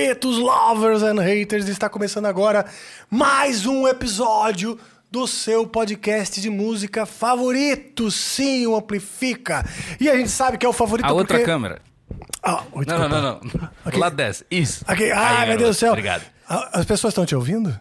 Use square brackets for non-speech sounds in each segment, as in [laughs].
capetos, lovers and haters. Está começando agora mais um episódio do seu podcast de música favorito. Sim, o Amplifica. E a gente sabe que é o favorito A outra porque... câmera. Ah, Não, não, não, não. Lado dessa. Isso. Aqui. Ah, Aí, meu. Deus do céu. Obrigado. Ah, As pessoas estão te ouvindo?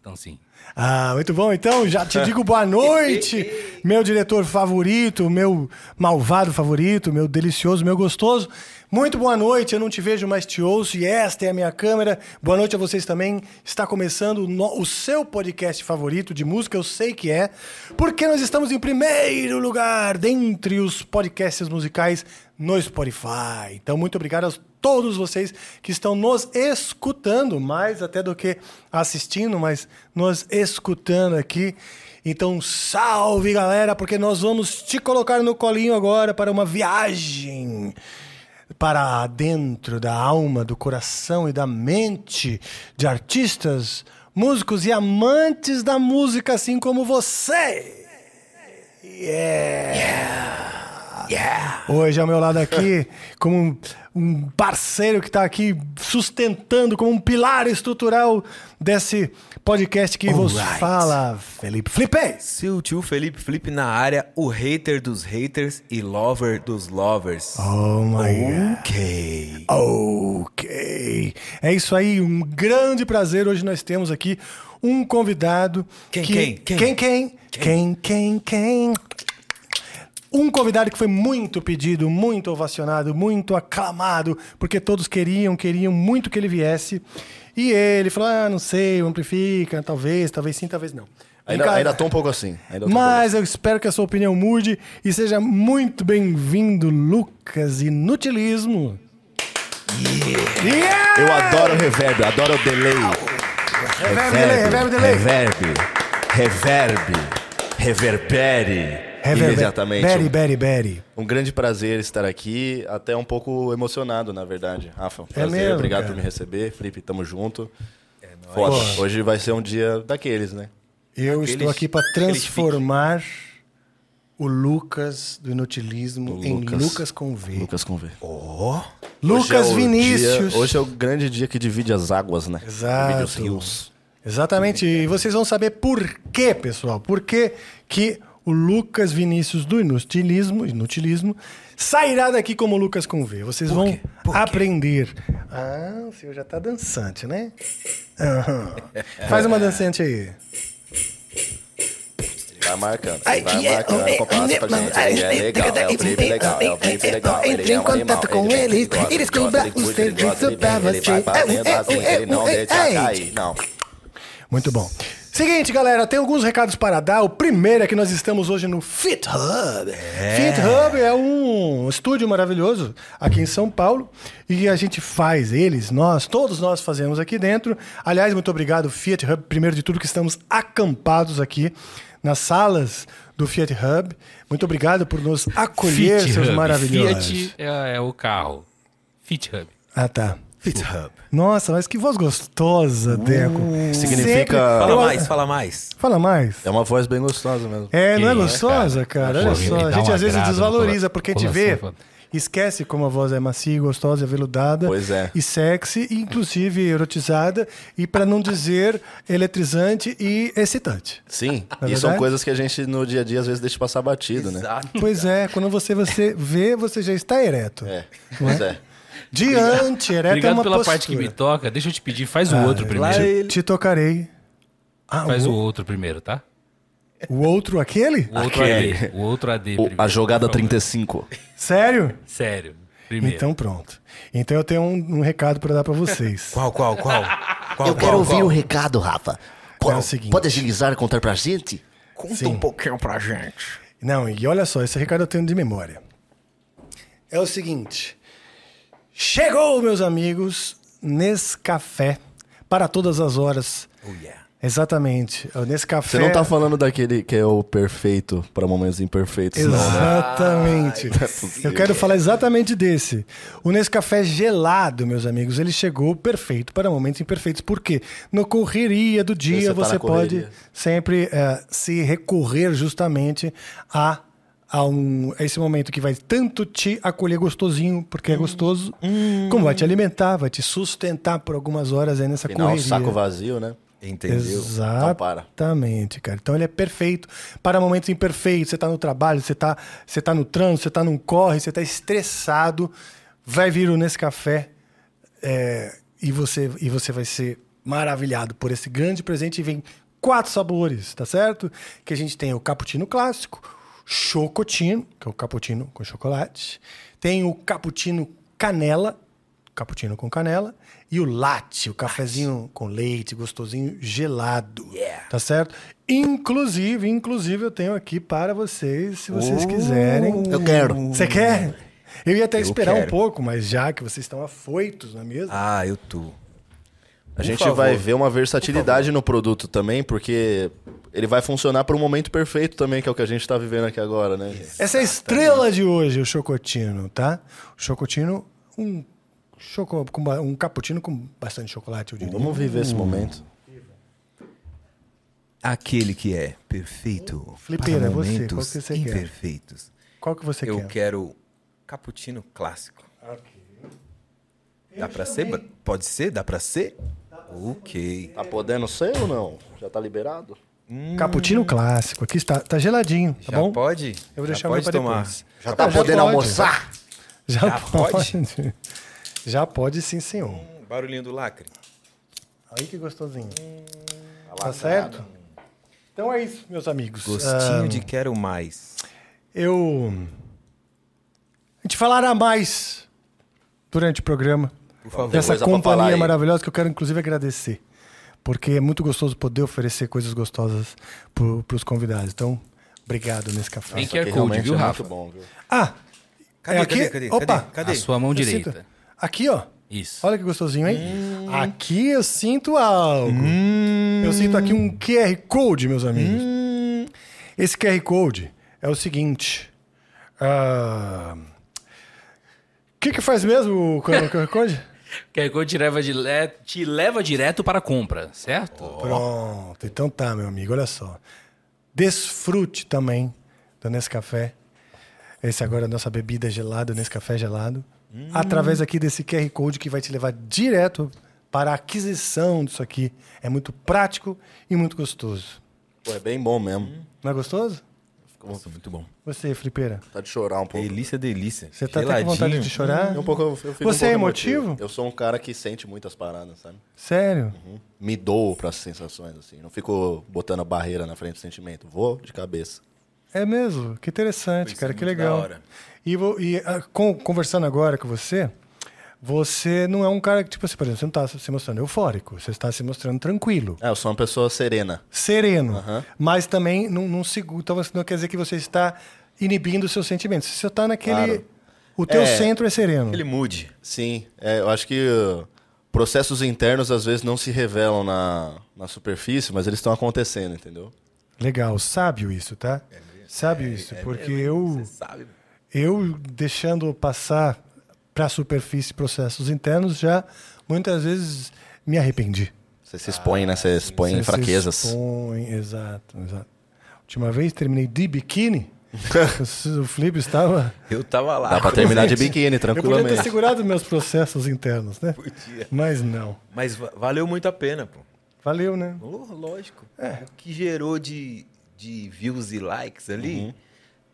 Então sim. Ah, muito bom. Então, já te digo boa [laughs] noite, meu diretor favorito, meu malvado favorito, meu delicioso, meu gostoso. Muito boa noite, eu não te vejo, mas te ouço e esta é a minha câmera. Boa noite a vocês também. Está começando no- o seu podcast favorito de música, eu sei que é, porque nós estamos em primeiro lugar dentre os podcasts musicais no Spotify. Então, muito obrigado a todos vocês que estão nos escutando, mais até do que assistindo, mas nos escutando aqui. Então, salve galera, porque nós vamos te colocar no colinho agora para uma viagem para dentro da alma, do coração e da mente de artistas, músicos e amantes da música, assim como você. Yeah. Hoje ao meu lado aqui, [laughs] como um, parceiro que está aqui sustentando como um pilar estrutural desse podcast que vos Alright. fala, Felipe Flipe. Seu tio Felipe Felipe na área, o hater dos haters e lover dos lovers. Oh my God. Ok. Ok. É isso aí, um grande prazer. Hoje nós temos aqui um convidado. Quem, que... quem, quem? Quem, quem? Quem, quem, quem? Um convidado que foi muito pedido, muito ovacionado, muito aclamado, porque todos queriam, queriam muito que ele viesse. E ele falou: ah, não sei, amplifica, talvez, talvez sim, talvez não. Ainda, cá. ainda tô um pouco assim. Tô um Mas eu espero que a sua opinião mude e seja muito bem-vindo, Lucas Inutilismo. Yeah! pouco. Eu adoro reverb, adoro o delay. Reverb, delay, reverb, delay. Reverb. Reverb. Reverbere. Reverb- Imediatamente. Berry, Berry, Berry. Um grande prazer estar aqui, até um pouco emocionado, na verdade. Rafa, um prazer, mesmo, obrigado cara. por me receber. Felipe, tamo junto. Foda. Hoje vai ser um dia daqueles, né? Eu Aqueles- estou aqui para transformar o Lucas do Inutilismo em Lucas. Lucas com V. Lucas com V. Lucas Hoje é Vinícius. dia- hoje é o grande dia que divide as águas, né? Exato. Divide os rios. Exatamente. E vocês vão saber por quê, pessoal. Por que que o Lucas Vinícius do Inutilismo, Inutilismo sairá daqui como Lucas com V. Vocês vão? Por quê? aprender. Ah, o senhor já tá dançante, né? Aham. Faz uma dançante aí. Vai marcando. Ai, vai é- marcando. é- compasso é- pra gente. é- Ele é legal, é o Felipe legal, é o legal. Entre é em um contato com ele ele, e ele o serviço pra vem, Ele você. vai fazendo É, assim, é, ele não é, deixa é. cair, não. Muito bom. Seguinte, galera, tem alguns recados para dar. O primeiro é que nós estamos hoje no Fit Hub. Fit Hub é um estúdio maravilhoso aqui em São Paulo e a gente faz eles, nós, todos nós fazemos aqui dentro. Aliás, muito obrigado Fiat Hub, primeiro de tudo que estamos acampados aqui nas salas do Fiat Hub. Muito obrigado por nos acolher, Fit seus Hub. maravilhosos. Fiat é, é o carro. Fit Hub. Ah, tá. Fit Hub. Nossa, mas que voz gostosa, Deco. significa- Sempre- Fala mais, fala mais. Fala mais. É uma voz bem gostosa mesmo. É, não é gostosa, cara? cara. Olha só, a gente às vezes desvaloriza, porque a gente vê, foda. esquece como a voz é macia, gostosa, aveludada Pois é. e sexy, e inclusive erotizada, e para não dizer eletrizante e excitante. Sim, Na e são coisas que a gente no dia a dia às vezes deixa passar batido, né? Exato. Pois é, quando você, você vê, você já está ereto. É, pois é. Diante, ereto é Obrigado uma pela postura. parte que me toca. Deixa eu te pedir, faz o outro Lá primeiro. ele... Te tocarei. Ah, Faz o, o outro primeiro, tá? o outro, aquele? O outro Aquele. AD. O outro AD O- primeiro. a jogada por favor. 35. Sério? Sério. Primeiro. Então pronto. Então eu tenho um, um recado para dar para vocês. [laughs] Qual, qual, qual? qual Eu quero qual, ouvir qual? o recado, Rafa. Po- É o seguinte. Pode agilizar e contar pra gente? Conta um pouquinho pra gente. Não, e olha só, esse recado eu tenho de memória. É o seguinte. Chegou, meus amigos, Nescafé para todas as horas. Oh, yeah. Exatamente. O Nescafé. Você não tá falando daquele que é o perfeito para momentos imperfeitos, né? Exatamente. [laughs] Não é possível. Eu quero falar exatamente desse. O Nescafé gelado, meus amigos, ele chegou perfeito para momentos imperfeitos. Por quê? No correria do dia, Você tá você pode sempre eh, se recorrer justamente a a, um, a esse momento que vai tanto te acolher gostosinho, porque Hum. é gostoso, como vai te alimentar, vai te sustentar por algumas horas aí nessa Final, correria. saco vazio, né? Entendeu? Então para. Exatamente, cara. Então ele é perfeito para momentos imperfeitos. Você tá no trabalho, você tá, você tá no trânsito, você tá num corre, você tá estressado. Vai vir o Nescafé é, e, você, e você vai ser maravilhado por esse grande presente. E vem quatro sabores, tá certo? Que a gente tem o cappuccino clássico, chocotino, que é o cappuccino com chocolate. Tem o cappuccino canela, cappuccino com canela. E o latte, o cafezinho com leite, gostosinho, gelado. Tá certo? Inclusive, inclusive, eu tenho aqui para vocês, se vocês quiserem. Eu quero. Você quer? Eu ia até Eu esperar um quero. pouco, mas já que vocês estão afoitos, não é mesmo? Ah, eu tô. A gente favor. vai ver uma versatilidade no produto também, porque ele vai funcionar para um momento perfeito também, que é o que a gente está vivendo aqui agora, né? Essa é a estrela de hoje, o chocotino, tá? O chocotino, um, choco, com ba- um cappuccino com bastante chocolate, eu diria. Vamos viver esse momento. Aquele que é perfeito Flipeira, para é você. momentos Qual que você quer? imperfeitos. Qual que você eu quer? quero cappuccino clássico. Dá pra ser? Pode ser? Dá pra ser? Ok. Tá podendo ser ou não? Já tá liberado? Cappuccino clássico. Aqui está, tá geladinho, tá Já bom? pode? Eu vou Já deixar meu pode pra tomar. depois. Já tá Ah, já podendo pode. almoçar? Já, Já pode. pode? [laughs] Já pode sim, senhor. Hum, Barulhinho do lacre. Aí que gostosinho. Tá certo? Então é isso, meus amigos. Gostinho Ah, de quero mais. Eu. A gente falará mais durante o programa. Por favor. Dessa companhia maravilhosa que eu quero, inclusive, agradecer. Porque é muito gostoso poder oferecer coisas gostosas para os convidados. Então, obrigado nesse café. Tem QR Code, viu, é Rafa? muito bom, viu? Ah! Cadê, é aqui? cadê, cadê, Opa! cadê, cadê? A sua mão Eu direita. sinto- Aqui, ó. Isso. Olha que gostosinho, hein? Aqui eu sinto algo. Eu sinto aqui um QR Code, meus amigos. Esse QR Code é o seguinte. ah, O que, que faz mesmo o QR Code? [laughs] QR Code te leva, dile- te leva direto para a compra, certo? Pronto. Então tá, meu amigo. Olha só. Desfrute também do Nescafé. Esse agora é a nossa bebida gelada, Nescafé gelado. Através aqui desse QR Code que vai te levar direto para a aquisição disso aqui. É muito prático e muito gostoso. Pô, é bem bom mesmo. Não é gostoso? Nossa, muito bom. Você, Flipeira. Tá de chorar um pouco. Delícia, delícia. Você tá até com vontade de chorar? Um pouco, eu fico um Você é pouco emotivo? Eu sou um cara que sente muitas paradas, sabe? Sério? Me dou para as sensações, assim. Não fico botando barreira na frente do sentimento. Vou de cabeça. É mesmo? Que interessante, Isso cara. que legal. da hora. E, vou- e, ah, com- conversando agora com você, você não é um cara que, tipo assim, por exemplo, você não está se mostrando eufórico, você está se mostrando tranquilo, É, eu sou uma pessoa serena. sereno, Aham. mas também não, não segura. Então você não quer dizer que você está inibindo os seus sentimentos. Você está naquele. Claro. O teu É. centro é sereno. Aquele mood. Sim, é, eu acho que uh, processos internos às vezes não se revelam na, na superfície, mas eles estão acontecendo, entendeu? Legal, sábio isso, tá? sábio isso, porque eu. Você sabe. eu deixando passar para a superfície processos internos já muitas vezes me arrependi. Você se expõe, né? Você expõe Você se fraquezas. expõe, exato, exato. Última vez terminei de biquíni. [laughs] o Felipe estava. Eu tava lá. Dá pra terminar de biquíni, Eu podia ter tranquilamente. segurado meus processos internos, né? Podia. Mas não. Mas va- valeu muito a pena, pô. Valeu, né? Oh, lógico. O que gerou de, de views e likes ali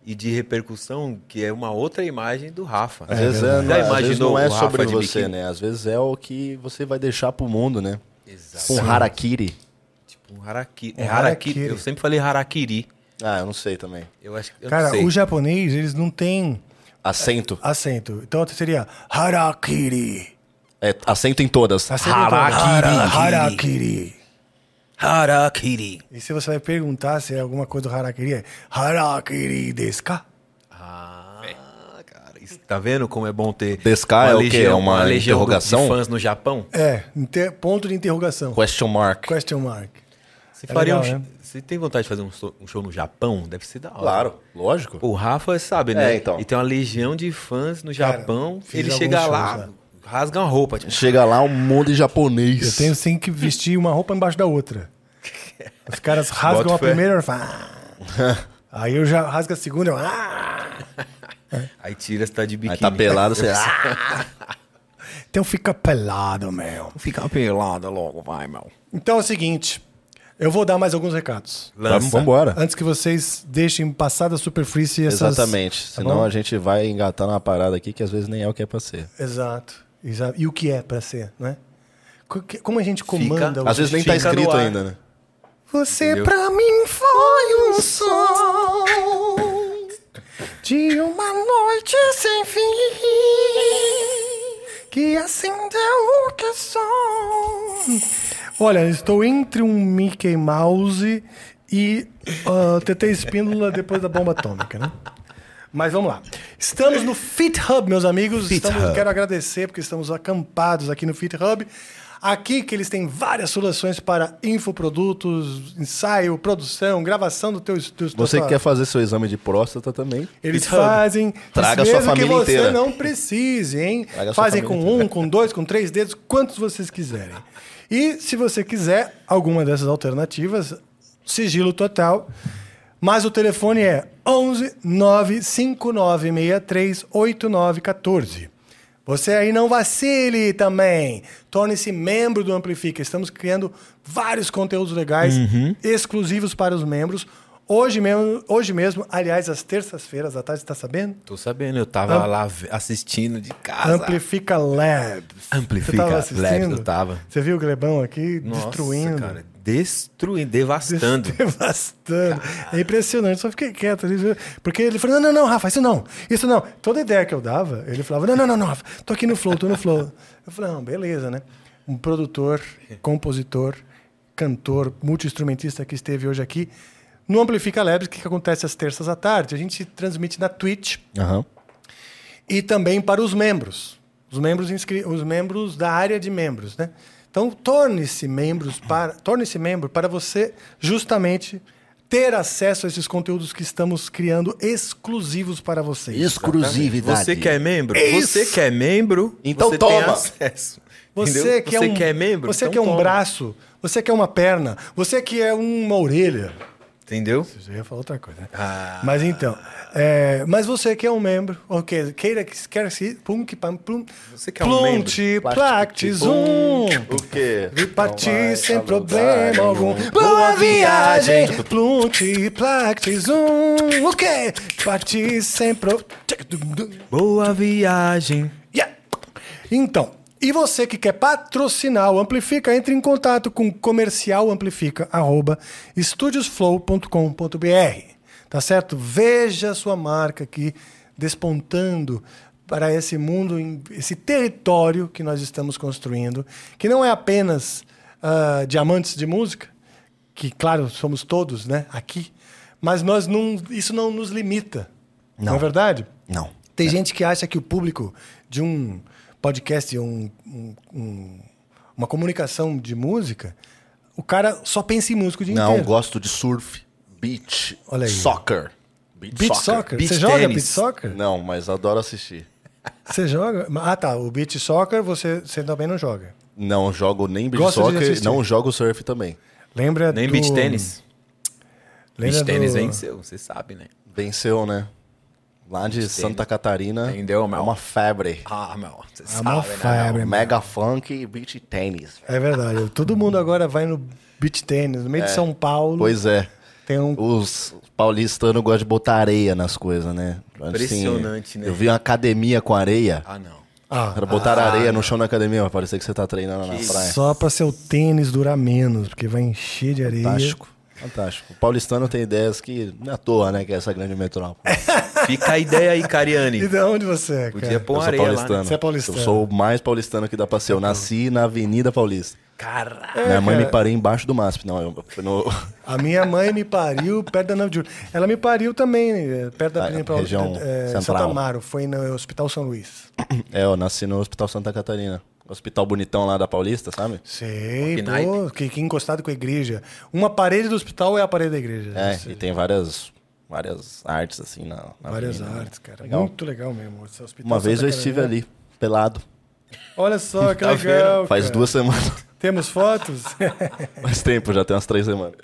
e de repercussão, que é uma outra imagem do Rafa. Às vezes, é, Já não, é- às vezes não é sobre você, biquíni? né? Às vezes é o que você vai deixar pro mundo, né? Exato. Um harakiri. Tipo um harakiri. Um É harakiri. harakiri. Eu sempre falei harakiri. Ah, eu não sei também. Eu acho que eu Cara, o japonês, eles não têm Acento. acento. Então seria harakiri. É acento em todas. Acento em todas. Harakiri. Harakiri. Harakiri. E se você vai perguntar se é alguma coisa do harakiri, é harakiri desu ka? Ah, cara. isso- Tá vendo como é bom ter Descar é o quê? É uma legião do- interrogação? de fãs no Japão? É, inte- ponto de interrogação. Question mark. Question mark. Você É faria legal, um né? Você tem vontade de fazer um show, um show no Japão? Deve ser da hora. Claro, lógico. O Rafa sabe, né? É, então. E tem uma legião de fãs no Cara, Japão. fiz Ele chega lá, lá. Rasga uma roupa. Tipo, Chega lá um monte de japonês. Eu tenho sim que vestir uma roupa embaixo da outra. Os caras rasgam Bota a fé. primeira e falam. "Ah". [laughs] Aí eu já rasgo a segunda, eu, ah! [laughs] Aí tira, você tá de biquíni. Aí tá pelado, você. Ah, Então fica pelado, meu. Fica pelada logo, vai, meu. Então é o seguinte, eu vou dar mais alguns recados. vamos vambora. Antes que vocês deixem passar da superfície essas... Exatamente. Tá Senão bom? a gente vai engatar numa parada aqui que às vezes nem é o que é pra ser. Exato. Exato. E o que é pra ser, né? Como a gente comanda... Às os- vezes nem tá Fica no escrito ainda, né? Você Entendeu? pra mim foi um som de uma noite sem fim que acendeu o que som. Olha, estou entre um Mickey Mouse e uh, TT Espíndola depois da bomba atômica, né? Mas vamos lá. Estamos no Fit Hub, meus amigos. Fit Estamos- Hub. Quero agradecer porque estamos acampados aqui no Fit Hub. Aqui que eles têm várias soluções para infoprodutos, ensaio, produção, gravação do teu estúdio. Você que quer fazer seu exame de próstata também. Eles Fit Hub. fazem Traga mesmo sua família que você inteira. não precise, hein? Traga Fazem com um, com dois, com três dedos, quantos vocês quiserem. E se você quiser alguma dessas alternativas, sigilo total. Mas o telefone é 11 95963 8914. Você aí não vacile também. Torne-se membro do Amplifica. Estamos criando vários conteúdos legais exclusivos para os membros. Hoje mesmo, hoje mesmo aliás, às terças-feiras à tarde, você está sabendo? Tô sabendo, eu tava lá ve- assistindo de casa. Amplifica Labs. Amplifica Labs, eu tava. Você viu o Glebão aqui Nossa, destruindo? cara, destruindo, devastando. [laughs] Devastando. É impressionante. Só fiquei quieto ali. Porque ele falou: não, não, não, Rafa, isso não. Isso não. Toda ideia que eu dava, ele falava: não, não, não, não, Rafa, tô aqui no flow, tô no flow. Eu falei: não, beleza, né? Um produtor, compositor, cantor, multi-instrumentista que esteve hoje aqui. No Amplifica Labs, que acontece às terças à tarde. A gente transmite na Twitch Aham. e também para os membros, os membros inscri- os membros da área de membros, né? Então torne-se membros para torne-se membro para você justamente ter acesso a esses conteúdos que estamos criando exclusivos para vocês. Exclusividade. Você quer membro? Isso. Você quer membro? Então você tem toma. acesso. Você quer você um, quer membro? Você Então quer um toma. braço, você quer uma perna, você quer uma orelha. Entendeu? Eu ia falar outra coisa, né? Ah. Mas então, é, mas você que é um membro, ok, queira que quer se plum que pam plum, Você que é um membro. plunte, placte, um. O quê? Vi partir Não vai sem problema lugar algum. Boa viagem, plunte, placte, um. O quê? Partir sem pro... Boa viagem. Yeah. Então, e você que quer patrocinar o Amplifica, entre em contato com comercialamplifica@estudiousflow.com.br. Tá certo? Veja a sua marca aqui despontando para esse mundo, esse território que nós estamos construindo, que não é apenas ah, diamantes de música, que claro somos todos, né, aqui, mas nós não, isso não nos limita, não, Não. é verdade? Não. Tem gente que acha que o público de um podcast, um, um- um- uma comunicação de música, o cara só pensa em música o dia Não, inteiro. gosto de surf, beach, Olha aí. soccer. Beach soccer? Beach Você joga tênis. beach soccer? Não, mas adoro assistir. Você joga? Ah, tá. O beach soccer você, você também não joga. Não jogo nem beach Gosta soccer, não jogo surf também. Lembra Nem do... beach tênis. Lembra Beach tênis do... venceu, você sabe, né? Venceu, né? Lá de Santa Catarina. Entendeu, É meu? uma febre. Ah, meu, você É sabe, uma né? febre, mano. Mega funk e beach tênis. É verdade. Todo mundo agora vai no beach tênis. No meio de São Paulo Pois é. tem um... Os paulistanos gostam de botar areia nas coisas, né? Assim, Impressionante, né? Eu vi uma academia com areia. Ah, não. Ah, botar areia no chão da academia, vai parecer que você tá treinando na praia. só pra seu tênis durar menos, porque vai encher de areia. Fantástico. Fantástico. O paulistano tem ideias que não é à toa, né? Que é essa grande metrópole. [laughs] Fica a ideia aí, Cariani. E de onde você é, cara? Podia pôr Eu sou areia lá, paulistano. né? Você é paulistano. Eu sou o mais paulistano que dá pra ser. Eu nasci na Avenida Paulista. Caralho. Minha mãe me pariu embaixo do MASP. Não, eu no... [laughs] A minha mãe me pariu perto da 9 de julho. Ela me pariu também, eh, perto da Ah, Avenida região eh, central. Santa Amaro, foi no Hospital São Luís. É, eu nasci no Hospital Santa Catarina. Hospital bonitão lá da Paulista, sabe? Sei, pô, que, que encostado com a igreja. Uma parede do hospital é a parede da igreja. É, Sei. e tem várias, várias artes assim na, na Várias avenida, né? artes, cara. Legal. Muito legal mesmo. esse hospital Uma vez Santa eu estive ali, pelado. Olha só, que [laughs] Tá legal. Faz cara. duas semanas. Temos fotos? [laughs] Faz tempo, já tem umas três semanas.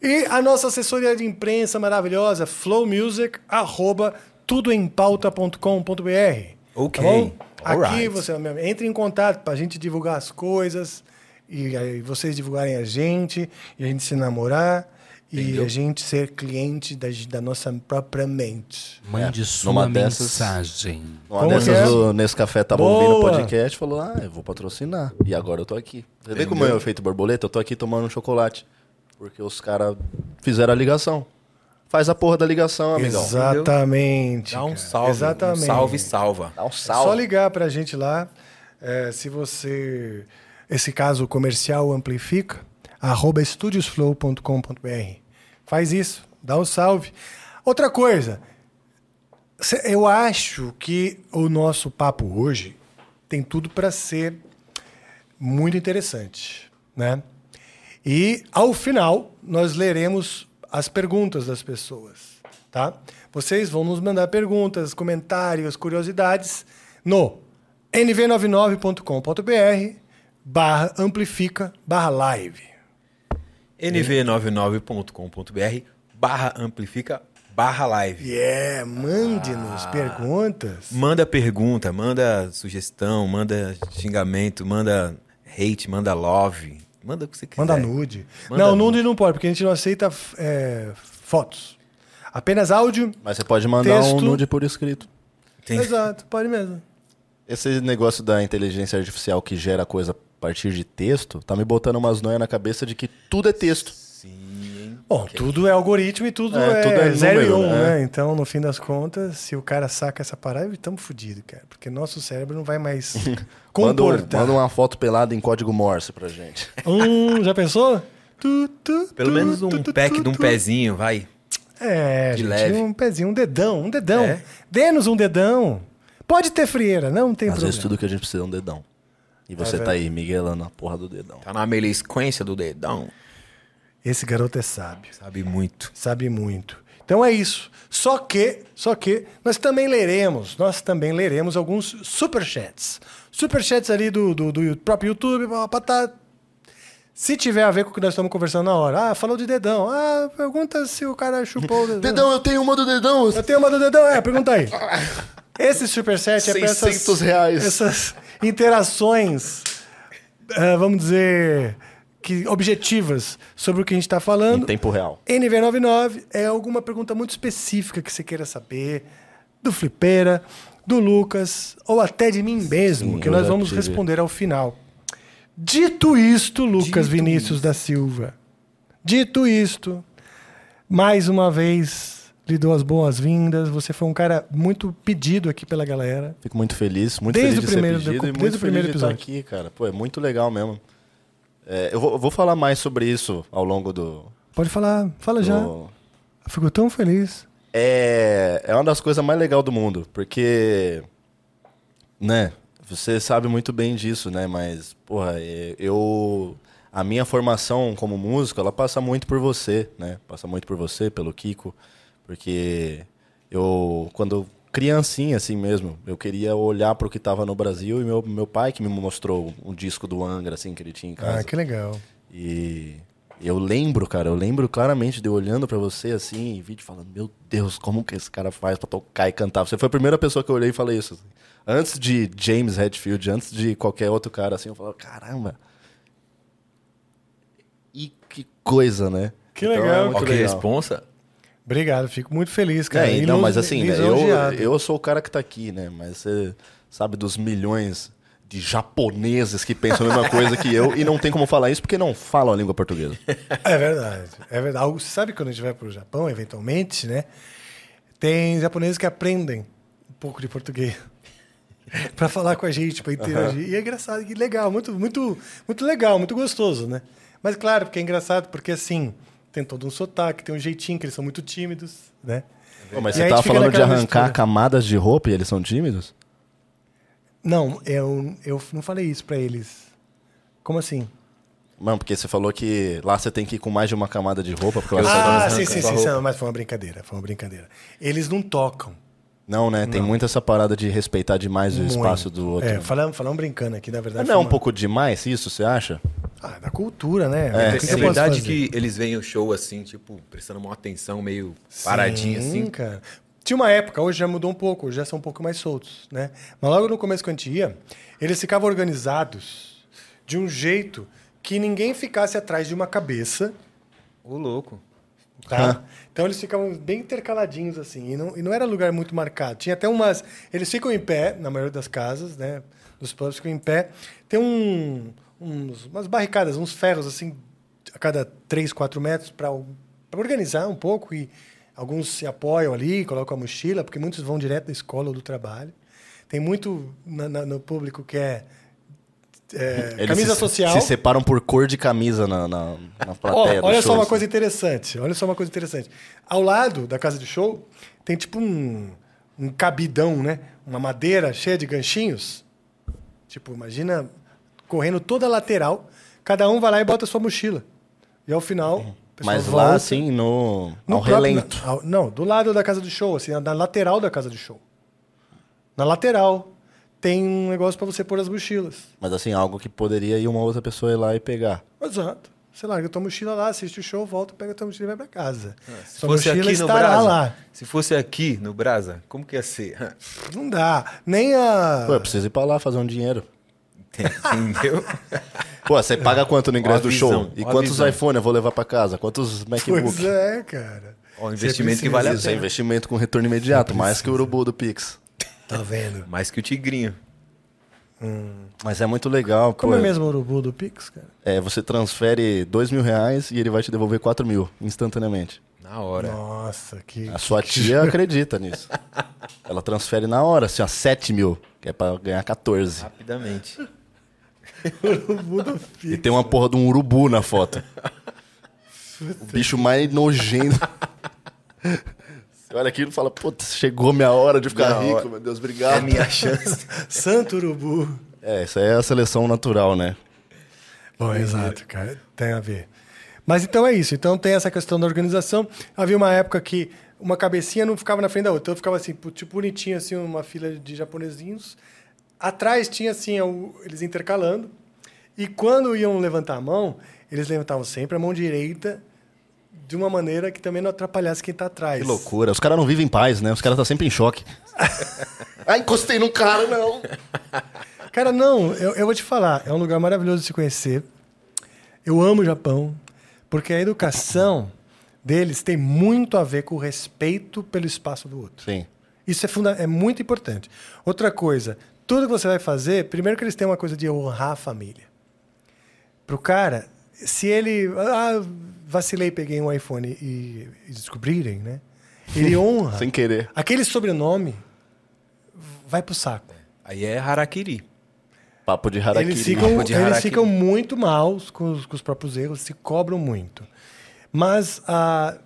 E a nossa assessoria de imprensa maravilhosa, flowmusic, arroba tudoempauta.com.br. Ok. Tá Alright. Aqui você entre em contato pra gente divulgar as coisas e aí vocês divulgarem a gente e a gente se namorar e Entendeu? a gente ser cliente da, da nossa própria mente. Mande É, sua numa dessas- mensagem. Uma Como dessas, é? o Nescafé tava ouvindo o Boa. podcast e falou: Ah, eu vou patrocinar. E agora eu tô aqui. Você vê como é o efeito borboleta? Eu tô aqui tomando um chocolate. Porque os caras fizeram a ligação. Faz a porra da ligação, amigão. Exatamente. Dá um salve. Exatamente. Um salve, salva. Dá um É salve. só ligar pra gente lá. É, se você. Esse caso comercial amplifica, arroba estudiosflow.com.br. Faz isso, dá um salve. Outra coisa, eu acho que o nosso papo hoje tem tudo para ser muito interessante, né? E ao final nós leremos as perguntas das pessoas, tá? Vocês vão nos mandar perguntas, comentários, curiosidades no nv99.com.br barra amplifica barra live. nv99.com.br barra amplifica barra live. Yeah, mande-nos perguntas. Manda pergunta, manda sugestão, manda xingamento, manda hate, manda love. Manda o que você quiser. Manda nude. Manda não, nude. nude não pode, porque a gente não aceita é, fotos. Apenas áudio. Mas você pode mandar Texto. um nude por escrito. Tem- Exato, pode mesmo. Esse negócio da inteligência artificial que gera coisa a partir de texto, tá me botando umas noias na cabeça de que tudo é texto. Sim. Bom, tudo é algoritmo e tudo É, é, tudo é zero número, e um, né? né? Então, no fim das contas, se o cara saca essa parada, estamos fodidos, cara. Porque nosso cérebro não vai mais [laughs] Manda, comportar. manda uma foto pelada em código Morse pra gente. Hum, já pensou? [laughs] Tu, tu, Pelo tu, menos um pack tu, de um pezinho, vai. É, de gente, leve. um pezinho, um dedão, um dedão. É. Dê-nos um dedão. Pode ter frieira, não tem Às problema. vezes tudo que a gente precisa é um dedão. E você É tá aí miguelando a porra do dedão. Tá na melisquência do dedão. Esse garoto é sábio. Sabe muito. Sabe muito. Então é isso. Só que, só que nós também leremos, nós também leremos alguns superchats. Superchats ali do, do, do próprio YouTube, pá, tá. Se tiver a ver com o que nós estamos conversando na hora. Ah, falou de dedão. Ah, pergunta se o cara chupou o [laughs] dedão. Dedão, eu tenho uma do dedão! Eu tenho uma do dedão, é, pergunta aí. Esse superchat é pra essas, 600 reais. essas interações, ah, vamos dizer, que objetivas sobre o que a gente está falando. Em tempo real. NV99 é alguma pergunta muito específica que você queira saber, do Flipeira, do Lucas, ou até de mim mesmo, Sim, que nós vamos tive. responder ao final. Dito isto, Lucas Dito Vinícius da Silva, dito isto, mais uma vez lhe dou as boas-vindas. Você foi um cara muito pedido aqui pela galera. Fico muito feliz, muito Desde feliz o de primeiro- ser pedido e desde muito o primeiro feliz de estar episódio. aqui, cara. Pô, é muito legal mesmo. É, eu, vou, eu vou falar mais sobre isso ao longo do... Pode falar, fala já. do- Fico tão feliz. É, é uma das coisas mais legais do mundo, porque, né, você sabe muito bem disso, né, mas, porra, é, eu, a minha formação como músico, ela passa muito por você, né, passa muito por você, pelo Kiko, porque eu, quando criancinha assim mesmo, eu queria olhar para o que tava no Brasil e meu, meu pai que me mostrou um disco do Angra, assim, que ele tinha em casa. Ah, que legal. E eu lembro, cara, eu lembro claramente de eu olhando pra você assim, em vídeo, falando, meu Deus, como que esse cara faz pra tocar e cantar? Você foi a primeira pessoa que eu olhei e falei isso. assim. Antes de James Hetfield, antes de qualquer outro cara, assim, eu falava, caramba. E que coisa, né? Que legal. muito Ó, que legal. responsa. Obrigado, fico muito feliz, cara. É, não, mas assim, né, eu, eu sou o cara que tá aqui, né? Mas você sabe dos milhões de japoneses que pensam a mesma coisa que eu e não tem como falar isso porque não falam a língua portuguesa. É verdade, é verdade. Você sabe quando a gente vai para o Japão, eventualmente, né? Tem japoneses que aprendem um pouco de português [laughs] para falar com a gente, para interagir. E é engraçado, e legal, muito, muito, muito legal, muito gostoso, né? Mas claro, porque é engraçado, porque assim, tem todo um sotaque, tem um jeitinho que eles são muito tímidos, né? Pô, mas E você tava falando de arrancar mistura. camadas de roupa e eles são tímidos? Não, eu, eu não falei isso para eles. Como assim? Não, porque você falou que lá você tem que ir com mais de uma camada de roupa. Porque Ah, sim, sim, sim, mas foi uma brincadeira, foi uma brincadeira. Eles não tocam. Não, né? Tem muito essa parada de respeitar demais o Muito. espaço do outro. É, falamos, falamos brincando aqui, na verdade. não é foi um uma- pouco demais isso, você acha? Ah, da cultura, né? É, O que É, que posso verdade que eles veem o show assim, tipo, prestando uma atenção, meio paradinho Sim, assim. cara. Tinha uma época, hoje já mudou um pouco, hoje já são um pouco mais soltos, né? Mas logo no começo que a gente ia, eles ficavam organizados de um jeito que ninguém ficasse atrás de uma cabeça, Ô, louco. tá? Então eles ficavam bem intercaladinhos assim, e não, e não era lugar muito marcado. Tinha até umas... Eles ficam em pé, na maioria das casas, né? Dos pubs ficam em pé. Tem um, uns, umas barricadas, uns ferros assim, a cada 3, 4 metros para organizar um pouco e alguns se apoiam ali, colocam a mochila, porque muitos vão direto da escola ou do trabalho. Tem muito na- na- no público que é, é, camisa se, social. Se separam por cor de camisa na, na, na plateia do olha só uma assim. coisa interessante. Olha só uma coisa interessante. Ao lado da casa de show tem tipo um, um cabidão, né? Uma madeira cheia de ganchinhos. Tipo, imagina correndo toda a lateral. Cada um vai lá e bota a sua mochila. E ao final. Mas volta lá, assim, no, no ao próprio- relento. na- ao- não, do lado da casa de show, assim, na lateral da casa de show. Na lateral tem um negócio para você pôr as mochilas. Mas assim, algo que poderia ir uma outra pessoa ir lá e pegar. Exato. Você larga a tua mochila lá, assiste o show, volta, pega a tua mochila e vai pra casa. Se Sua fosse mochila aqui no estará Brasa, lá. se fosse aqui no Brasa, como que ia ser? Não dá. Nem a. Pô, eu preciso ir pra lá fazer um dinheiro. [laughs] Entendeu? Pô, você paga quanto no ingresso do visão, show? E quantos visão. iPhone eu vou levar pra casa? Quantos MacBook? Pois é, cara. Ó, um investimento que vale a Isso é pena. investimento com retorno imediato, mais que o urubu do Pix. Tá vendo? Mais que o Tigrinho. Mas é muito legal, Como pô. é mesmo o urubu do Pix, cara? É, você transfere dois mil reais e ele vai te devolver quatro mil instantaneamente. Na hora. Nossa, que. A sua tia [laughs] acredita nisso. Ela transfere na hora, assim, ó, 7 mil, que é pra ganhar 14. Rapidamente. Urubu do Pix. E tem uma porra de um urubu na foto. O bicho mais nojento. Você olha aquilo e fala, putz, chegou minha hora de ficar Minha rico, hora. meu Deus, É obrigado. a minha chance. [laughs] Santo urubu. É, isso aí é a seleção natural, né? Bom, exato, cara. Tem a ver. Mas então é isso. Então tem essa questão da organização. Havia uma época que uma cabecinha não ficava na frente da outra. Então ficava assim, tipo bonitinho, assim, uma fila de japonesinhos. Atrás tinha assim, o- eles intercalando. E quando iam levantar a mão, eles levantavam sempre a mão direita de uma maneira que também não atrapalhasse quem está atrás. Que loucura. Os caras não vivem em paz, né? Os caras estão sempre em choque. [laughs] ah, encostei num cara, não. [laughs] Cara, não, eu, eu vou te falar, é um lugar maravilhoso de se conhecer. Eu amo o Japão, porque a educação deles tem muito a ver com o respeito pelo espaço do outro. Sim. Isso é, funda é muito importante. Outra coisa, tudo que você vai fazer, primeiro que eles têm uma coisa de honrar a família. Pro cara, se ele. Ah, vacilei, peguei um iPhone e, e descobrirem, né? Ele [laughs] honra. Sem querer. Aquele sobrenome vai pro saco. Aí é Harakiri. Papo de harakiri. Eles ficam, Papo de eles harakiri. ficam muito mal com os, com os próprios erros, se cobram muito. Mas, ah,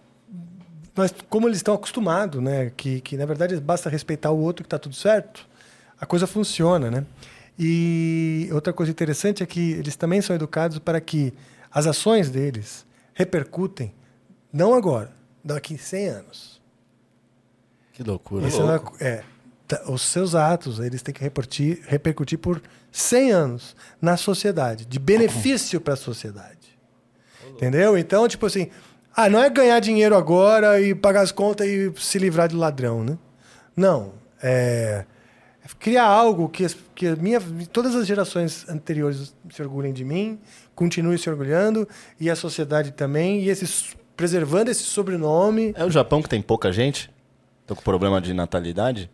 mas como eles estão acostumados, né? Que, que na verdade basta respeitar o outro que está tudo certo, a coisa funciona, né? E outra coisa interessante é que eles também são educados para que as ações deles repercutem, não agora, daqui 100 anos. Que loucura. É, é, tá, os seus atos eles têm que repercutir, repercutir por 100 anos na sociedade, de benefício para a sociedade. Entendeu? Então, tipo assim, ah, não é ganhar dinheiro agora e pagar as contas e se livrar do ladrão, né? Não. É criar algo que, as- que a minha, todas as gerações anteriores se orgulhem de mim, continuem se orgulhando, e a sociedade também, e esses, preservando esse sobrenome. É o Japão que tem pouca gente? Tô com problema de natalidade?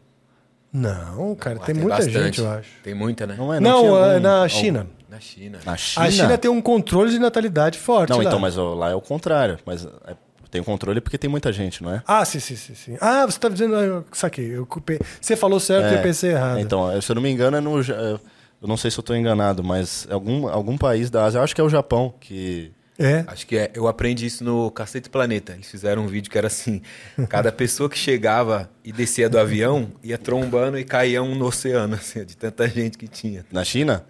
Não, cara, Lá tem, muita bastante. gente, eu acho. Tem muita, né? Não é? Não, tinha é algum- na algum- China. Na China. Na China? A China tem um controle de natalidade forte. Não, lá. então, mas ó, lá é o contrário. Mas é- tem o controle porque tem muita gente, não é? Ah, sim, sim, sim, sim. Ah, você tá dizendo. ah, Eu saquei. Eu culpei. Você falou certo e eu pensei errado. Então, se eu não me engano, é no. É, Eu não sei se eu tô enganado, mas algum, algum país da Ásia, eu acho que é o Japão, que. É. Acho que é. Eu aprendi isso no Cacete Planeta. Eles fizeram um vídeo que era assim: cada pessoa que chegava e descia do avião ia trombando e caía um no oceano, assim, de tanta gente que tinha. Na China?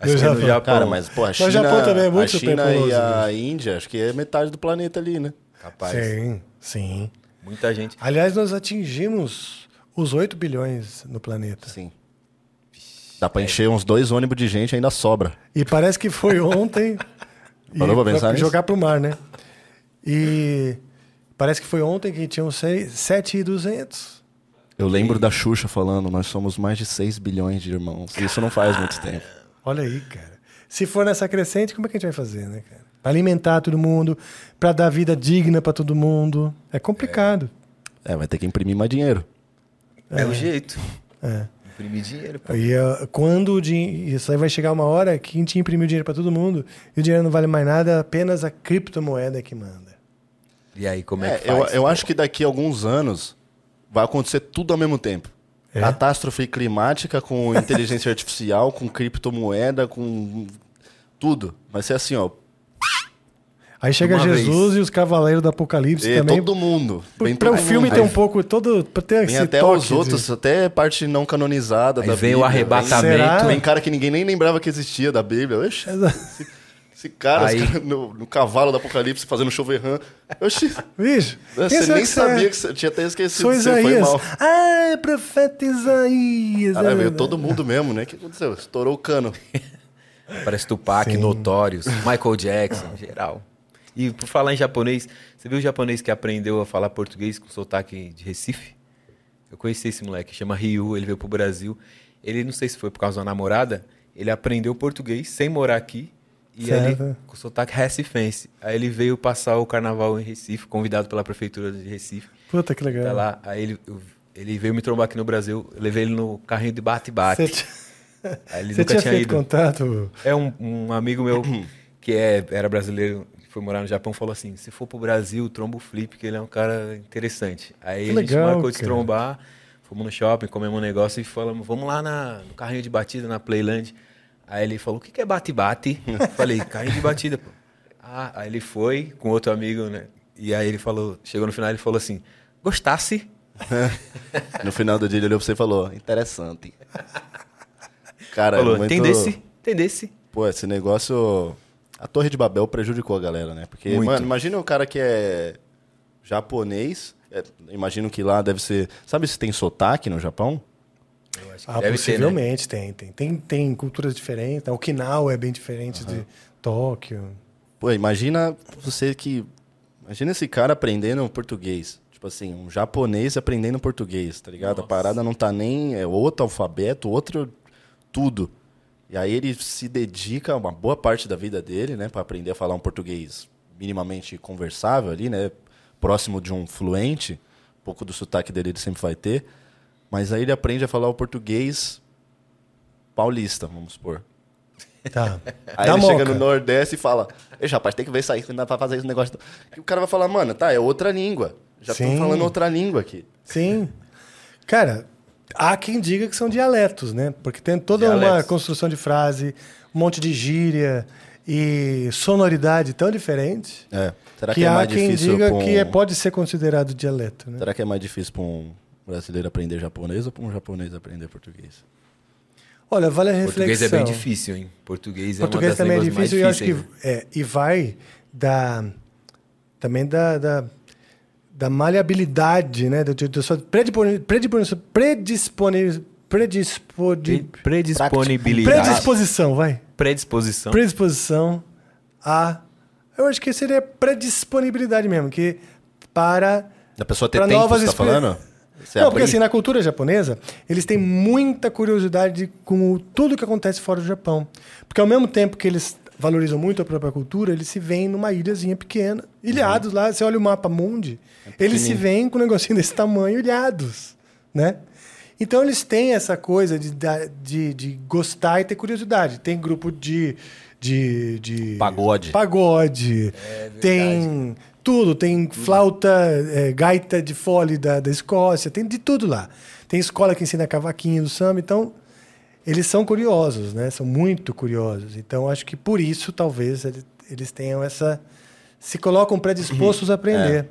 Acho No que é no Japão. Cara, mas, pô, a China. o Japão também é muito a China e a Índia, acho que é metade do planeta ali, né? Capaz. Sim, sim. Muita gente. Aliás, nós atingimos os 8 bilhões no planeta. Sim. Dá pra encher uns dois ônibus de gente e ainda sobra. E parece que foi ontem [laughs] Parou pra pensar nisso? jogar pro mar, né? E parece que foi ontem que tinham 7,200. Eu lembro da Xuxa falando, nós somos mais de 6 bilhões de irmãos. Isso não faz muito tempo. Olha aí, cara. Se for nessa crescente, como é que a gente vai fazer, né, cara? Alimentar todo mundo, pra dar vida digna pra todo mundo. É complicado. É, vai ter que imprimir mais dinheiro. É, o jeito. É. Imprimir dinheiro. pô. E uh, quando o din- isso aí vai chegar uma hora que a gente imprimiu dinheiro pra todo mundo e o dinheiro não vale mais nada, apenas a criptomoeda que manda. E aí, como é, É, que eu, faz? eu acho que daqui a alguns anos vai acontecer tudo ao mesmo tempo. É? Catástrofe climática com inteligência [laughs] artificial, com criptomoeda, com tudo. Vai ser assim, ó. Aí chega Uma Jesus e os cavaleiros do Apocalipse E também. todo mundo. Para o filme ter um pouco todo pra ter Vem esse até toque os de- outros, até parte não canonizada Aí da vem Bíblia. o arrebatamento. Vem, vem cara que ninguém nem lembrava que existia da Bíblia. Oxe, esse cara, Aí- esse cara no, no cavalo do Apocalipse fazendo choverran. Oxi, Bicho, você nem que sabia é? que você tinha até esquecido. Sou que você foi mal. Ah, é profeta Isaías. Cara, É veio todo mundo mesmo, né? O que aconteceu? Estourou o cano. Parece Tupac, Sim. Notorious, Michael Jackson, geral. E por falar em japonês, você viu o japonês que aprendeu a falar português com sotaque de Recife? Eu conheci esse moleque, chama Ryu, ele veio pro Brasil. Ele, não sei se foi por causa da namorada, ele aprendeu português sem morar aqui. E Certo. ele, com sotaque recifense. Aí ele veio passar o carnaval em Recife, convidado pela prefeitura de Recife. Puta que legal. Tá lá, aí ele, eu- ele veio me trombar aqui no Brasil, eu levei ele no carrinho de bate-bate. Você, nunca tinha tinha feito ido. contato? É um, um amigo meu que é, era brasileiro, foi morar no Japão, falou assim: se for pro Brasil, tromba o Flip, que ele é um cara interessante. Aí Que a gente legal, marcou de cara. trombar, fomos no shopping, comemos um negócio e falamos: vamos lá na, no carrinho de batida, na Playland. Aí ele falou: o que, que é bate-bate? Falei: carrinho de batida, pô. Ah, aí ele foi com outro amigo, né? E aí ele falou: chegou no final, ele falou assim: gostasse? [laughs] No final do dia ele olhou pra você e falou, interessante. Cara, falou: é muito... entendesse? Entendesse? Pô, esse negócio... A Torre de Babel prejudicou a galera, né? Porque, Muito. mano, imagina o cara que é japonês... é, imagino que lá deve ser... Sabe se tem sotaque no Japão? Eu acho que Ah, deve ter, né? possivelmente tem, tem, tem. Tem culturas diferentes. Okinawa é bem diferente de Tóquio. Pô, imagina você que... Imagina esse cara aprendendo português. Tipo assim, um japonês aprendendo português, tá ligado? A parada não tá nem... É outro alfabeto, outro... Tudo. E aí ele se dedica uma boa parte da vida dele, né? Pra aprender a falar um português minimamente conversável ali, né? Próximo de um fluente. Um pouco do sotaque dele ele sempre vai ter. Mas aí ele aprende a falar o português paulista, vamos supor. Tá. [laughs] Aí Da ele moca. chega no Nordeste e fala: Ei, rapaz, tem que ver isso aí, que não dá pra fazer esse negócio. E o cara vai falar: Mano, tá, é outra língua. Já Sim. falando outra língua aqui. Sim. Cara, há quem diga que são dialetos, né? Porque tem toda uma Dialetos. construção de frase, um monte de gíria e sonoridade tão diferente É. Será que, que, é há mais quem difícil diga um- que é- pode ser considerado dialeto, né? Será que é mais difícil pra um brasileiro aprender japonês ou pra um japonês aprender português? Olha, vale a reflexão. Português é bem difícil, hein? Português, Português é uma das também é difícil e eu acho que difíceis, né? é, e vai da também da, da, da maleabilidade, né? Da, da sua predisponi- predisponi- predisponi- predisponi- Pre- Predisponibilidade. predisposição, vai. Predisposição. Predisposição a eu acho que seria predisponibilidade mesmo, que para Da pessoa ter tempo, novas você tá experi- falando? Você não, porque assim, na cultura japonesa, eles têm muita curiosidade com o- tudo que acontece fora do Japão. Porque ao mesmo tempo que eles valorizam muito a própria cultura, eles se veem numa ilhazinha pequena, ilhados lá. Você olha o mapa mundi, eles se veem com um negocinho [laughs] desse tamanho, ilhados, né? Então eles têm essa coisa de, de, de gostar e ter curiosidade. Tem grupo de... de, de Pagode. Pagode. tem tudo. Tem flauta, é, gaita de fole da, da Escócia. Tem de tudo lá. Tem escola que ensina cavaquinho do samba. Então, eles são curiosos, né? São muito curiosos. Então, acho que por isso, talvez, eles, eles tenham essa... Se colocam predispostos a aprender.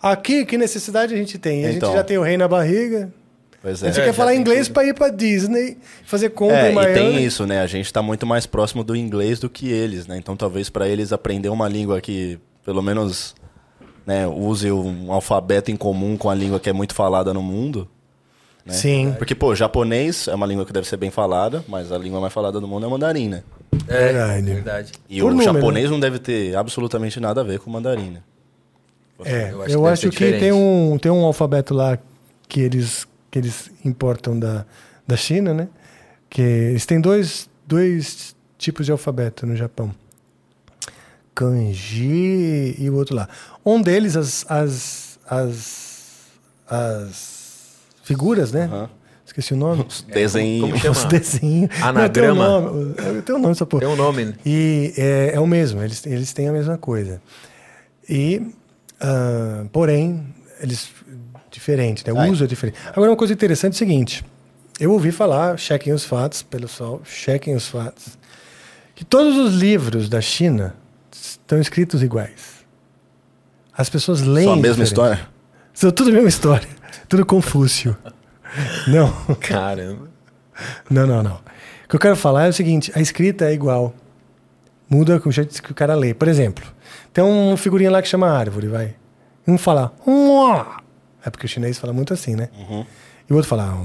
Aqui, que necessidade a gente tem? A Então. gente já tem o rei na barriga. Pois A é. gente quer já falar inglês para ir para Disney, fazer compra É, em e Miami. tem isso, né? A gente tá muito mais próximo do inglês do que eles, né? Então talvez para eles aprender uma língua que pelo menos né, use um alfabeto em comum com a língua que é muito falada no mundo. Né? Sim. Porque, pô, japonês é uma língua que deve ser bem falada, mas a língua mais falada do mundo é mandarim, né? É, Verdade. verdade. E Por o número, japonês não deve ter absolutamente nada a ver com o mandarim, né? É, Eu eu acho acho, que ser que tem um, tem um alfabeto lá que eles, que eles importam da, da China, né? Que eles têm dois, dois tipos de alfabeto no Japão. Kanji e o outro lá. Um deles, as, as, as, as figuras, né? Aham. Esqueci o nome. Os desenhos. como chama? Os desenhos. Anagrama? Não, tem um nome, tem um nome essa porra. Tem um nome, né? E é, é o mesmo, eles, eles têm a mesma coisa. E, ah, porém, eles diferente, né? O Ai. uso é diferente. Agora, uma coisa interessante é o seguinte: eu ouvi falar, chequem os fatos, pelo sol, chequem os fatos, que todos os livros da China estão escritos iguais. As pessoas leem. Só a mesma diferente. história? São tudo a mesma história. Tudo Confúcio. Não. Caramba. Não, não, não. O que eu quero falar é o seguinte: a escrita é igual. Muda com o jeito que o cara lê. Por exemplo, tem uma figurinha lá que chama árvore, vai. Um fala. "Mua". É porque o chinês fala muito assim, né? E o outro fala.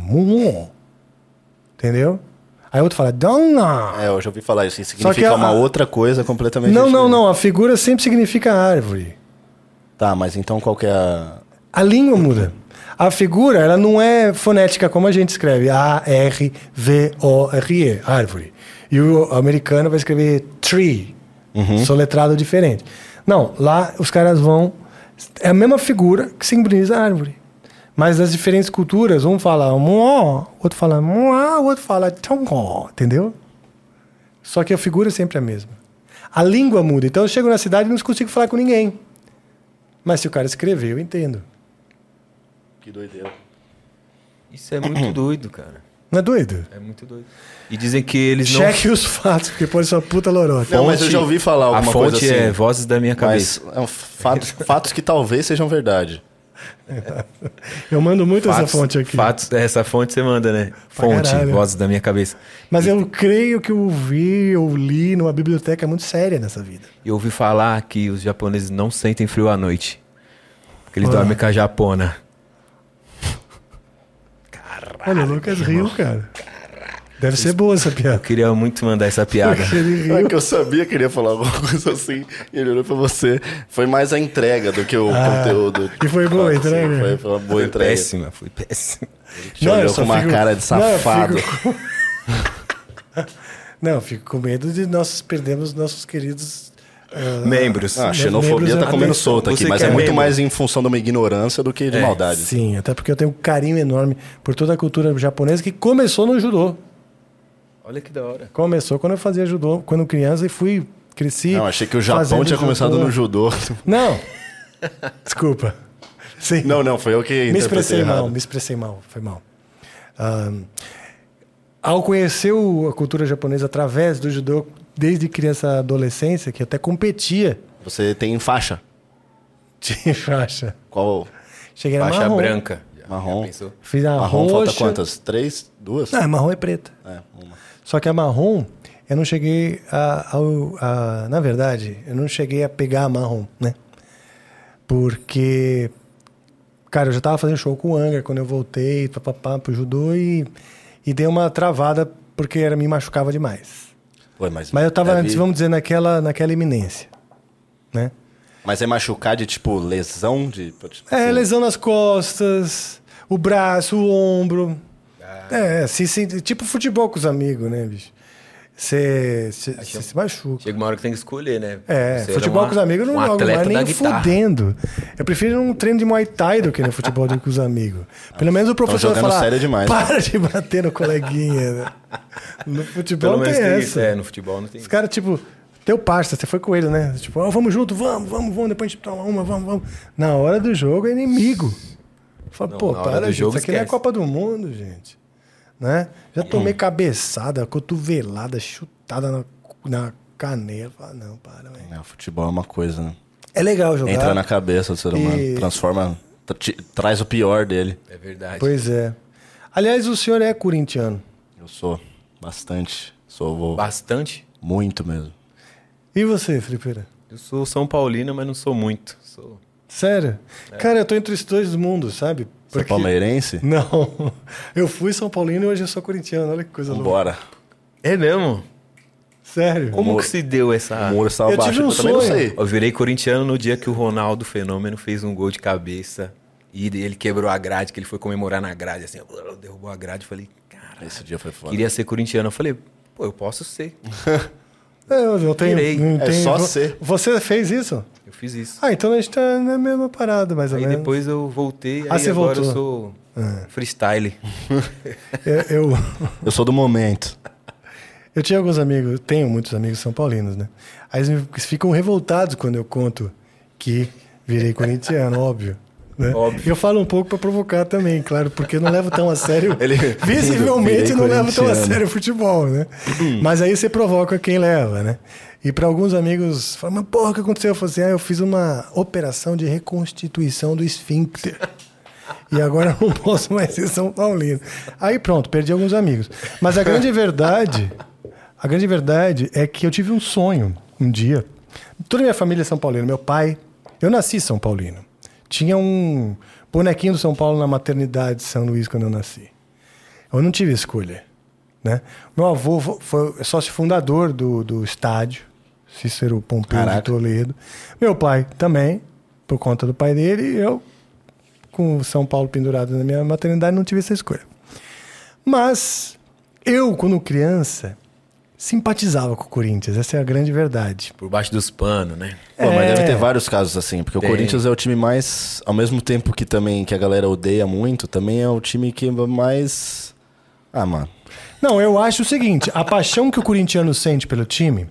Entendeu? Aí o outro fala. Dona. É, eu já ouvi falar isso. Significa a- uma outra coisa completamente Não, não, diferente. não. A figura sempre significa árvore. Tá, mas então qual que é a... A língua muda. A figura, ela não é fonética como a gente escreve. A-R-V-O-R-E, árvore. E o americano vai escrever tree, soletrado diferente. Não, lá os caras vão... É a mesma figura que simboliza a árvore. Mas nas diferentes culturas, um fala mo, outro fala moa, o outro fala tongó, entendeu? Só que a figura é sempre a mesma. A língua muda. Então eu chego na cidade e não consigo falar com ninguém. Mas se o cara escrever, eu entendo. Que doideira. Isso é muito [clears throat] doido, cara. Não é doido? É muito doido. E dizem que eles não. Cheque os fatos, porque pode ser uma puta lorota. Não, mas eu já ouvi falar A alguma fonte coisa assim. é vozes da minha Mas cabeça. é um fatos, fatos que talvez sejam verdade. Eu mando muito fatos, essa fonte aqui. Fatos, essa fonte você manda, né? Fonte, caralho. vozes da minha cabeça. Mas eu creio que eu vi ou li numa biblioteca muito séria nessa vida. E eu ouvi falar que os japoneses não sentem frio à noite. Porque eles Ah. dormem com a japona. Olha, o Lucas riu, cara. Deve ser boa essa Eu piada. queria muito mandar essa piada. [laughs] Ele É que eu sabia que ele ia falar alguma coisa assim. E ele olhou pra você. Foi mais a entrega do que o Ah, conteúdo. e foi boa a entrega? Foi, foi uma boa Foi entrega. péssima, foi péssima. Te olhou eu com uma fico- cara de Não, eu safado. fico- [laughs] Não, eu fico com medo de nós perdermos nossos queridos. Ah, Membros. Ah, a xenofobia membros tá comendo solta aqui, mas é é muito membro. mais em função de uma ignorância do que de É, maldade. Sim, até porque eu tenho um carinho enorme por toda a cultura japonesa que começou no judô. Olha que da hora. Começou quando eu fazia judô, quando criança, e fui, cresci. Não, achei que o Japão tinha começado no judô. Não. [laughs] Desculpa. Sim. Não, não, foi eu que me expressei errado. mal, me expressei mal, foi mal. Ahn, ao conhecer a cultura japonesa através do judô, desde criança adolescência, que até competia Você tem faixa. de [laughs] faixa. Qual? Cheguei na Faixa marrom. branca. Marrom. Fiz a Marrom roxa. falta quantas? Três? Duas? Não, marrom é preta. É, uma. Só que a marrom, eu não cheguei a, ao- a- Na verdade, eu não cheguei a pegar a marrom, né? Porque. Cara, eu já tava fazendo show com o Anger quando eu voltei papapá, pro judô e, e dei uma travada porque era, me machucava demais. Pô, mas, Mas eu tava, deve- vamos dizer, naquela, naquela iminência. Né? Mas é machucar de tipo lesão? De, tipo, É, assim, lesão nas costas, o braço, o ombro. É, se, se- tipo futebol com os amigos, né, bicho? Você Acho- se machuca. Chega uma hora que tem que escolher, né? É, Você futebol uma- com os amigos eu não um jogo mais nem fudendo. Eu prefiro um treino de Muay Thai do que no futebol com os amigos. Pelo menos o professor vai jogando falar, sério demais, para de bater no coleguinha. né? No futebol Pelo não menos tem tem essa. isso. É, no futebol não tem Os caras, tipo, teu parça, você foi com ele, né? Tipo, ó, vamos junto, vamos, vamos, vamos, depois a gente toma uma, vamos, vamos. Na hora do jogo é inimigo. Fala, Não, pô, para, gente, jogo isso aqui não é esquece. Copa do Mundo, gente. Né? Já tomei cabeçada, cotovelada, chutada na, na canela. Fala, não, para, velho. É, o futebol é uma coisa, né? É legal jogar. Entra na cabeça do ser humano, E- transforma, tra- te- traz o pior dele. É verdade. Pois é. Aliás, o senhor é corintiano. Eu sou bastante, sou vou, Bastante. muito mesmo. E você, Felipeira? Eu sou São Paulino, mas não sou muito. Sou... Sério? Cara, eu tô entre os dois mundos, sabe? Você é palmeirense? [laughs] Não. Eu fui São Paulino e hoje eu sou corintiano. Olha que coisa louca. Vambora. É mesmo? Sério. Como Mo- que se deu essa. Estava Eu tive um eu também não sonho. sei. Eu virei corintiano no dia que o Ronaldo Fenômeno fez um gol de cabeça. E ele quebrou a grade, que ele foi comemorar na grade, assim, derrubou a grade. Eu falei, cara, Esse dia foi foda. queria ser corintiano. Eu falei, pô, eu posso ser. [laughs] É, Eu não tenho. Virei. Não É tenho- só vo- ser. Você fez isso? Fiz isso. Ah, então a gente tá na mesma parada, mais ou Aí menos. depois eu voltei, Ah, aí você agora voltou. eu sou freestyle. [laughs] Eu, eu, Eu sou do momento. [laughs] eu tinha alguns amigos, tenho muitos amigos são paulinos, né? Aí eles me- ficam revoltados quando eu conto que virei corintiano, óbvio. Né? Óbvio. E eu falo um pouco pra provocar também, claro, porque eu não levo tão a sério. [laughs] Ele- visivelmente não levo tão a sério o futebol, né? Mas aí você provoca quem leva, né? E para alguns amigos, falam, mas porra, o que aconteceu? Eu falei assim, ah, eu fiz uma operação de reconstituição do esfíncter. E agora não posso mais ser São Paulino. Aí pronto, perdi alguns amigos. Mas a grande verdade, a grande verdade é que eu tive um sonho um dia. Toda minha família é São Paulino. Meu pai, eu nasci São Paulino. Tinha um bonequinho do São Paulo na maternidade de São Luís quando eu nasci. Eu não tive escolha. Né? Meu avô fo- foi sócio fundador do, do estádio, Cícero Pompeu de Caraca. Toledo. Meu pai também, por conta do pai dele, e eu, com o São Paulo pendurado na minha maternidade, não tive essa escolha. Mas eu, quando criança, simpatizava com o Corinthians, essa é a grande verdade. Por baixo dos panos, né? Pô, mas É. deve ter vários casos assim, porque Tem. o Corinthians é o time mais, ao mesmo tempo que também que a galera odeia muito, também é o time que mais Ah, mano. Não, eu acho o seguinte: a paixão que o corintiano sente pelo time.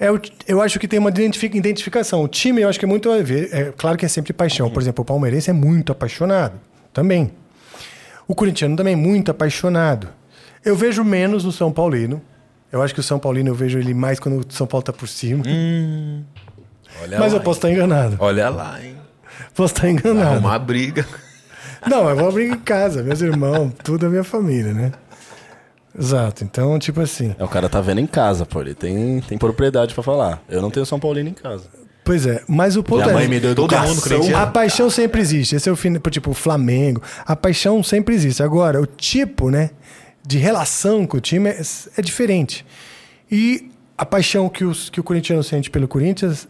É o, eu acho que tem uma identifi- identificação. O time, eu acho que é muito a ver. É claro que é sempre paixão. Por exemplo, o palmeirense é muito apaixonado. Também. O corintiano também é muito apaixonado. Eu vejo menos no São Paulino. Eu acho que o São Paulino eu vejo ele mais quando o São Paulo tá por cima. Olha Mas lá, eu posso estar enganado. Olha lá, hein? Posso estar enganado. Arrumar briga. Não, eu vou abrir em casa, meus irmãos, tudo a minha família, né? Exato. Então, tipo assim. É, o cara tá vendo em casa, pô. Ele tem, tem propriedade pra falar. Eu não tenho São Paulino em casa. Pois é, mas o ponto Minha é. mãe me deu todo educação. mundo corintiano. A paixão sempre existe. Esse é o fim, tipo, o Flamengo. A paixão sempre existe. Agora, o tipo, né, de relação com o time é, é diferente. E a paixão que, os, que o corintiano sente pelo Corinthians,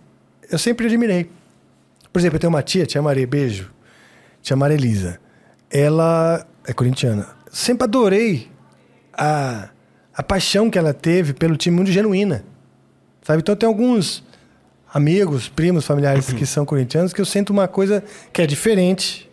eu sempre admirei. Por exemplo, eu tenho uma tia, tia Maria, beijo, tia Maria Elisa. Ela é corintiana. Sempre adorei a, a paixão que ela teve pelo time muito genuína. Sabe? Então tem alguns amigos, primos, familiares que são corintianos que eu sinto uma coisa que é diferente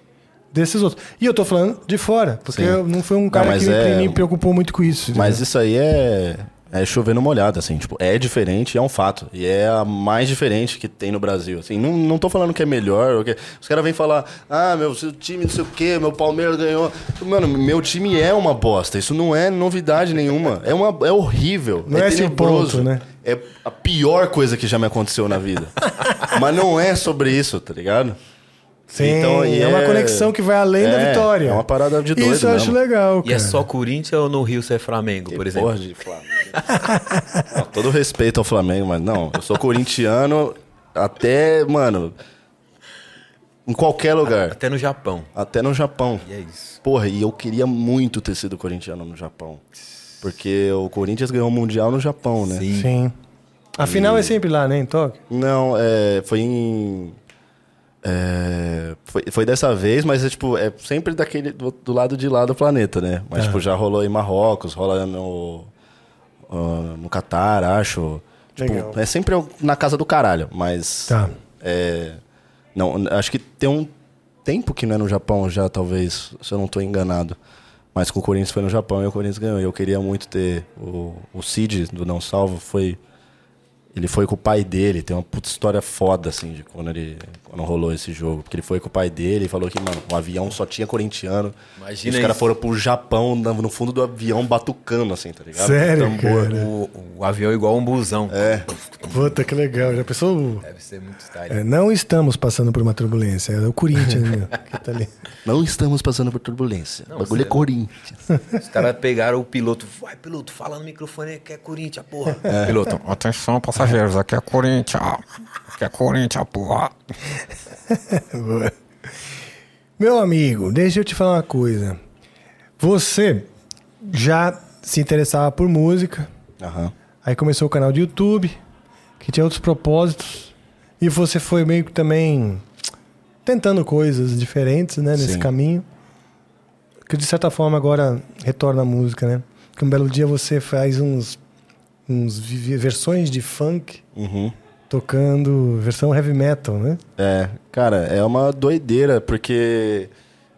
desses outros. E eu tô falando de fora, porque Sim. eu não fui um cara mas que me- é- me preocupou muito com isso. Mas isso aí é, é chover no molhado, assim, tipo, é diferente, é um fato. E é a mais diferente que tem no Brasil. Assim, não, não tô falando que é melhor. que- Os caras vêm falar, ah, meu seu time não sei o quê, meu Palmeiras ganhou. Mano, meu time é uma bosta. Isso não é novidade nenhuma. É, uma, é horrível. Não é tenebroso. ponto, né? É a pior coisa que já me aconteceu na vida. [laughs] Mas não é sobre isso, tá ligado? Sim, Então, e é uma é- conexão que vai além da é, vitória. é uma parada de doido Isso eu acho mesmo. legal, cara. E é só Corinthians ou no Rio você é Flamengo, por exemplo? porra de Flamengo. [laughs] Não, todo respeito ao Flamengo, mas não, eu sou corintiano até, mano, em qualquer lugar. Até no Japão. Até no Japão. E é isso. Porra, e eu queria muito ter sido corintiano no Japão. Porque o Corinthians ganhou o Mundial no Japão, né? Sim. Sim. A final é sempre lá, né, em Tóquio? Não, é, foi em. É, foi, foi dessa vez, mas é tipo, é sempre daquele do, do lado de lá do planeta, né? Mas Tá. tipo, já rolou em Marrocos, rola no. ah, no Catar, acho. Tipo, Legal. é sempre na casa do caralho, mas. Tá. É, não, acho que tem um tempo que não é no Japão já, talvez, se eu não tô enganado. Mas com o Corinthians foi no Japão e o Corinthians ganhou. E eu queria muito ter. O, o Cid do Não Salvo foi. Ele foi com o pai dele, tem uma puta história foda, assim, de quando ele quando rolou esse jogo. Porque ele foi com o pai dele e falou que, mano, o avião só tinha corintiano. Imagina e os caras foram pro Japão, no no fundo do avião, batucando, assim, tá ligado? Sério, Tambor. cara? O, o avião é igual um busão. É. Puta, que legal. Já pensou? Deve ser muito style. É, não estamos passando por uma turbulência. É o Corinthians, né, [laughs] que tá ali. Não estamos passando por turbulência. O bagulho é Corinthians. Os caras pegaram o piloto. Vai, piloto, fala no microfone que é Corinthians, porra. É. Piloto. Atenção, passageiros, aqui é Corinthians. Aqui é Corinthians, porra. [laughs] Meu amigo, deixa eu te falar uma coisa. Você já se interessava por música, Aham. Aí começou o canal de YouTube, que tinha outros propósitos. E você foi meio que também tentando coisas diferentes, né, nesse Sim. caminho. Que de certa forma agora retorna à música, né? Que um belo dia você faz uns, uns versões de funk Uhum. tocando versão heavy metal, né? É, cara, é uma doideira, porque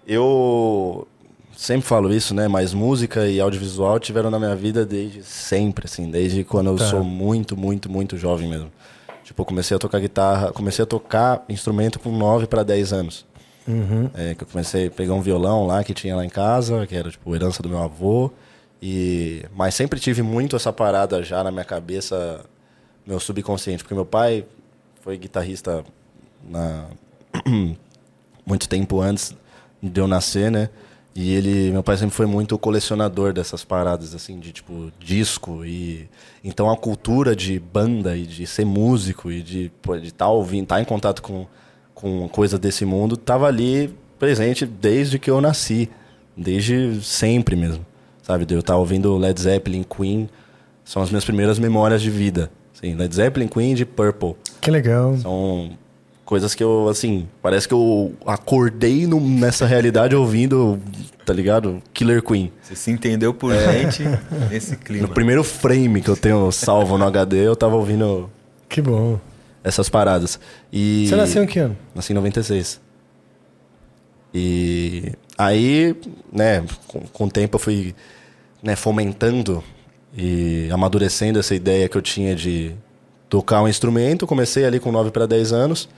eu sempre falo isso, né? Mas música e audiovisual tiveram na minha vida desde sempre, assim, desde quando eu Tá. sou muito, muito, muito jovem mesmo. Tipo, eu comecei a tocar guitarra, comecei a tocar instrumento com 9 para 10 anos. É, que eu comecei a pegar um violão lá que tinha lá em casa, que era tipo herança do meu avô. E mas sempre tive muito essa parada já na minha cabeça, meu subconsciente, porque meu pai foi guitarrista na [clears throat] muito tempo antes de eu nascer, né? E ele, meu pai sempre foi muito colecionador dessas paradas assim de tipo disco e então a cultura de banda e de ser músico e de pô, de estar ouvindo, estar em contato com com coisa desse mundo tava ali presente desde que eu nasci, desde sempre mesmo, sabe? Eu estar ouvindo Led Zeppelin, Queen, são as minhas primeiras memórias de vida. Sim, Led Zeppelin, Queen e de Purple. Que legal. São coisas que eu, assim, parece que eu acordei no- nessa realidade ouvindo, tá ligado? Killer Queen. Você se entendeu por É. gente nesse [laughs] clima. No primeiro frame que eu tenho salvo no HD, eu tava ouvindo Que bom. essas paradas. E Você nasceu em que ano? Nasci em 96. E aí, né, com, com o tempo eu fui né, fomentando e amadurecendo essa ideia que eu tinha de tocar um instrumento. Comecei ali com 9 para 10 anos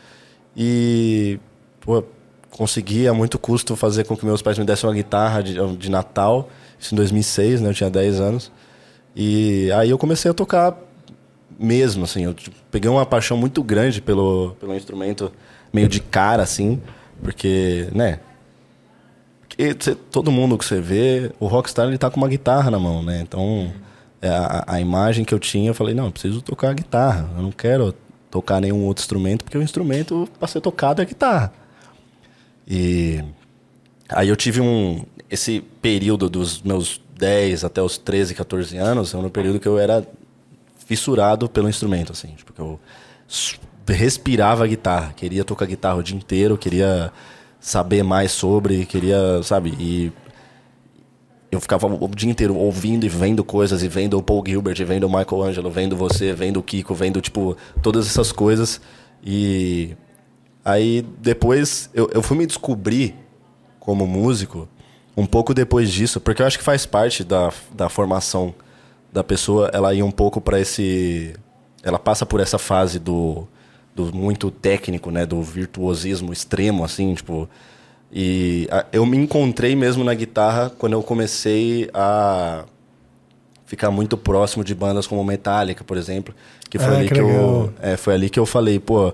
e pô, consegui a muito custo fazer com que meus pais me dessem uma guitarra de, de Natal. Isso em 2006, né, eu tinha 10 anos. E aí eu comecei a tocar mesmo, assim. Eu tipo, peguei uma paixão muito grande pelo, pelo instrumento, meio de cara, assim, porque, né? Porque cê- todo mundo que você vê, o rockstar ele tá com uma guitarra na mão, né? Então, é, a, a imagem que eu tinha, eu falei, não, eu preciso tocar guitarra. Eu não quero tocar nenhum outro instrumento, porque o instrumento para ser tocado é a guitarra. E aí eu tive um esse período dos meus 10 até os 13, 14 anos, era um período que eu era fissurado pelo instrumento, assim, tipo, que eu respirava a guitarra, queria tocar guitarra o dia inteiro, queria saber mais sobre, queria, sabe, e eu ficava o dia inteiro ouvindo e vendo coisas, e vendo o Paul Gilbert, e vendo o Michael Angelo, vendo você, vendo o Kiko, vendo, tipo, todas essas coisas, e aí depois eu, eu fui me descobrir como músico um pouco depois disso, porque eu acho que faz parte da, da formação da pessoa, ela ir um pouco para esse. Ela passa por essa fase do, do muito técnico, né? Do virtuosismo extremo, assim, tipo. E a- eu me encontrei mesmo na guitarra quando eu comecei a ficar muito próximo de bandas como Metallica, por exemplo, que foi Ah, ali que que, eu é, foi ali que eu falei, pô,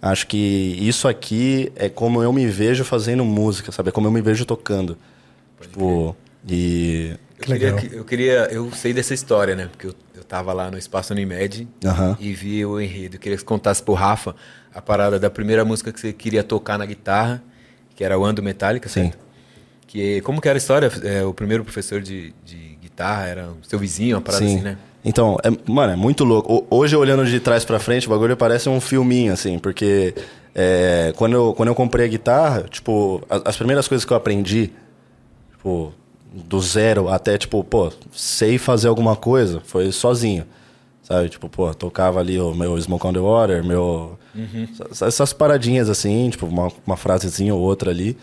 acho que isso aqui é como eu me vejo fazendo música, sabe? É como eu me vejo tocando. Tipo, e Eu Que queria, legal. eu queria, eu sei dessa história, né? Porque eu, eu tava lá no Espaço Unimed Aham. e vi o enredo. Eu queria que você contasse pro Rafa a parada da primeira música que você queria tocar na guitarra, que era o Ando Metallica, Sim. certo? Que, como que era a história? É, o primeiro professor de, de guitarra era o seu vizinho, uma parada Sim. assim, né? Então, é, mano, é muito louco. O- Hoje, olhando de trás pra frente, o bagulho parece um filminho, assim, porque é, quando, eu, quando eu comprei a guitarra, tipo, as, as primeiras coisas que eu aprendi, tipo, do zero até, tipo, pô, sei fazer alguma coisa, foi sozinho. Sabe? Tipo, pô, tocava ali o meu Smoke on the Water, meu. Essas- Essas paradinhas assim, tipo, uma, uma frasezinha ou outra ali,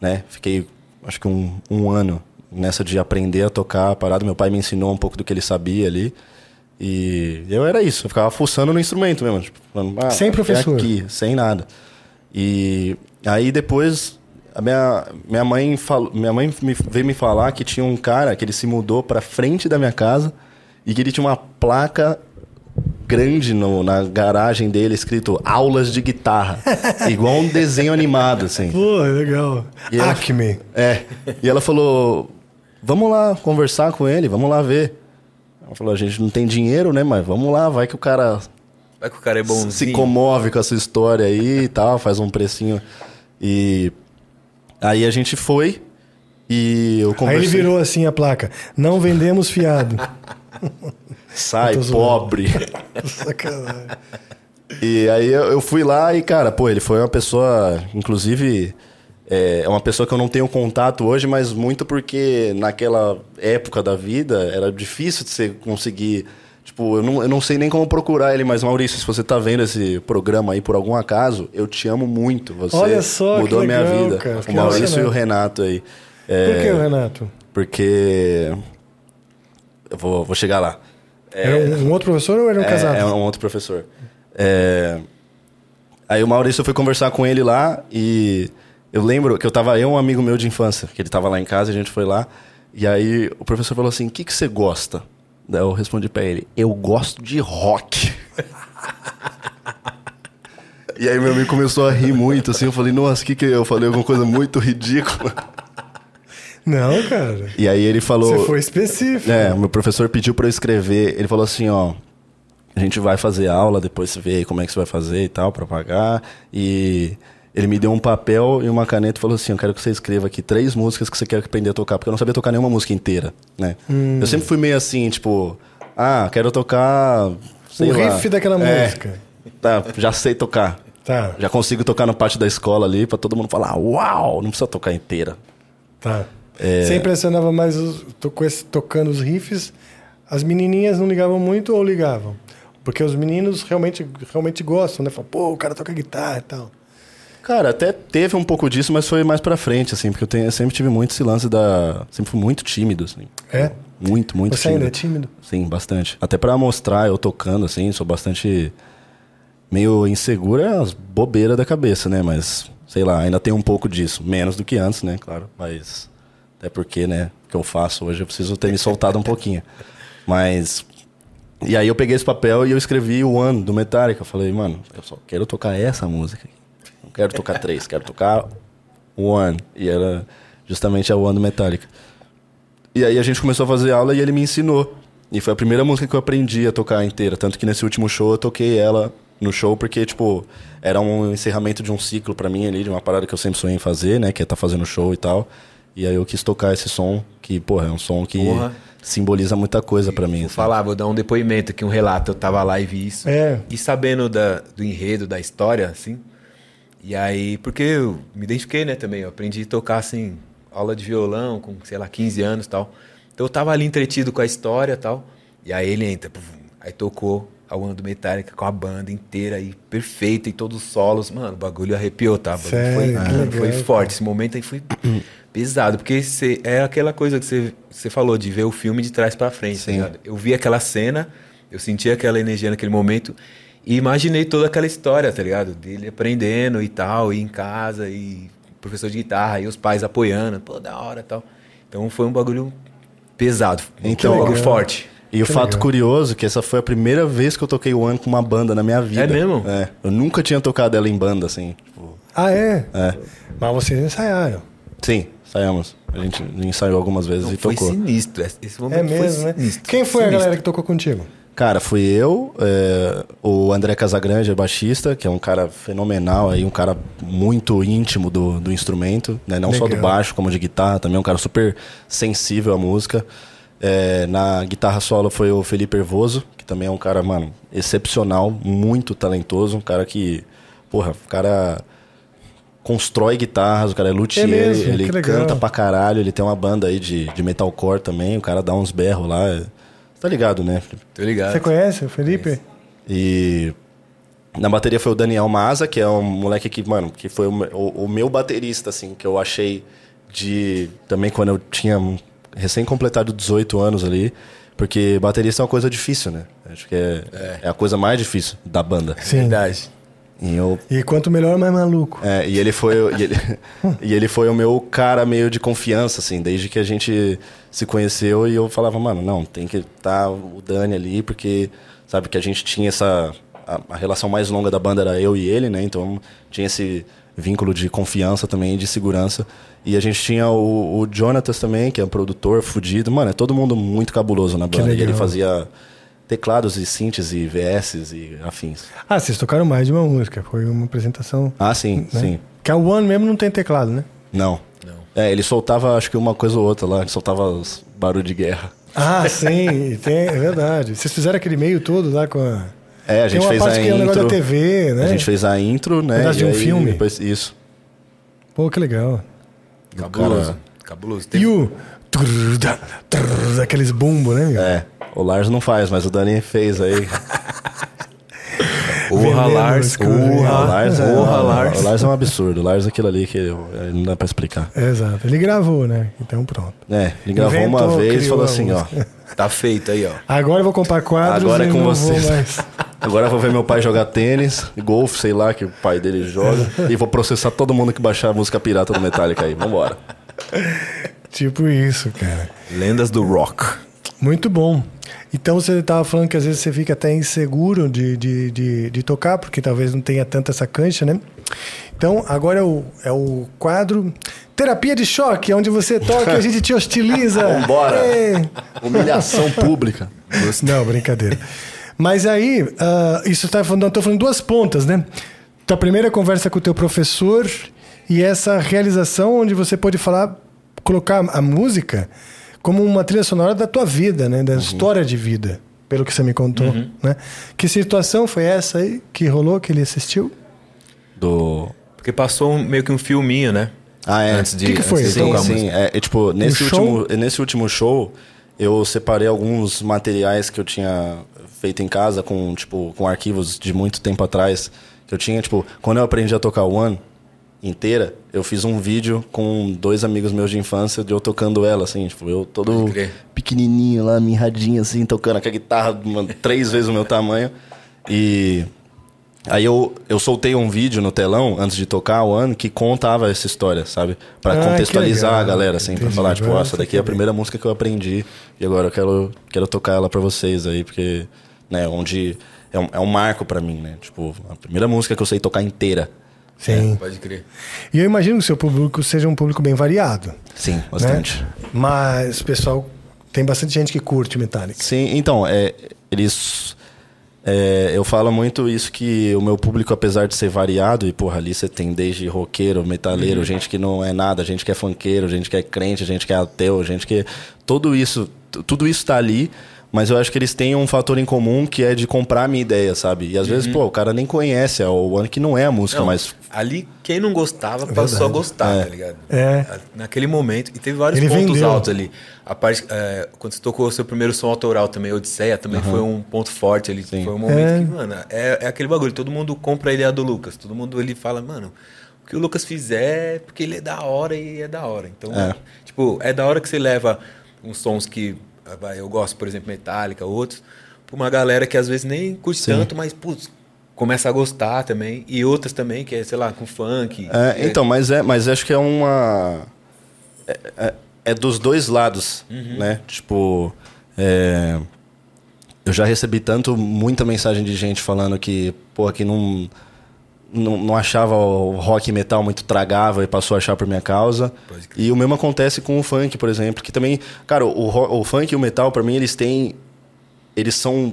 né? Fiquei, acho que um, um ano nessa de aprender a tocar a parada. Meu pai me ensinou um pouco do que ele sabia ali. E eu era isso, eu ficava fuçando no instrumento mesmo. Tipo, falando, ah, Sem é professor. aqui, sem nada. E aí depois a minha, minha mãe falou, minha mãe me, veio me falar que tinha um cara que ele se mudou pra frente da minha casa e que ele tinha uma placa grande no, na garagem dele escrito aulas de guitarra, [laughs] igual um desenho animado assim. Pô, legal. E ela- Acme. É. E ela falou: "Vamos lá conversar com ele, vamos lá ver". Ela falou: "A gente não tem dinheiro, né, mas vamos lá, vai que o cara Vai que o cara é bonzinho. se comove com essa história aí e tal, faz um precinho. E aí a gente foi e eu Aí conversei. ele virou assim a placa. Não vendemos fiado. [laughs] Sai, pobre. [laughs] Sacanagem. E aí eu, eu fui lá e, cara, pô, ele foi uma pessoa, inclusive, é é uma pessoa que eu não tenho contato hoje, mas muito porque naquela época da vida era difícil de você conseguir. Tipo, eu não, eu não sei nem como procurar ele, mas Maurício, se você tá vendo esse programa aí por algum acaso, eu te amo muito. Você Olha só, mudou que minha legal, vida. cara, o Maurício e o Renato aí. É, Por que, Renato? Porque. Eu vou, vou chegar lá. Era um, outro professor ou era um É, casado? É um outro professor. É, Aí o Maurício foi conversar com ele lá e eu lembro que eu tava, eu e um amigo meu de infância, que ele tava lá em casa, a gente foi lá. E aí o professor falou assim: o que, que você gosta? Daí eu respondi pra ele: eu gosto de rock. [laughs] e aí meu amigo começou a rir muito, assim. Eu falei: nossa, o que que eu falei? Alguma coisa muito ridícula. Não, cara. E aí ele falou. Você foi específico. É, o meu professor pediu pra eu escrever. Ele falou assim, ó, a gente vai fazer aula, depois você vê aí como é que você vai fazer e tal, pra pagar. E ele me deu um papel e uma caneta e falou assim, eu quero que você escreva aqui três músicas que você quer aprender a tocar, porque eu não sabia tocar nenhuma música inteira, né? Hum. Eu sempre fui meio assim, tipo, ah, quero tocar, sei O lá. riff daquela É, música. Tá, já sei tocar. Tá, Já consigo tocar no pátio da escola ali pra todo mundo falar, uau, não precisa tocar inteira. tá. É. Você impressionava mais os, tocando os riffs. As menininhas não ligavam muito ou ligavam? Porque os meninos realmente, realmente gostam, né? Falam, pô, o cara toca guitarra e tal. Cara, até teve um pouco disso, mas foi mais pra frente, assim, porque eu, tenho- eu sempre tive muito esse lance da. Sempre fui muito tímido, assim. É? Muito, muito Você ainda é tímido? Sim, bastante. Até pra mostrar eu tocando, assim, sou bastante. meio inseguro, é as bobeiras da cabeça, né? Mas, sei lá, ainda tem um pouco disso. Menos do que antes, né? Claro. Mas. Até porque, né? O que eu faço hoje eu preciso ter me soltado um pouquinho. Mas. E aí eu peguei esse papel e eu escrevi o One do Metallica. Eu falei, mano, eu só quero tocar essa música. Quero tocar três, quero tocar One. E era justamente a One do Metallica. E aí a gente começou a fazer aula e ele me ensinou. E foi a primeira música que eu aprendi a tocar inteira. Tanto que nesse último show eu toquei ela no show porque, tipo, era um encerramento de um ciclo pra mim ali, de uma parada que eu sempre sonhei em fazer, né? Que é estar fazendo show e tal. E aí eu quis tocar esse som, que, porra, é um som que Porra. simboliza muita coisa pra mim. Vou assim. falar, vou dar um depoimento aqui, um relato. Eu tava lá e vi isso. É. E sabendo da, do enredo, da história, assim. E aí, porque eu me identifiquei, né, também. Eu aprendi a tocar, assim, aula de violão com, sei lá, 15 anos tal. Então eu tava ali entretido com a história tal. E aí ele entra, aí tocou a One do Metallica com a banda inteira aí, perfeita, e todos os solos. Mano, o bagulho arrepiou, tá? Bagulho Sério? foi, Que legal, foi forte. Esse momento aí foi [clears throat] pesado, porque cê, é aquela coisa que você falou, de ver o filme de trás pra frente, tá Sim. ligado? Eu vi aquela cena, eu senti aquela energia naquele momento e imaginei toda aquela história, tá ligado? Dele aprendendo e tal, e em casa, e professor de guitarra, e os pais apoiando, pô, da hora e tal. Então foi um bagulho pesado, Então, um bagulho legal. forte. E o fato legal. curioso é que essa foi a primeira vez que eu toquei One com uma banda na minha vida. É mesmo? É. Eu nunca tinha tocado ela em banda, assim. Tipo, Ah, é? é. Mas vocês ensaiaram. Sim, saímos. A gente ensaiou algumas vezes Não, e foi tocou. sinistro, esse momento É mesmo, foi né? sinistro. Quem foi a Sinistro. galera que tocou contigo? Cara, fui eu, é, o André Casagrande, é baixista, que é um cara fenomenal, aí, um cara muito íntimo do, do instrumento, né? não só do Legal. baixo, como de guitarra, também um cara super sensível à música. É, na guitarra solo foi o Felipe Hervoso, que também é um cara, mano, excepcional, muito talentoso, um cara que, porra, o cara constrói guitarras, o cara é luthier, É mesmo? ele legal. canta pra caralho, ele tem uma banda aí de, de metalcore também, o cara dá uns berros lá, é- tá ligado, né? Tô ligado. Você conhece o Felipe? E na bateria foi o Daniel Maza, que é um moleque que, mano, que foi o, o- o meu baterista, assim, que eu achei de. Também quando eu tinha recém-completado 18 anos ali. Porque baterista é uma coisa difícil, né? Acho que é, é. a coisa mais difícil da banda. Sim. Verdade. E eu E quanto melhor, mais maluco. é, e ele foi o- e ele, [laughs] e ele foi o meu cara meio de confiança, assim, desde que a gente se conheceu e eu falava, mano, não, tem que estar o Dani ali, porque sabe que a gente tinha essa. A, a relação mais longa da banda era eu e ele, né? Então tinha esse vínculo de confiança também, de segurança. E a gente tinha o, o Jonatas também, que é um produtor fudido. Mano, é todo mundo muito cabuloso na banda. E ele fazia teclados e synths e VS e afins. Ah, vocês tocaram mais de uma música. Foi uma apresentação. Ah, sim, né? sim. Que a One mesmo não tem teclado, né? Não. É, ele soltava acho que uma coisa ou outra lá, ele soltava os barulhos de guerra. Ah, sim, tem, é verdade. Vocês fizeram aquele meio todo lá com a. É, a Tem gente uma fez parte a que é um negócio intro. da TV, né? A gente fez a intro, né? E de um aí filme. Depois, isso. Pô, que legal. Cabuloso. Cabuloso. Tem- E o. Aqueles bumbo, né? meu? É. O Lars não faz, mas o Dani fez aí. [laughs] Porra, Veneno Lars. o Porra, Lars, é, porra, o Lars. Lars é um absurdo. O Lars é aquilo ali que não dá pra explicar. É, Exato. Ele gravou, né? Então pronto. É, ele gravou uma Inventou, vez e falou a assim, ó. Tá feito aí, ó. Agora eu vou comprar quadros Agora é com vocês. [laughs] Agora eu vou ver meu pai jogar tênis, golfe, sei lá, que o pai dele joga. e vou processar todo mundo que baixar a música pirata do Metallica aí. Vambora. Tipo isso, cara. Lendas do rock. Muito bom. Então você estava falando que às vezes você fica até inseguro de, de, de, de tocar, porque talvez não tenha tanta essa cancha, né? Então agora é o, é o quadro Terapia de Choque, onde você toca e a gente te hostiliza. [laughs] Vambora. É. Humilhação pública. Não, brincadeira. Mas aí, ah, isso está falando, estou falando duas pontas, né? Tua primeira conversa com o teu professor e essa realização onde você pode falar, colocar a música como uma trilha sonora da tua vida, né? Da história de vida, pelo que você me contou, né? Que situação foi essa aí que rolou, que ele assistiu? Do. Porque passou um- meio que um filminho, né? Ah, é. Antes de, Que que foi? antes Sim, sim. É, é, tipo, nesse, show? último, nesse último show, eu separei alguns materiais que eu tinha feito em casa com, tipo, com arquivos de muito tempo atrás. Que eu tinha, tipo, quando eu aprendi a tocar One inteira, eu fiz um vídeo com dois amigos meus de infância de eu tocando ela, assim, tipo, eu todo pequenininho lá, mirradinho assim, tocando com a guitarra mano, três vezes o meu tamanho. E Aí eu, eu soltei um vídeo no telão antes de tocar o ano que contava essa história, sabe? Pra Ah, contextualizar legal. a galera, assim, pra Entendi. falar, tipo, Agora essa daqui é a primeira música que eu aprendi e agora eu quero, quero tocar ela pra vocês aí, porque, né, onde é um, é um marco pra mim, né? Tipo, a primeira música que eu sei tocar inteira. Sim. Pode crer. E eu imagino que o seu público seja um público bem variado. Sim, né? bastante. Mas, pessoal, tem bastante gente que curte Metallica. Sim, então, é, eles. é, eu falo muito isso que o meu público, apesar de ser variado, e porra, ali você tem desde roqueiro, metaleiro, gente que não é nada, gente que é funkeiro, gente que é crente, gente que é ateu, gente que. Tudo isso, tudo isso tá ali, mas eu acho que eles têm um fator em comum que é de comprar a minha ideia, sabe? E às vezes, pô, o cara nem conhece, é o ano que não é a música, Não, mas. ali quem não gostava passou a gostar, tá ligado? É. Naquele momento. E teve vários Ele pontos vendeu. altos ali. A parte, é, quando você tocou o seu primeiro som autoral também, Odisseia, também foi um ponto forte ali. Foi um momento É. que, mano, é, é aquele bagulho. Todo mundo compra a ideia do Lucas. Todo mundo ele fala, mano, o que o Lucas fizer é porque ele é da hora e é da hora. Então, É. tipo, é da hora que você leva uns sons que eu gosto, por exemplo, Metallica, outros, pra uma galera que às vezes nem curte tanto, mas, putz, começa a gostar também. E outras também, que é, sei lá, com funk. É, então, mas é, mas acho que é uma. É, é- é dos dois lados, né? Tipo. é, eu já recebi tanto, muita mensagem de gente falando que, pô, que não, não, não achava o rock e metal muito tragável e passou a achar por minha causa. E o mesmo acontece com o funk, por exemplo, que também, cara, o, o funk e o metal, pra mim, eles têm. Eles são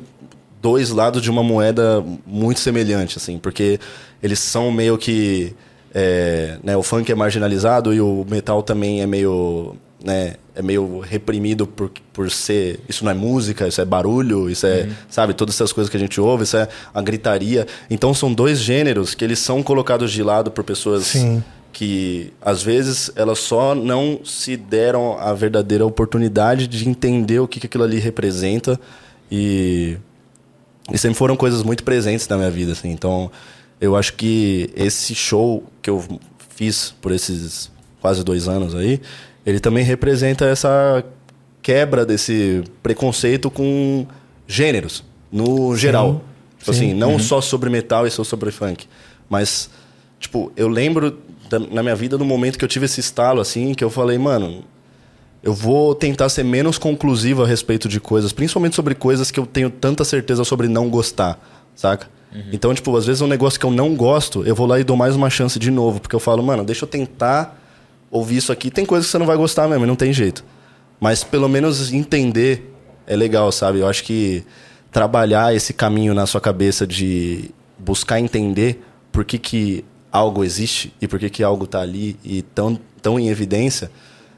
dois lados de uma moeda muito semelhante, assim, porque eles são meio que. é, né, o funk é marginalizado e o metal também é meio. Né, é meio reprimido por, por ser. Isso não é música, isso é barulho, isso é. Sabe, todas essas coisas que a gente ouve, isso é a gritaria. Então são dois gêneros que eles são colocados de lado por pessoas Sim. que às vezes elas só não se deram a verdadeira oportunidade de entender o que, que aquilo ali representa e, e sempre foram coisas muito presentes na minha vida assim então eu acho que esse show que eu fiz por esses quase dois anos aí ele também representa essa quebra desse preconceito com gêneros no geral tipo sim. assim não só sobre metal e só sobre funk mas Tipo, eu lembro da- na minha vida do momento que eu tive esse estalo, assim, que eu falei, mano, eu vou tentar ser menos conclusivo a respeito de coisas, principalmente sobre coisas que eu tenho tanta certeza sobre não gostar, saca? Então, tipo, às vezes um negócio que eu não gosto, eu vou lá e dou mais uma chance de novo, porque eu falo, mano, deixa eu tentar ouvir isso aqui. Tem coisas que você não vai gostar mesmo, não tem jeito. Mas pelo menos entender é legal, sabe? Eu acho que trabalhar esse caminho na sua cabeça de buscar entender por que, que algo existe e por que, que algo tá ali e tão, tão em evidência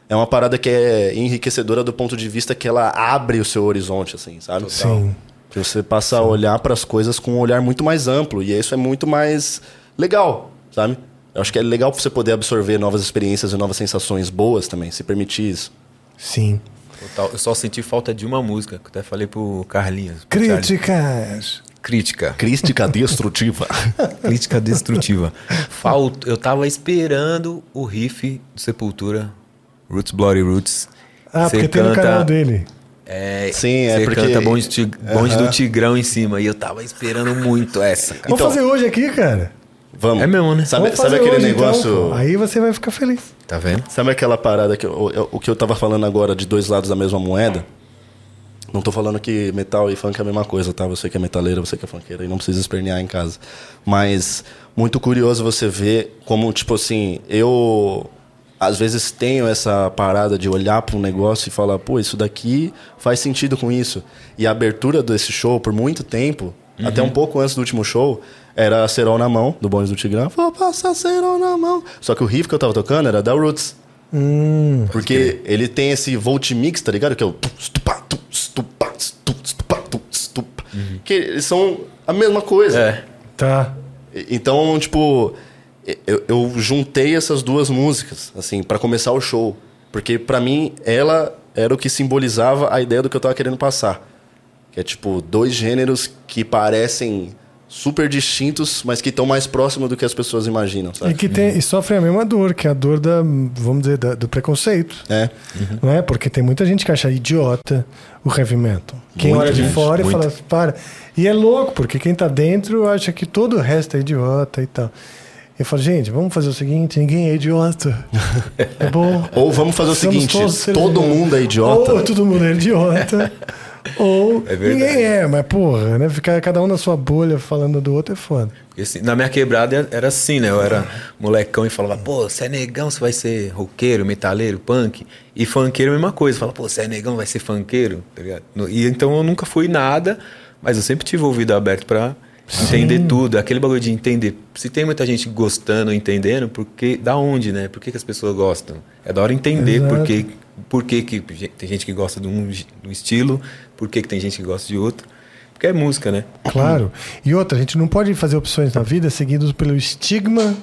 é uma parada que é enriquecedora do ponto de vista que ela abre o seu horizonte, assim, sabe? Sim. Que você passa a olhar para as coisas com um olhar muito mais amplo. E isso é muito mais legal, sabe? Eu acho que é legal pra você poder absorver novas experiências e novas sensações boas também, se permitir isso. Sim. Total. Eu só senti falta de uma música, que eu até falei pro Carlinhos. pro Charlie. Críticas. Crítica. Crística [laughs] destrutiva. Crítica destrutiva. Falta, eu tava esperando o riff do Sepultura, Roots Bloody Roots. Ah, Você porque tem no canta- canal dele. É, Sim, é você porque- canta bonde, ti- bonde do Tigrão em cima. E eu tava esperando muito essa, cara. Vamos Então- fazer hoje aqui, cara. Vamos. É mesmo, né? Sabe, sabe aquele hoje, então, negócio. pô. Aí você vai ficar feliz. Tá vendo? Sabe aquela parada que eu- eu- o que eu tava falando agora de dois lados da mesma moeda? Não tô falando que metal e funk é a mesma coisa, tá? Você que é metaleira, você que é funkeira e não precisa espernear em casa. Mas muito curioso você ver como, tipo assim, eu às vezes tenho essa parada de olhar para um negócio e falar, pô, isso daqui faz sentido com isso. E a abertura desse show, por muito tempo, até um pouco antes do último show, era Serol na mão, do Bonde do Tigrão. Vou passar Serol na mão. Só que o riff que eu tava tocando era da Roots. Hum. Porque ele tem esse volt mix, tá ligado? Que é o. stupa. Que eles são a mesma coisa. É. Tá. Então, tipo, eu, eu juntei essas duas músicas, assim, pra começar o show. Porque pra mim, ela era o que simbolizava a ideia do que eu tava querendo passar. Que é, tipo, dois gêneros que parecem super distintos, mas que estão mais próximos do que as pessoas imaginam, E sabe? que tem, e sofre a mesma dor, que é a dor da, vamos dizer, da- do preconceito. É. Não é? Porque tem muita gente que acha idiota o heavy metal. Quem Muita olha de gente, fora e muito. fala, para. E é louco, porque quem tá dentro acha que todo o resto é idiota e tal. Eu falo, gente, vamos fazer o seguinte: ninguém é idiota. [laughs] É bom. Ou vamos fazer o Somos seguinte: todo mundo é idiota. Ou todo mundo é idiota. [laughs] ou É ninguém é, mas porra, né? Ficar cada um na sua bolha falando do outro é foda. Porque, assim, na minha quebrada era assim, né? Eu era molecão e falava, pô, você é negão, você vai ser roqueiro, metaleiro, punk. E funkeiro é a mesma coisa. Fala, pô, você é negão, vai ser funkeiro, tá ligado? E então eu nunca fui nada, mas eu sempre tive o ouvido aberto pra entender tudo. Aquele bagulho de entender. Se tem muita gente gostando, entendendo, porque da onde, né? Por que, que as pessoas gostam? É da hora entender Exato. por que, por que, que tem gente que gosta de um, de um estilo, por que, que tem gente que gosta de outro. Porque é música, né? Claro. E outra, a gente não pode fazer opções na vida seguidos pelo estigma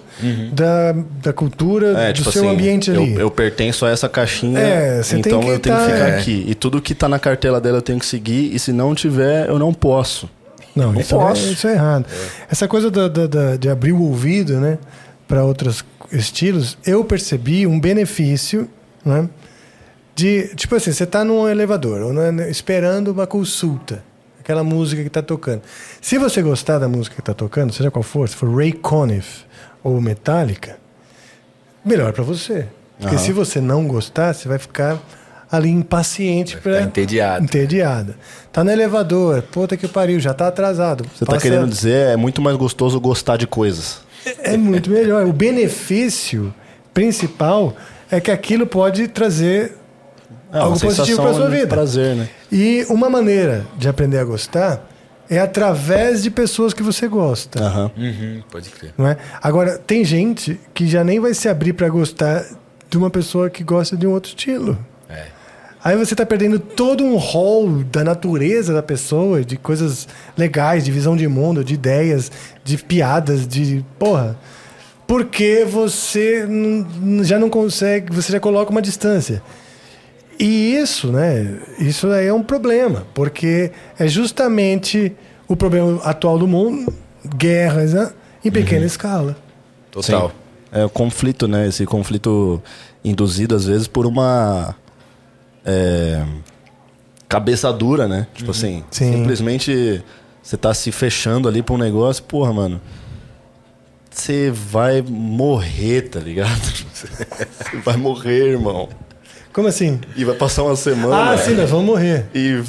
da, da cultura, É, do tipo seu assim, ambiente eu, ali. eu pertenço a essa caixinha, É, então que eu tenho tá- que ficar É. aqui. E tudo que tá na cartela dela eu tenho que seguir, e se não tiver, eu não posso. Não, Não isso, é, posso. isso é errado. Essa coisa da, da- da- de abrir o ouvido, né, para outros estilos, eu percebi um benefício, né, de tipo assim, você tá num elevador ou na- esperando uma consulta, aquela música que tá tocando. Se você gostar da música que tá tocando, seja qual for, se for Ray Conniff ou Metallica, melhor para você. Porque Aham. se você não gostar, você vai ficar ali impaciente para entediado. Entediada. Tá no elevador, puta que pariu, já tá atrasado. Você tá Passa- querendo dizer, é muito mais gostoso gostar de coisas. É muito melhor. O benefício principal é que aquilo pode trazer É, algo positivo para sua vida. prazer, né? E uma maneira de aprender a gostar é através de pessoas que você gosta. Aham. Uhum, pode crer. Não é? Agora, tem gente que já nem vai se abrir para gostar de uma pessoa que gosta de um outro estilo. É. Aí você tá perdendo todo um rol da natureza da pessoa, de coisas legais, de visão de mundo, de ideias, de piadas, de. Porra. Porque você já não consegue, você já coloca uma distância. E isso, né? Isso aí é um problema, porque é justamente o problema atual do mundo, guerras, né? Em pequena escala. Total. Sim. É o conflito, né? Esse conflito induzido, às vezes, por uma. é, cabeça dura, né? Tipo assim, Sim. simplesmente você tá se fechando ali pra um negócio, porra, mano. Você vai morrer, tá ligado? [laughs] Você vai morrer, irmão. Como assim? E vai passar uma semana. Ah, sim, nós vamos morrer. E.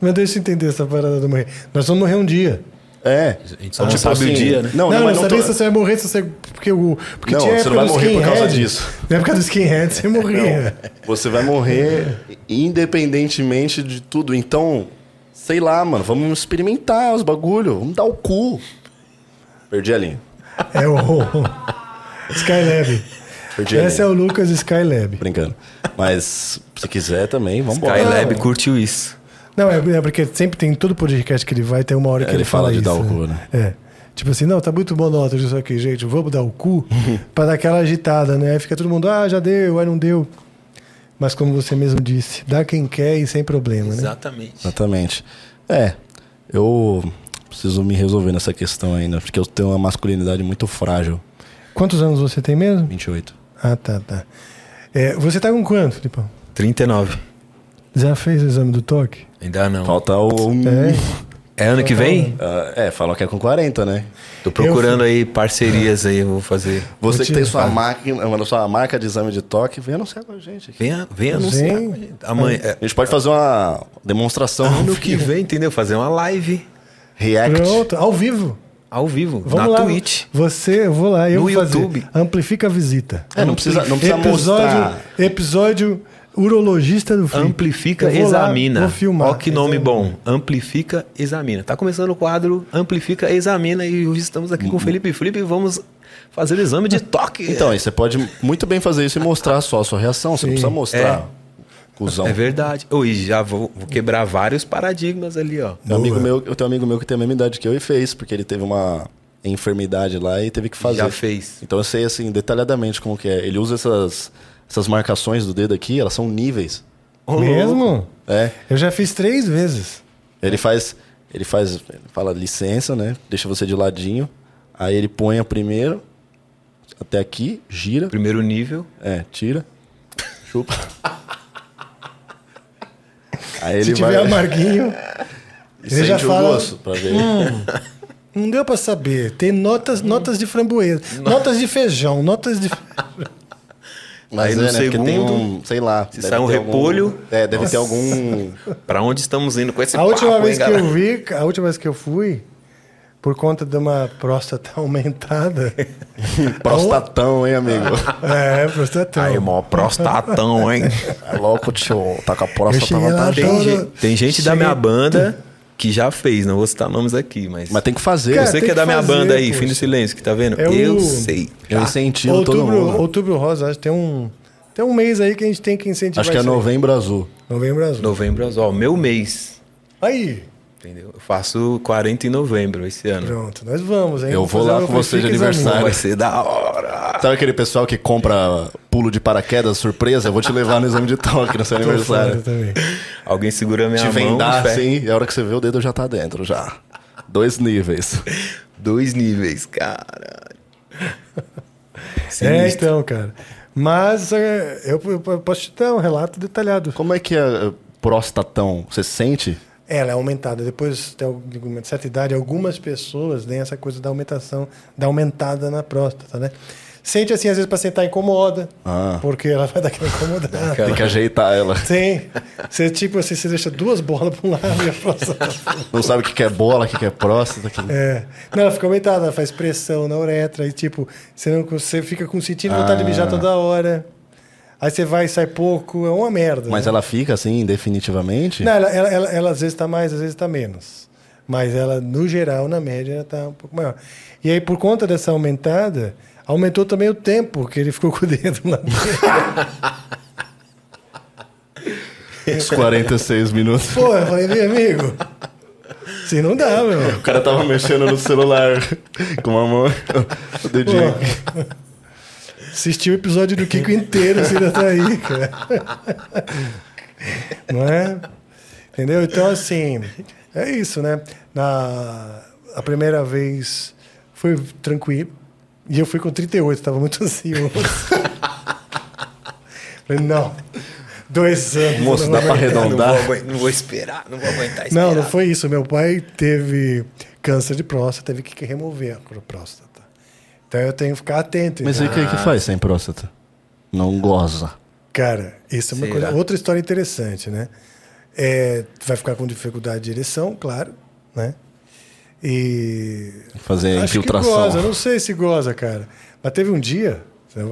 Mas deixa eu entender essa parada do morrer. Nós vamos morrer um dia. É. A gente só não sabe o dia, né? Não, Não, não, mas não sabia tô- se você vai morrer se você. Porque, o, porque Não, tinha você não vai morrer por causa skinhead. disso. Na época do skinhead, você morria. Você vai morrer independentemente de tudo. Então, sei lá, mano, vamos experimentar os bagulho, vamos dar o cu. Perdi a linha. É o. [laughs] Skylab. Esse é o Lucas Skylab. Brincando. Mas se quiser também, vamos embora. Skylab curtiu isso. Não, é, é porque sempre tem todo podcast que ele vai, tem uma hora que É, ele, ele fala de isso, dar o cu, né? É. Tipo assim, não, tá muito monótono isso aqui, gente. Vamos dar o cu [laughs] pra dar aquela agitada, né? Aí fica todo mundo, ah, já deu, aí não deu. Mas como você mesmo disse, dá quem quer e sem problema, né? Exatamente. Exatamente. É, eu preciso me resolver nessa questão ainda, porque eu tenho uma masculinidade muito frágil. Quantos anos você tem mesmo? 28. Ah, tá, tá. É, você tá com quanto, Filipão? 39. Já fez o exame do toque? Ainda não. Falta o. É. É ano que vem? Ah, é, falam que é com 40, né? Tô procurando aí parcerias aí, eu vou fazer. Você que tem te- sua máquina, sua marca de exame de toque, vem anunciar com a gente. aqui. Venha, venha anunciar. Vem. com a gente. Amanhã. é, A gente pode fazer uma demonstração ano que vem, entendeu? Fazer uma live react. Pronto, ao vivo. Ao vivo, Vamos na lá. Twitch. Você, eu vou lá, eu No vou fazer. YouTube. Amplifica a visita. É, não precisa, não precisa episódio, mostrar. episódio urologista do Flip. Amplifica, Eu vou lá, examina. vou filmar. Ó que nome Examina. bom. Amplifica, examina. Tá começando o quadro Amplifica, examina e hoje estamos aqui com o Felipe Felipe e vamos fazer o exame de toque. Então, aí você pode muito bem fazer isso e mostrar só a sua reação. Você não precisa mostrar. Cusão. é verdade. Oh, e já vou, vou quebrar vários paradigmas ali, ó. Tem um amigo meu, eu tenho um amigo meu que tem a mesma idade que eu e fez, porque ele teve uma enfermidade lá e teve que fazer. Já fez. Então eu sei assim detalhadamente como que é. Ele usa essas essas marcações do dedo aqui, elas são níveis. Mesmo? É. Eu já fiz três vezes. Ele faz ele faz ele fala licença, né? Deixa você de ladinho. Aí ele põe a primeiro até aqui, gira, Primeiro nível. é, tira, chupa. [laughs] Aí Se ele tiver vai amarguinho, e [laughs] ele já o fala- gosto pra ver. não deu pra saber. Tem notas, notas de framboesa, [laughs] notas de feijão, notas de. [laughs] Mas Aí é, no né? Porque tem segundo, um, sei lá. se sai um ter algum- repolho- é, deve ter algum. Pra onde estamos indo com esse A última papo, vez hein, que galera? eu vi, a última vez que eu fui, por conta de uma próstata [laughs] aumentada. [laughs] Prostatão, hein, amigo? é, prostatão. Aí, mó prostatão, hein? É louco, tio. Tá com a próstata levantada. Tem, Todo- gente, tem gente da Cheguei- minha banda que já fez, não vou citar nomes aqui, mas. Mas tem que fazer. Cara, você que é da minha fazer, banda aí, poxa. Fim do Silêncio, que tá vendo? É o- Eu sei. eu incentivo todo outubro, mundo. outubro rosa, acho que tem um, tem um mês aí que a gente tem que incentivar Acho que é novembro azul. Novembro azul. Novembro azul, ó, meu mês. Aí, Entendeu? Eu faço 40 em novembro esse ano. pronto, nós vamos, hein? Eu vou fazer lá com você de aniversário. Vai ser da hora. Sabe aquele pessoal que compra pulo de paraquedas surpresa? Eu vou te levar no exame de toque no seu [laughs] aniversário. também. Alguém segura minha Te mão. vendar fé. assim, e a hora que você vê o dedo já tá dentro, já. Dois níveis. [laughs] Dois níveis, cara. É, então, cara. Mas é, eu, eu posso te dar um relato detalhado. Como é que é uh, prostatão? Você sente? Ela é aumentada. Depois de alguma certa idade, algumas pessoas têm essa coisa da aumentação, da aumentada na próstata, né? Sente assim, às vezes, para sentar incomoda, Ah. porque ela vai dar aquela incomodada. Tem que ajeitar ela. Tem. Você, tipo assim, você deixa duas bolas para um lado e a próstata. Não sabe o que é bola, o que é próstata. Que... É. Não, ela fica aumentada, ela faz pressão na uretra e, tipo, você, não, você fica com sentindo vontade de mijar toda hora. Aí você vai e sai pouco, é uma merda. Mas né? ela fica assim, definitivamente? Não, ela, ela, ela, ela às vezes está mais, às vezes está menos. Mas ela, no geral, na média, ela está um pouco maior. E aí, por conta dessa aumentada, aumentou também o tempo que ele ficou [laughs] com o dedo lá. Uns 46 minutos. Pô, eu falei, meu amigo, assim não dá, meu. O cara tava mexendo no celular com uma mão, o dedinho. Pô, assisti o episódio do Kiko inteiro, você ainda tá aí, cara. [laughs] Não é? Entendeu? Então, assim, é isso, né? Na, a primeira vez foi tranquilo. E eu fui com 38, tava muito ansioso. [laughs] Falei, não. Dois anos. Moço, não dá aguentar. arredondar? Não vou, não vou esperar, não vou aguentar esperar. Não, não foi isso. Meu pai teve câncer de próstata, teve que remover a próstata. Então eu tenho que ficar atento. Mas aí o que, que faz sem próstata? Não goza. Cara, isso é uma Será? coisa, outra história interessante, né? É, vai ficar com dificuldade de ereção, claro, né? E Fazer acho que infiltração. goza, não sei se goza, cara. Mas teve um dia,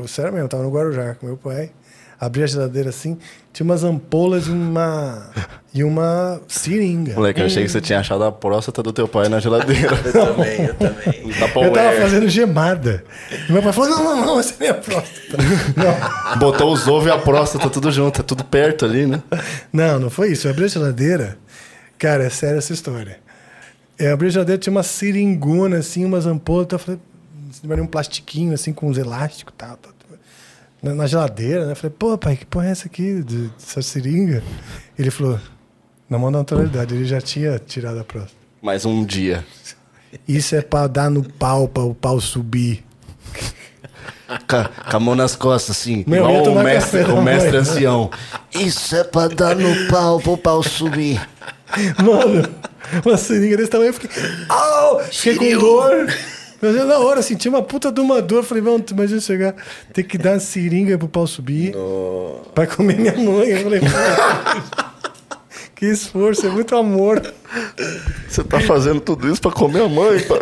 sério mesmo, eu tava no Guarujá com meu pai. Abri a geladeira assim, tinha umas ampolas e uma, e uma seringa. Moleque, eu achei que você tinha achado a próstata do teu pai na geladeira. [laughs] Eu também, eu também. Um Eu tava Tupperware. fazendo gemada. E meu pai falou: não, não, não, essa é minha próstata. [laughs] Não. Botou os ovos e a próstata tudo junto, é tudo perto ali, né? Não, não foi isso. Eu abri a geladeira. Cara, é sério essa história. Eu abri a geladeira, tinha uma seringona, assim, umas ampolas. Eu falei, um plastiquinho, assim, com uns elásticos e tal, tal. Na, na geladeira, né? Falei, pô, pai, que porra é essa aqui, de, dessa seringa? Ele falou, na mão da naturalidade, ele já tinha tirado a próstata. Mais um dia. Isso é pra dar no pau, pra o pau subir. Com, a- mão nas costas, assim. Meu, igual o mestre, o mestre ancião. Isso é pra dar no pau pro pau subir. Mano, uma seringa desse tamanho, eu fiquei. Au! Fiquei com dor. Mas eu, na hora, senti uma puta de uma dor. Falei, mano, tu imagina chegar, ter que dar uma seringa pro pau subir pra comer minha mãe. Eu falei, "Pô, que esforço, é muito amor. Você tá fazendo tudo isso pra comer a mãe, pai?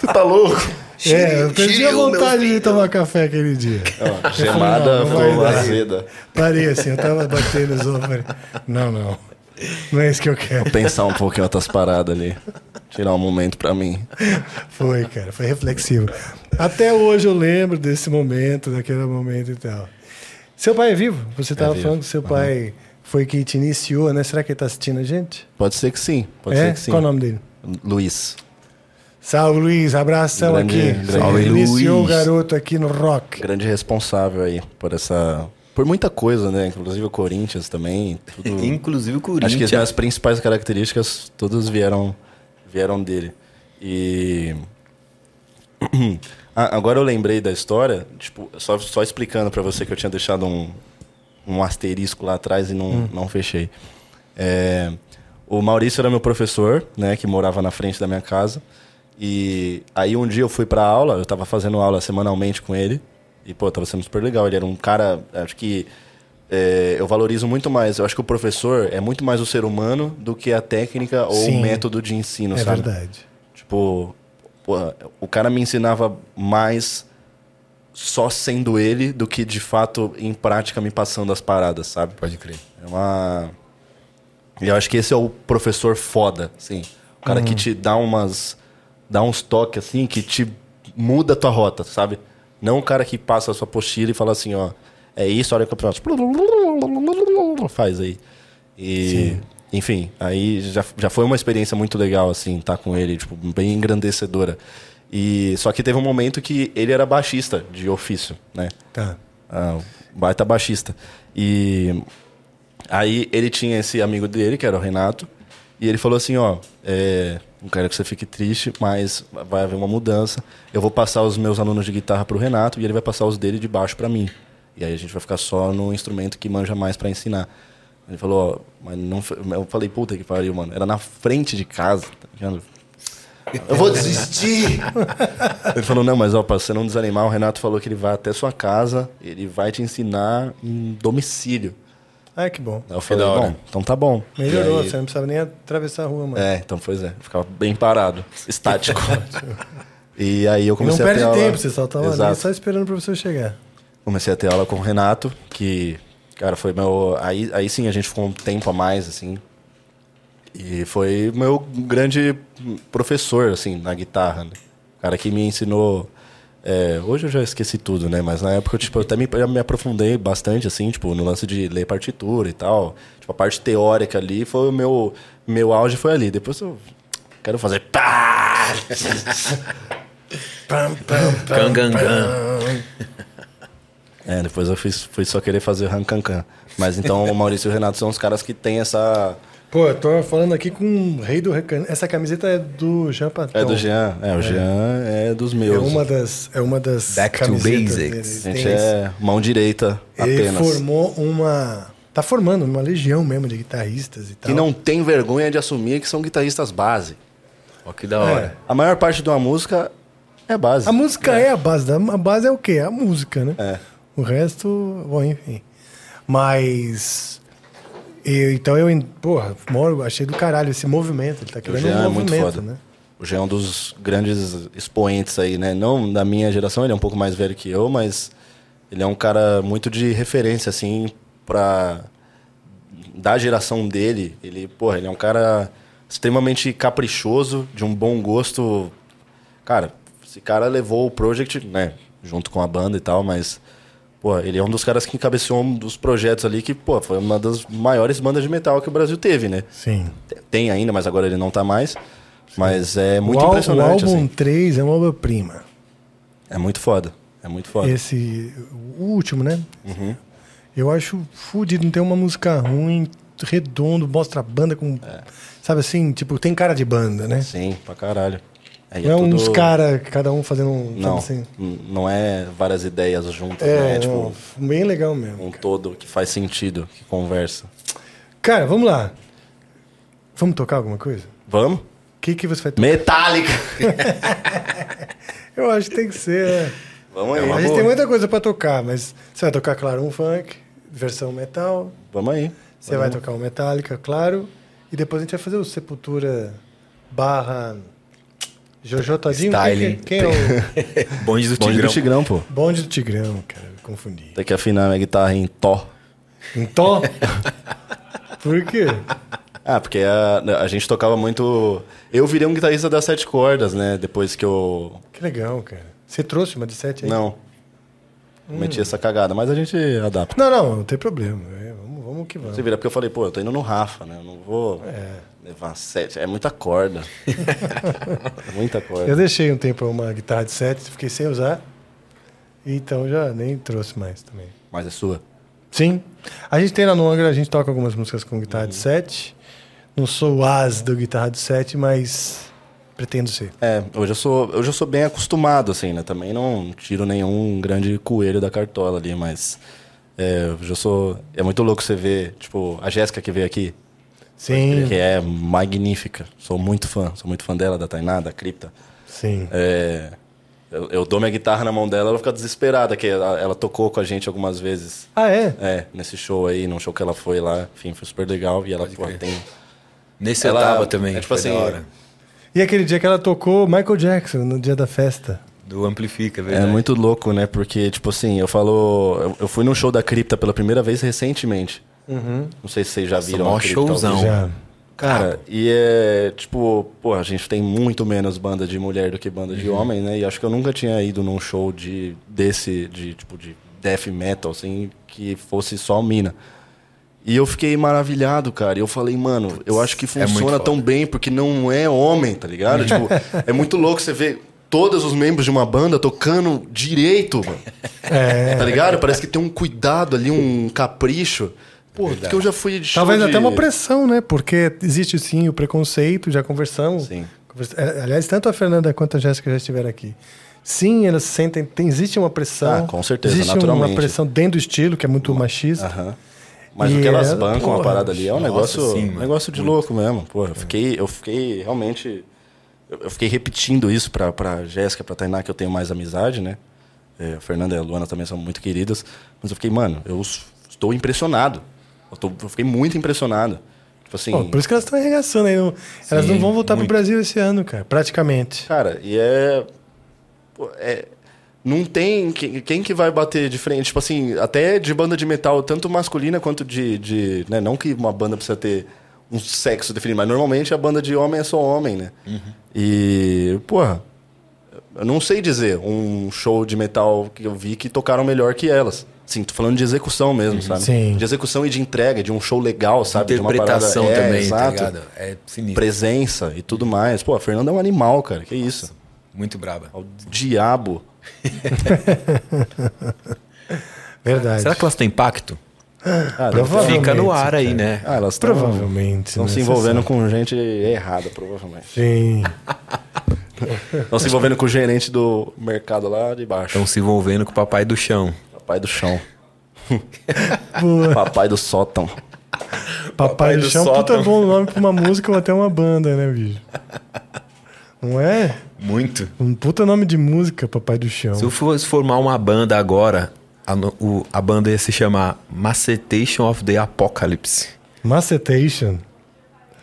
Você tá louco? É, eu perdi a vontade de tomar café aquele dia. Ó, gemada ficou dar. azeda. Parei assim, eu tava batendo os ovos. falei, Não, não. Não é isso que eu quero. Pensar um pouquinho outras paradas ali. Tirar um momento pra mim. Foi, cara, foi reflexivo. Até hoje eu lembro desse momento, daquele momento e tal. Seu pai é vivo? Você estava vivo. falando que seu pai foi quem te iniciou, né? Será que ele está assistindo a gente? Pode ser que sim. Pode é? ser que sim. Qual o nome dele? Luiz. Salve, Luiz. Abração Grande- aqui. grande Salve, iniciou o Luiz. garoto aqui no rock. Grande responsável aí por essa. Por muita coisa, né? Inclusive o Corinthians também. Tudo... Inclusive o Acho que Corinthians. as principais características todas vieram, vieram dele. E. [clears throat] Ah, agora eu lembrei da história, tipo, só, só explicando pra você que eu tinha deixado um, um asterisco lá atrás e não, não fechei. É, o Maurício era meu professor, né, que morava na frente da minha casa. E aí um dia eu fui pra aula, eu tava fazendo aula semanalmente com ele. E, pô, tava sendo super legal. Ele era um cara, acho que é, eu valorizo muito mais. Eu acho que o professor é muito mais o ser humano do que a técnica ou Sim. o método de ensino, É sabe? verdade. Tipo, pô, o cara me ensinava mais só sendo ele do que de fato em prática me passando as paradas, sabe? Pode crer. É uma. E eu acho que esse é o professor foda, assim. O cara que te dá umas. dá uns toques assim que te muda a tua rota, sabe? Não o cara que passa a sua apostila e fala assim, ó, é isso, olha o campeonato. Faz aí. E. Enfim, aí já, já foi uma experiência muito legal, assim, estar com ele, tipo, bem engrandecedora. E só que teve um momento que ele era baixista de ofício, né? Tá. Ah, baita baixista. E aí ele tinha esse amigo dele, que era o Renato, e ele falou assim, ó, é, não quero que você fique triste, mas vai haver uma mudança. Eu vou passar os meus alunos de guitarra pro Renato e ele vai passar os dele de baixo para mim. E aí a gente vai ficar só no instrumento que manja mais para ensinar. Ele falou, ó, mas não foi- eu falei, puta que pariu, mano. Era na frente de casa, tá ligado? Eu vou desistir. [laughs] Ele falou, não, mas ó, pra você não desanimar, o Renato falou que ele vai até sua casa, ele vai te ensinar em domicílio. Ai, que bom. Aí eu falei, da hora. bom, então tá bom. Melhorou, aí- você não precisava nem atravessar a rua, mano. É, então pois é, ficava bem parado, estático. [laughs] e aí eu não comecei a perde ter aula... tempo, você só tava ali Exato. só esperando o professor chegar. Comecei a ter aula com o Renato, que, cara, foi meu. Aí, aí sim a gente ficou um tempo a mais, assim. E foi meu grande professor, assim, na guitarra. Né? O cara que me ensinou. É, hoje eu já esqueci tudo, né? Mas na época, tipo, eu até me, eu me aprofundei bastante, assim, tipo, no lance de ler partitura e tal. Tipo, a parte teórica ali foi o meu. Meu auge foi ali. Depois eu quero fazer. Pá! [laughs] Pam, pam, pam. É, depois eu fiz, fui só querer fazer rancancan. Mas então o Maurício e o Renato são os caras que têm essa. Pô, eu tô falando aqui com o rei do recan... Essa camiseta é do Jean Paton. É do Jean. É, o Jean é dos É meus. uma das, é uma das Back to camisetas basics. dele. A gente Tem esse- é mão direita Ele apenas. formou uma... Tá formando uma legião mesmo de guitarristas e tal. Que não tem vergonha de assumir que são guitarristas base. Ó, que da hora. A maior parte de uma música é base. A música é a base. A base é o quê? A música, né? É. O resto, bom, enfim. Mas... e- então eu, porra, moro, achei do caralho esse movimento. Ele tá criando um é muito movimento, foda. né? O Jean é um dos grandes expoentes aí, né? Não da minha geração, ele é um pouco mais velho que eu, mas ele é um cara muito de referência, assim, pra. Da geração dele. Ele, porra, ele é um cara extremamente caprichoso, de um bom gosto. Cara, esse cara levou o Project, né? Junto com a banda e tal, mas. Pô, ele é um dos caras que encabeçou um dos projetos ali que, pô, foi uma das maiores bandas de metal que o Brasil teve, né? Sim. Tem ainda, mas agora ele não tá mais. Mas é muito o, impressionante, O álbum assim. 3 é uma obra-prima. É muito foda. É muito foda. Esse, o último, né? Uhum. Eu acho fudido, não tem uma música ruim, redondo, mostra a banda com. É. Sabe assim, tipo, tem cara de banda, né? Sim, pra caralho. É, Não é tudo- uns caras, cada um fazendo um. Não, assim? não é várias ideias juntas, né? É, É tipo não, bem legal mesmo. um cara. todo que faz sentido, que conversa. Cara, vamos lá. Vamos tocar alguma coisa? Vamos? O que, que você vai tocar? Metallica! [laughs] Eu acho que tem que ser. é. Vamos aí. a gente tem muita coisa pra tocar, mas você vai tocar, claro, um funk, versão metal. Vamos aí. Você vai tocar um Metallica, claro. E depois a gente vai fazer o Sepultura barra Jojo Todinho. Styling. Quem, quem é o [laughs] Bonde do Bonde Tigrão. do Tigrão, pô. bonde do Tigrão, cara? Confundi. Tem que afinar minha guitarra em Tó. Em Tó? [laughs] Por quê? Ah, porque a, a gente tocava muito. Eu virei um guitarrista das sete cordas, né? Depois que eu. Que legal, cara. Você trouxe uma de sete aí? Não. Meti essa cagada, mas a gente adapta. Não, não, não tem problema. É, vamos, vamos que vamos. Você vira, porque eu falei, pô, eu tô indo no Rafa, né? Eu não vou levar sete. É muita corda. É [laughs] muita corda. Eu deixei um tempo uma guitarra de sete, fiquei sem usar. Então já nem trouxe mais também. Mas é sua. Sim. A gente tem lá no Angra, a gente toca algumas músicas com guitarra de sete. Não sou o as do guitarra de sete, mas pretendo ser. É, hoje eu sou, hoje eu sou bem acostumado, assim, né? Também não tiro nenhum grande coelho da cartola ali, mas. É, eu sou. É muito louco você ver, tipo, a Jéssica que veio aqui, Sim, que é magnífica. Sou muito fã, sou muito fã dela, da Tainá, da Cripta. sim. É, eu, eu dou minha guitarra na mão dela, ela fica desesperada, que ela, ela tocou com a gente algumas vezes. Ah, é? É, nesse show aí, num show que ela foi lá, enfim, foi super legal. E ela, pô, tem. Nesse Ela- eu tava também. é tipo assim. E aquele dia que ela tocou Michael Jackson, no dia da festa. Do Amplifica, É verdade. muito louco, né? Porque, tipo assim, eu falo. Eu, eu fui num show da Cripta pela primeira vez recentemente. Não sei se vocês já viram. mó showzão. Já. Cara, e é tipo, pô, a gente tem muito menos banda de mulher do que banda de homem, né? E acho que eu nunca tinha ido num show de desse, de tipo, de death metal, assim, que fosse só mina. E eu fiquei maravilhado, cara. E eu falei, mano, eu acho que é funciona foda. tão bem porque não é homem, tá ligado? tipo, [laughs] é muito louco você ver todos os membros de uma banda tocando direito, mano. É. Tá ligado? Parece que tem um cuidado ali, um capricho. Pô, porque eu já fui de show Talvez de... até uma pressão, né? Porque existe sim o preconceito, já conversamos. Sim. Conversa- é, Aliás, tanto a Fernanda quanto a Jéssica já estiveram aqui. Sim, elas sentem. Tem, existe uma pressão. Ah, com certeza, existe naturalmente. uma pressão dentro do estilo, que é muito machista. Aham. Mas E o que elas ela, bancam a porra, parada ali é um nossa, negócio, sim, um negócio de louco mesmo. Pô, eu fiquei, eu fiquei realmente. Eu fiquei repetindo isso pra, pra Jéssica, pra Tainá, que eu tenho mais amizade, né? É, a Fernanda e a Luana também são muito queridas. Mas eu fiquei, mano, eu estou impressionado. Eu, tô- eu fiquei muito impressionado. Tipo assim. Pô, por isso que elas estão arregaçando aí. não- elas Sim, não vão voltar muito. pro Brasil esse ano, cara. Praticamente. Cara, e é. é- não tem. Quem, quem que vai bater de frente? Tipo assim, até de banda de metal, tanto masculina quanto de. de né? Não que uma banda precisa ter um sexo definido, mas normalmente a banda de homem é só homem, né? E. Porra. Eu não sei dizer um show de metal que eu vi que tocaram melhor que elas. Sim, tô falando de execução mesmo, sabe? Sim. De execução e de entrega, de um show legal, sabe? De uma Interpretação parada- é, também, tá exato. ligado? É sinistro. Presença e tudo mais. Pô, a Fernanda é um animal, cara. Que isso? Muito braba. Ao diabo. [laughs] Verdade. Será que elas têm impacto? Ah, Provavelmente, Fica no ar aí, cara. né? Ah, elas estão Provavelmente. Estão né? se envolvendo com gente errada, provavelmente. Sim. Estão se envolvendo com o gerente do mercado lá de baixo. Estão se envolvendo com o papai do chão. Papai do chão. [laughs] Boa. Papai do sótão. Papai do do Chão, puta sótão. bom nome pra uma música ou até uma banda, né, bicho? Não é? Muito. Um puta nome de música, Papai do Chão. Se eu fosse formar uma banda agora, a, o- a banda ia se chamar Macetation of the Apocalypse. Macetation.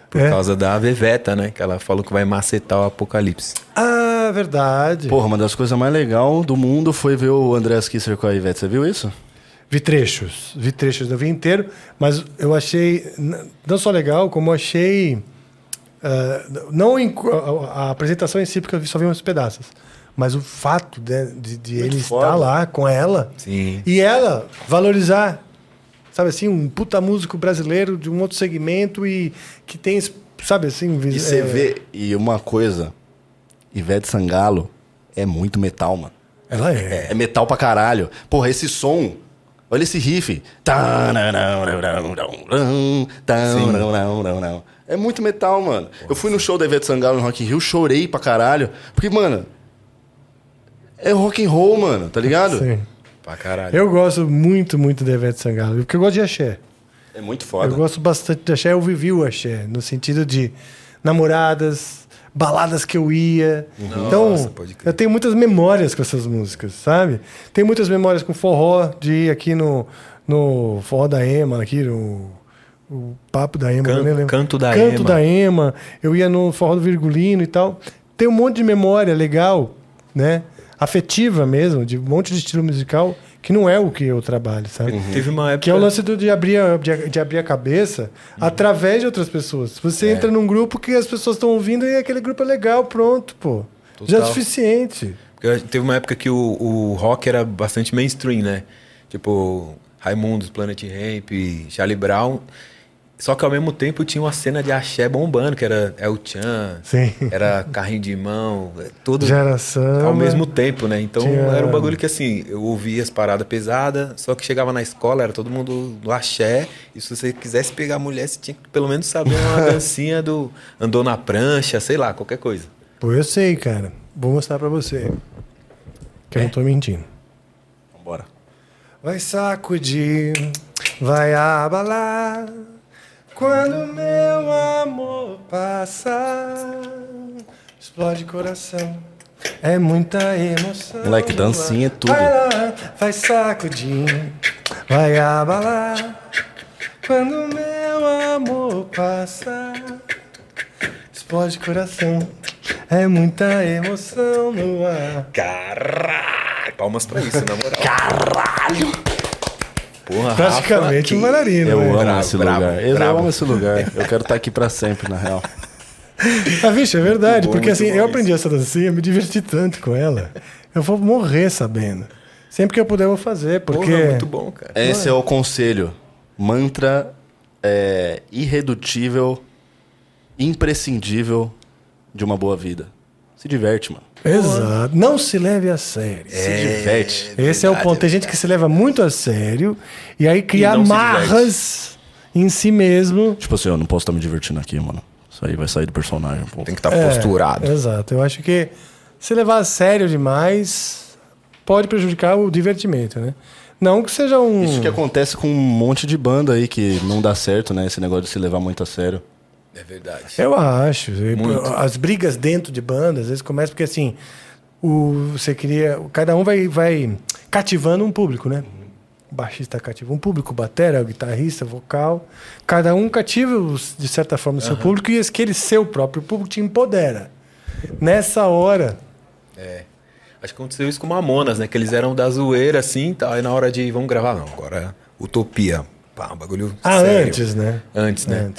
Por É. causa da Veveta, né? Que ela falou que vai macetar o apocalipse. Ah, verdade. Porra, uma das coisas mais legais do mundo foi ver o Andreas Kisser com a Ivete. Você viu isso? Vi trechos, vi trechos, eu vi inteiro, mas eu achei não só legal, como eu achei. ah, não em- a, a apresentação em si, porque eu vi- só vi uns pedaços, mas o fato de, de, de ele foda. estar lá com ela Sim. e ela valorizar, sabe assim, um puta músico brasileiro de um outro segmento e que tem, sabe assim. E você é, vê, e uma coisa, Ivete Sangalo é muito metal, mano. Ela é. É metal pra caralho. Porra, esse som. Olha esse riff. É muito metal, mano. Eu fui no show da Ivete Sangalo no Rock in Rio, chorei pra caralho. Porque, mano, é rock and roll, mano, tá ligado? Sim. Pra caralho. Eu gosto muito, muito da Ivete Sangalo, porque eu gosto de axé. É muito Eu foda. gosto bastante de axé, eu vivi o axé, no sentido de namoradas, baladas que eu ia. então, Nossa, pode crer. eu tenho muitas memórias com essas músicas, sabe? Tenho muitas memórias com forró, de ir aqui no, no forró da Ema, aqui no o papo da Ema, Can- eu nem lembro. Canto da Canto Ema. da Ema, eu ia no forró do Virgulino e tal. Tem um monte de memória legal, né? Afetiva mesmo, de um monte de estilo musical que não é o que eu trabalho, sabe? Teve uma época. Que é o lance do- de, abrir a, de, de abrir a cabeça Uhum. através de outras pessoas. Você É. entra num grupo que as pessoas estão ouvindo e aquele grupo é legal, pronto, pô. Já é Total. suficiente. Porque Teve uma época que o, o rock era bastante mainstream, né? Tipo, Raimundos, Planet Ramp, Charlie Brown. Só que ao mesmo tempo tinha uma cena de axé bombando, que era El Chan, Sim. era carrinho de mão, é, tudo Geração. ao mesmo tempo, né? Então Tinha- era um bagulho que assim, eu ouvia as paradas pesadas, só que chegava na escola, era todo mundo do axé, e se você quisesse pegar a mulher, você tinha que pelo menos saber uma [laughs] dancinha do andou na prancha, sei lá, qualquer coisa. Pô, eu sei, cara. Vou mostrar pra você. Que eu É? não tô mentindo. Vambora. Vai sacudir, vai abalar. Quando meu amor passar, explode coração. É muita emoção. Moleque, dancinha é tudo. Vai lá, vai sacudir, vai abalar. Quando meu amor passar, explode coração. É muita emoção no ar. Caralho! Palmas pra isso, na moral. Caralho! Porra, Praticamente um Rafa, bailarino. Eu né? amo Bravo, esse bravo, lugar. Eu bravo. amo esse lugar. Eu quero estar aqui pra sempre, na real. [laughs] Ah, bicho, é verdade, bom, porque assim, eu isso. aprendi essa dancinha, me diverti tanto com ela. Eu vou morrer sabendo. Sempre que eu puder, eu vou fazer, porque. Porra, muito bom, cara. Esse é o conselho. Mantra é, irredutível, imprescindível de uma boa vida. Se diverte, mano. Exato. Não se leve a sério. Se diverte. Esse é o ponto. Tem gente que se leva muito a sério e aí cria amarras em si mesmo. Tipo assim, eu não posso estar me divertindo aqui, mano. Isso aí vai sair do personagem. Pô. Tem que estar É, posturado. Exato. Eu acho que se levar a sério demais pode prejudicar o divertimento, né? Não que seja um. Isso que acontece com um monte de banda aí que não dá certo, né? Esse negócio de se levar muito a sério. É verdade. Eu acho. Muito. As brigas dentro de bandas, às vezes começam porque assim, o, você queria. Cada um vai, vai cativando um público, né? O baixista cativa um público, o batera, o guitarrista, vocal. Cada um cativa, de certa forma, o seu público e aquele seu próprio público te empodera. Nessa hora. É. Acho que aconteceu isso com Mamonas, né? Que eles eram da zoeira, assim, tal. Aí na hora de vamos gravar, não. Agora é Utopia. Pá, um bagulho Ah, sério. antes, né? Antes, né?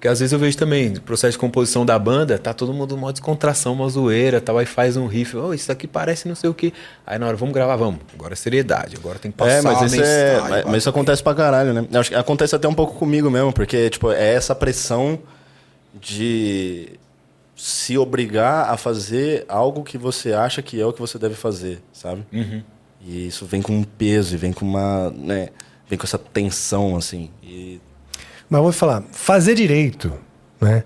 Porque às vezes eu vejo também, processo de composição da banda, tá todo mundo numa descontração, uma zoeira, tal, aí faz um riff, oh, isso aqui parece não sei o quê. Aí na hora, vamos gravar, vamos. Agora é seriedade, agora tem que passar É, mas uma isso, é, mas, mas isso acontece pra caralho, né? Eu acho que acontece até um pouco comigo mesmo, porque, tipo, é essa pressão de se obrigar a fazer algo que você acha que é o que você deve fazer, sabe? Uhum. E isso vem com um peso, e vem com uma, né, vem com essa tensão, assim. E Mas vou falar, fazer direito, né?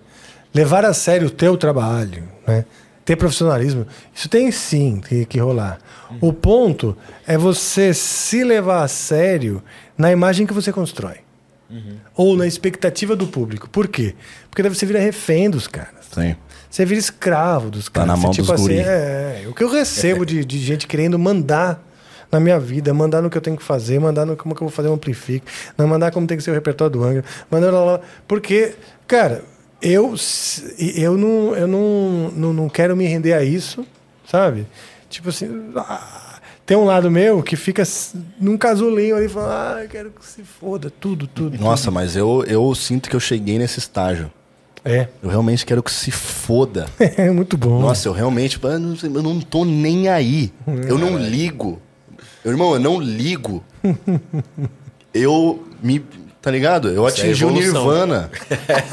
Levar a sério o teu trabalho, né? Ter profissionalismo, isso tem sim que, que rolar. O ponto é você se levar a sério na imagem que você constrói. Ou na expectativa do público. Por quê? Porque deve você vira refém dos caras. sim. Você vira escravo dos Tá caras. na mão Você, dos assim, guri. é, o que eu recebo [laughs] de, de gente querendo mandar na minha vida, mandar no que eu tenho que fazer, mandar no como que eu vou fazer um amplifique, não mandar como tem que ser o repertório do Angra, mandar lá, lá. Porque, cara, eu, eu, não, eu não, não, não quero me render a isso, sabe? Tipo assim, ah, tem um lado meu que fica num casulinho ali, fala, ah, eu quero que se foda, tudo, tudo. Nossa, mas eu, eu sinto que eu cheguei nesse estágio. É, Eu realmente quero que se foda. [laughs] é muito bom. Nossa, eu realmente. Eu não, eu não tô nem aí. Eu não ligo. Eu, irmão, eu não ligo. [laughs] Eu me. Tá ligado? Eu Isso é atingi o evolução. Nirvana.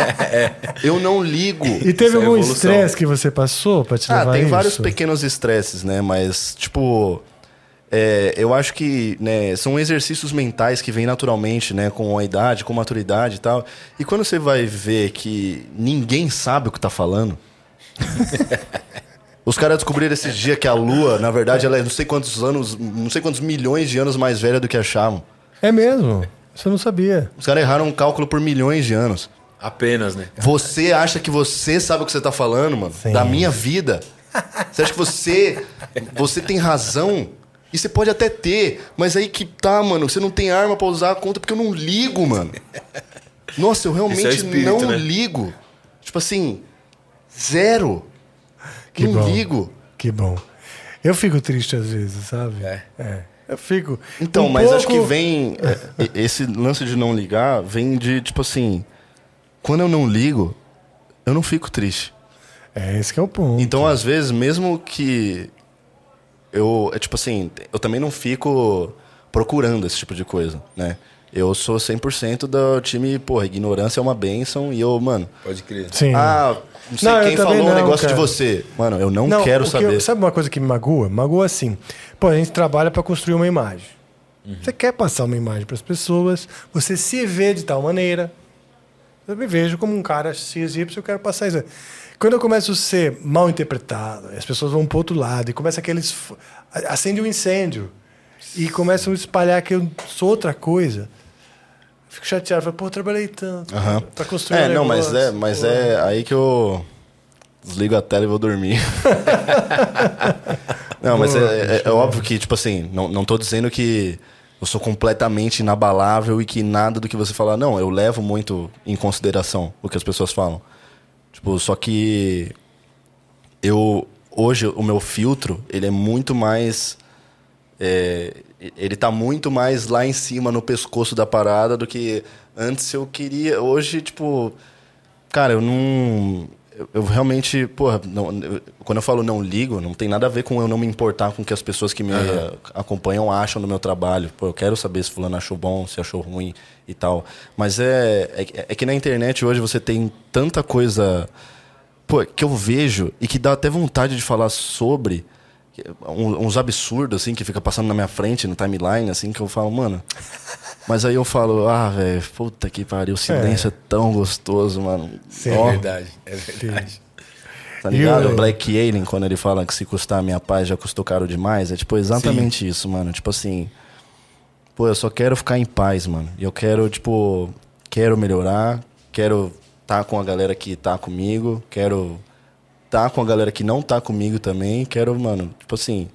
[laughs] Eu não ligo. E teve Isso é algum estresse que você passou pra te Ah, levar tem a vários isso? pequenos estresses, né? Mas, tipo. é, eu acho que né, são exercícios mentais que vêm naturalmente, né? Com a idade, com maturidade e tal. E quando você vai ver que ninguém sabe o que tá falando. [laughs] Os caras descobriram esses dias que a Lua, na verdade, ela é não sei quantos anos, não sei quantos milhões de anos mais velha do que achavam. É mesmo? Eu não sabia. Os caras erraram um cálculo por milhões de anos. Apenas, né? Você acha que você sabe o que você tá falando, mano? Sim. Da minha vida. Você acha que você você tem razão? E você pode até ter, mas aí que tá, mano, você não tem arma pra usar a conta porque eu não ligo, mano. Nossa, eu realmente Esse é espírito, não né? ligo. Tipo assim, zero. Que não bom. ligo. Que bom. Eu fico triste às vezes, sabe? É. Eu fico. Então, um mas acho que pouco- vem. é, Esse lance de não ligar vem de, tipo assim. Quando eu não ligo, eu não fico triste. É, esse que é o ponto. Então, às vezes, mesmo que eu, é tipo assim, eu também não fico procurando esse tipo de coisa, né? Eu sou 100% do time, porra, ignorância é uma benção e eu, mano, Pode crer. Sim. ah, não sei Não, quem falou um não, negócio cara. de você. Mano, eu não, Não, quero saber. eu- sabe uma coisa que me magoa? Magoa assim. Pô, a gente trabalha para construir uma imagem. Uhum. Você quer passar uma imagem para as pessoas, você se vê de tal maneira. Eu me vejo como um cara XY, eu quero passar isso. Quando eu começo a ser mal interpretado, as pessoas vão para outro lado e começa aqueles. acende um incêndio e começam a espalhar que eu sou outra coisa. Fico chateado, falo, pô, trabalhei tanto Aham. para construir É, um não, mas negócio, é, mas pô. é aí que eu desligo a tela e vou dormir. [laughs] não, mas é, é- é óbvio que, tipo assim, não, não tô dizendo que eu sou completamente inabalável e que nada do que você falar. Não, eu levo muito em consideração o que as pessoas falam. Tipo, só que eu hoje o meu filtro, ele é muito mais é, ele tá muito mais lá em cima no pescoço da parada do que antes eu queria. Hoje, tipo, cara, eu não. Eu, eu realmente, porra, não, eu- quando eu falo não ligo, não tem nada a ver com eu não me importar com o que as pessoas que me eh, acompanham acham do meu trabalho. Pô, eu quero saber se fulano achou bom, se achou ruim e tal. Mas é, é, é que na internet hoje você tem tanta coisa pô, que eu vejo e que dá até vontade de falar sobre uns absurdos assim que fica passando na minha frente no timeline assim que eu falo, mano. [laughs] Mas aí eu falo, ah, velho, puta que pariu, o silêncio é, tão gostoso, mano. Sim. Ó, É verdade, é verdade. Tá ligado? O- Black Alien, quando ele fala que se custar a minha paz já custou caro demais, é tipo exatamente isso, mano. Tipo assim, pô, eu só quero ficar em paz, mano. E eu quero, tipo, quero melhorar, quero tá com a galera que tá comigo, quero tá com a galera que não tá comigo também, quero, mano, tipo assim,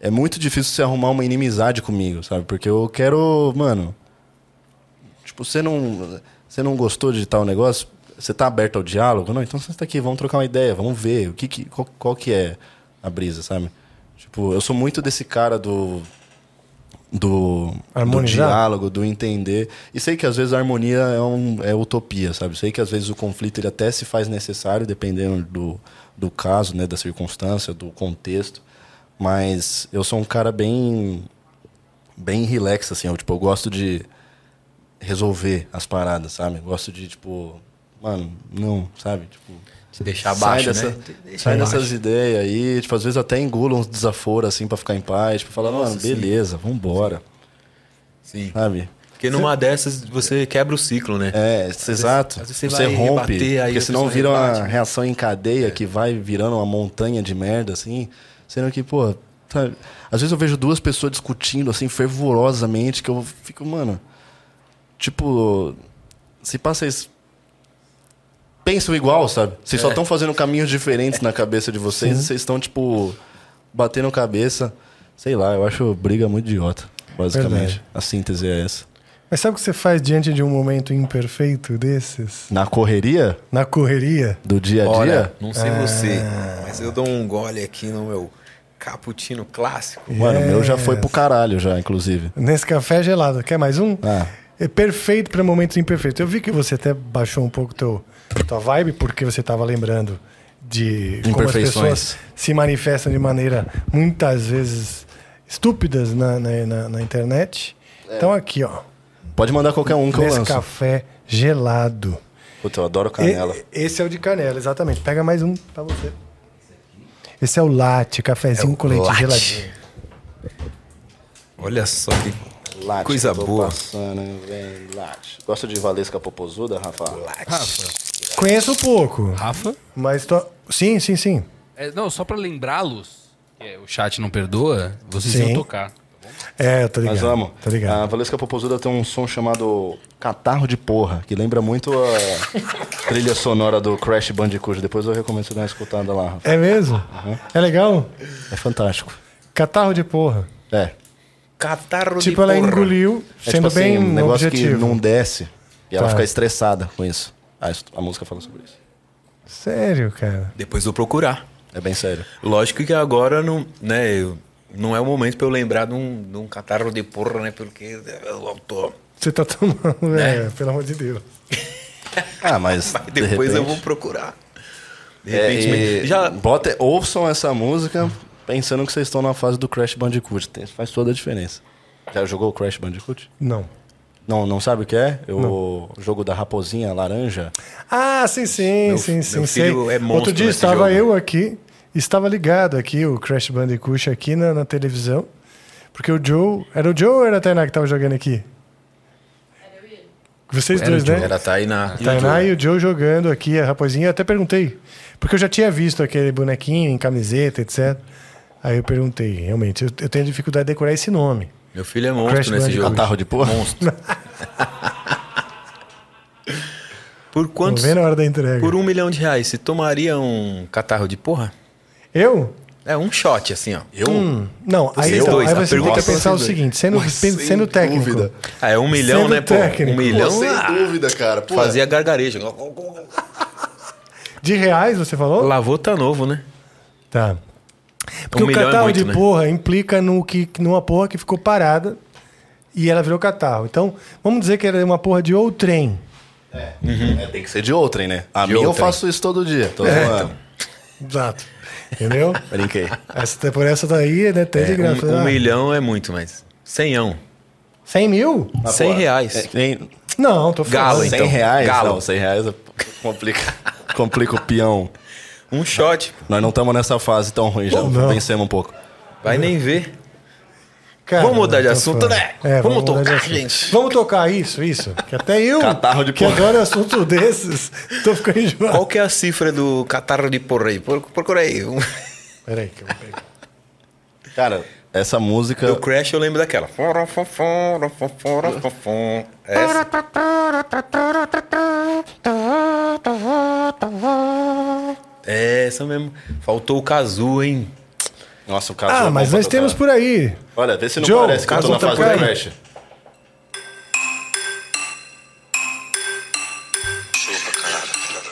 é muito difícil você arrumar uma inimizade comigo, sabe? Porque eu quero, mano, Tipo, você não, você não gostou de tal negócio? Você tá aberto ao diálogo? Não, então você tá aqui, vamos trocar uma ideia, vamos ver o que, que qual, qual que é a brisa, sabe? Tipo, eu sou muito desse cara do do, do diálogo, do entender. E sei que às vezes a harmonia é, um, é utopia, sabe? Sei que às vezes o conflito ele até se faz necessário, dependendo do, do caso, né? da circunstância, do contexto. Mas eu sou um cara bem bem relax, assim. Eu, tipo, eu gosto de resolver as paradas, sabe? Gosto de, tipo, mano, não, sabe? Tipo, Te deixar sai, abaixo, dessa, né? Te deixar sai abaixo. dessas ideias aí, tipo, às vezes até engulo uns desaforos, assim, pra ficar em paz. Tipo, falar, mano, sim. beleza, vambora, Sim. sabe? Porque numa dessas você quebra o ciclo, né? É, exato. às vezes você você rompe, rebater, porque senão vira uma rebate, né? reação em cadeia que vai virando uma montanha de merda, assim. Sendo que, pô, sabe? às vezes eu vejo duas pessoas discutindo, assim, fervorosamente, que eu fico, mano. Tipo, se passa isso. Pensam igual, sabe? Vocês só É. estão fazendo caminhos diferentes na cabeça de vocês e vocês estão, tipo, batendo cabeça. Sei lá, eu acho briga muito idiota, basicamente. Verdade. A síntese é essa. Mas sabe o que você faz diante de um momento imperfeito desses? Na correria Na correria? do dia a dia, Olha, não sei Ah. você, mas eu dou um gole aqui no meu cappuccino clássico. mano, o meu já foi pro caralho já, inclusive. Nesse café gelado. Quer mais um? Ah. É perfeito para momentos imperfeitos. Eu vi que você até baixou um pouco teu, tua vibe, porque você estava lembrando de como as pessoas se manifestam de maneira muitas vezes estúpidas na, na, na- na internet. Então aqui, ó. Pode mandar qualquer um que eu lanço. café gelado. Puta, eu adoro canela. E- esse é o de canela, exatamente. Pega mais um pra você. Esse é o latte, cafezinho É o com leite latte. geladinho. Olha só que Latte, coisa tô boa. Passando, vem, latte. Gosta de Valesca Popozuda, Rafa? Conheço pouco, Rafa? mas tô... sim, sim, sim. É, não, só pra lembrá-los, que é, o chat não perdoa, vocês Sim. iam tocar. É, eu tô ligado. Nós vamos. Tô ligado. A Valesca Popozuda tem um som chamado Catarro de Porra, que lembra muito a trilha sonora do Crash Bandicoot. Depois eu recomendo você dar uma escutada lá, Rafa. É mesmo? É legal? É fantástico. Catarro de porra. É. catarro Tipo, de ela porra. engoliu, É sendo tipo bem assim, um negócio objetivo. que não desce e ela Tá. fica estressada com isso. A, a música fala sobre isso. Sério, cara. Depois vou procurar. É bem sério. Lógico que agora não, né, eu- não é o momento pra eu lembrar de um, de um catarro de porra, né? Porque eu tô. Você tá tomando, é, pelo amor de Deus. [laughs] Ah, mas. Mas de depois eu repente- vou procurar. De É, repente, e me- já bota, ouçam essa música pensando que vocês estão na fase do Crash Bandicoot. Faz toda a diferença. Já jogou o Crash Bandicoot? Não. Não, não sabe o que é? O jogo da raposinha laranja. Ah, sim, sim, Meu- sim, meu sim. filho sei. é monstro Outro dia nesse estava jogo. eu aqui, estava ligado aqui, o Crash Bandicoot aqui na, na televisão. Porque o Joe. Era o Joe ou era a Tainá que tava jogando aqui? Vocês Era dois, o né? era Tainá. A Tainá e o Joe jogando aqui, a raposinha. Eu até perguntei. Porque eu já tinha visto aquele bonequinho em camiseta, etc. Aí eu perguntei, realmente, eu, eu tenho dificuldade de decorar esse nome. Meu filho é Crash monstro nesse Bandicoot. jogo. Catarro de porra? Monstro. Por Tô quantos? vendo a hora da entrega. Por um milhão de reais, você tomaria um catarro de porra? Eu? É um shot, assim, ó. Eu? Hum, não, aí, então, dois, aí a você tem que é pensar o dois. seguinte, sendo, Mas sendo técnico. dúvida. Ah, é um milhão, Sendo né, pô? técnico. Um milhão. Sem ah, dúvida, cara. Pô, fazia gargarejo. De reais, você falou? Lavou tá novo, né? Tá. Porque Um o é catarro muito, de né? porra implica no que, numa porra que ficou parada e ela virou catarro. Então, vamos dizer que ela é uma porra de outrem. É, tem que ser de outrem, né? A De minha eu outrem. faço isso todo dia. Tô É, zoando. Exato. Entendeu? [laughs] Brinquei. essa, por essa daí, né? Até de É, graça. um, um Ah, milhão é muito, mas. Senhão. 100 mil? Ah, Cem reais. é Não, tô falando. Galo, 100 então. reais? Galo. Não, 100 reais é- [laughs] complica, complica o peão. Um shot. Nós não estamos nessa fase tão ruim, já Não. vencemos um pouco. Vai nem ver. Cara, Vamos mudar de assunto, falando. né? É, Vamos de tocar, gente. Vamos tocar isso, isso. Que até eu, Catarro de que porra. adoro assunto desses, [laughs] tô ficando enjoado. Qual que é a cifra do catarro de porra aí? Por- Procura aí. Um- Peraí, que eu vou pegar. Cara, essa música. Do Crash eu lembro daquela. Essa. É essa mesmo. Faltou o Kazu, hein? Nossa, o caso. Ah, mas nós temos por aí. Olha, vê se não Joe, parece que eu tô na tá fase por do aí. Crash.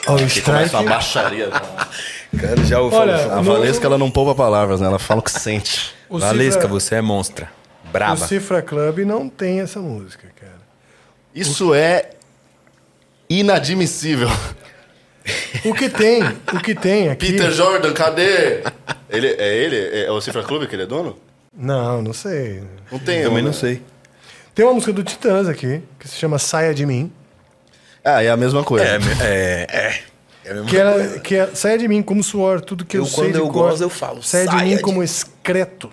Ó, o Que começa strike. uma baixaria. [laughs] Cara, já ouviu Olha, falar. A No- Valesca, ela não poupa palavras, né? Ela fala o que sente. O Valesca, Cifra- você é monstra. O Braba. Cifra Club não tem essa música, cara. Isso é inadmissível. O que tem, o que tem aqui... Peter Jordan, cadê? Ele, é ele? É o Cifra Clube que ele é dono? Não, não sei. Não tem. Também não sei. Tem uma música do Titãs aqui, que se chama Saia de Mim. Ah, é a mesma coisa. É, é, é. é a mesma Que, era, coisa. que é, saia de mim como suor, tudo que eu, Eu, sei quando de eu cor. gozo, eu falo, Saia de saia mim de- como excreto.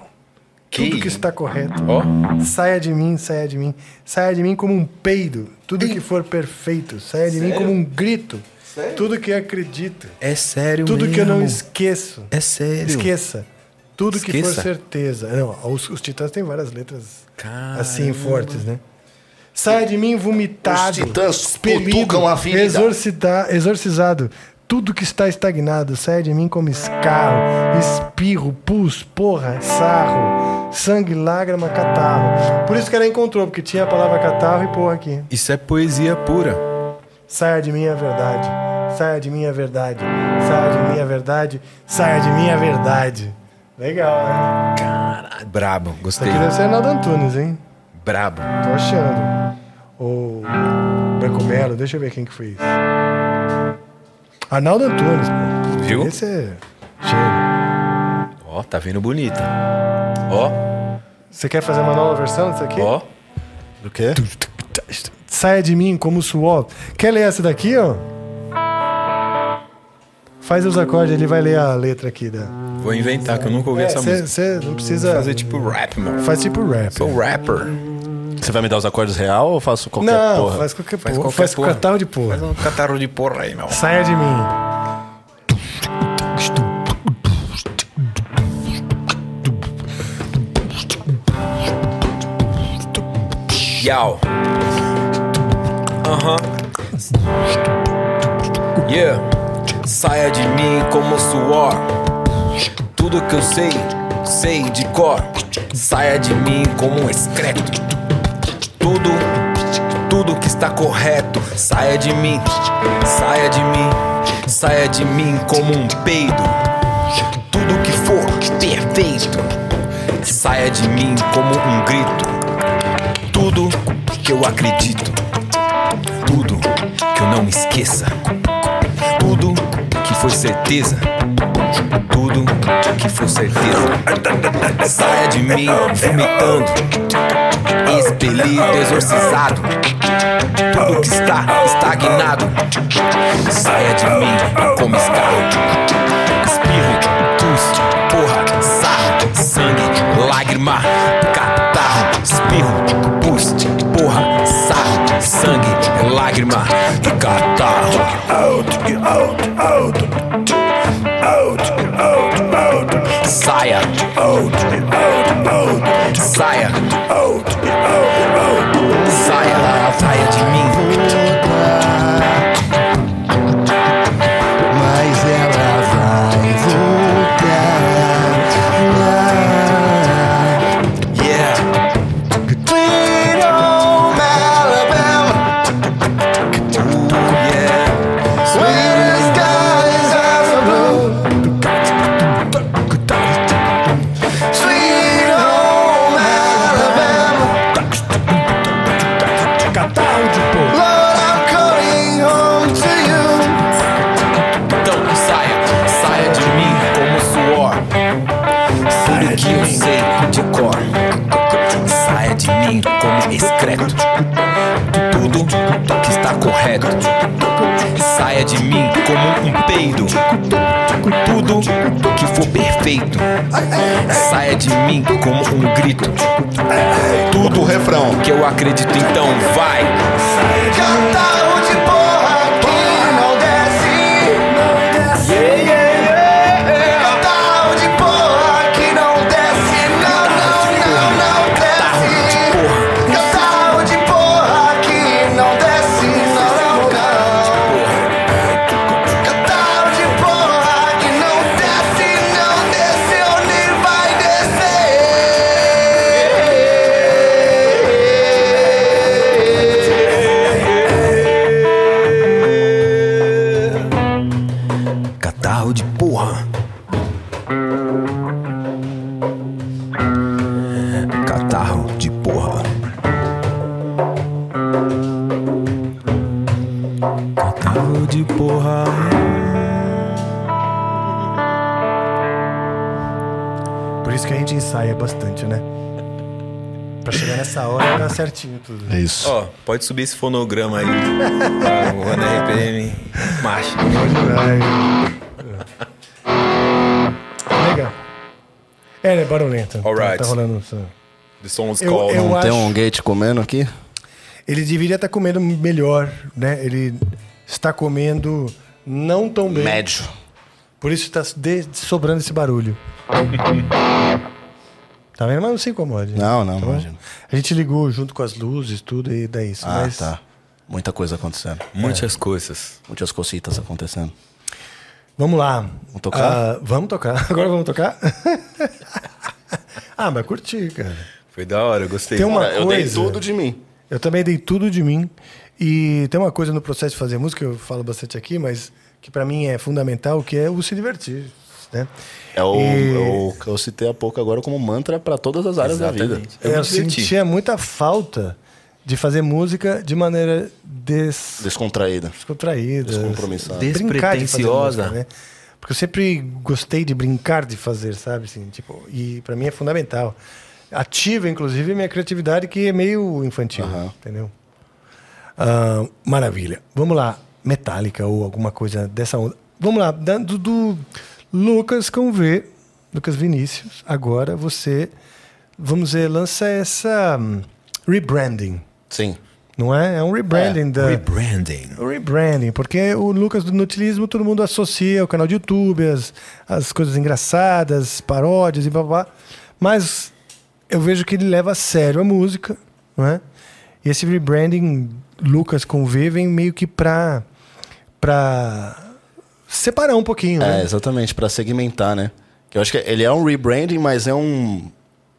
Que Tudo que está correto. Ó. Saia de mim, saia de mim. Saia de mim como um peido. Tudo que for perfeito. Saia de mim como um grito. Tudo que acredito. É sério Tudo que eu não mesmo. esqueço. É sério. Esqueça. Tudo que for Esqueça. certeza. Não, os, os titãs têm várias letras Caramba. assim fortes, né? Saia de mim vomitado. Os titãs expelido, a exorcida- exorcizado. Tudo que está estagnado. Saia de mim como escarro, espirro, pus, porra, sarro. sangue, lágrima, catarro. Por isso que ela encontrou, porque tinha a palavra catarro e porra aqui. Isso é poesia pura. Saia de mim a verdade. Saia de mim a verdade. Saia de mim a verdade. Saia de mim a verdade. Legal, né? Caralho, brabo. Isso Gostei. aqui deve ser Arnaldo Antunes, hein? Brabo. Tô achando. O Branco Melo, deixa eu ver quem que foi isso. Arnaldo Antunes, pô. Viu? Esse é gênio. Ó, tá vindo bonita. Ó, Você quer fazer uma nova versão disso aqui? ó. Do quê? Saia de mim como suor. Quer ler essa daqui, ó? Faz os acordes, ele vai ler a letra aqui da. Vou inventar, que eu nunca ouvi essa música. Você não precisa. Fazer tipo rap, meu. Faz tipo rap. Sou rapper. Você vai me dar os acordes real ou faço qualquer Não, porra? faz qualquer Faz porra. qualquer Faz porra. catarro de porra. Faz um catarro de porra aí, meu. Saia de mim. Yau. Aham. Yeah. Saia de mim como suor. Tudo que eu sei, sei de cor. Saia de mim como um excreto. Tudo, tudo que está correto. Saia de mim, saia de mim, saia de mim como um peido. Tudo que for perfeito. Saia de mim como um grito tudo que eu acredito, tudo que eu não esqueça, tudo que foi certeza, tudo que foi certeza. Saia de mim vomitando, expelido, exorcizado, tudo que está estagnado. Saia de mim como escarro, espirro, pus, porra, sarro, sangue, lágrima, catarro, espirro, pus, porra, sarro, sangue, lágrima e catarro. Out, out, out, out, out, out. Saia, out, out, out. Saia, out, out, out. Saia, saia de mim. Peido. Tudo que for perfeito. Saia de mim como um grito. Tudo o refrão. Que eu acredito então vai. Catarro certinho tudo. É isso. Ó, pode subir esse fonograma aí. Tá, o RPM. Marcha. Legal. É, né? Barulhenta. Alright. Tá, tá rolando. isso. The song's Eu- called. eu- Não tem acho- um gate comendo aqui? Ele deveria estar comendo melhor, né? Ele está comendo não tão bem. Médio. Por isso está sobrando esse barulho. [laughs] tá vendo? Mas não se incomode. Não, não, Tá imagina. A gente ligou junto com as luzes, tudo, e dá isso. Ah, mas tá. Muita coisa acontecendo. Muitas coisas. Muitas cositas acontecendo. Vamos lá. Vamos tocar? Ah, vamos tocar. [laughs] Agora vamos tocar? [laughs] Ah, mas curti, cara. Foi da hora, eu gostei. Tem uma Cara, eu dei coisa- tudo de mim. Eu também dei tudo de mim. E tem uma coisa no processo de fazer música, eu falo bastante aqui, mas que pra mim é fundamental, que é o se divertir, né? É o, E- é o que eu citei há pouco agora como mantra para todas as áreas da vida. Exatamente. Eu, Eu me diverti. sentia muita falta de fazer música de maneira des... Descontraída. descontraída. Descompromissada. de Despretensiosa. música, né? Porque eu sempre gostei de brincar de fazer, sabe? Assim, tipo, e pra mim é fundamental. Ativa, inclusive, minha criatividade, que é meio infantil, Aham. entendeu? Ah, maravilha. Vamos lá. Metallica ou alguma coisa dessa onda. Vamos lá. Do, do Lucas com V, Lucas Vinícius. Agora você, vamos dizer, lança essa hum, rebranding, Sim. não é? É um rebranding da... Rebranding. Rebranding, porque o Lucas do Nutilismo todo mundo associa o canal de YouTube, as, as coisas engraçadas, paródias e blá blá. blá. Mas eu vejo que ele leva a sério a música, não é? E esse rebranding Lucas com V vem meio que pra, pra separar um pouquinho, É, né? exatamente, para segmentar, né? Que eu acho que ele é um rebranding, mas é um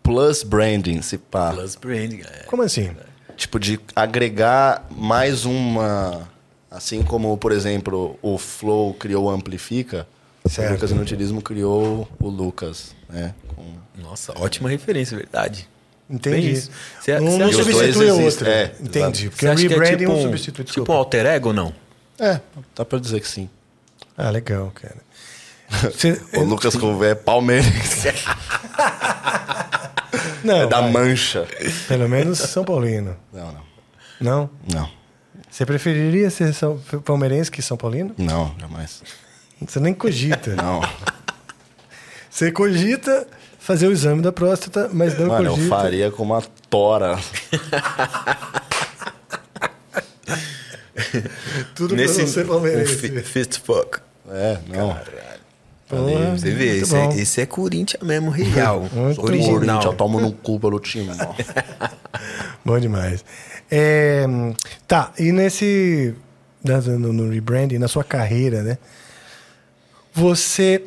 plus branding, se pá. Plus branding, é. Como assim? Tipo, de agregar mais uma. Assim como, por exemplo, o Flow criou o Amplifica, Certo. o Lucas Inutilismo criou o Lucas, né? Com- Nossa, ótima referência, verdade. Entendi. Isso. Cê- um cê não substitui o outro. é, Entendi. Porque o que é rebranding tipo um um, substitui tipo um alter ego ou não? É, dá pra dizer que sim. Ah, legal, cara. Você- [laughs] O Lucas com é palmeirense. [laughs] Não, É da vai. mancha. Pelo menos São Paulino. Não, não. Não? Não, Você preferiria ser São, palmeirense que São Paulino? não, jamais. Você nem cogita. [laughs] Não. Você cogita fazer o exame da próstata, mas não Mano, eu cogita. faria com uma tora. Tudo pra ser um palmeirense. fi- fist fuck. É, não. Porra, Você vê, esse é, esse é Corinthians mesmo, real. [laughs] Muito original. Corinthians, eu tomo no cu pelo time. [laughs] Bom demais. É, tá, e nesse. No, no rebranding, na sua carreira, né? Você.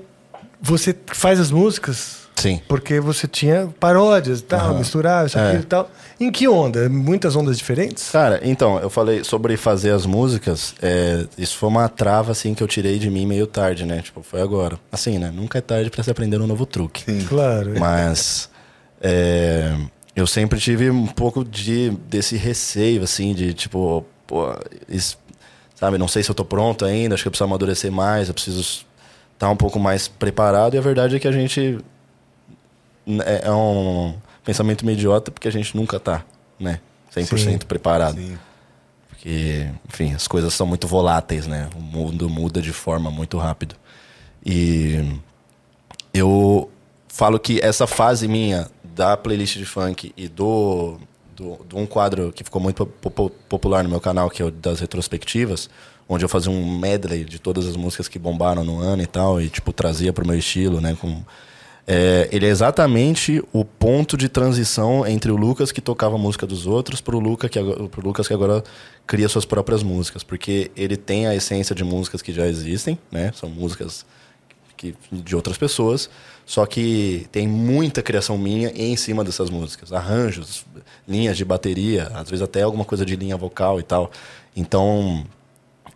Você faz as músicas Sim. porque você tinha paródias e tal, misturava isso aqui É. e tal. Em que onda? Muitas ondas diferentes? Cara, então, eu falei sobre fazer as músicas. é, isso foi uma trava, assim, que eu tirei de mim meio tarde, né? Tipo, foi agora. Assim, né? Nunca é tarde pra se aprender um novo truque. Claro. Mas é, eu sempre tive um pouco de desse receio, assim, de tipo, pô, isso- sabe, não sei se eu tô pronto ainda, acho que eu preciso amadurecer mais, eu preciso estar um pouco mais preparado. E a verdade é que a gente é, é um pensamento meio idiota porque a gente nunca tá, né? 100% Sim. preparado. Porque, enfim, as coisas são muito voláteis, né? O mundo muda de forma muito rápido. E eu falo que essa fase minha da playlist de funk e do, do, de um quadro que ficou muito po- po- popular no meu canal, que é o das retrospectivas, onde eu fazia um medley de todas as músicas que bombaram no ano e tal, e tipo, trazia pro meu estilo, né? Com, é, ele é exatamente o ponto de transição entre o Lucas que tocava a música dos outros pro, Luca Lucas que agora cria suas próprias músicas. Porque ele tem a essência de músicas que já existem, né? São músicas que, de outras pessoas, só que tem muita criação minha em cima dessas músicas, arranjos, linhas de bateria, às vezes até alguma coisa de linha vocal e tal. Então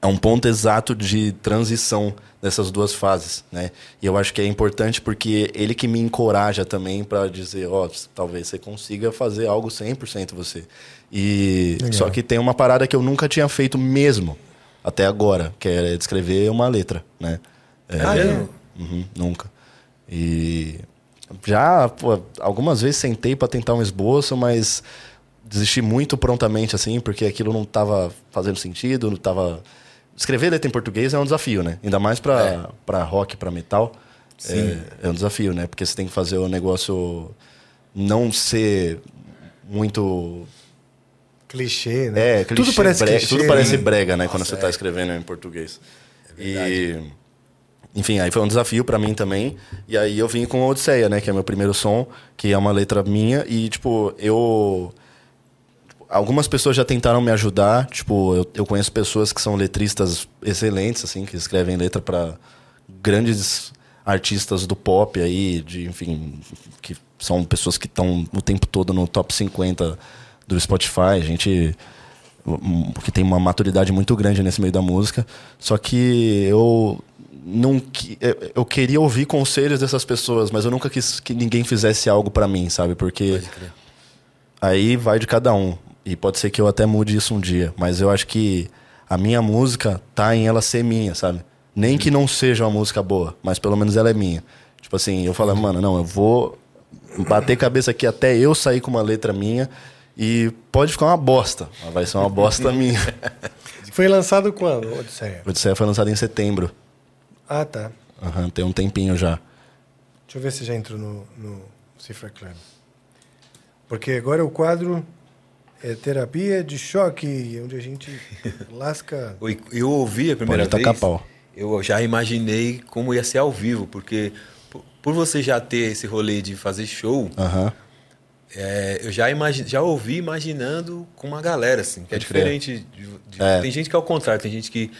é um ponto exato de transição dessas duas fases, né? E eu acho que é importante porque ele que me encoraja também para dizer, ó, talvez você consiga fazer algo 100% você. E só que tem uma parada que eu nunca tinha feito mesmo até agora, que é escrever uma letra, né? É, Ah, é? Uhum, nunca. E já, pô, algumas vezes sentei para tentar um esboço, mas desisti muito prontamente, assim, porque aquilo não tava fazendo sentido, não tava... Escrever letra em português é um desafio, né? Ainda mais pra, pra rock, pra metal. É, é um desafio, né? Porque você tem que fazer o negócio não ser muito Clichê, né? é, clichê, tudo parece brega, clichê. tudo parece né? brega, né, quando você está escrevendo em português. e enfim, aí foi um desafio para mim também. E aí eu vim com Odisseia, né, que é meu primeiro som, que é uma letra minha e tipo, eu algumas pessoas já tentaram me ajudar, tipo, eu, eu conheço pessoas que são letristas excelentes assim, que escrevem letra para grandes artistas do pop aí, de, enfim, que são pessoas que estão o tempo todo no top 50 do Spotify. Gente um, que tem uma maturidade muito grande nesse meio da música. Só que eu não eu- queria ouvir conselhos dessas pessoas, mas eu nunca quis que ninguém fizesse algo pra mim, sabe? Porque aí vai de cada um. E pode ser que eu até mude isso um dia, mas eu acho que a minha música tá em ela ser minha, sabe? Nem que não seja uma música boa, mas pelo menos ela é minha. Tipo assim, eu falo, mano, não, eu vou bater cabeça aqui até eu sair com uma letra minha e pode ficar uma bosta, mas vai ser uma bosta [laughs] minha. Foi lançado quando, Odisseia? Odisseia foi lançado em setembro. Ah, tá. Aham, tem um tempinho já. Deixa eu ver se já entrou no, no Cifra Club. Porque agora o quadro é terapia de choque, onde a gente [laughs] lasca. Eu, eu ouvi a primeira Pode vez. pau. Eu já imaginei como ia ser ao vivo, porque por, por você já ter esse rolê de fazer show, Aham. é, eu já, imagi já ouvi imaginando com uma galera, assim, que é diferente. de- de- É. Tem gente que é o contrário, tem gente que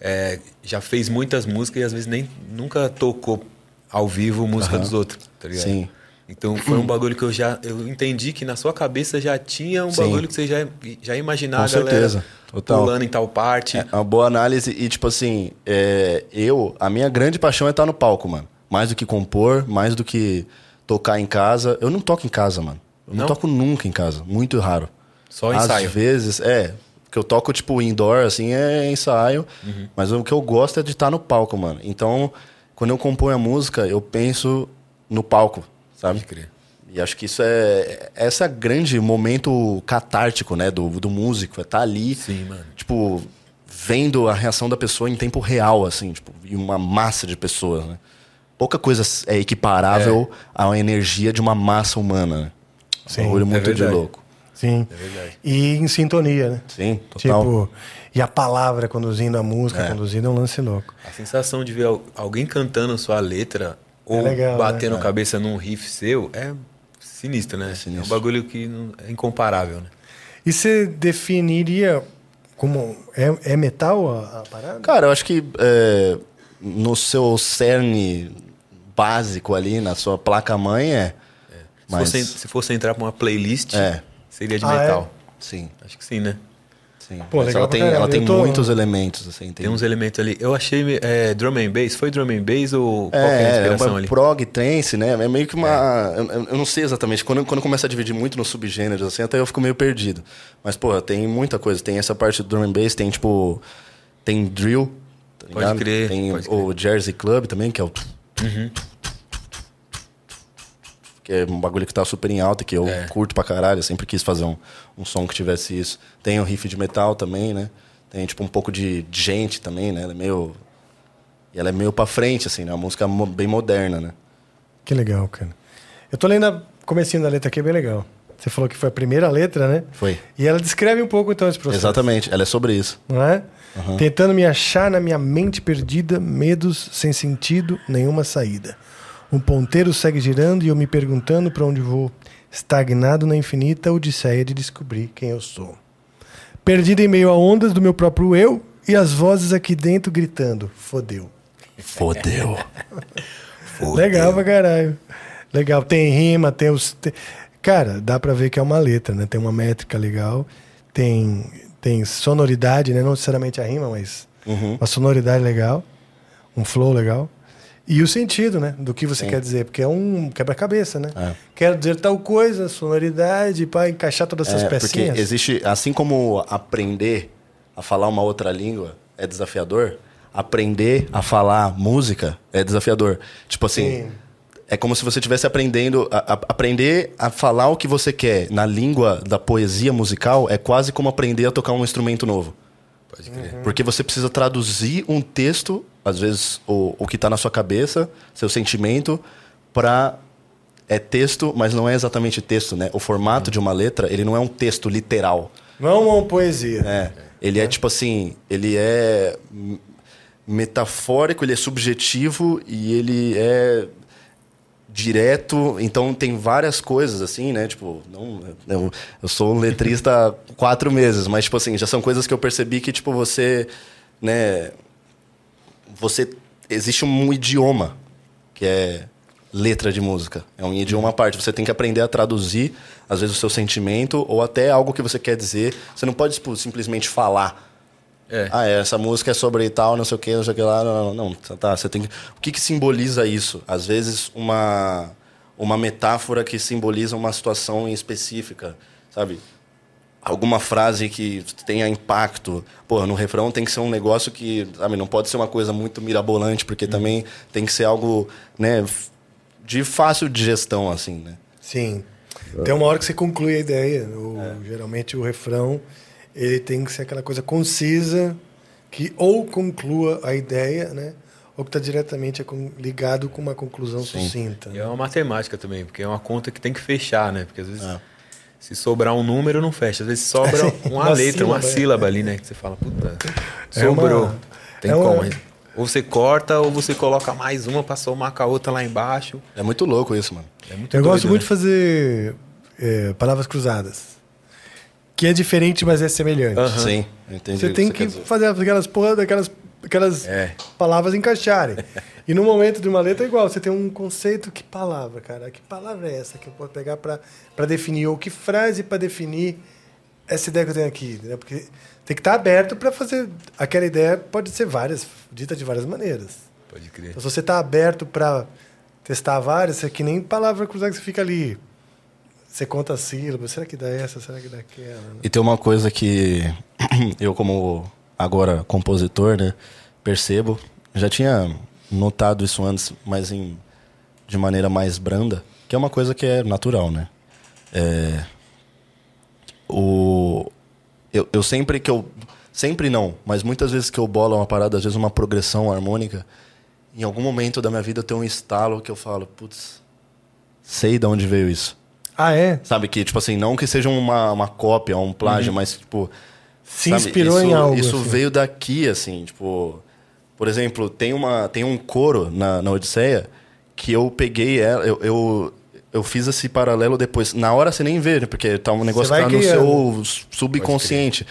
é, já fez muitas músicas e às vezes nem nunca tocou ao vivo música dos outros, tá ligado? Sim. Então foi um bagulho que eu já eu entendi que na sua cabeça já tinha um Sim. bagulho que você já, já imaginava Com certeza. Total. pulando em tal parte. É uma boa análise e, tipo assim, é, eu, a minha grande paixão é estar no palco, mano. Mais do que compor, mais do que tocar em casa. Eu não toco em casa, mano. Eu não, Não? toco nunca em casa. Muito raro. Só ensaio. Às vezes, é. que eu toco, tipo, indoor, assim, é ensaio. Uhum. Mas o que eu gosto é de estar no palco, mano. Então, quando eu componho a música, eu penso no palco, sabe? Pode crer. E acho que isso é. Esse é grande momento catártico, né? Do, do músico. É estar ali. Sim, mano. Tipo, vendo a reação da pessoa em tempo real, assim, tipo, e uma massa de pessoas, né? Pouca coisa é equiparável à energia de uma massa humana, né? Sim, um bagulho é muito de verdade. louco. Sim. É verdade. E em sintonia, né? Sim, total. Tipo, e a palavra conduzindo a música, É. conduzindo é um lance louco. A sensação de ver al- alguém cantando sua letra ou legal, batendo né? a cabeça num riff seu é sinistro, né? É, sinistro. um bagulho que não- é incomparável, né? E você definiria como. É, é metal a, a parada? Cara, eu acho que é, no seu cerne básico ali, na sua placa-mãe, é. Se, Mas, fosse, se fosse entrar pra uma playlist, É. seria de Ah, metal. sim, Acho que sim, né? Sim. Pô, legal ela tem, ela tem tô- muitos elementos, assim. Tem, Tem uns elementos ali. Eu achei é, drum and bass. Foi drum and bass ou qual que é a É, é inspiração uma ali? prog trance, né? É meio que uma. Eu, eu não sei exatamente. Quando, quando começa a dividir muito nos subgêneros, assim, até eu fico meio perdido. Mas, pô, tem muita coisa. Tem essa parte do drum and bass, tem tipo. Tem drill. Tá Pode crer, Tem pode o Jersey Club também, que é o. Que é um bagulho que tá super em alta, que eu É. curto pra caralho. Eu sempre quis fazer um, um som que tivesse isso. Tem o riff de metal também, né? Tem, tipo, um pouco de gente também, né? Ela é meio. E ela é meio pra frente, assim, né? Uma música mo- bem moderna, né? Que legal, cara. Eu tô lendo a comecinho da letra aqui, é bem legal. Você falou que foi a primeira letra, né? Foi. E ela descreve um pouco então esse processo. Exatamente, ela é sobre isso. Não é? Tentando me achar na minha mente perdida, medos sem sentido, nenhuma saída. Um ponteiro segue girando e eu me perguntando para onde vou, estagnado na infinita odisseia de descobrir quem eu sou. Perdido em meio a ondas do meu próprio eu e as vozes aqui dentro gritando: fodeu. Fodeu. [laughs] Legal pra caralho. Legal. Tem rima, tem os. te- Cara, dá pra ver que é uma letra, né? Tem uma métrica legal, tem, tem sonoridade, né? Não necessariamente a rima, mas Uhum. uma sonoridade legal, um flow legal. E o sentido, né? Do que você quer dizer, porque é um quebra-cabeça, né? É. Quero dizer tal coisa, sonoridade, para encaixar todas essas É, porque pecinhas. existe, assim como aprender a falar uma outra língua é desafiador, aprender a falar música é desafiador. Tipo assim, Sim. é como se você estivesse aprendendo a, a- aprender a falar o que você quer na língua da poesia musical é quase como aprender a tocar um instrumento novo. Pode crer. Porque você precisa traduzir um texto, às vezes o, o que está na sua cabeça, seu sentimento, para é texto, mas não é exatamente texto, né? O formato de uma letra, ele não é um texto literal. Não é uma poesia. É, ele é tipo assim, ele é metafórico, ele é subjetivo e ele é direto, então tem várias coisas assim, né? Tipo, não, eu, eu sou um letrista há quatro meses, mas tipo assim, já são coisas que eu percebi que tipo você, né? Você existe um idioma que é letra de música. É um idioma à parte. Você tem que aprender a traduzir, às vezes, o seu sentimento ou até algo que você quer dizer. Você não pode tipo, simplesmente falar. É. Ah, é, essa música é sobre tal, não sei o que, não sei o que lá. Não, não, não. Tá, você tem que... O que, que simboliza isso? Às vezes, uma, uma metáfora que simboliza uma situação em específica, sabe? Alguma frase que tenha impacto. Pô, no refrão tem que ser um negócio que, sabe, não pode ser uma coisa muito mirabolante, porque também tem que ser algo, né, de fácil digestão, assim, né? Sim. Tem uma hora que você conclui a ideia. O, Geralmente o refrão ele tem que ser aquela coisa concisa que ou conclua a ideia, né? Ou que está diretamente ligado com uma conclusão sucinta. E é uma matemática também, porque é uma conta que tem que fechar, né? Porque às vezes É. se sobrar um número não fecha, às vezes sobra Sim, [laughs] uma, uma letra, uma sílaba, é. sílaba ali, né? Que você fala, puta, É uma- sobrou. Tem é como. uma- hein? Ou você corta, ou você coloca mais uma pra somar com a outra lá embaixo. É muito louco isso, mano. É muito Eu doido, gosto muito né? de fazer é, palavras cruzadas. Que é diferente, mas é semelhante. Sim, entendi Você tem você que fazer aquelas porra daquelas aquelas É. palavras encaixarem. [laughs] e no momento de uma letra é igual, você tem um conceito, que palavra, cara? Que palavra é essa que eu posso pegar para definir? Ou que frase para definir essa ideia que eu tenho aqui? Entendeu? Porque tem que estar aberto para fazer. Aquela ideia pode ser várias, dita de várias maneiras. Pode crer. Então, se você está aberto para testar várias, é que nem palavra cruzada que você fica ali. Você conta as sílabas, será que dá essa, será que dá aquela? né? E tem uma coisa que [clears throat] eu, como agora compositor, né, percebo. Já tinha notado isso antes, mas em, de maneira mais branda, que é uma coisa que é natural, né? É, o, eu, eu sempre que eu. Sempre não, mas muitas vezes que eu bolo uma parada, às vezes uma progressão harmônica, em algum momento da minha vida eu tenho um estalo que eu falo, putz, sei de onde veio isso. Ah, é? Sabe, que, tipo assim, não que seja uma, uma cópia, um plágio, mas, tipo. Se sabe, inspirou isso, em algo, Isso assim. veio daqui, assim, tipo. Por exemplo, tem, uma, tem um coro na, na Odisseia que eu peguei ela, eu, eu, eu fiz esse paralelo depois. Na hora você nem vê, né? Porque tá um negócio que tá no seu subconsciente.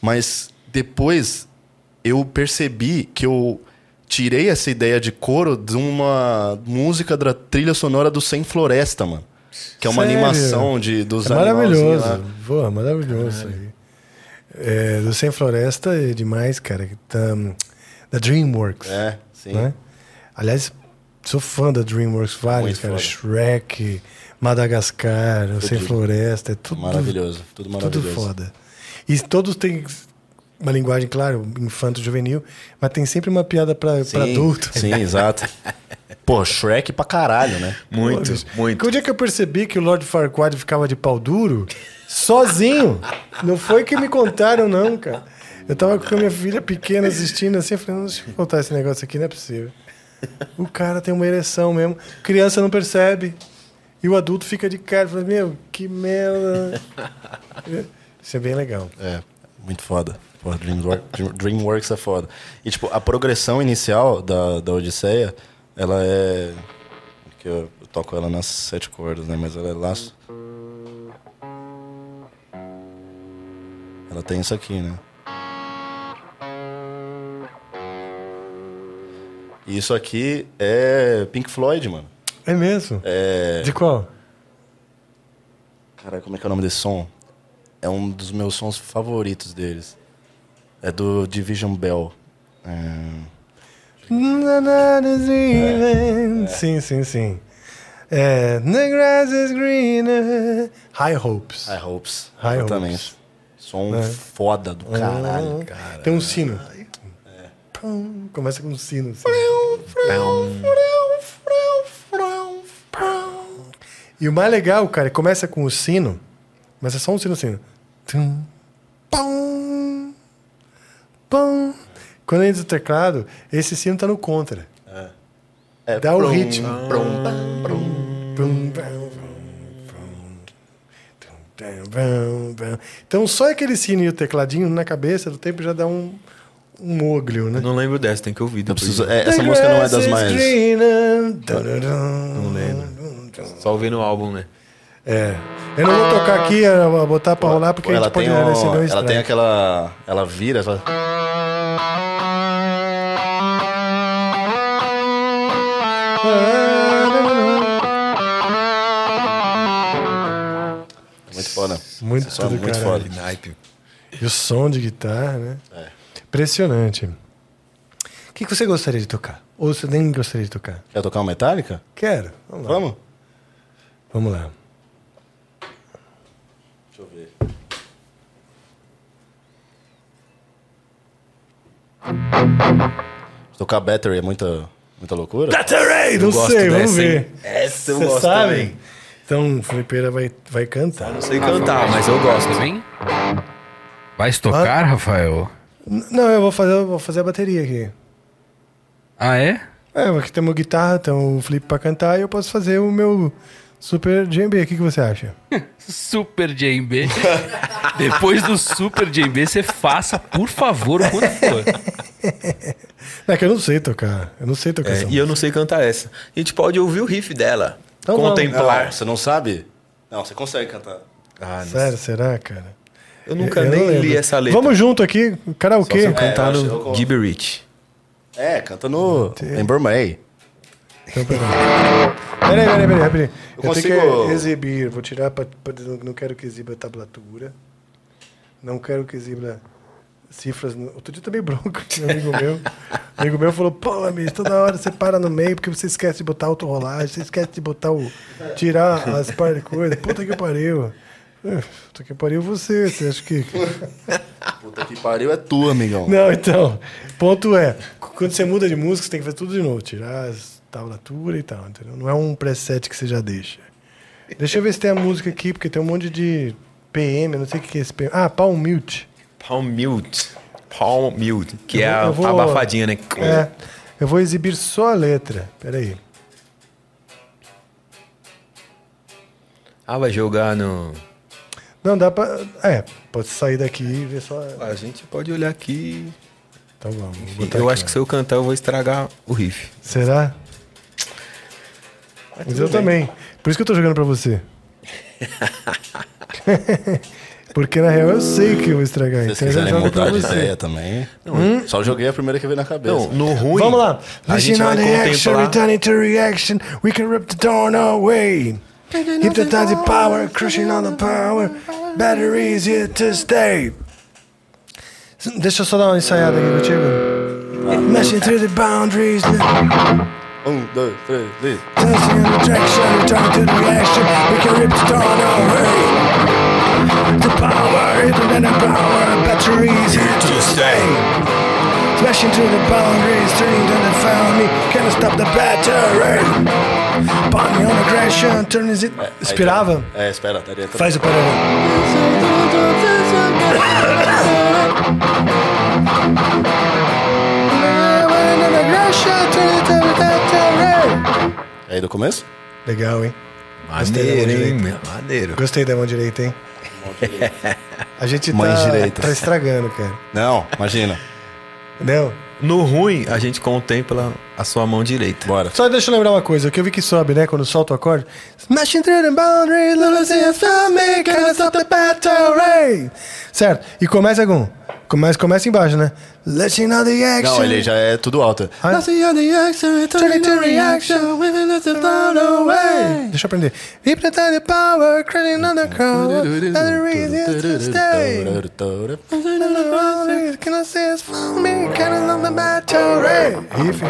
Mas depois eu percebi que eu tirei essa ideia de coro de uma música da trilha sonora do Sem Floresta, mano. Que é uma Sério? animação de, dos É maravilhoso. Pô, maravilhoso. É, do Sem Floresta é demais, cara. Tá, da DreamWorks. É, sim. Né? Aliás, sou fã da DreamWorks, vários, cara. foda. Shrek, Madagascar, o Sem Floresta, é tudo Maravilhoso, tudo Tudo maravilhoso. foda. E todos têm uma linguagem, claro, infanto-juvenil, mas tem sempre uma piada pra, Sim, pra adulto. Sim, [laughs] exato. Pô, Shrek pra caralho, né? [laughs] Muito, Pô, muito. O dia que eu percebi que o Lord Farquaad ficava de pau duro, sozinho, não foi que me contaram, não, cara. Eu tava com a minha filha pequena assistindo assim, eu falei, deixa eu contar esse negócio aqui, não é possível. O cara tem uma ereção mesmo, criança não percebe. E o adulto fica de cara, fala, meu, que merda. Isso é bem legal. É, muito foda. Pô, Dreamworks, Dreamworks é foda. E, tipo, a progressão inicial da, da Odisseia, ela é... Que eu, eu toco ela nas sete cordas, né? Mas ela é lá... Ela tem isso aqui, né? Isso aqui é Pink Floyd, mano. É mesmo? É... De qual? Caralho, como é que é o nome desse som? É um dos meus sons favoritos deles. É do Division Bell. É... Sim, sim, sim. É, The grass is greener. High Hopes. High Hopes. High exatamente. Som É. foda do caralho. Tem um sino. Pum, Começa com um sino. assim. E o mais legal, cara, começa com o sino, mas é só um sino assim. Tum, pum, pum. Quando entra o teclado, esse sino tá no contra. É, Dá o prum, ritmo. Então só aquele sino e o tecladinho na cabeça do tempo já dá um um Moglio, né? Não lembro dessa, tem que ouvir. Preciso, é, essa música não é das mais. Não lembro. Só ouvindo no álbum, né? É. Eu não vou tocar aqui, vou botar pra rolar, porque ela a gente pode receber um Ela tem aquela. Ela vira. Ela... É muito foda. Muito, é foda. Muito foda. E o som de guitarra, né? É. Impressionante. O que, que você gostaria de tocar? Ou você nem gostaria de tocar? Quer tocar uma Metallica? Quero. Vamos lá. Vamos? Vamos lá. Deixa eu ver. Tocar Battery é muita, muita loucura? Battery! Não gosto sei, vamos hein? ver. Essa eu Você gosto sabe? também. Então o Felipeira vai, vai cantar. Não sei cantar, mas eu gosto. Também? Vai tocar, Rafael? Não, eu vou fazer, eu vou fazer a bateria aqui. Ah, é? É, aqui tem uma guitarra, tem o Felipe pra cantar e eu posso fazer o meu Super DMB. O que, que você acha? [laughs] Super JB. [laughs] Depois do Super JB, você faça, por favor, o quanto for. [laughs] É que eu não sei tocar. Eu não sei tocar É, essa e música. eu não sei cantar essa. A gente pode ouvir o riff dela. Então contemplar. Não, você não sabe? Não, você consegue cantar. Ah, não Sério, será, cara? Eu nunca Eu nem li essa letra. Vamos junto aqui, karaokê. Só se eu É, cantar no eu-. É, canta no Ember May. Então, peraí. Peraí, peraí, peraí, peraí. Eu, Eu tenho consigo- que exibir. Vou tirar pra, pra- Não quero que exiba tablatura. Não quero que exiba cifras. no- Outro dia eu tomei bronco de um amigo meu. Um [laughs] amigo meu falou: pô, amigo, toda hora você para no meio porque você esquece de botar autorrolagem, você esquece de botar o. tirar as par de coisa. Puta que pariu. Eh, Puta que pariu você. Você acha que. [laughs] Puta que pariu, é tua, amigão. Não, então, ponto é, quando você muda de música, você tem que fazer tudo de novo, tirar as tablatura e tal, entendeu? Não é um preset que você já deixa. Deixa eu ver se tem a música aqui, porque tem um monte de PM, não sei o que é esse PM. Ah, Palm Mute. Palm Mute. Palm Mute. Que Eu é vou- a vou- abafadinha, né? É, eu vou exibir só a letra. Peraí. Ah, vai jogar no... Não, dá pra... É, pode sair daqui e ver só... A gente pode olhar aqui. Então vamos. botar Eu aqui, acho que se eu cantar, eu vou estragar o riff. Será? Mas eu também. Por isso que eu tô jogando pra você. [laughs] Porque na real eu sei que eu vou estragar. Se Então vocês eu já quiserem mudar de você. ideia também. Hum? Só joguei a primeira que veio na cabeça. Não, no ruim... Vamos lá. A gente Listen vai on the action, contemplar... returning to reaction. We can rip the dawn away. Hypnotize the power, crushing on the power. Batteries here to stay. Deixa eu só dar uma ensaiada aqui contigo. Mashing through the boundaries. Dois, três, três. Dancing in the direction, returning to the reaction. We can rip the dawn away. The power, internet power. Batteries here to stay. Smashing through the boundaries, turning to the foundry. Can't stop the battery. Bonding on aggression, turning it. Inspirava? É, espera, tá dentro. Faz o paralelo. Aí do começo? Legal, hein? Maneiro, hein? Maneiro. Gostei da mão direita, hein? A gente tá, tá estragando, cara. Não, imagina. Não? No ruim, a gente contempla a sua mão direita. Bora. Só deixa eu lembrar uma coisa, o que eu vi que sobe, né? Quando solta o acorde. Smashing through the boundaries, losing a family, can't stop the battery. Certo. E começa com. Começa, começa embaixo, né? Letting all the action. Não, ele já é tudo alto. Ah. Letting the action, turning to reaction, blown away. Deixa eu aprender. Hypnotize the power, creating another here to stay. Can I say it's for me? Can I love the? Riff.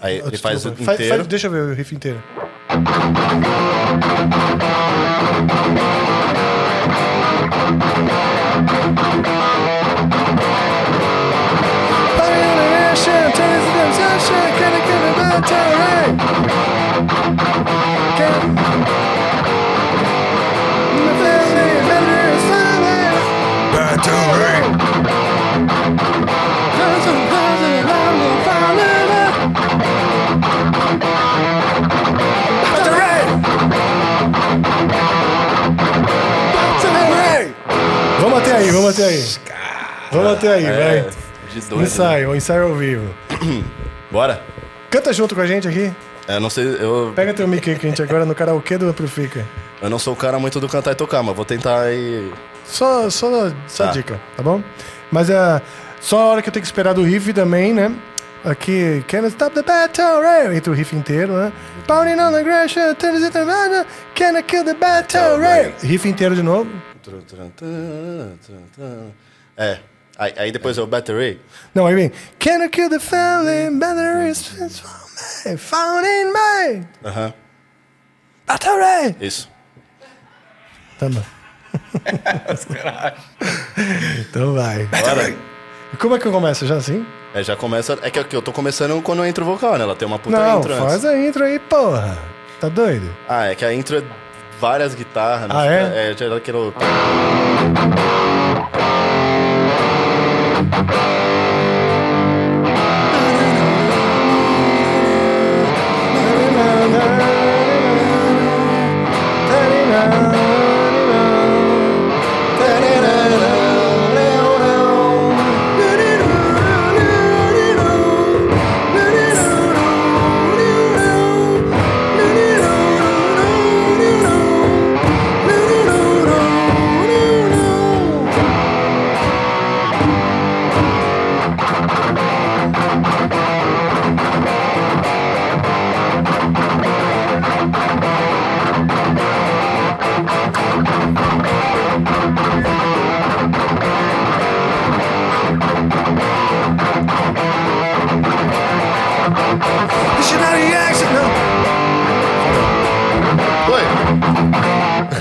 Aí ele faz o inteiro. faz- deixa eu ver o riff inteiro. Vamos até aí, vamos até aí. Vamos até aí, É, vai. de doido. né? Ensaio, ensaio ao vivo. Bora. Canta junto com a gente aqui. Eu não sei, eu, Pega teu mic aí que a gente agora no karaokê do Amplifica. eu não sou o cara muito do cantar e tocar, mas vou tentar aí. Só, só, só Tá. dica, tá bom? Mas é só a hora que eu tenho que esperar do riff também, né? Aqui, Can I Stop the Battle Ray? Entra o riff inteiro, né? Pounding on the aggression, turns it around, Can I Kill the Battle Ray? Riff inteiro de novo. É. Aí, aí depois é o Battery. Não, aí vem Can I Kill the Family, Battery is found in me, Aham. Battle Ray. Isso. Tá bom. então vai. Bora. Como é que eu começo? Já assim? É, já começa. É que eu tô começando quando entra o vocal, né? Ela tem uma puta Não, intro antes. faz a intro aí, porra. Tá doido? Ah, é que a intro é várias guitarras. Ah, né? é? É, já era aquele.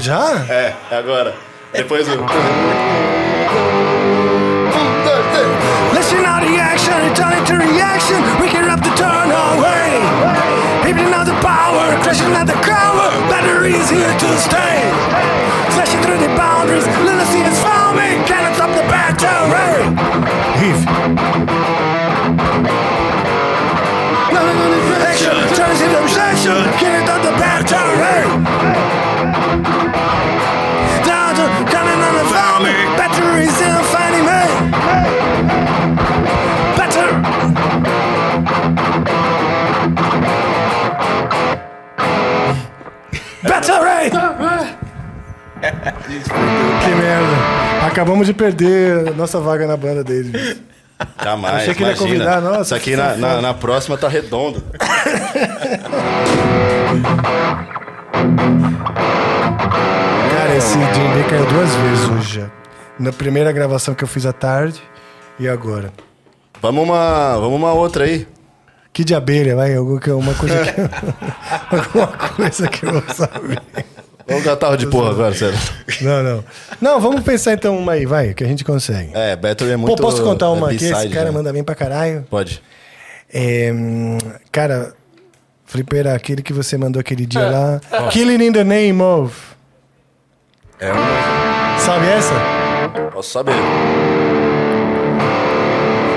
Já? É, é agora. Depois o. Listen out the action, turn into reaction. We can up the turn away. Heaping out the power, crashing at the cover. Battery is here to stay. Flashing through the boundaries, little see is foaming. Cannot stop the battery. Heave. Action, turns into obsession. Can't stop the battery. Finding me. Better. Battery! que merda. Acabamos de perder nossa vaga na banda dele. Jamais. Achei que ele ia convidar, nossa, Isso aqui na, na, na próxima tá redondo. Cara, esse djembe caiu duas vezes hoje já. Na primeira gravação que eu fiz à tarde e agora. Vamos uma, vamos uma outra aí. Que de abelha, vai? Alguma que- Uma coisa que eu, [laughs] alguma coisa que eu vou saber. Vamos catar de porra agora, sério. Não, não. Não, vamos pensar então uma aí, vai, que a gente consegue. É, Battery é Pô, muito. posso contar é uma aqui? Esse cara né? manda bem pra caralho. Pode. É, cara, Flipeira, aquele que você mandou aquele dia lá. Killing in the name of. É um. Sabe essa? Posso saber.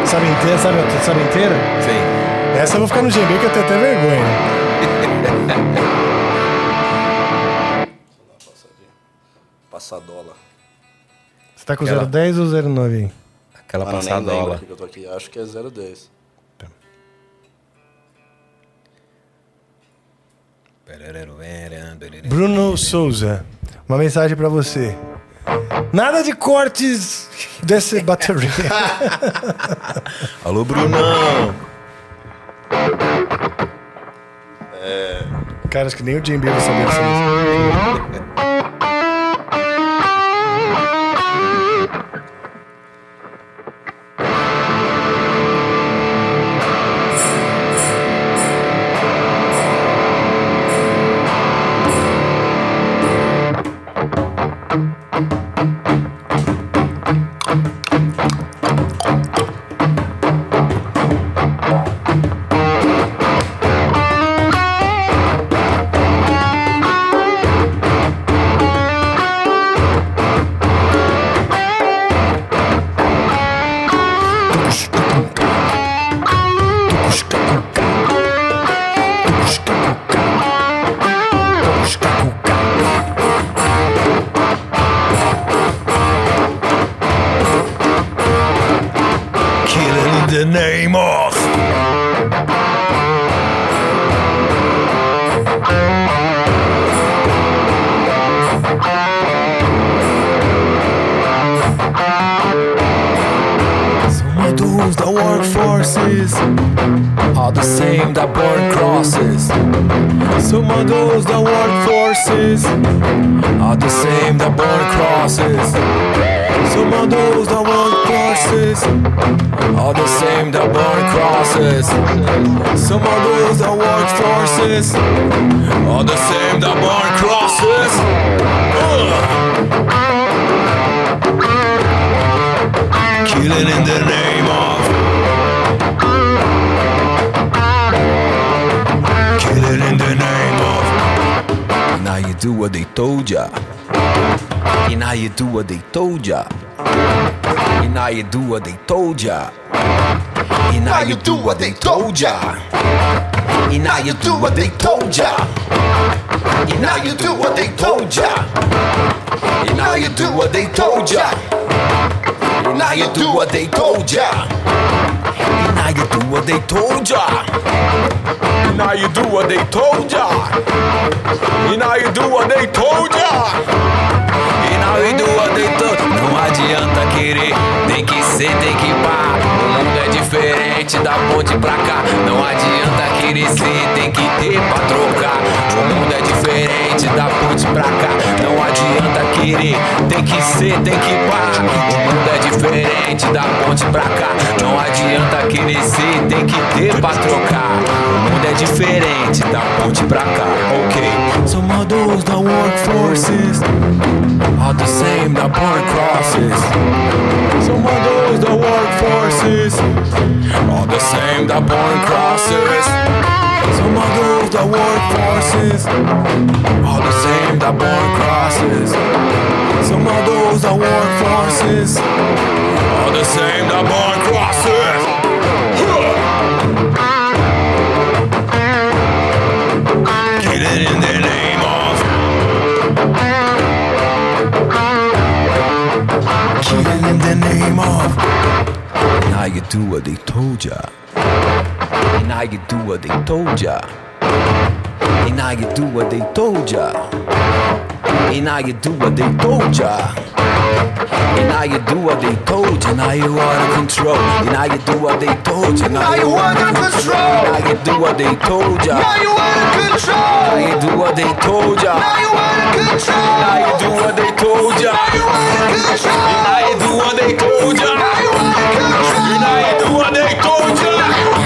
Sabe inteira? Sabe, sabe inteira? Sim. Essa eu vou ficar no GB que eu tenho até vergonha. [laughs] Passadola. Você tá com Aquela- 010 ou 09 aí? Aquela Mano, nem lembro passadola. eu tô aqui. Acho que é 010. Bruno Souza, uma mensagem pra você. Nada de cortes desse bateria. [laughs] Alô, Brunão. Cara, acho que nem o Jim Beaver sabia essa [laughs] crosses. Some of those that work forces. Are the same that burn crosses. Killing in the name of. Killing in the name of. Now you do what they told ya. And now you do what they told ya. And now you do what they told ya And now you do what they told ya. And now you do what they told ya. And now you do what they told ya. And now you do what they told ya. And now you do what they told ya. And now you do what they told ya. And now you do what they told ya. E now you do what they told ya. E now you do what Não adianta querer, tem que ser, tem que pá O mundo é diferente da ponte pra cá. Não adianta querer ser, tem que ter pra trocar. O mundo é diferente da ponte pra cá. Não adianta querer, tem que ser, tem que pá. O mundo é diferente da ponte pra cá. Não adianta querer ser, tem que ter pra trocar. O mundo é diferente da ponte pra cá, ok. Some of those that work forces are the same that burn crosses. Some of those that work forces are the same that burn crosses. Some of those that work forces are the same that burn crosses. Some of those that work forces are the same that burn crosses. Get it in the name of Killing in the name of Now you do what they told ya And now you do what they told ya And now you do what they told ya And now you do what they told ya And now you do what they told you, now you out of control. And now you do what they told you, now you out of control. Now you do what they told you. Now you out of control. Now you do what they told you. Now you out of control. Now you do what they told you. Now you out of control. Now you do what they told you. Now you out of control. Now you do what they told you.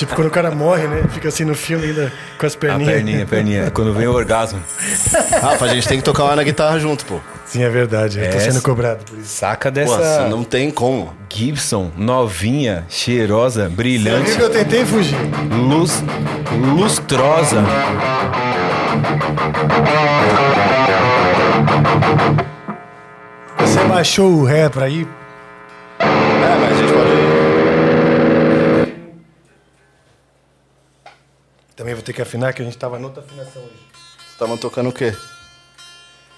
tipo, quando o cara morre, né? Fica assim no filme ainda com as A perninhas. perninha, a perninha. Quando vem o orgasmo. Rafa, a gente tem que tocar uma na guitarra junto, pô. Sim, é verdade. Eu tô Essa- sendo cobrado por isso. Saca dessa assim, não tem como. Gibson, novinha, cheirosa, Você brilhante, viu que eu tentei fugir? luz, lustrosa. Você baixou o ré pra ir? Afinar, que a gente tava noutra afinação hoje. Estavam tocando o quê?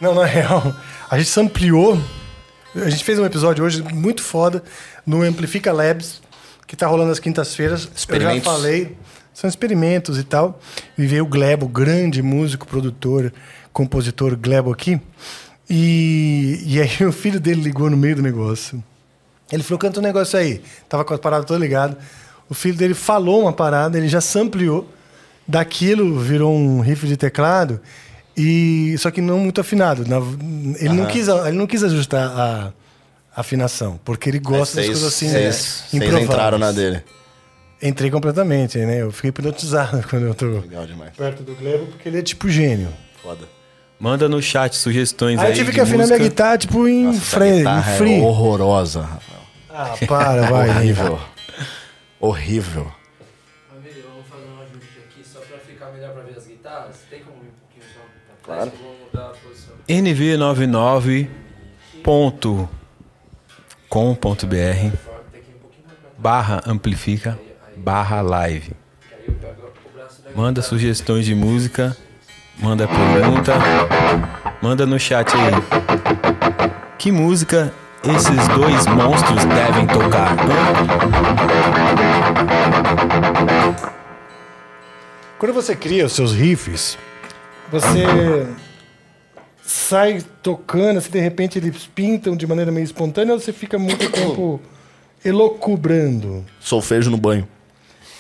Não, na real, a gente ampliou. A gente fez um episódio hoje muito foda no Amplifica Labs, que tá rolando às quintas-feiras. Eu já falei, são experimentos e tal. E veio o Glebo, grande músico, produtor, compositor Glebo aqui. E, e aí [laughs] o filho dele ligou no meio do negócio. Ele falou, canta um negócio aí. Tava com as paradas todas ligadas. O filho dele falou uma parada, ele já sampleou. Daquilo virou um riff de teclado. E só que não muito afinado. Na- ele, não quis, ele não quis ajustar a afinação, porque ele gosta das Vocês- coisas assim, vocês- né, Vocês entraram na dele. Entrei completamente, né? Eu fiquei hipnotizado [laughs] quando eu tô Legal demais. perto do Glebo, porque ele é tipo gênio. Foda. Manda no chat sugestões aí. Aí eu tive que afinar música. minha guitarra, tipo, em, Nossa, essa fre em free. é horrorosa, Rafael. Ah, para, vai. Horrível. Horrível. Pra trás. barra amplifica barra live. Manda sugestões de música, manda pergunta, manda no chat aí. Que música esses dois monstros devem tocar? Quando você cria os seus riffs, você sai tocando, assim, de repente eles pintam de maneira meio espontânea ou você fica muito [coughs] tempo elocubrando? Solfejo no banho.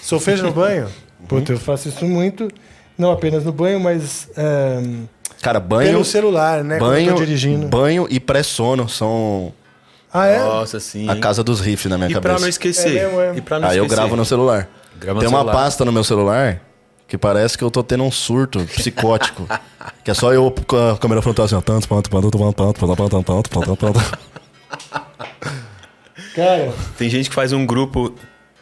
Solfejo no banho? [laughs] Puta, eu faço isso muito, não apenas no banho, mas ehm, Cara, banho. pelo celular, né? quando eu banho, tô dirigindo. banho e pré-sono são Ah, é? Nossa, sim. a casa dos riffs na minha E pra cabeça. não esquecer. É mesmo, é. E pra não Aí eu esquecer. gravo no celular. Grava no Tem uma celular. pasta no meu celular que parece que eu tô tendo um surto psicótico. que é só eu com a câmera frontal assim, ó. Tanto, tanto, tanto, tanto, tanto, tanto, tanto, tanto, tanto. Cara, Tem gente que faz um grupo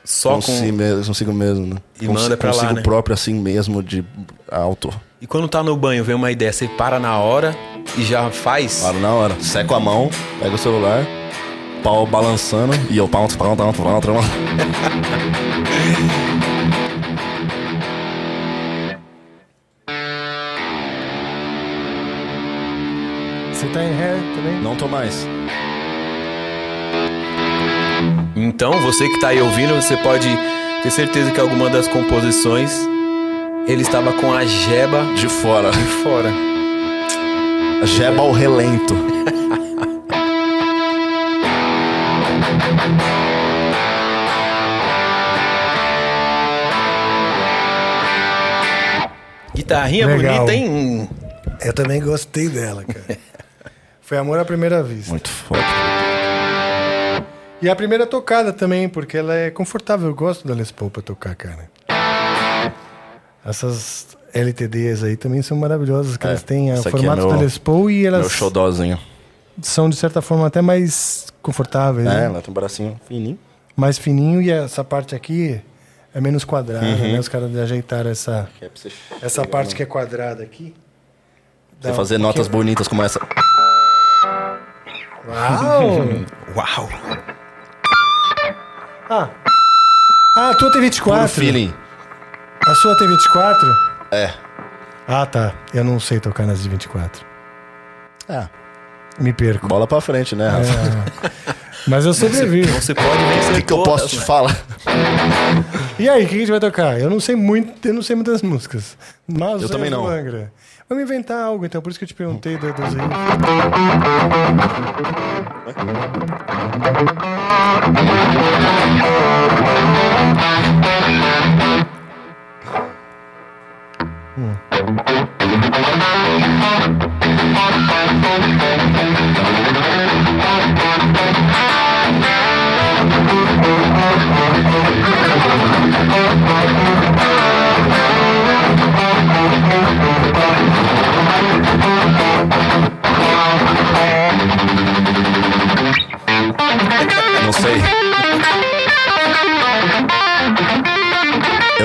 só com. Consigo mesmo, consigo mesmo, né? E manda pra lá, consigo né? próprio assim mesmo de alto. E quando tá no banho, vem uma ideia, você para na hora e já faz. Paro na hora. Seco a mão, pego o celular, pau balançando e eu pau, pau, pau, pau, pau. Você tá em ré também? Não tô mais. Então, você que tá aí ouvindo, você pode ter certeza que alguma das composições ele estava com a jeba De fora. de fora. Jeba ao relento. Guitarrinha Legal. bonita, hein? Eu também gostei dela, cara. [laughs] Foi amor à primeira vista. Muito foda. E a primeira tocada também, porque ela é confortável. Eu gosto da Les Paul pra tocar, cara. Essas LTDs aí também são maravilhosas, que É, elas têm o é formato meu- da Les Paul e Meu elas xodózinho. são, de certa forma, até mais confortáveis, É, né? ela tem um bracinho fininho. mais fininho e essa parte aqui é menos quadrada, Uhum. né? Os caras ajeitaram essa, é essa parte que é quadrada aqui. Você fazer notas bonitas como essa. Uau! Uau! ah. ah, a tua tem 24? Puro feeling. A sua tem 24? É. Ah, tá. Eu não sei tocar nas de 24. É. Me perco. Bola pra frente, né, Rafa? É. Mas eu sobrevivo. Você pode vencer O que, que eu posso te né? falar? E aí, o que a gente vai tocar? Eu não sei muito, eu não sei muitas músicas. Mas Eu também é não. Angra. Vamos inventar algo, então, por isso que eu te perguntei do- riffs.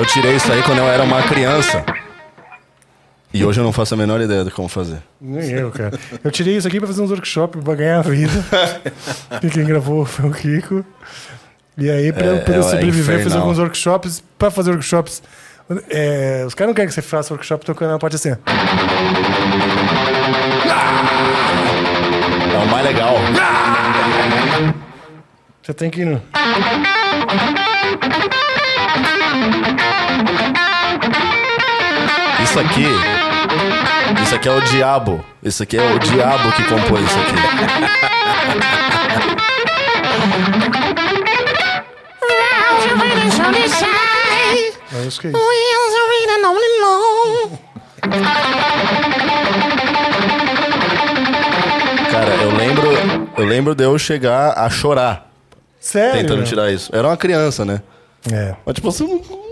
Eu tirei isso aí quando eu era uma criança. E hoje eu não faço a menor ideia de como fazer. Nem eu, cara. Eu tirei isso aqui pra fazer uns workshops pra ganhar a vida. [laughs] e quem gravou foi o Kiko. E aí, pra eu É, poder é sobreviver, fazer infernal. alguns workshops. Pra fazer workshops, é, os caras não querem que você faça workshop tocando na parte assim. É o mais legal. Você tem que ir no. Isso aqui. Isso aqui é o diabo. Isso aqui é o diabo que compôs isso aqui. É isso que é isso. Cara, eu lembro. Eu lembro de eu chegar a chorar Sério? tentando tirar isso. Eu era uma criança, né? É. Mas tipo assim.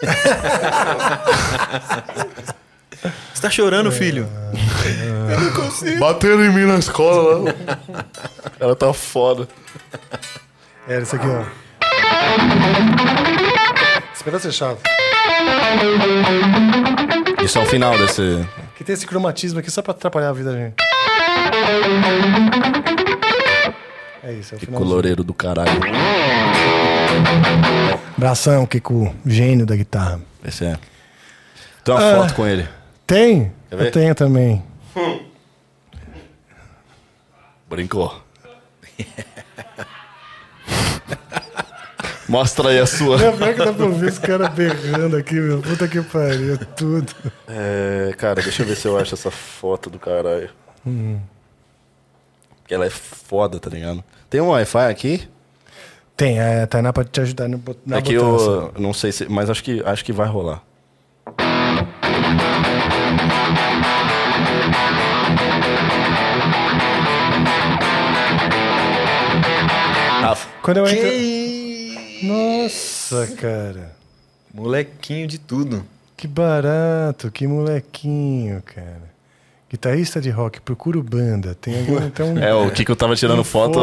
[laughs] Você tá chorando, filho? Bateram em mim na escola lá. Ela tá foda. Era isso aqui, ó. Espera ser chato. Isso é o final desse. Que tem esse cromatismo aqui só pra atrapalhar a vida da gente. É isso, é o final. Coloreiro do caralho. Abração, Kiko, gênio da guitarra. Esse é. Tem uma Ah. foto com ele. Tem? Quer ver? Eu tenho também. Brincou. Mostra aí a sua. É pior que dá pra ouvir os caras berrando aqui, meu. Puta que pariu, tudo. É, cara, deixa eu ver se eu acho essa foto do caralho. Porque ela é foda, tá ligado? Tem um Wi-Fi aqui? Tem, a Tainá pode te ajudar no, bot- na aqui botança. eu não sei se. Mas acho que, acho que vai rolar. Quando eu entro... Nossa, cara. Molequinho de tudo. Que barato, que molequinho, cara. Guitarrista de rock, procuro banda. Tem algum. Tem um, [laughs] é, o que que eu tava tirando foto?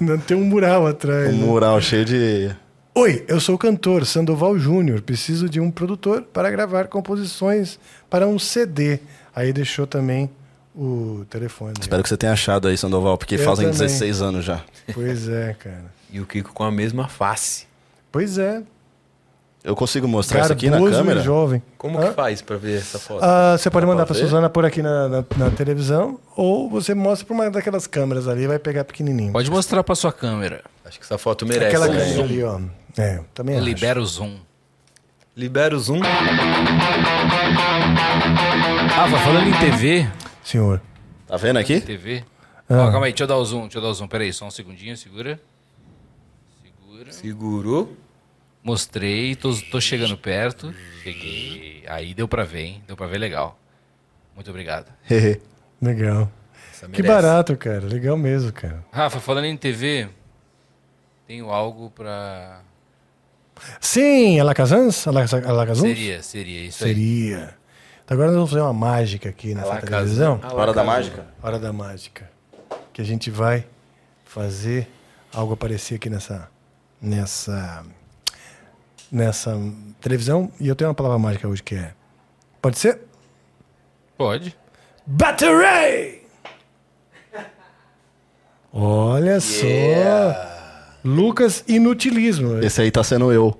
Não tem um mural atrás. Um né? mural cheio de. Oi, eu sou o cantor Sandoval Júnior. Preciso de um produtor para gravar composições para um CD. Aí deixou também o telefone. Espero que você tenha achado aí, Sandoval, porque Eu fazem também. 16 anos já. Pois é, cara. E o Kiko com a mesma face. Pois é. Eu consigo mostrar isso aqui na e câmera? jovem. Como Hã? que faz pra ver essa foto? Ah, você pode mandar pra para? Suzana por aqui na, na, na televisão ou você mostra para uma daquelas câmeras ali e vai pegar pequenininho. Pode mostrar pra sua câmera. Acho que essa foto merece. Aquela né? câmera ali, ó. É, também acho. Libera o zoom. Libera o zoom. Rafa, falando em TV. Senhor. Tá vendo aqui? TV. Ah. Ó, calma aí, deixa eu dar o zoom, deixa eu dar o zoom. Pera aí, só um segundinho, segura. Segura. Segurou. Mostrei, tô, tô chegando perto. Cheguei. Aí deu pra ver, hein? Deu pra ver legal. Muito obrigado. [laughs] Legal. Que barato, cara. Legal mesmo, cara. Rafa, falando em TV, tenho algo pra. Sim, Alakazans? Alaka- Alakazuns? Seria, seria isso aí. Seria. Então agora nós vamos fazer uma mágica aqui nessa televisão. Hora da mágica? Hora da mágica. Que a gente vai fazer algo aparecer aqui nessa. nessa. Nessa televisão. E eu tenho uma palavra mágica hoje que é. Pode ser? Pode. Battery! Olha só. Lucas Inutilismo. Esse aí tá sendo eu.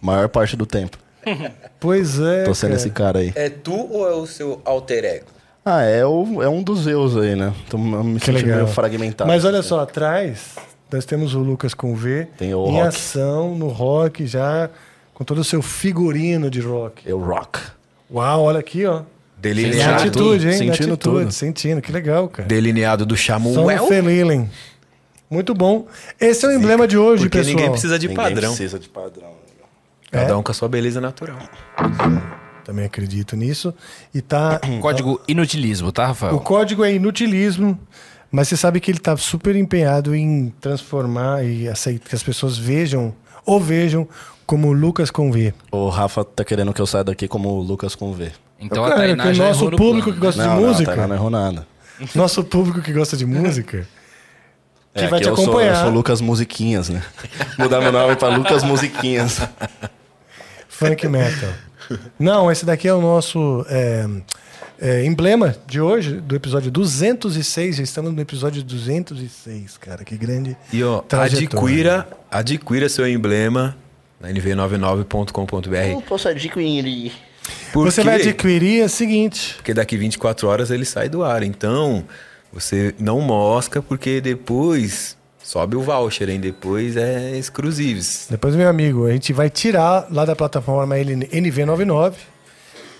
Maior parte do tempo. [laughs] Pois é. Tô sendo cara. esse cara aí. É tu ou é o seu alter ego? Ah, é, o, é um dos eus aí, né? Tô me Que sentindo legal. meio fragmentado. Mas olha só, atrás nós temos o Lucas com V Tem o em rock. ação no rock já com todo o seu figurino de rock. Eu rock. Uau, olha aqui, ó. Na Delineado, atitude, hein? Na Sentindo atitude, tudo. sentindo, que legal, cara. delineado do Samuel. Felilen. Muito bom. Esse é o emblema de hoje, Porque pessoal. ninguém precisa de Ninguém padrão. precisa de padrão. Cada É? um com a sua beleza natural. Também acredito nisso. E tá. Código inutilismo, tá, Rafael? O código é inutilismo, mas você sabe que ele está super empenhado em transformar e aceitar que as pessoas vejam ou vejam como Lucas com V. O Rafa tá querendo que eu saia daqui como o Lucas com V. Então Cara, a Tainá que o já nosso errou no público plano, que gosta né? de não, música? Não, não errou nada. Nosso público que gosta de música, que É, vai que te eu sou- acompanhar. eu sou Lucas Musiquinhas, né? [laughs] Mudar meu nome pra Lucas Musiquinhas. Funk metal. Não, esse daqui é o nosso é, é, emblema de hoje, do episódio 206. Já estamos no episódio 206, cara. Que grande. E ó, adquira, adquira seu emblema na nv99.com.br. Eu posso adquirir. Por Você quê? vai adquirir é o seguinte. Porque daqui 24 horas ele sai do ar. Então, você não mosca, porque depois sobe o voucher, hein? Depois é exclusivos. Depois, meu amigo, a gente vai tirar lá da plataforma N- NV99,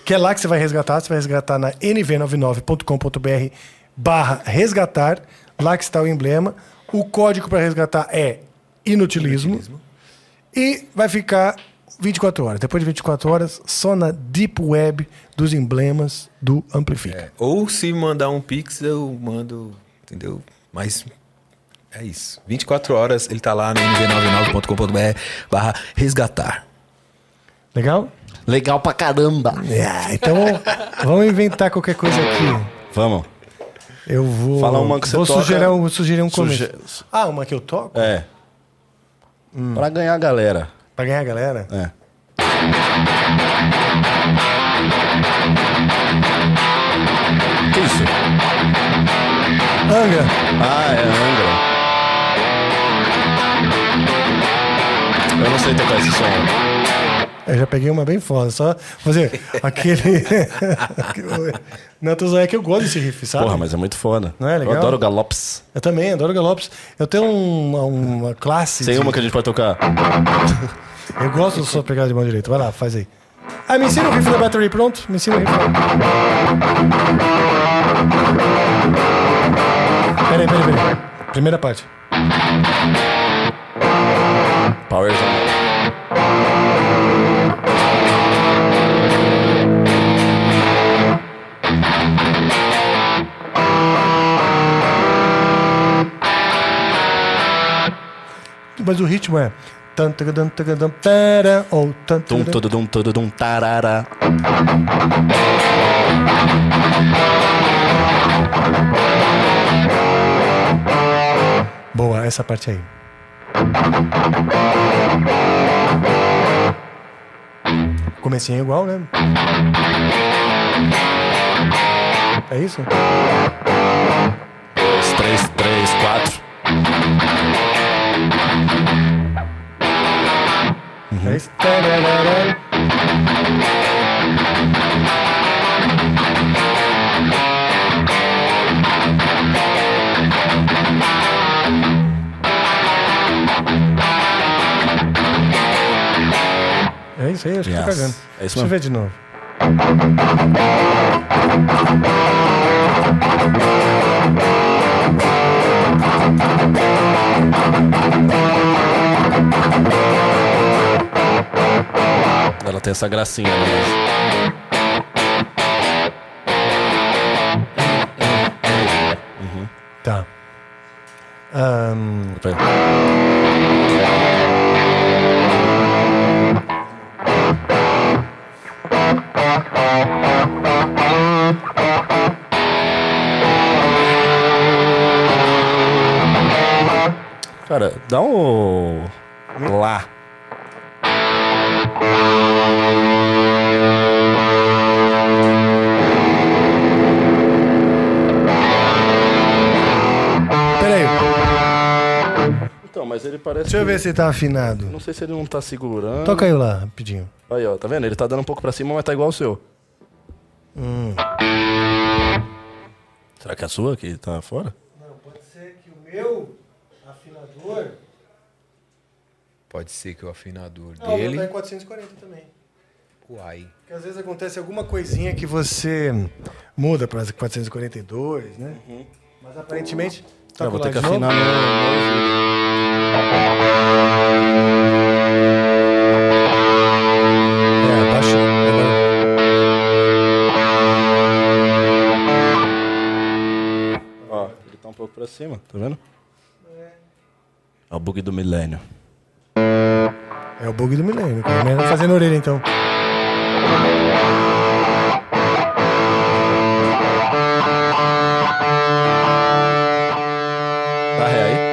que é lá que você vai resgatar. Você vai resgatar na nv99.com.br barra resgatar, lá que está o emblema. O código para resgatar é inutilismo. E vai ficar 24 horas. Depois de 24 horas, só na Deep Web dos emblemas do Amplifica. É. Ou se mandar um pix, eu mando, entendeu? Mas é isso. 24 horas, ele tá lá no nv99.com.br barra resgatar. Legal? Legal pra caramba. É, então vamos inventar qualquer coisa aqui. Vamos. Eu vou. Fala uma que você vou toca. sugerir, um- sugerir um começo. Suge- Ah, uma que eu toco? É. Pra ganhar a galera. Pra ganhar a galera? É. Que isso? Anga. Ah, é Angra. Eu não sei tocar esse som. Eu já peguei uma bem foda. Só fazer aquele. [laughs] Zoando, é que eu gosto desse riff, sabe? Porra, mas é muito foda. Não é legal? Eu adoro galopes. Eu também adoro galopes. Eu tenho um- uma, uma classe. Tem de- uma que a gente pode tocar. [laughs] Eu gosto da sua pegada de mão direita. Vai lá, faz aí. Ah, me ensina o riff da Battery, pronto? Me ensina o riff. Peraí, peraí, peraí. Primeira parte. Power Mas o ritmo é. Ou Tum, tagadam. todo, dum, todo, dum, tarará. Boa, essa parte aí. Comecinho é igual, né? É isso? Dois, três, três, quatro. É isso? Tararara. É isso aí, acho que tô Yes. cagando. É isso Deixa eu ver de novo. Ela tem essa gracinha, né? Tá. Ahn, Cara, dá um. Lá. Mas ele parece. deixa eu ver se tá afinado. Não sei se ele não tá segurando. Toca aí lá, rapidinho. Aí, ó, tá vendo? Ele tá dando um pouco pra cima, mas tá igual o seu. Será que é a sua que tá fora? Não, pode ser que o meu afinador. Pode ser que o afinador Não, o meu dele. tá em 440 também. Uai. Porque às vezes acontece alguma coisinha que você muda para 442, né? Mas aparentemente. Ah, vou ter que afinar novo. Pra cima, tá vendo? É o bug do milênio. É o bug do milênio. cara. Fazer na orelha então. Dá ré aí.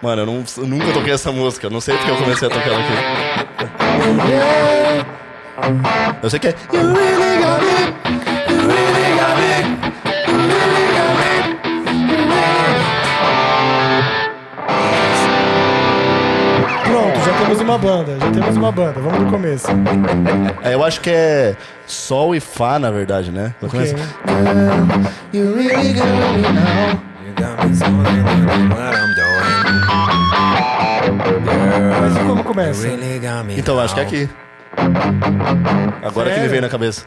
Mano, eu, não- eu nunca toquei essa música. Não sei porque eu comecei a tocar ela aqui. Eu sei que é. you really got me. You really got me. You really got me. Pronto, já temos uma banda, já temos uma banda. Vamos do começo. É, eu acho que é Sol e Fá, na verdade, né? No Ok. começo. You really got me now. Really Então, acho que é aqui. Agora que me Sério? veio na cabeça.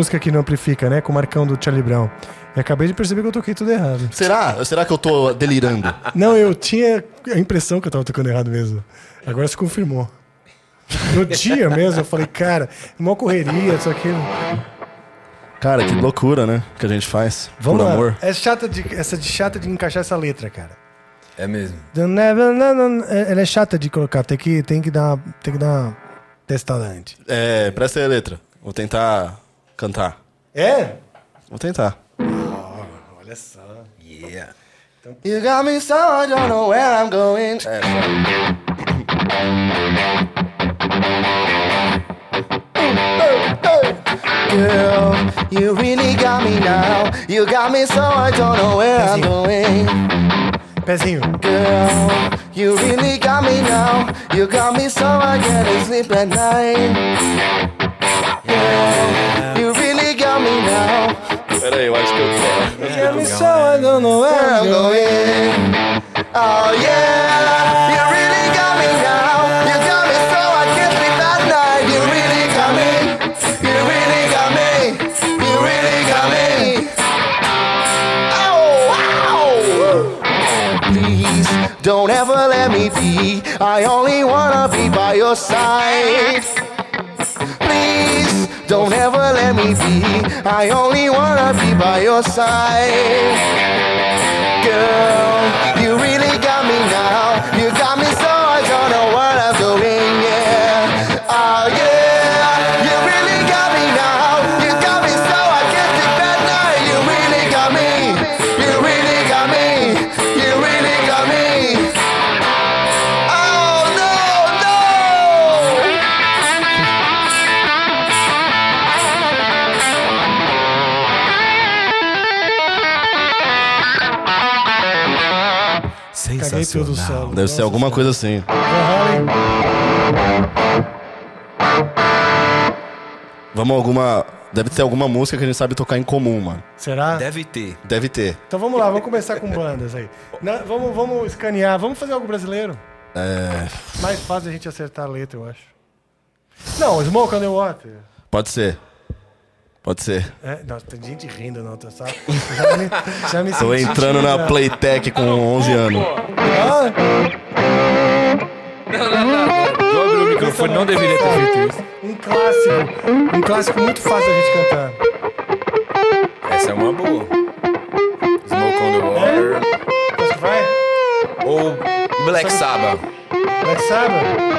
Música aqui no Amplifica, né? Com o Marcão do Charlie Brown. E acabei de perceber que eu toquei tudo errado. Será? Será que eu tô delirando? Não, eu tinha a impressão que eu tava tocando errado mesmo. Agora se confirmou. No dia mesmo, eu falei, cara, uma correria, isso aqui. Cara, que loucura, né? Que a gente faz. Vamos por lá. amor. É chata de, essa de chata de encaixar essa letra, cara. É mesmo. Não, não, é- Ela é chata de colocar, tem que, tem que dar, tem que dar uma testada antes. É, presta aí a letra. Vou tentar cantar. É? Vou tentar. Olha só. Yeah. You got me so I don't know where I'm going. Girl, you really got me now. You got me so I don't know where I'm going. Pezinho. Girl, you really got me now. You got me so I can't sleep at night. Really now. Pera eu acho que eu tô. You got me so I don't know where I'm going. Oh yeah, you really got me now. You got me so I can't sleep at night. You really got me. You really got me. You really got me. Oh wow. Please don't ever let me be. I only wanna be by your side. Don't ever let me be. I only wanna be by your side. Girl, you really got me now. Caguei tudo solo. Deve ser alguma coisa assim. Vamos alguma. Deve ter alguma música que a gente sabe tocar em comum, mano. Será? Deve ter. Deve ter. Então vamos lá, vamos começar com bandas aí. Na- vamos, vamos escanear, vamos fazer algo brasileiro. É. Mais fácil a gente acertar a letra, eu acho. Não, Smoke on the Water. Pode ser. Pode ser. É, tem gente rindo na outra sala. Já me, já me Tô entrando na Playtech com 11 anos. Não, não, não. Dobre o microfone, não deveria ter feito isso. Um clássico. Um clássico muito fácil da gente cantar. Essa é uma boa. Smoke on the Water. É. Que vai? Ou Black Sabbath. Black Sabbath?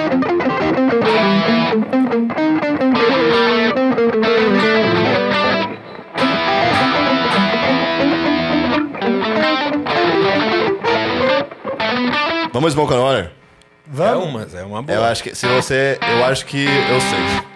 Vamos Smoke and Honor? Vamos. É uma, é uma boa. Eu acho que se você, eu acho que eu sei.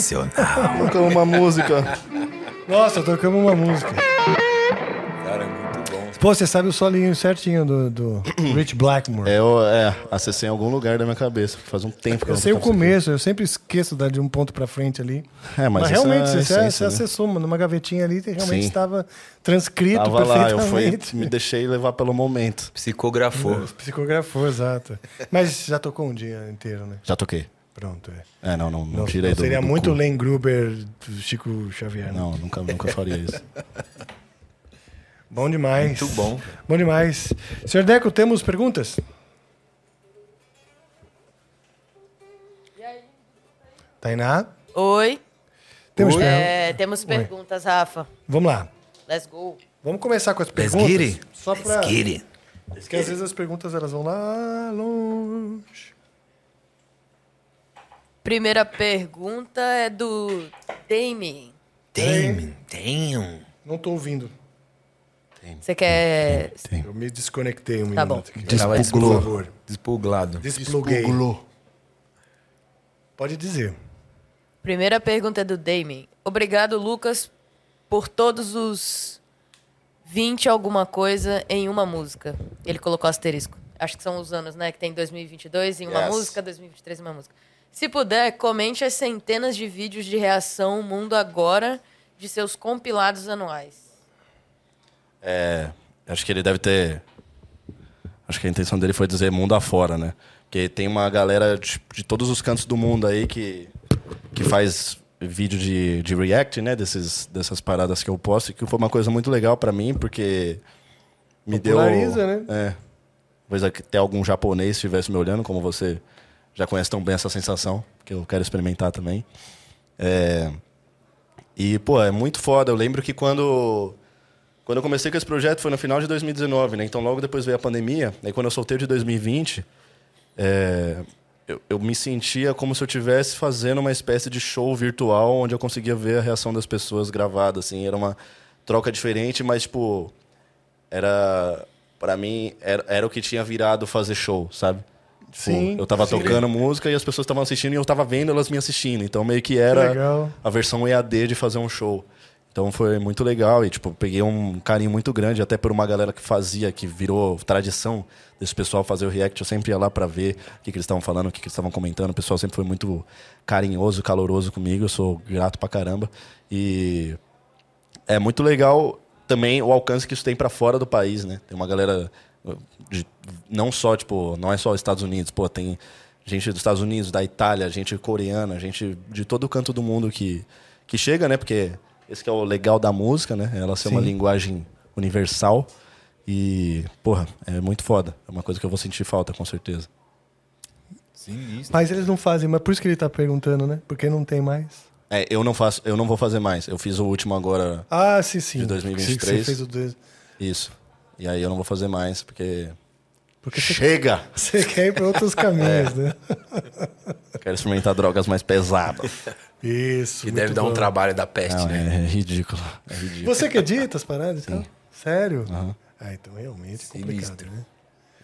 Sensacional. [laughs] Tocamos uma música. Nossa, tocamos uma música. Cara, muito bom. Pô, você sabe o solinho certinho do, do [clears throat] Rich Blackmore. É, eu, é, acessei em algum lugar da minha cabeça. Faz um tempo que eu Eu não sei o começo, eu sempre esqueço da- de um ponto pra frente ali. É, mas, Mas, essa realmente, é você, essência, você né? acessou mano, numa gavetinha ali e realmente estava transcrito Tava lá, eu fui, me deixei levar pelo momento. Psicografou. Psicografou, exato. Mas já tocou um dia inteiro, né? Já toquei. É. É, não, não, não, Não, tirei não do seria do muito cu. Len Gruber, Chico Xavier. Não. Nunca, nunca faria isso. [laughs] Bom demais. Muito bom. Bom demais. Senhor Deco, temos perguntas? Tainá? Oi. Temos É, perguntas? temos perguntas, Rafa. Vamos lá. Let's go. Vamos começar com as Let's perguntas. get it. Só pra... Let's get it. Porque às vezes as perguntas elas vão lá longe. Primeira pergunta é do Damien. Damn, damn. Não tô ouvindo. Você quer. Eu me desconectei um Tá minuto bom. aqui. Tava Por favor. Despluglado. Despluguei. Pode dizer. Primeira pergunta é do Damien. Obrigado, Lucas, por todos os 20 alguma coisa em uma música. Ele colocou asterisco. Acho que são os anos, né? Que tem 2022 em uma Yes. música, 2023 em uma música. Se puder, comente as centenas de vídeos de reação Mundo Agora de seus compilados anuais. É, acho que ele deve ter. Acho que a intenção dele foi dizer mundo afora, né? Porque tem uma galera de, de todos os cantos do mundo aí que, que faz vídeo de, de react, né? Desses, dessas paradas que eu posto, que foi uma coisa muito legal pra mim, porque me deu. Populariza, né? É. Talvez até algum japonês estivesse me olhando, como você já conhece tão bem essa sensação, que eu quero experimentar também. É, e, pô, é muito foda. Eu lembro que quando, quando eu comecei com esse projeto foi no final de 2019, né? Então logo depois veio a pandemia. Aí quando eu soltei de 2020, é, eu, eu me sentia como se eu estivesse fazendo uma espécie de show virtual onde eu conseguia ver a reação das pessoas gravada, assim. Era uma troca diferente, mas, tipo, era... Pra mim, era, era o que tinha virado fazer show, sabe? Sim, Eu tava sim. tocando música e as pessoas estavam assistindo e eu tava vendo elas me assistindo. Então meio que era Legal. a versão EAD de fazer um show. Então foi muito legal e, tipo, peguei um carinho muito grande, até por uma galera que fazia, que virou tradição desse pessoal fazer o react. Eu sempre ia lá pra ver o que, que eles estavam falando, o que, que eles estavam comentando. O pessoal sempre foi muito carinhoso, caloroso comigo. Eu sou grato pra caramba. E é muito legal também o alcance que isso tem pra fora do país, né? Tem uma galera de- não só, tipo, não é só os Estados Unidos, pô, tem gente dos Estados Unidos, da Itália, gente coreana, gente de todo canto do mundo que, que chega, né? Porque esse que é o legal da música, né? Ela ser uma Sim. linguagem universal e, porra, é muito foda. É uma coisa que eu vou sentir falta, com certeza. Sinistro. Mas eles não fazem, mas por isso que ele tá perguntando, né? Porque não tem mais. É, eu não faço, eu não vou fazer mais. Eu fiz o último agora, Ah, sim, sim. De 2023. Você fez o dois. isso. E aí eu não vou fazer mais, porque. Porque Chega! você quer ir para outros caminhos, [laughs] né? Quero experimentar drogas mais pesadas. Isso. Que muito deve dar um bom. trabalho da peste, Não, né? é ridículo. É ridículo. Você que edita as paradas e tal? Sério? Aham. Ah, então realmente é complicado, Sinistro.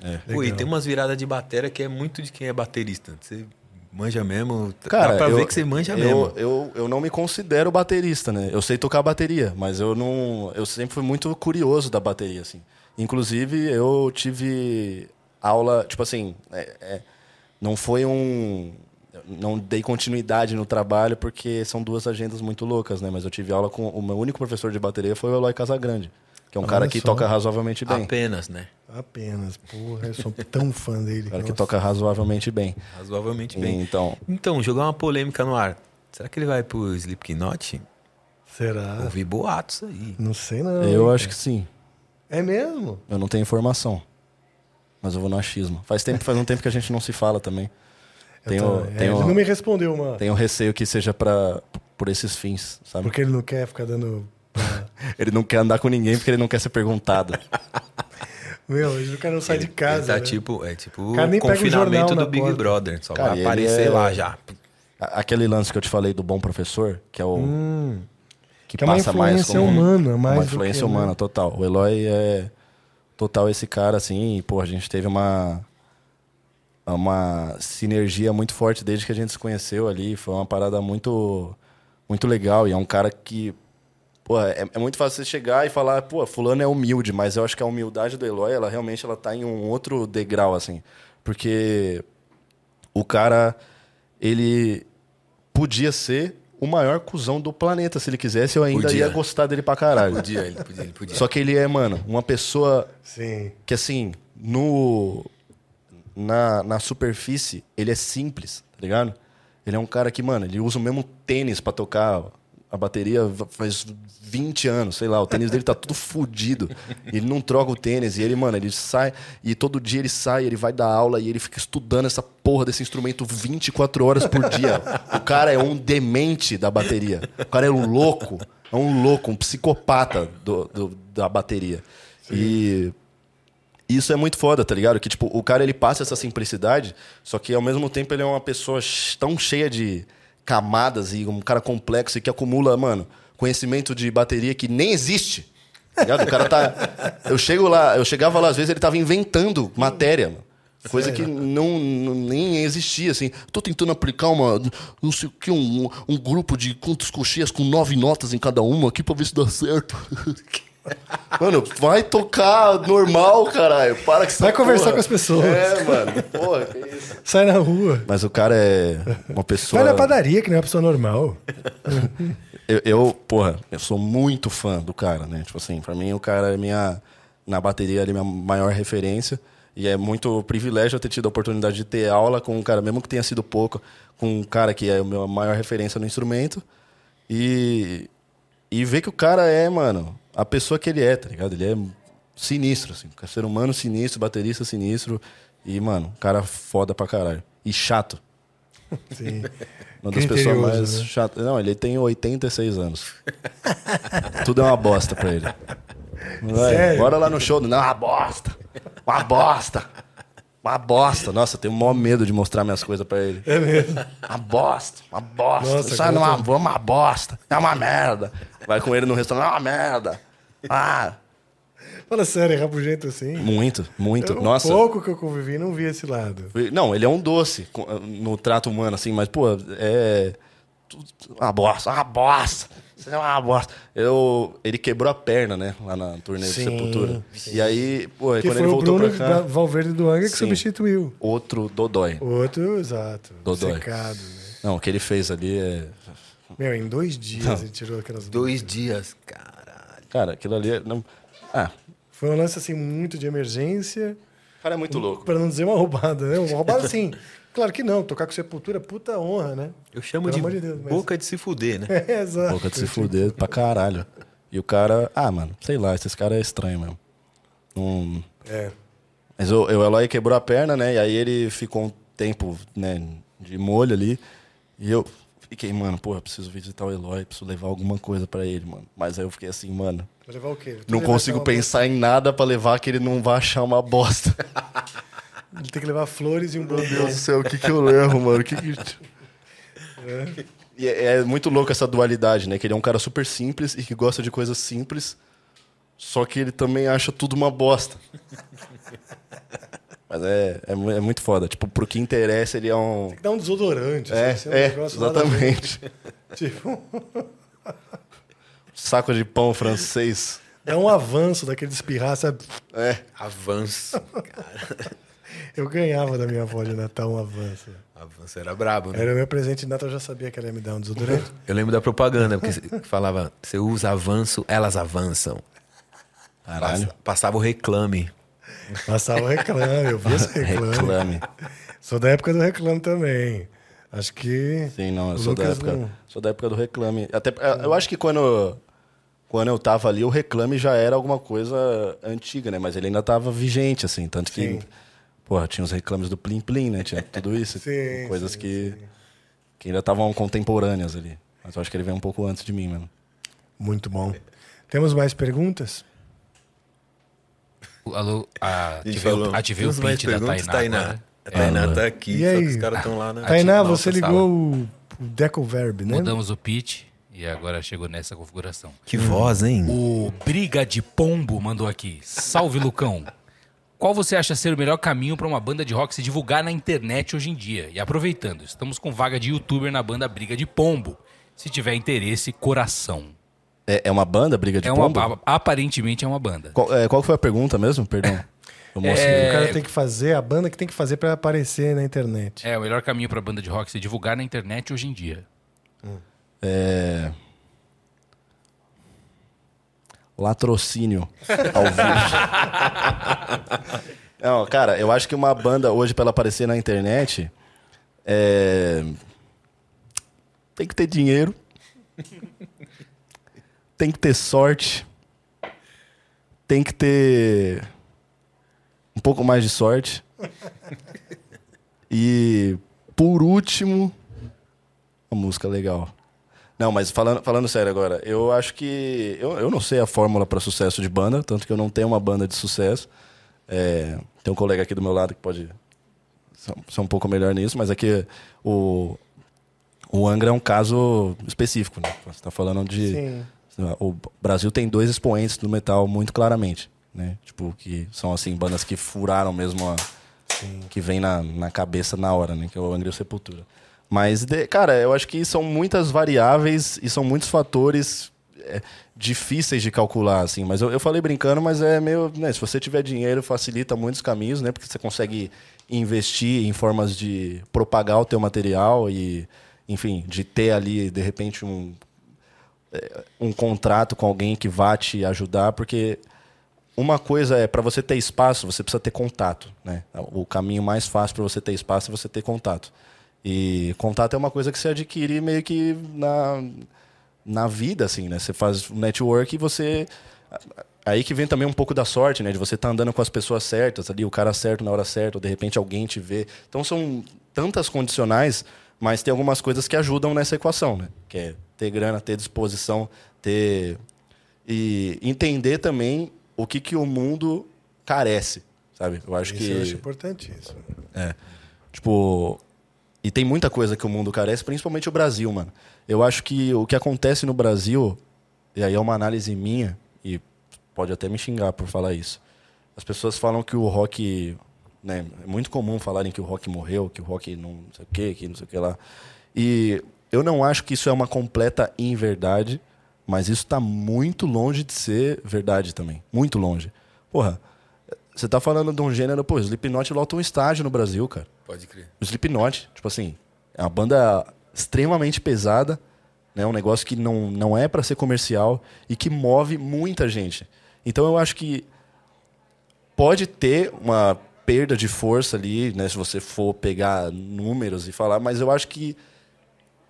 né? Pô, e tem umas viradas de bateria que é muito de quem é baterista. Você manja mesmo. Cara, dá pra eu, ver que você manja eu, mesmo. Eu, eu não me considero baterista, né? Eu sei tocar bateria, mas eu não. Eu sempre fui muito curioso da bateria, assim. Inclusive, eu tive aula, tipo assim, é- é, não foi um. Não dei continuidade no trabalho porque são duas agendas muito loucas, né? Mas eu tive aula com. O meu único professor de bateria foi o Eloy Casagrande, que é um Olha cara que só. toca razoavelmente bem. Apenas, né? Apenas. Porra, eu sou tão fã dele. Um cara que Nossa. toca razoavelmente bem. Razoavelmente bem. Então, Então, jogar uma polêmica no ar. Será que ele vai pro Slipknot? Será? Ouvi boatos aí. Não sei não. eu hein, acho que sim. É mesmo? Eu não tenho informação. Mas eu vou no achismo. Faz, tempo, faz um tempo que a gente não se fala também. Tenho, tô- é, tenho, Ele não me respondeu, mano. tenho receio que seja pra, por esses fins, sabe? Porque ele não quer ficar dando. [laughs] Ele não quer andar com ninguém porque ele não quer ser perguntado. [laughs] Meu, hoje o cara não sai de Ele- casa. Ele tá né? tipo, é tipo O o cara nem pega o confinamento na do Big porta. Brother. Só Cara, vai aparecer é- lá já. Aquele lance que eu te falei do bom professor, que é o. que, Que é uma passa mais influência como. humana, mais uma do que, influência né? humana, total. O Eloy é total esse cara, assim, e, pô, a gente teve uma. uma sinergia muito forte desde que a gente se conheceu ali. Foi uma parada muito, muito legal. E é um cara que. Pô, é, é muito fácil você chegar e falar, pô, fulano é humilde, mas eu acho que a humildade do Eloy, ela realmente ela tá em um outro degrau, assim. Porque o cara, ele podia ser o maior cuzão do planeta, se ele quisesse, eu ainda Podia. ia gostar dele pra caralho. Podia, ele podia, ele podia. Só que ele é, mano, uma pessoa Sim. que assim, no na, na superfície, ele é simples, tá ligado? Ele é um cara que, mano, ele usa o mesmo tênis pra tocar a bateria faz 20 anos, sei lá, o tênis dele tá tudo fudido. Ele não troca o tênis e ele, mano, ele sai e todo dia ele sai, ele vai dar aula e ele fica estudando essa porra desse instrumento 24 horas por dia. O cara é um demente da bateria. O cara é um louco, é um louco, um psicopata do, do- da bateria. E isso é muito foda, tá ligado? Que, tipo, o cara, ele passa essa simplicidade, só que, ao mesmo tempo, ele é uma pessoa tão cheia de camadas e um cara complexo e que acumula, mano, conhecimento de bateria que nem existe. Tá ligado? O cara tá... Eu chego lá, eu chegava lá, às vezes, ele tava inventando matéria, mano. Coisa que não, não- nem existia, assim. Tô tentando aplicar uma, não sei o que, um, um grupo de quantas coxias com nove notas em cada uma aqui pra ver se dá certo. [laughs] Mano, vai tocar normal, caralho. Para que Vai conversar porra. com as pessoas. É, mano. Porra, que isso. Sai na rua. Mas o cara é uma pessoa. Vai na padaria, que não é uma pessoa normal. [laughs] Eu, eu, porra, eu sou muito fã do cara, né? Tipo assim, pra mim o cara é minha. Na bateria, ele é minha maior referência. E é muito privilégio eu ter tido a oportunidade de ter aula com um cara, mesmo que tenha sido pouco, com um cara que é a minha maior referência no instrumento. E. E ver que o cara é, mano, a pessoa que ele é, tá ligado? Ele é sinistro, assim. Ser humano sinistro, baterista sinistro. E, mano, cara foda pra caralho. E chato. Sim. [laughs] Uma das pessoas mais né? chatas. Não, ele tem 86 anos. Tudo é uma bosta pra ele. Vai, bora lá no show. Não, uma bosta. Uma bosta. Uma bosta. Nossa, eu tenho o maior medo de mostrar minhas coisas pra ele. É mesmo. Uma bosta. Uma bosta. Nossa, Sai numa van, uma bosta. É uma merda. Vai com ele no restaurante. É uma merda. Ah, Fala sério, é rabugento assim. muito, muito. Eu, Nossa. Um pouco que eu convivi, não vi esse lado. Não, ele é um doce no trato humano, assim, mas, pô, é. Uma bosta, uma bosta. Você é uma bosta. Eu, ele quebrou a perna, né? Lá na turnê Sim, de Sepultura. E aí, pô, Que quando foi ele o voltou Bruno pra cá. Valverde do Anga que Sim. substituiu. Outro Dodói. Outro, exato. Dodói. Secado, né? Não, o que ele fez ali é. Meu, em dois dias ele tirou aquelas Dois dias, caralho. Cara, aquilo ali. é- Não... Ah, Foi um lance assim muito de emergência, o cara é muito louco. para não dizer uma roubada, né? Uma roubada sim. [laughs] Claro que não, tocar com sepultura, puta honra, né? Eu chamo Pelo de de Deus, mas- boca de se fuder, né? [laughs] É, exato. Boca de se fuder pra caralho. E o cara. Ah, mano, sei lá, esses caras é estranho mesmo. Não. É. Mas o, o Eloy quebrou a perna, né? E aí ele ficou um tempo, né, de molho ali. E eu fiquei, mano, porra, preciso visitar o Eloy, preciso levar alguma coisa pra ele, mano. Mas aí eu fiquei assim, mano, Vai levar o quê? não consigo pensar em nada pra levar que ele não vai achar uma bosta. [laughs] Ele tem que levar flores e um Meu. Deus do céu, o que que eu levo, mano? O que que... E é, é muito louco essa dualidade, né? Que ele é um cara super simples e que gosta de coisas simples, só que ele também acha tudo uma bosta. [laughs] Mas é, é, é muito foda. Tipo, pro que interessa, ele é um. Tem que dar um desodorante. É, assim, um é, a ver. exatamente. [laughs] Tipo, [laughs] Saco de pão francês. dá um avanço daquele espirrar, sabe? É. Avanço. [laughs] Eu ganhava da minha avó de Natal um avanço. Avanço era brabo, né? Era o meu presente de Natal, eu já sabia que ela ia me dar um desodorante. Eu lembro da propaganda, porque falava, você usa avanço, elas avançam. Caralho. Passa- Passava o reclame. Passava o reclame, eu vi esse reclame. Reclame. Sou da época do reclame também. Acho que. Sim, não, eu sou da, época, não- sou da época do reclame. Até, eu acho que quando, quando eu tava ali, o reclame já era alguma coisa antiga, né? Mas ele ainda tava vigente, assim. Tanto que, Sim. porra, tinha os reclames do Plim Plim, né? Tinha tudo isso. [laughs] Sim, coisas sim, que, que ainda estavam contemporâneas ali. Mas eu acho que ele veio um pouco antes de mim mesmo. Muito bom. Temos mais perguntas? Alô, a, ativei, o- falou, ativei o temos mais print da Tainá. agora. A Tainá tá aqui, E só aí? que os caras estão lá na... Tainá, Ativa- você nossa ligou sala. o, o Decoverb, né? Mudamos o pitch e agora chegou nessa configuração. Que voz, hein? O Briga de Pombo mandou aqui. Salve, Lucão. Qual você acha ser o melhor caminho para uma banda de rock se divulgar na internet hoje em dia? E aproveitando, estamos com vaga de youtuber na banda Briga de Pombo. Se tiver interesse, coração. É, é uma banda, Briga de É uma, Pombo? aparentemente é uma banda. Qual, é, qual foi a pergunta mesmo? Perdão. É, O cara tem que fazer, a banda que tem que fazer pra aparecer na internet. É, o melhor caminho para banda de rock se divulgar na internet hoje em dia. É... Latrocínio ao vivo. [laughs] Não, cara, eu acho que uma banda hoje, pra ela aparecer na internet, é... tem que ter dinheiro, [laughs] tem que ter sorte, tem que ter um pouco mais de sorte. E, por último, uma música legal. Não, mas falando, falando sério agora, eu acho que. Eu, eu não sei a fórmula para sucesso de banda, tanto que eu não tenho uma banda de sucesso. É, tem um colega aqui do meu lado que pode ser, um pouco melhor nisso, mas aqui o, o Angra é um caso específico, né? Você está falando de. Sim. O Brasil tem dois expoentes do metal muito claramente, né? Tipo, que são assim, bandas que furaram mesmo a. Que vem na, na cabeça na hora, né? Que é o Angra o Sepultura. Mas, de- cara, eu acho que são muitas variáveis e são muitos fatores é, difíceis de calcular, assim. Mas eu, eu falei brincando, mas é meio. Né, se você tiver dinheiro, facilita muitos caminhos, né? Porque você consegue investir em formas de propagar o teu material e, enfim, de ter ali, de repente, um, um contrato com alguém que vá te ajudar, porque uma coisa é para você ter espaço, você precisa ter contato, né? O caminho mais fácil para você ter espaço é você ter contato. E contato é uma coisa que você adquire meio que na, na vida, assim, né? Você faz network e você. Aí que vem também um pouco da sorte, né? De você estar andando com as pessoas certas ali, o cara certo na hora certa, ou de repente alguém te vê. Então são tantas condicionais, mas tem algumas coisas que ajudam nessa equação, né? Que é ter grana, ter disposição, ter. E entender também o que, que o mundo carece, sabe? Eu acho Isso que. eu acho importantíssimo. É. Tipo, e tem muita coisa que o mundo carece, principalmente o Brasil, mano. Eu acho que o que acontece no Brasil, e aí é uma análise minha, e pode até me xingar por falar isso. As pessoas falam que o rock. Né, é muito comum falarem que o rock morreu, que o rock não sei o quê, que não sei o que lá. E eu não acho que isso é uma completa inverdade, mas isso está muito longe de ser verdade também. Muito longe. Porra, você tá falando de um gênero, pô, Slipknot lota um estágio no Brasil, cara. Pode crer. O Slipknot, tipo assim, é uma banda extremamente pesada, né? Um negócio que não, não é para ser comercial e que move muita gente. Então eu acho que pode ter uma perda de força ali, né? Se você for pegar números e falar, mas eu acho que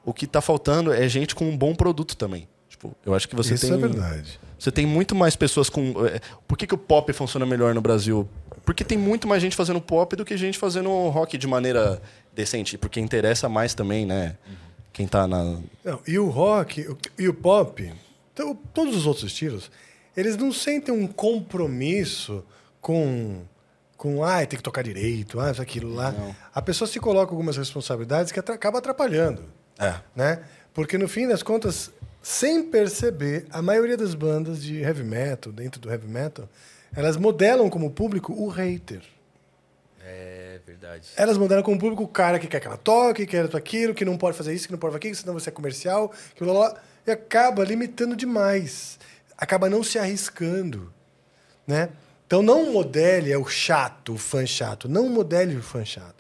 o que tá faltando é gente com um bom produto também. Tipo, eu acho que você Isso tem é verdade. você tem muito mais pessoas com. é, Por que, que o pop funciona melhor no Brasil? Porque tem muito mais gente fazendo pop do que gente fazendo rock de maneira decente. Porque interessa mais também, né? Quem tá na. Não, e o rock e o pop, todos os outros estilos, eles não sentem um compromisso com, com ah, tem que tocar direito, ah, isso, aquilo lá. A pessoa se coloca algumas responsabilidades que acaba atrapalhando. É. Né? Porque no fim das contas, sem perceber, a maioria das bandas de heavy metal, dentro do heavy metal, elas modelam como público o hater. É verdade. Elas modelam como público o cara que quer que ela toque, que quer aquilo, que não pode fazer isso, que não pode fazer aquilo, senão você é comercial, que blá, blá, e acaba limitando demais. Acaba não se arriscando, né? Então não modele é o chato, o fã chato. Não modele o fã chato.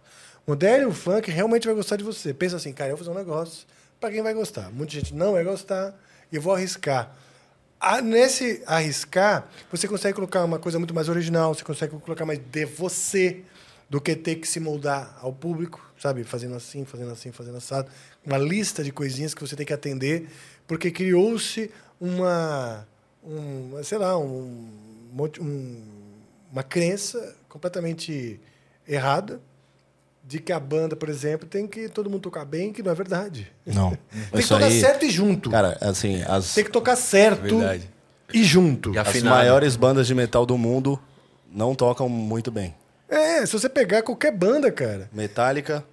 Modele o fã que realmente vai gostar de você. Pensa assim, cara, eu vou fazer um negócio para quem vai gostar. Muita gente não vai gostar e vou arriscar. Nesse arriscar, você consegue colocar uma coisa muito mais original, você consegue colocar mais de você do que ter que se moldar ao público, sabe? Fazendo assim, fazendo assim, fazendo assado. Uma lista de coisinhas que você tem que atender, porque criou-se uma, um, sei lá, um, um- uma crença completamente errada de que a banda, por exemplo, tem que todo mundo tocar bem, que não é verdade. Não. [laughs] Tem que tocar aí- certo e junto. Cara, assim, as, Tem que tocar certo Verdade. e junto. E as afinado. maiores bandas de metal do mundo não tocam muito bem. É, se você pegar qualquer banda, cara. Metallica,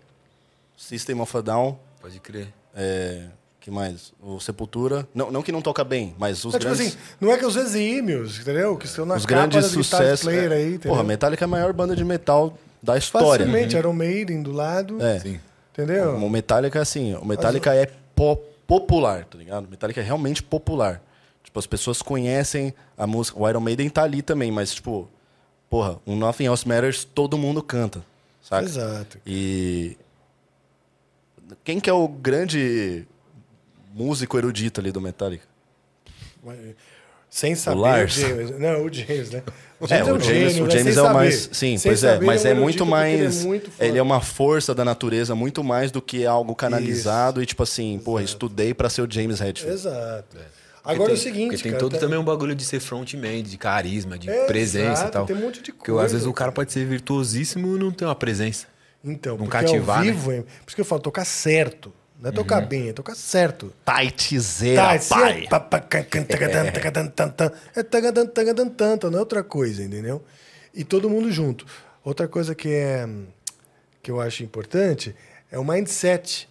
System of a Down, Pode crer. é, Que mais? O Sepultura. Não, não que não toca bem, mas os É, tipo grandes. assim, não é que os exímios, entendeu? Que estão na os grandes sucessos. player é, aí, entendeu? porra, Metallica é a maior banda de metal da história. Facilmente, Iron Maiden do lado, É. Sim. entendeu? O Metallica, assim, o Metallica é po- popular, tá ligado? O Metallica é realmente popular. Tipo, as pessoas conhecem a música. O Iron Maiden tá ali também, mas, tipo, porra, um Nothing Else Matters todo mundo canta, sabe? Exato. E. Quem que é o grande músico erudito ali do Metallica? Sem saber o, Lars. James. Não, o James, né? O É, James é, o um James, gênio, o né? James é o saber. mais. Sim, Sem pois é, saber, mas ele é um muito porque ele é mais. muito. Ele é uma força da natureza, muito mais do que algo canalizado e, tipo assim, porra, estudei pra ser o James Hetfield. Exato. Porque Agora tem, é o seguinte, Porque tem cara, todo tá- também um bagulho de ser frontman, de carisma, de Exato, presença e tal. tem um monte de Porque às vezes coisa, o cara pode ser virtuosíssimo e não ter uma presença. Então, não porque cativar, ao né? vivo, é- por isso que eu falo, tocar certo. Não é tocar bem, é tocar certo. Taitizeira, se pai. é não é outra coisa, entendeu? E todo mundo junto. Outra coisa que é que eu acho importante é o mindset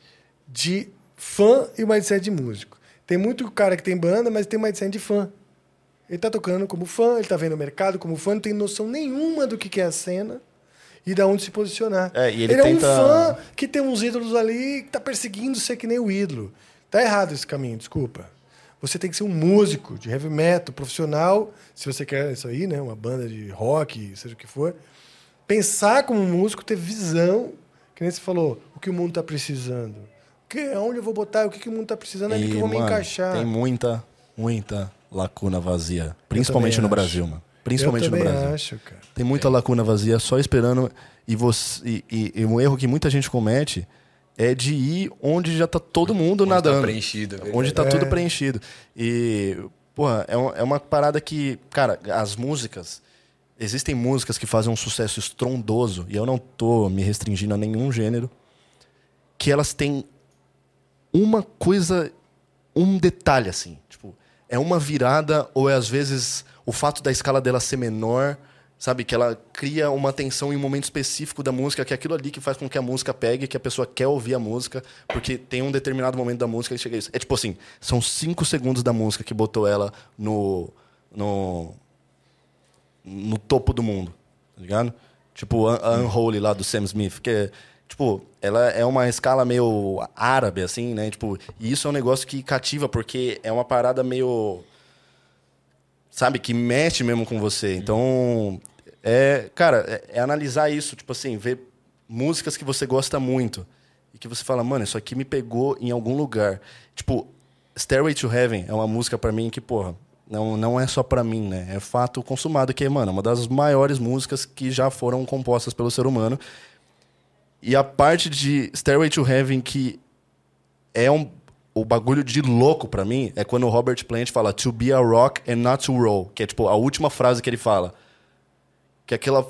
de fã e o mindset de músico. Tem muito cara que tem banda, mas tem mindset de fã. Ele tá tocando como fã, ele tá vendo o mercado como fã, não tem noção nenhuma do que é a cena e da onde se posicionar. É, e ele é um tenta- fã que tem uns ídolos ali que tá perseguindo ser que nem o ídolo. Tá errado esse caminho, desculpa. Você tem que ser um músico de heavy metal, profissional, se você quer isso aí, né? Uma banda de rock, seja o que for. Pensar como um músico, ter visão, que nem você falou, o que o mundo tá precisando. Que, aonde eu vou botar, o que, que o mundo tá precisando, ali que eu vou me mano, encaixar. Tem muita, muita lacuna vazia. Principalmente no acho. Brasil, mano. Principalmente eu no Brasil. acho, cara. Tem muita lacuna vazia só esperando. E, você, e, e- e um erro que muita gente comete é de ir onde já tá todo mundo Onde tá nadando. preenchido, é verdade. onde tá É. tudo preenchido. E, porra, é, um- é uma parada que, cara, as músicas. Existem músicas que fazem um sucesso estrondoso, e eu não tô me restringindo a nenhum gênero, que elas têm uma coisa, um detalhe assim, tipo, é uma virada ou é às vezes o fato da escala dela ser menor, sabe, que ela cria uma tensão em um momento específico da música, que é aquilo ali que faz com que a música pegue, que a pessoa quer ouvir a música, porque tem um determinado momento da música que chega a isso. É tipo assim, são cinco segundos da música que botou ela no no no topo do mundo, tá ligado? Tipo a a Unholy lá do Sam Smith, que é, tipo, ela é uma escala meio árabe assim, né? Tipo, e isso é um negócio que cativa porque é uma parada meio sabe, que mexe mesmo com você. Então, é, cara, é, é analisar isso, tipo assim, ver músicas que você gosta muito e que você fala, mano, isso aqui me pegou em algum lugar. Tipo, Stairway to Heaven é uma música pra mim que, porra, não, não é só pra mim, né? É fato consumado que, mano, é uma das maiores músicas que já foram compostas pelo ser humano. E a parte de Stairway to Heaven que é um o bagulho de louco pra mim é quando o Robert Plant fala to be a rock and not to roll, que é tipo a última frase que ele fala. Que é aquela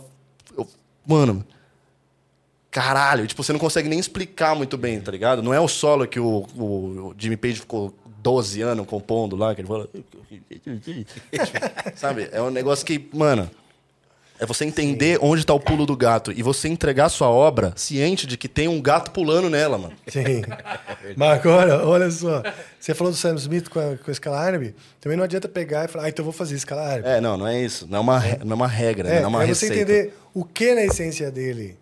eu- mano, caralho, tipo, você não consegue nem explicar muito bem, tá ligado? Não é o solo que o, o- o Jimmy Page ficou 12 anos compondo lá, que ele fala. [laughs] [laughs] Sabe? É um negócio que, mano, é você entender onde tá o pulo do gato e você entregar sua obra ciente de que tem um gato pulando nela, mano. Sim. [laughs] Mas agora, olha só. Você falou do Sam Smith com a, com a escala árabe. Também não adianta pegar e falar, ah, então eu vou fazer escala árabe. É, não, não é isso. Não é uma, não é uma regra, né? É, não é uma é você receita. entender o que na essência dele.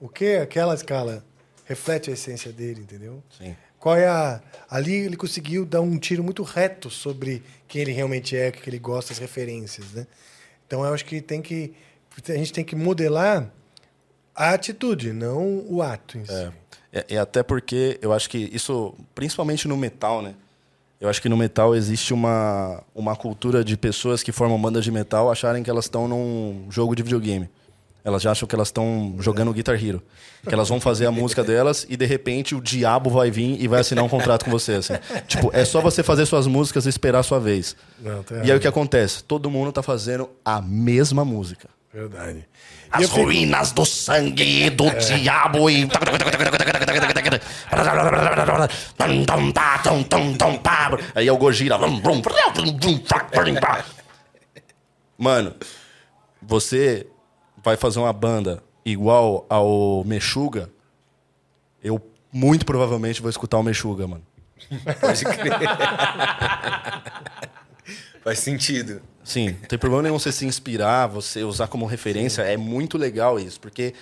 O que aquela escala reflete a essência dele, entendeu? Sim. Qual é a. Ali ele conseguiu dar um tiro muito reto sobre quem ele realmente é, o que ele gosta, as referências, né? Então eu acho que tem que. A gente tem que modelar a atitude, não o ato em si. É. E, e até porque eu acho que isso, principalmente no metal, né? Eu acho que no metal existe uma, uma cultura de pessoas que formam bandas de metal acharem que elas estão num jogo de videogame. Elas já acham que elas estão jogando Guitar Hero. Que elas vão fazer a música delas e de repente o diabo vai vir e vai assinar um contrato com você. Assim. Tipo, é só você fazer suas músicas e esperar a sua vez. Não, tá E aí o que acontece? Todo mundo tá fazendo a mesma música. Verdade. E As eu fico- ruínas do sangue do diabo e. Aí é o Gojira. Mano, você vai fazer uma banda igual ao Meshuga, eu muito provavelmente vou escutar o Meshuga, mano. Pode crer. [laughs] Faz sentido. Sim, não tem problema nenhum você se inspirar, você usar como referência. É muito legal isso, porque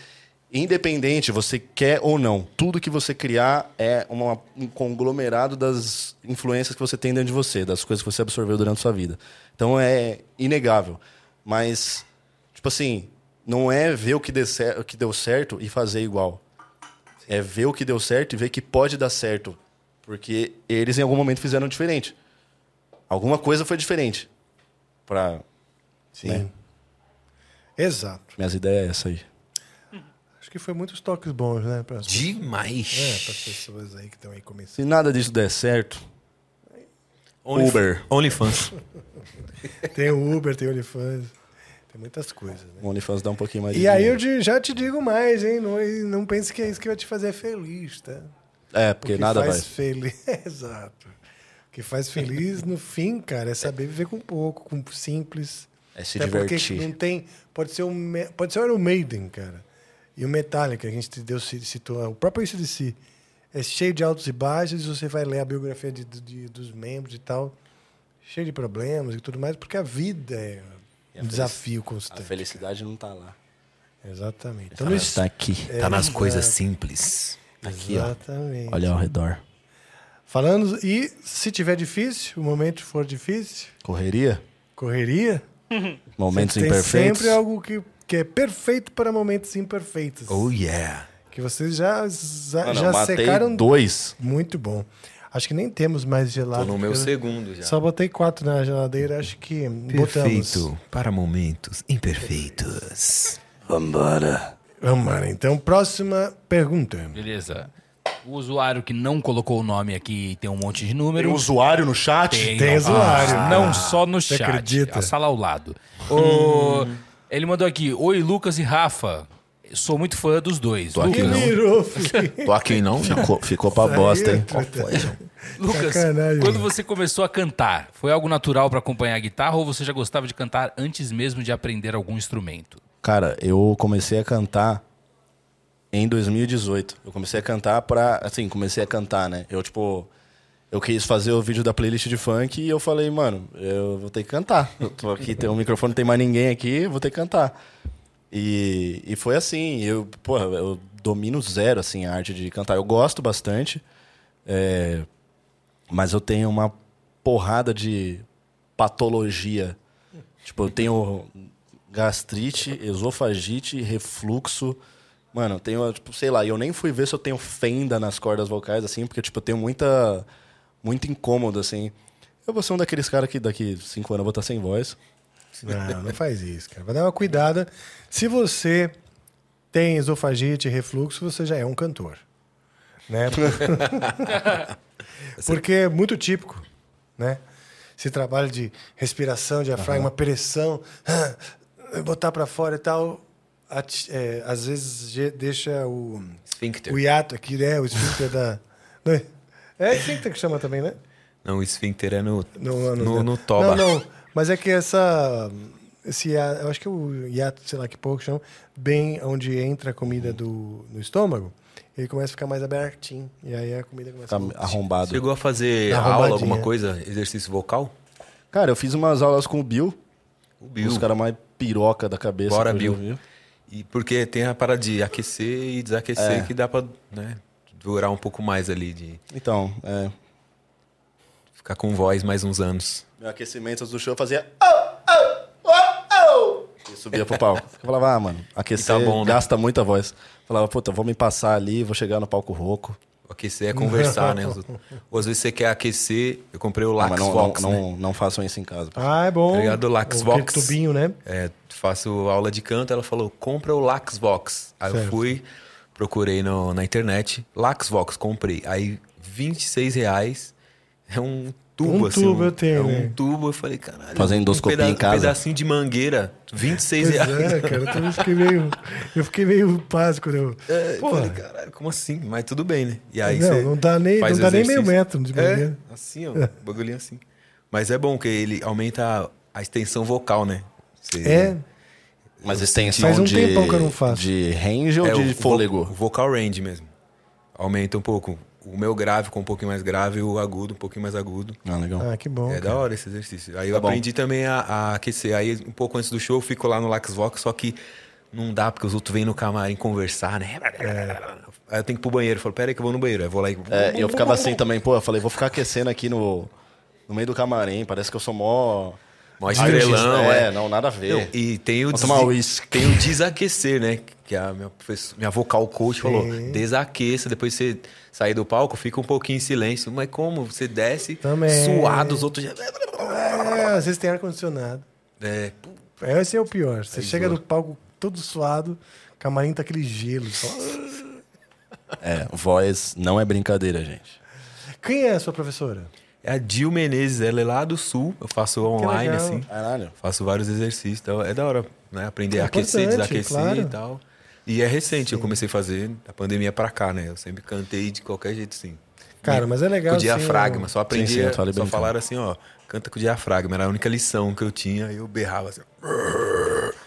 independente, você quer ou não, tudo que você criar é uma- um conglomerado das influências que você tem dentro de você, das coisas que você absorveu durante a sua vida. Então é inegável. Mas, tipo assim, não é ver o que, o que deu certo e fazer igual. É ver o que deu certo e ver que pode dar certo. Porque eles em algum momento fizeram diferente. Alguma coisa foi diferente. Pra. Sim. Exato. Minhas ideias é essa aí. Acho que foi muitos toques bons, né? Para as Demais. pessoas aí que estão aí começando. Se nada disso der certo, Only- Uber. OnlyFans. [laughs] Tem o Uber, tem o OnlyFans, tem muitas coisas, né? o OnlyFans dá um pouquinho mais de E aí eu dinheiro. te- já te digo mais, hein? Não, não pense que é isso que vai te fazer feliz, tá? É, porque O que nada faz vai. feliz. [laughs] Exato. O que faz feliz no fim, cara, é saber viver com pouco, com simples. É se Até porque divertir. não tem. Pode ser um. Pode ser o Iron Maiden, cara. E o Metallica, a gente te deu, citou. O próprio isso de si. É cheio de altos e baixos, e você vai ler a biografia de, de- dos membros e tal. Cheio de problemas e tudo mais, porque a vida é a um desafio A constante. felicidade não tá lá. Exatamente. Então, está aqui. Tá nas exato. coisas simples. Aqui, ó. Exatamente. Olha ao redor. Falando, e se tiver difícil, o momento for difícil, Correria? correria, [laughs] Momentos tem imperfeitos. sempre algo que, que é perfeito para momentos imperfeitos. Oh, yeah. Que vocês já, já, Mano, já secaram. dois. Muito bom. Acho que nem temos mais Tô gelado. no meu segundo já. Só botei quatro na geladeira, acho que botamos. Perfeito para momentos imperfeitos. Vambora. Vamos lá, então. Próxima pergunta. Beleza. O usuário que não colocou o nome aqui tem um monte de número. Tem usuário no chat? Tem usuário. Ah, não só no chat. acredita? A sala ao lado. O- Ele mandou aqui: Oi, Lucas e Rafa. Sou muito fã dos dois. Tô aqui, Lucas, não. virou, filho. Tô aqui não. Ficou, ficou pra bosta, hein? Qual foi, [laughs] Lucas, Sacanagem, quando você começou a cantar, foi algo natural pra acompanhar a guitarra ou você já gostava de cantar antes mesmo de aprender algum instrumento? Cara, eu comecei a cantar em 2018. Eu comecei a cantar pra. Assim, comecei a cantar, né? Eu, tipo. Eu quis fazer o vídeo da playlist de funk e eu falei, mano, eu vou ter que cantar. Eu tô aqui, tem um microfone, não tem mais ninguém aqui, vou ter que cantar. E, e foi assim, eu, porra, eu domino zero, assim, a arte de cantar. Eu gosto bastante, é, mas eu tenho uma porrada de patologia. Tipo, eu tenho gastrite, esofagite, refluxo. Mano, eu tenho, tipo, sei lá, e eu nem fui ver se eu tenho fenda nas cordas vocais, assim, porque, tipo, eu tenho muita. Muito incômodo, assim. Eu vou ser um daqueles caras que daqui cinco anos eu vou estar sem voz. Não, não faz isso, cara. Vai dar uma cuidada. Se você tem esofagite, refluxo, você já é um cantor. Né? [laughs] [laughs] Porque é muito típico, né? Esse trabalho de respiração, diafragma, pressão, botar pra fora e tal, é, às vezes deixa o, Esfíncter. o hiato aqui, né? O esfíncter da... [laughs] não é? É esfíncter que chama também, né? Não, o esfíncter é no, No, no, no toba. Não, não. Mas é que essa. Esse eu acho que é o hiato, sei lá que pouco chama, bem onde entra a comida do, no estômago, ele começa a ficar mais abertinho. E aí a comida começa Ficar a. arrombado. Chegou a fazer aula, alguma coisa? Exercício vocal? Cara, eu fiz umas aulas com o Bill. O Bill. Os caras mais piroca da cabeça. Bora, Bill. E porque tem a parada de aquecer e desaquecer É. que dá pra né, durar um pouco mais ali, de Então, é. ficar com voz mais uns anos. Meu aquecimento antes do show fazia. "Oh, oh, oh, oh", E subia pro palco. [laughs] Eu falava, ah, mano, aquecer E tá bom, né? gasta muita voz. Falava, puta, vou me passar ali, vou chegar no palco rouco. Aquecer é conversar, né? [laughs] Ou às vezes você quer aquecer, eu comprei o mas não, Laxvox, não, né? não, não façam isso em casa. Ah, é bom. Tá ligado? O Laxvox. Tubinho, né? É, faço aula de canto, ela falou, compra o Laxvox. Aí eu Certo. fui, procurei no- na internet, Laxvox, comprei. Aí, 26 reais é um tubo, Um assim. tubo um- eu tenho, É um né? tubo, eu falei, caralho. Fazer um endoscopia peda- em casa. Um pedacinho de mangueira, 26 Pois reais. é, cara. Eu também fiquei meio. Eu fiquei meio paz quando eu. É, eu Porra. falei, caralho, como assim? Mas tudo bem, né? E aí Não, você não dá nem- não dá nem meio metro de É, mangueira. assim, ó, bagulhinho assim. Mas é bom que ele aumenta a extensão vocal, né? Você- É. Mas extensão Faz um de, tempão que eu não faço. de range ou É, de vo- fôlego? vocal range mesmo. Aumenta um pouco o meu grave com um pouquinho mais grave e o agudo um pouquinho mais agudo. Ah, legal. Ah, que bom. É cara. da hora esse exercício. Aí eu Tá bom. aprendi também a, a aquecer. Aí um pouco antes do show eu fico lá no Lax Vox, só que não dá porque os outros vêm no camarim conversar, né? Aí eu tenho que ir pro banheiro. Eu falo, pera aí que eu vou no banheiro. Aí eu vou lá e... É, eu ficava assim também, pô, eu falei, vou ficar aquecendo aqui no, no meio do camarim, parece que eu sou mó... Mó estrelão, é. é. não, nada a ver. Não, e tem o, des- tem o desaquecer, né? Que a minha, minha vocal coach falou: desaqueça, depois você sair do palco, fica um pouquinho em silêncio. Mas como? Você desce Também. suado, os outros já. É, às vezes tem ar-condicionado. É, Esse é o pior. Você Aí chega zoa. no palco todo suado, camarim tá aquele gelo. Só... É, voz não é brincadeira, gente. Quem é a sua professora? é a Dil Menezes, ela é lá do sul. Eu faço online, assim. Caralho. Faço vários exercícios. Então é da hora, né? Aprender É a aquecer, desaquecer claro. e tal. E é recente, eu comecei a fazer da pandemia pra cá, né? Eu sempre cantei de qualquer jeito, sim. Cara, mas é legal. com o assim, diafragma. o- Só aprendi, Sim, sim, só brincando. falaram assim, ó, canta com o diafragma. Era a única lição que eu tinha. E eu berrava assim.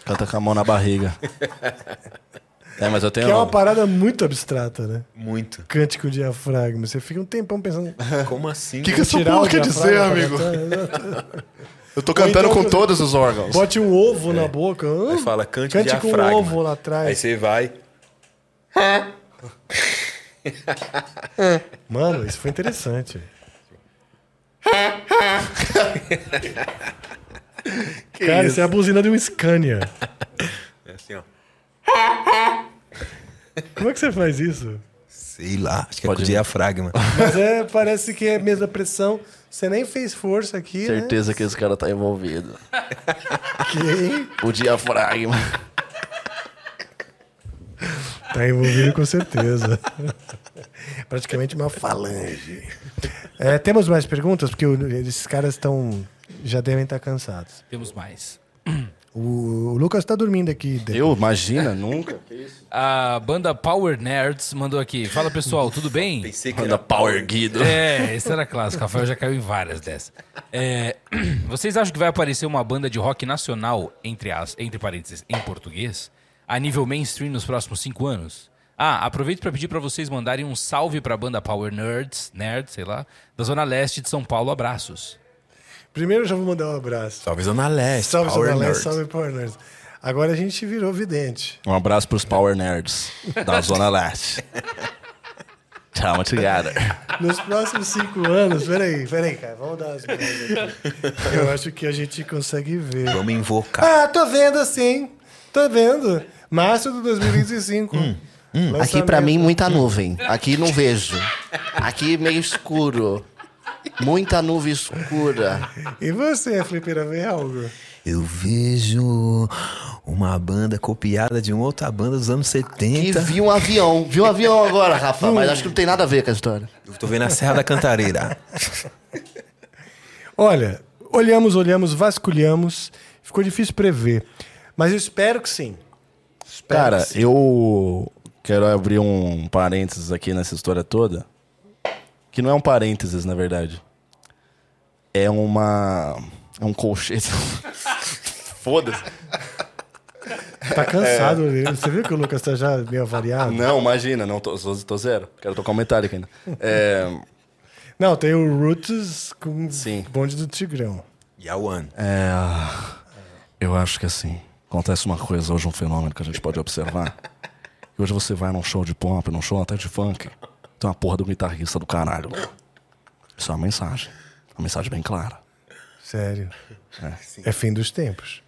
Canta com a mão na barriga. [laughs] é, mas eu tenho... Que é uma parada muito abstrata, né? Muito. Cante com o diafragma. Você fica um tempão pensando. Como assim? que que essa tirar porra o quer dizer, amigo? [laughs] Eu tô cantando então com você- todos os órgãos. Bote um ovo na boca. Aí Hum, fala, cante, Cante com um ovo lá atrás. Aí você vai. [laughs] Mano, isso foi interessante. [laughs] Cara, isso é a buzina de um Scania. [laughs] É assim, ó. Como é que você faz isso? Sei lá, acho que é Pode com o ir. diafragma. Mas é, parece que é a mesma pressão. Você nem fez força aqui, Certeza que esse cara tá envolvido. né? Quem O diafragma. tá envolvido com certeza. Praticamente uma falange. É, temos mais perguntas? Porque esses caras estão... Já devem estar cansados. Temos mais. O, o Lucas tá dormindo aqui. De- Eu, imagina, nunca. [laughs] A banda Power Nerds mandou aqui. Fala pessoal, tudo bem? [laughs] Pensei que Manda era Power Guido. É, esse era clássico. Rafael já caiu em várias dessas. É, [clears throat] vocês acham que vai aparecer uma banda de rock nacional, entre, as, entre parênteses, em português, a nível mainstream nos próximos cinco anos? Ah, aproveito para pedir para vocês mandarem um salve para a banda Power Nerds, Nerd, sei lá, da Zona Leste de São Paulo. Abraços. Primeiro já vou mandar um abraço. Salve Zona Leste, Salve, Power Zona Leste, Nerds. salve Power Nerds. Agora a gente virou vidente. Um abraço pros Power Nerds da [laughs] Zona Leste. Tchau, together. Nos próximos cinco anos, peraí, peraí, cara, vamos dar as mãos aqui. Eu acho que a gente consegue ver. Vamos invocar. Ah, tô vendo assim, tô vendo. Março de 2025. Aqui pra mim, muita nuvem. Aqui não vejo. Aqui meio escuro. Muita nuvem escura. E você, Flipeira, vê algo? Eu vejo uma banda copiada de uma outra banda dos anos E 70. vi um avião. Vi um avião agora, Rafa, mas acho que não tem nada a ver com a história. Eu tô vendo a Serra da Cantareira. [laughs] Olha, olhamos, olhamos, vasculhamos. Ficou difícil prever. Mas eu espero que sim. Espero Cara, que sim. eu quero abrir um parênteses aqui nessa história toda. Que não é um parênteses, na verdade. É uma. É um colchete. [laughs] Foda-se. Tá cansado. Você viu que o Lucas tá já meio avariado? Não, imagina, não, tô, tô, tô zero. Quero tocar um metálico ainda. É, Não, tem o Roots com Sim. o bonde do Tigrão. Yawan. é, eu acho que assim, acontece uma coisa hoje, um fenômeno que a gente pode observar. E hoje você vai num show de pop, num show até de funk, tem uma porra do guitarrista do caralho. Isso é uma mensagem. Uma mensagem bem clara. Sério. É, fim dos tempos.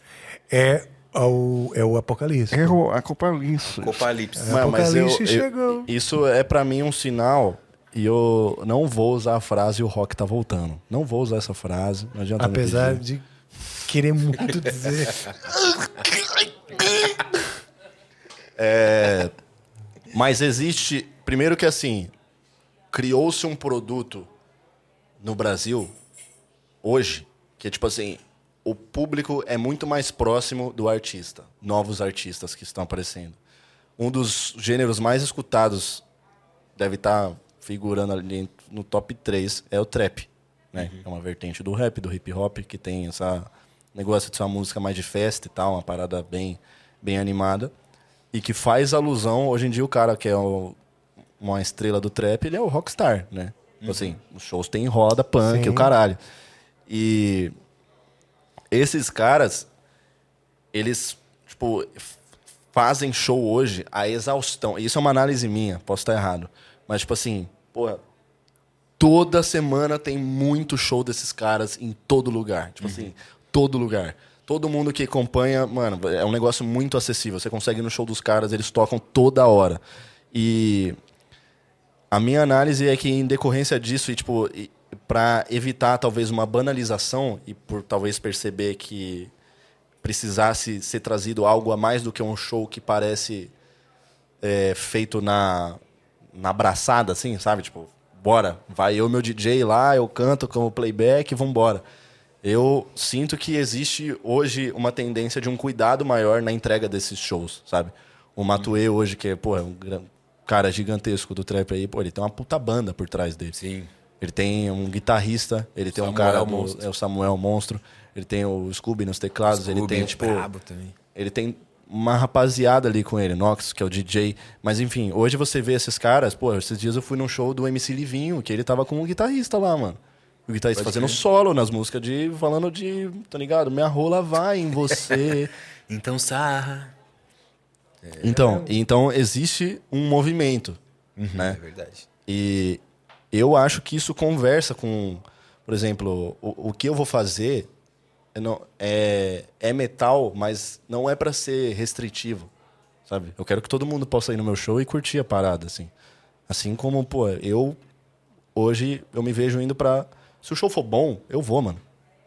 É o, é o Apocalipse. a culpa é isso. Copalipse. Mas, mas eu, Apocalipse eu- chegou. isso é pra mim um sinal e eu não vou usar a frase o rock tá voltando. Não vou usar essa frase, não adianta Apesar de querer muito dizer. Mas existe, primeiro que assim, criou-se um produto no Brasil hoje que é tipo assim, o público é muito mais próximo do artista, novos artistas que estão aparecendo. Um dos gêneros mais escutados deve estar figurando ali no top 3 é o trap, né? É uma vertente do rap, do hip hop que tem essa negócio de ser uma música mais de festa e tal, uma parada bem bem animada e que faz alusão hoje em dia o cara que é o uma estrela do trap, ele é o rockstar, né? Tipo assim, os shows tem roda, punk, Sim. o caralho. E esses caras, eles, tipo, fazem show hoje a exaustão. Isso é uma análise minha, posso estar errado. Mas, tipo assim, porra, toda semana tem muito show desses caras em todo lugar. Tipo assim, todo lugar. Todo mundo que acompanha, mano, é um negócio muito acessível. Você consegue ir no show dos caras, eles tocam toda hora. E a minha análise é que em decorrência disso e tipo, pra evitar talvez uma banalização e por talvez perceber que precisasse ser trazido algo a mais do que um show que parece é, feito na na abraçada assim, sabe? Tipo, bora, vai eu meu DJ lá, eu canto como playback, vambora. Eu sinto que existe hoje uma tendência de um cuidado maior na entrega desses shows, sabe? O Matue hoje, que é, pô, é um cara gigantesco do trap aí, pô, ele tem uma puta banda por trás dele. Sim. Ele tem um guitarrista, ele tem um Samuel cara do, é o Samuel Monstro, ele tem o Scooby nos teclados, ele Scooby tem é tipo, ele tem uma rapaziada ali com ele, Nox, que é o DJ. Mas enfim, hoje você vê esses caras, pô, esses dias eu fui num show do MC Livinho, que ele tava com um guitarrista lá, mano. O guitarrista Pode fazendo crer. solo nas músicas de. falando de. tá ligado? Minha rola vai em você. [laughs] Então, sarra. Então, então existe um movimento, É né? verdade. E eu acho que isso conversa com, por exemplo, o, o que eu vou fazer é, não- é, é metal, mas não é pra ser restritivo, sabe? Eu quero que todo mundo possa ir no meu show e curtir a parada, assim. Assim como, pô, eu hoje eu me vejo indo pra. Se o show for bom, eu vou, mano.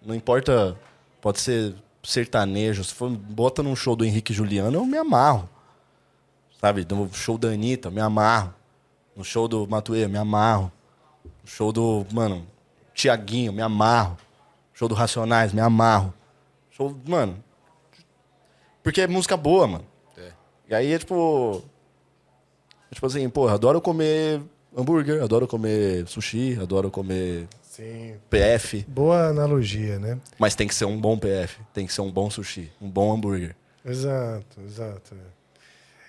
Não importa, pode ser sertanejo, se for bota num show do Henrique Juliano, eu me amarro. Sabe? No show da Anitta, eu me amarro. No show do Matuê, me amarro. No show do, mano, Tiaguinho, me amarro. Show do Racionais, me amarro. Show, mano. Porque é música boa, mano. É. E aí é tipo. é Tipo assim, porra, adoro comer hambúrguer, adoro comer sushi, adoro comer Sim. PF. Boa analogia, né? Mas tem que ser um bom PF, tem que ser um bom sushi, um bom hambúrguer. Exato, exato.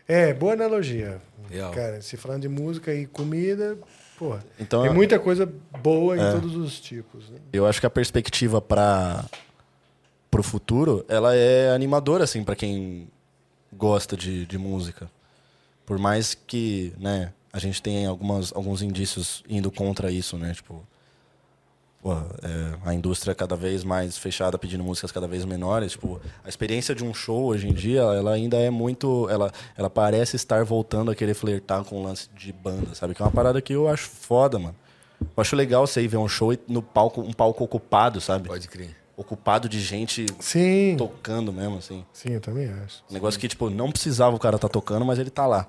É, boa analogia. Real. Cara, se falando de música e comida, porra, Então, tem muita coisa boa em É. todos os tipos. Né? Eu acho que a perspectiva para pro futuro, ela é animadora assim para quem gosta de, de música. Por mais que, né, a gente tenha algumas alguns indícios indo contra isso, né, tipo pô, é, a indústria cada vez mais fechada pedindo músicas cada vez menores, tipo, a experiência de um show hoje em dia, ela ainda é muito, ela ela parece estar voltando a querer flertar com o lance de banda, sabe? Que é uma parada que eu acho foda, mano. Eu acho legal você ir ver um show e no palco, um palco ocupado, sabe? Pode crer. Ocupado de gente Sim, tocando mesmo, assim. sim, eu também acho. Um negócio que, tipo, não precisava o cara estar tocando, mas ele tá lá.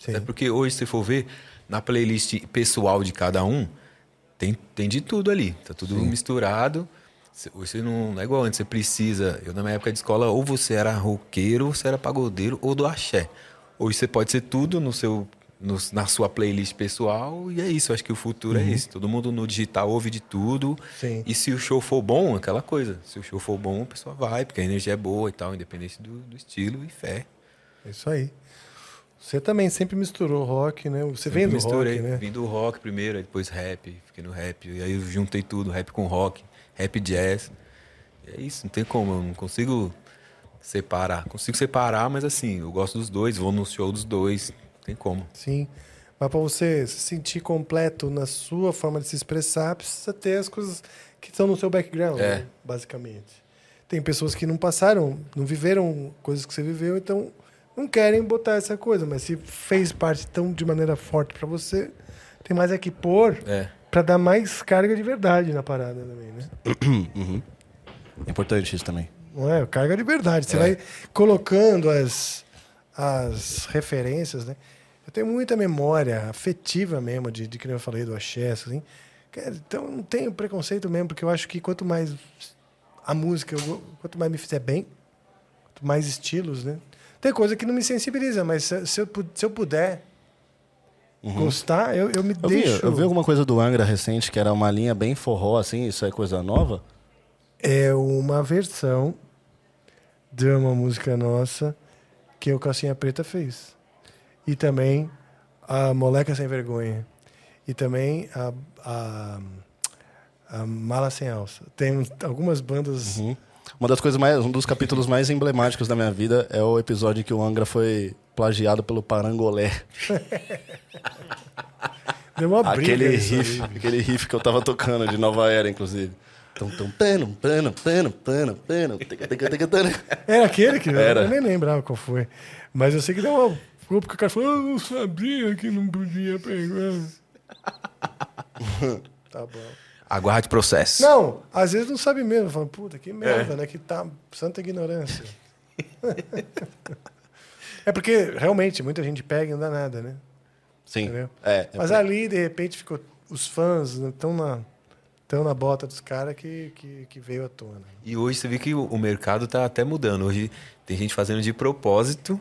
Sim. É porque hoje, se for ver, na playlist pessoal de cada um, tem, tem de tudo ali. Tá tudo misturado. Cê- Hoje você não, não é igual antes, você precisa. Eu, na minha época de escola, ou você era roqueiro, ou você era pagodeiro, ou do axé. Hoje você pode ser tudo no seu, no- na sua playlist pessoal, e é isso. Eu acho que o futuro é esse. Todo mundo no digital ouve de tudo. Sim. E se o show for bom, aquela coisa. Se o show for bom, a pessoa vai, porque a energia é boa e tal, independente do, do estilo e fé. É isso aí. Você também sempre misturou rock, né? Você Sempre vem do misturei. rock, né? Vim do rock primeiro, aí depois rap, fiquei no rap. E aí eu juntei tudo, rap com rock, rap jazz. E é isso, não tem como, eu não consigo separar. Consigo separar, mas assim, eu gosto dos dois, vou no show dos dois, não tem como. Sim. Mas para você se sentir completo na sua forma de se expressar, precisa ter as coisas que estão no seu background, É. né? basicamente. Tem pessoas que não passaram, não viveram coisas que você viveu, então não querem botar essa coisa. Mas se fez parte tão de maneira forte para você, tem mais é que pôr É. para dar mais carga de verdade na parada também, né? [clears throat] É importante isso também. Não é? Carga de verdade. Você É. vai colocando as, as referências, né? Eu tenho muita memória afetiva mesmo, de, de que eu falei do axé, assim. Então, não tenho preconceito mesmo, porque eu acho que quanto mais a música, eu quanto mais me fizer bem, quanto mais estilos, né? Tem coisa que não me sensibiliza, mas se, se eu, se eu puder gostar, eu, eu me Uhum. Eu vi, deixo... eu vi alguma coisa do Angra recente que era uma linha bem forró, assim, isso é coisa nova? É uma versão de uma música nossa que o Calcinha Preta fez. E também a Moleca Sem Vergonha. E também a, a, a Mala Sem Alça. Tem algumas bandas. Uhum. Uma das coisas mais, um dos capítulos mais emblemáticos da minha vida é o episódio em que o Angra foi plagiado pelo Parangolé. [laughs] Deu uma briga. Aquele riff, aí. aquele riff que eu tava tocando de Nova Era, inclusive. Era aquele que Era. eu nem lembrava qual foi. Mas eu sei que deu uma. Porque o cara falou, eu não sabia que não podia pegar. [laughs] tá bom. Aguarde processo. Não, às vezes não sabe mesmo. Fala, puta, que merda, né? Que tá santa ignorância. [laughs] é porque realmente muita gente pega e não dá nada, né? Sim. Entendeu? É, Mas ali, de repente, ficou. Os fãs estão na, tão na bota dos caras que, que, que veio à tona. E hoje você vê que o o mercado tá até mudando. Hoje tem gente fazendo de propósito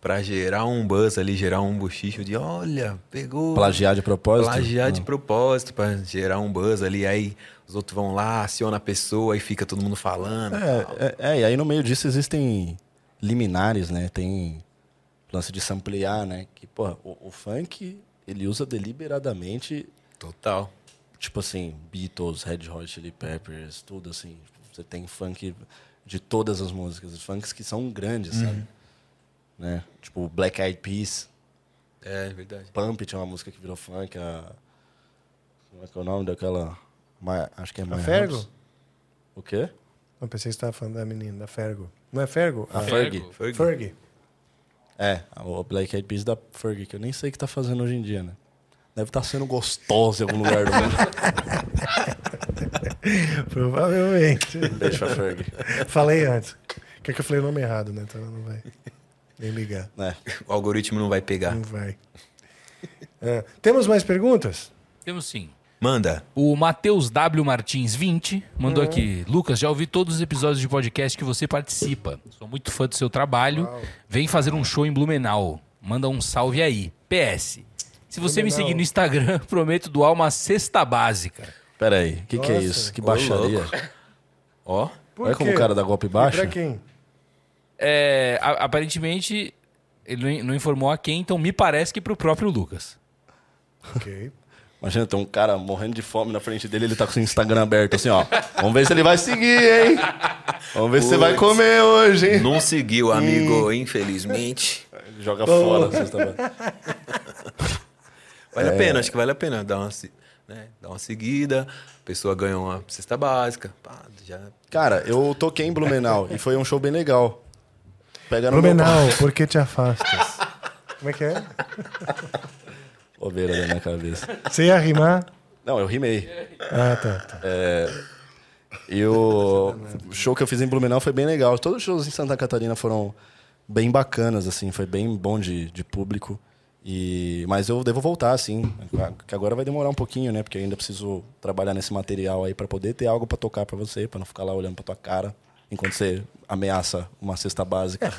pra gerar um buzz ali, gerar um bochicho de olha, pegou. plagiar de propósito. Plagiar de Não. propósito pra gerar um buzz ali. Aí os outros vão lá, aciona a pessoa e fica todo mundo falando. É, é, é, e aí no meio disso existem liminares, né? Tem lance de samplear, né? Que, pô, o, o funk, ele usa deliberadamente, Total. tipo assim, Beatles, Red Hot Chili Peppers, tudo assim. Você tem funk de todas as músicas, funks que são grandes, sabe? Né? Tipo, Black Eyed Peas, É verdade. Pump tinha uma música que virou funk, a... Como é que é o nome daquela... Ma- Acho que é A My Fergo? House. O quê? Eu pensei que você estava falando da menina, da Fergo. Não é Fergo? A Fergie. Fergie. Fergie. É, o Black Eyed Peas da Fergie, que eu nem sei o que tá fazendo hoje em dia, né? Deve estar sendo gostoso em algum lugar do mundo. [laughs] Provavelmente. Deixa a Fergie. falei antes. Quer que eu falei o nome errado, né? Então não vai nem ligar. É. O algoritmo não vai pegar. Não vai. É. Temos mais perguntas? Temos sim. Manda. O Matheus W. Martins 20 mandou aqui. Lucas, já ouvi todos os episódios de podcast que você participa. Sou muito fã do seu trabalho. Vem fazer um show em Blumenau. Manda um salve aí. PS. Se você me Blumenau. seguir no Instagram, [laughs] prometo doar uma cesta básica. Pera aí, o que, que é isso? Que baixaria. Ó. Olha como o cara dá golpe E baixo. Pra quem? É, a- aparentemente, ele não- informou a quem, então me parece que pro próprio Lucas. Ok. Imagina, tem um cara morrendo de fome na frente dele, ele tá com o Instagram aberto, assim, ó. Vamos ver se ele vai seguir, hein? Vamos ver se você vai comer hoje, hein? Não seguiu, amigo, infelizmente. Ele joga fora a cesta básica. Vale a pena, acho que vale a pena dar uma, né, dar uma seguida, a pessoa ganha uma cesta básica. Pá, já... Cara, eu toquei em Blumenau e foi um show bem legal. Pega no Blumenau, por que te afastas? Como é que é? Ovelha da minha cabeça. Você ia rimar? Não, eu rimei. Ah, tá. tá. E o show que eu fiz em Blumenau foi bem legal. Todos os shows em Santa Catarina foram bem bacanas, assim. Foi bem bom de, de público. E, mas eu devo voltar, assim. Que agora vai demorar um pouquinho, né? Porque ainda preciso trabalhar nesse material aí pra poder ter algo pra tocar pra você, pra não ficar lá olhando pra tua cara enquanto você ameaça uma cesta básica.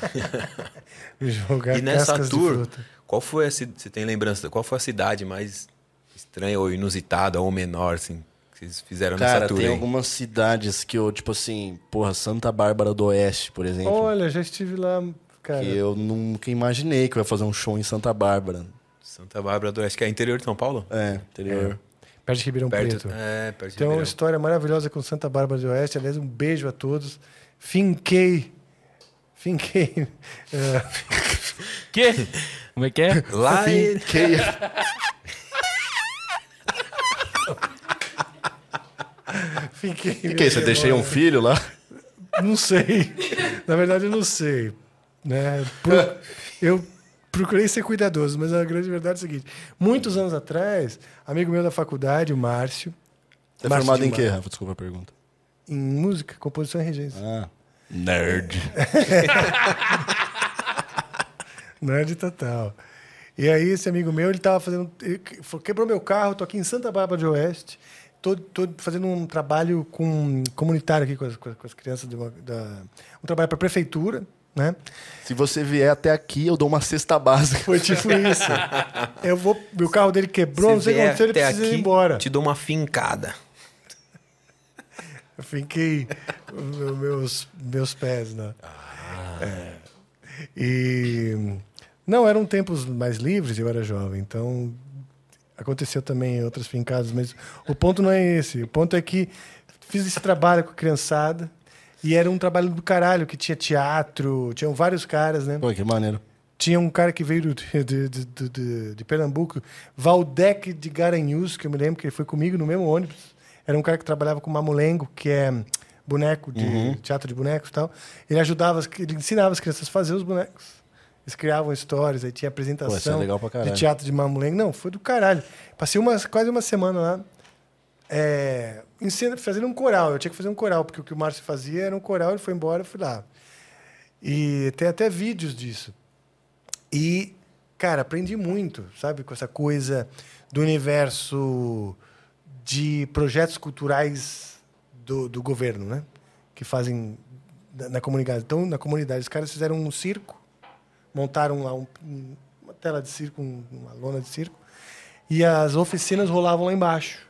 [laughs] Jogar E nessa tour, qual foi a, você tem lembrança, qual foi a cidade mais estranha ou inusitada ou menor, assim, que vocês fizeram Cara, nessa tour tem aí? algumas cidades que eu, tipo assim, porra, Santa Bárbara do Oeste, por exemplo. Olha, já estive lá, cara. Que eu nunca imaginei que eu ia fazer um show em Santa Bárbara. Santa Bárbara do Oeste, que é interior de São Paulo? É, interior. Perto de Ribeirão Perto, Preto. é, perto de Tem uma história maravilhosa com Santa Bárbara do Oeste. Aliás, um beijo a todos. Finquei. Finquei. [laughs] é, Que? Como é que é? Lá. Que... finquei. que, que é isso? Eu deixei um filho lá? Não sei. Na verdade, eu não sei. Né? Pro- [laughs] Eu procurei ser cuidadoso, mas a grande verdade é o seguinte: muitos anos atrás, amigo meu da faculdade, o Márcio, Você é Márcio formado em quê, Rafa? Desculpa a pergunta. em música, composição e regência. Ah, nerd. [laughs] Nerd total. E aí, esse amigo meu, ele tava fazendo. ele quebrou meu carro, tô aqui em Santa Bárbara de Oeste. Tô, tô fazendo um trabalho com, comunitário aqui com as, com as- crianças uma, da. Um trabalho para a prefeitura, né? Se você vier até aqui, eu dou uma cesta básica. Foi tipo isso. Eu vou. Meu carro dele quebrou, não sei o que aconteceu, ele precisa ir aqui, embora. Te dou uma fincada. Eu fiquei os meus, meus pés, né? Ah. É. E. Não, eram tempos mais livres, eu era jovem, então aconteceu também outras fincadas, mas o ponto não é esse. O ponto é que fiz esse trabalho com a criançada e era um trabalho do caralho, que tinha teatro, tinham vários caras, né? Pô, que maneiro. Tinha um cara que veio de, de, de, de- de Pernambuco, Valdec de Garanhuns, que eu me lembro que ele foi comigo no mesmo ônibus. Era um cara que trabalhava com mamulengo, que é boneco de teatro de bonecos e tal. Ele ajudava, ele ensinava as crianças a fazer os bonecos. Eles criavam histórias, aí tinha apresentação Pô, é legal pra caralho. de teatro de mamulengo. Não, foi do caralho. Passei uma, quase uma semana lá é, fazendo um coral. Eu tinha que fazer um coral, porque o que o Márcio fazia era um coral, ele foi embora, eu fui lá. E tem até vídeos disso. E, cara, aprendi muito, sabe? Com essa coisa do universo de projetos culturais do, do governo, né? Que fazem na, na comunidade. Então, na comunidade, os caras fizeram um circo, montaram lá um- um- uma tela de circo, um- uma lona de circo, e as oficinas rolavam lá embaixo.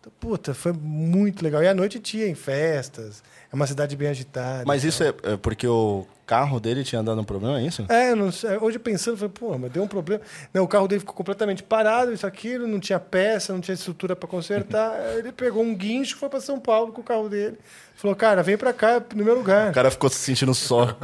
Então, puta, foi muito legal. E à noite tinha em festas, é uma cidade bem agitada. Mas isso é, é porque o carro dele tinha dado um problema, é isso? é, não sei. Hoje pensando, eu falei, pô, mas deu um problema. Não, o carro dele ficou completamente parado, isso, aquilo, não tinha peça, não tinha estrutura para consertar. [laughs] Ele pegou um guincho, foi para São Paulo com o carro dele. Falou, cara, vem para cá, no meu lugar. O cara ficou se sentindo só.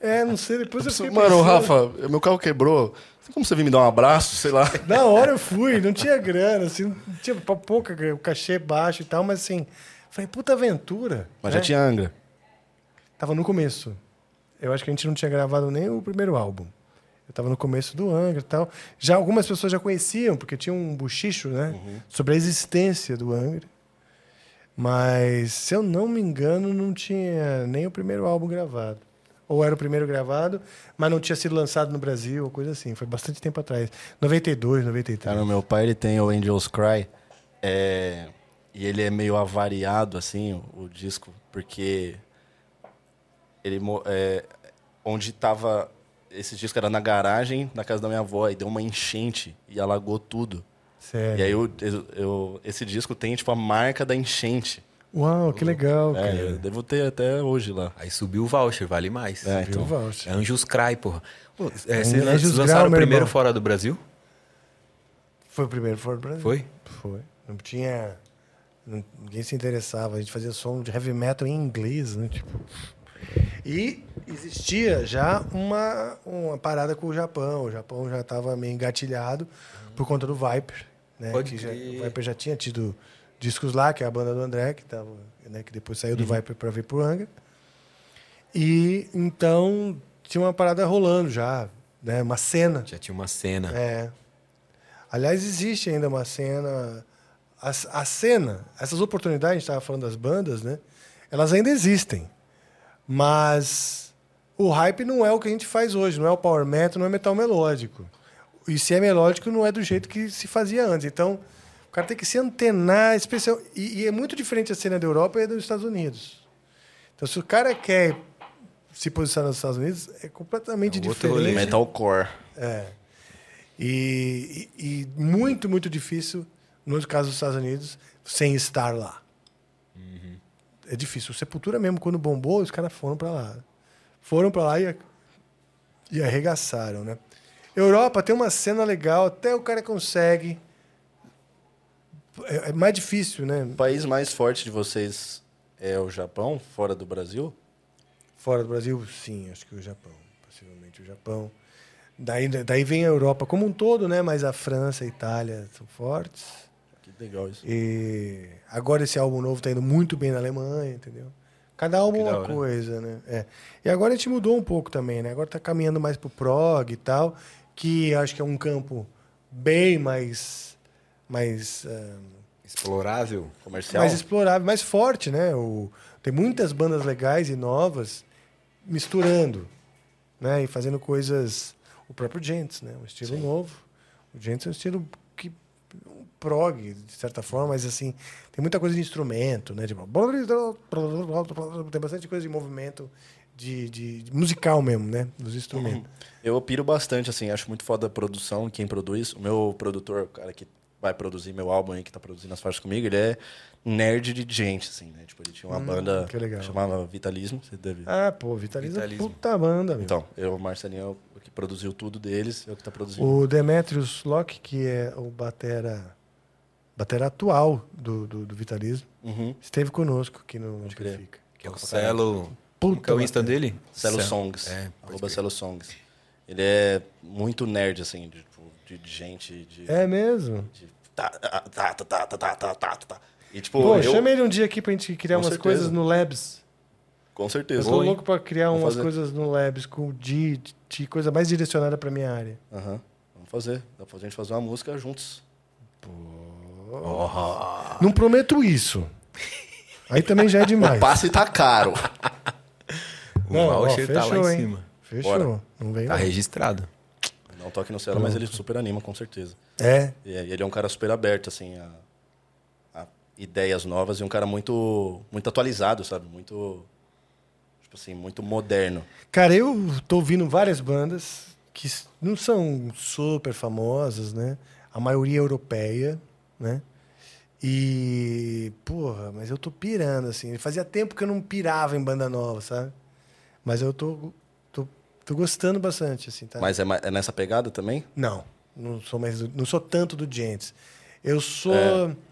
É, não sei, depois eu fiquei Mano, pensando. Rafa, meu carro quebrou. Como você vir me dar um abraço, sei lá? [laughs] Na hora eu fui, não tinha grana, assim, tinha pouca, o cachê baixo e tal, mas assim, falei, puta aventura. Mas né? já tinha Angra. Tava no começo. Eu acho que a gente não tinha gravado nem o primeiro álbum. Eu tava no começo do Angra e tal. Já algumas pessoas já conheciam, porque tinha um buchicho, né? Sobre a existência do Angra. Mas, se eu não me engano, não tinha nem o primeiro álbum gravado. Ou era o primeiro gravado, mas não tinha sido lançado no Brasil, ou coisa assim. Foi bastante tempo atrás. 92, 93. Cara, meu pai ele tem o Angels Cry. é, e ele é meio avariado, assim, o, o disco, porque ele é, onde tava. Esse disco era na garagem da casa da minha avó, e deu uma enchente e alagou tudo. Sério. E aí eu, eu- eu- esse disco tem tipo a marca da enchente. Uau, que legal, É, cara. eu devo ter até hoje lá. Aí subiu o voucher, vale mais. É, Viu, então. Valch? É Anjos Cry, porra. Pô, é, vocês Anjos lançaram Grau, o primeiro irmão. fora do Brasil? Foi o primeiro fora do Brasil. Foi? Foi. Não tinha. ninguém se interessava. A gente fazia som de heavy metal em inglês, né? Tipo. E existia já uma, uma parada com o Japão. O Japão já estava meio engatilhado por conta do Viper. Né? Pode que já, o Viper já tinha tido discos lá, que é a banda do André, que, tava, né, que depois saiu do Viper para vir pro Angra. E então tinha uma parada rolando já, né? uma cena. Já tinha uma cena. É. Aliás, existe ainda uma cena. A, a cena, essas oportunidades, a gente estava falando das bandas, né? Elas ainda existem. Mas o hype não é o que a gente faz hoje, não é o power metal, não é metal melódico. E se é melódico, não é do jeito que se fazia antes. Então, cara tem que se antenar, especial. E, e é muito diferente a cena da Europa e dos Estados Unidos. Então, se o cara quer se posicionar nos Estados Unidos, é completamente É outro diferente. né? Metalcore. É. E, e- e muito, muito difícil, no caso dos Estados Unidos, sem estar lá. É difícil. O Sepultura mesmo, quando bombou, os caras foram para lá. Foram para lá e, e arregaçaram, né? Europa tem uma cena legal, até o cara consegue. É, é mais difícil, né? O país mais forte de vocês é o Japão, fora do Brasil? Fora do Brasil, sim, acho que o Japão. Possivelmente o Japão. Daí, daí vem a Europa como um todo, né? Mas a França, a Itália são fortes. Que legal isso. E agora esse álbum novo tá indo muito bem na Alemanha, entendeu? Cada álbum é uma hora. coisa, né? É. E agora a gente mudou um pouco também, né? Agora tá caminhando mais pro prog e tal, que acho que é um campo bem mais mais ah, Explorável. Comercial? mais explorável, mais forte, né? O, tem muitas bandas legais e novas misturando, né? E fazendo coisas. O próprio Gents, né? Um estilo novo. O Gents é um estilo que um prog de certa forma, mas assim tem muita coisa de instrumento, né? Tipo, tem bastante coisa de movimento de, de- de musical mesmo, né? Dos instrumentos. Eu piro bastante, assim, acho muito foda a produção, quem produz. O meu produtor, o cara que vai produzir meu álbum aí, que tá produzindo as faixas comigo, ele é nerd de gente, assim, né? Tipo, ele tinha uma banda que legal. que chamava Vitalismo, você deve... Ah, pô, Vitaliza é Vitalismo. puta banda, meu. Então, eu, o Marcelinho, o que produziu tudo deles, é o que tá produzindo. O Demetrius Locke, que é o batera, batera atual do, do, do Vitalismo, Uhum. esteve conosco aqui no. Amplifica. Que é o Celo. Puta é o Insta batera. dele? Celo. Songs. É, arroba. Celo Songs. Ele é muito nerd, assim, de, de, de gente. De, É mesmo? de tá, tá, tá, tá, tá, tá, tá, tá, tá. E tipo, Pô, eu, chama ele um dia aqui pra gente criar Com umas certeza. coisas no Labs. com Eu certeza. tô Boa, hein? louco pra criar Vamos umas fazer. coisas no Labs com de, de coisa mais direcionada pra minha área. Aham. Vamos fazer. Dá pra gente fazer uma música juntos. Não prometo isso. Aí também já é [laughs] demais. O passe tá caro. O Não, ó, voucher tá lá fechou, em hein? cima. Fechou. Bora. Não vem Tá não. registrado. Não toque no céu, mas ele super anima, com certeza. É. E e ele é um cara super aberto, assim, a, a ideias novas e um cara muito, muito atualizado, sabe? Muito, tipo assim, muito moderno. Cara, eu tô ouvindo várias bandas que não são super famosas, né? A maioria é europeia, né? E, porra, mas eu tô pirando, assim. Fazia tempo que eu não pirava em banda nova, sabe? Mas eu tô, tô, gostando bastante, assim, tá? Mas é, é nessa pegada também? Não, não sou mais, não sou tanto do Gents. Eu sou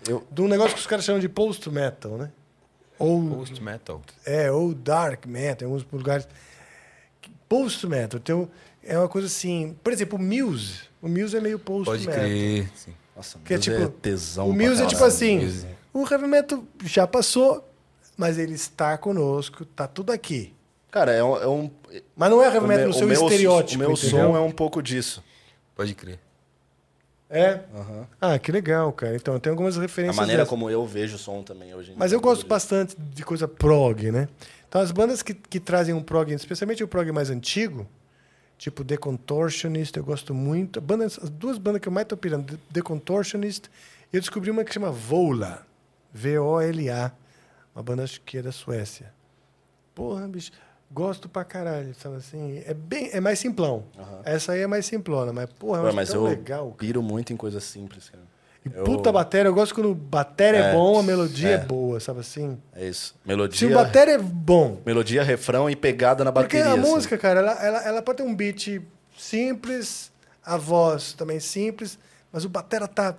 eu- de um negócio que os caras chamam de post metal, né? Ou Post metal. é, ou dark metal, em alguns lugares. Post metal, tem um- é uma coisa assim. Por exemplo, o Muse. O Muse é meio post Pode metal. crer. Sim. Nossa, Que é tipo. tesão o Muse é tipo assim: Muse. o heavy metal já passou, mas ele está conosco, tá tudo aqui. Cara, é um... É um Mas não é heavy o metal no seu meu- estereótipo. O meu entendeu? som é um pouco disso. Pode crer. É? Ah, que legal, cara. Então, tem algumas A referências. maneira dessas. como eu vejo o som também hoje em Mas dia. eu gosto bastante de coisa prog, né? Então as bandas que, que trazem um prog, especialmente o prog mais antigo, tipo The Contortionist, eu gosto muito. Bandas, as duas bandas que eu mais tô pirando, The- Contortionist, eu descobri uma que chama Vola, V-O-L-A, uma banda acho que é da Suécia. Porra, bicho, gosto pra caralho, sabe assim? É bem, é mais simplão. Essa aí é mais simplona, mas porra, Ué, mas tão eu legal. cara. piro muito em coisas simples, cara. E eu- puta bateria, eu gosto quando bateria é, É, bom, a melodia é. é. boa, sabe assim? É isso. Se Melodia, o bateria é bom, melodia, refrão e pegada na Porque bateria. a assim. música, cara, ela, ela, ela pode ter um beat simples, a voz também simples, mas o batera tá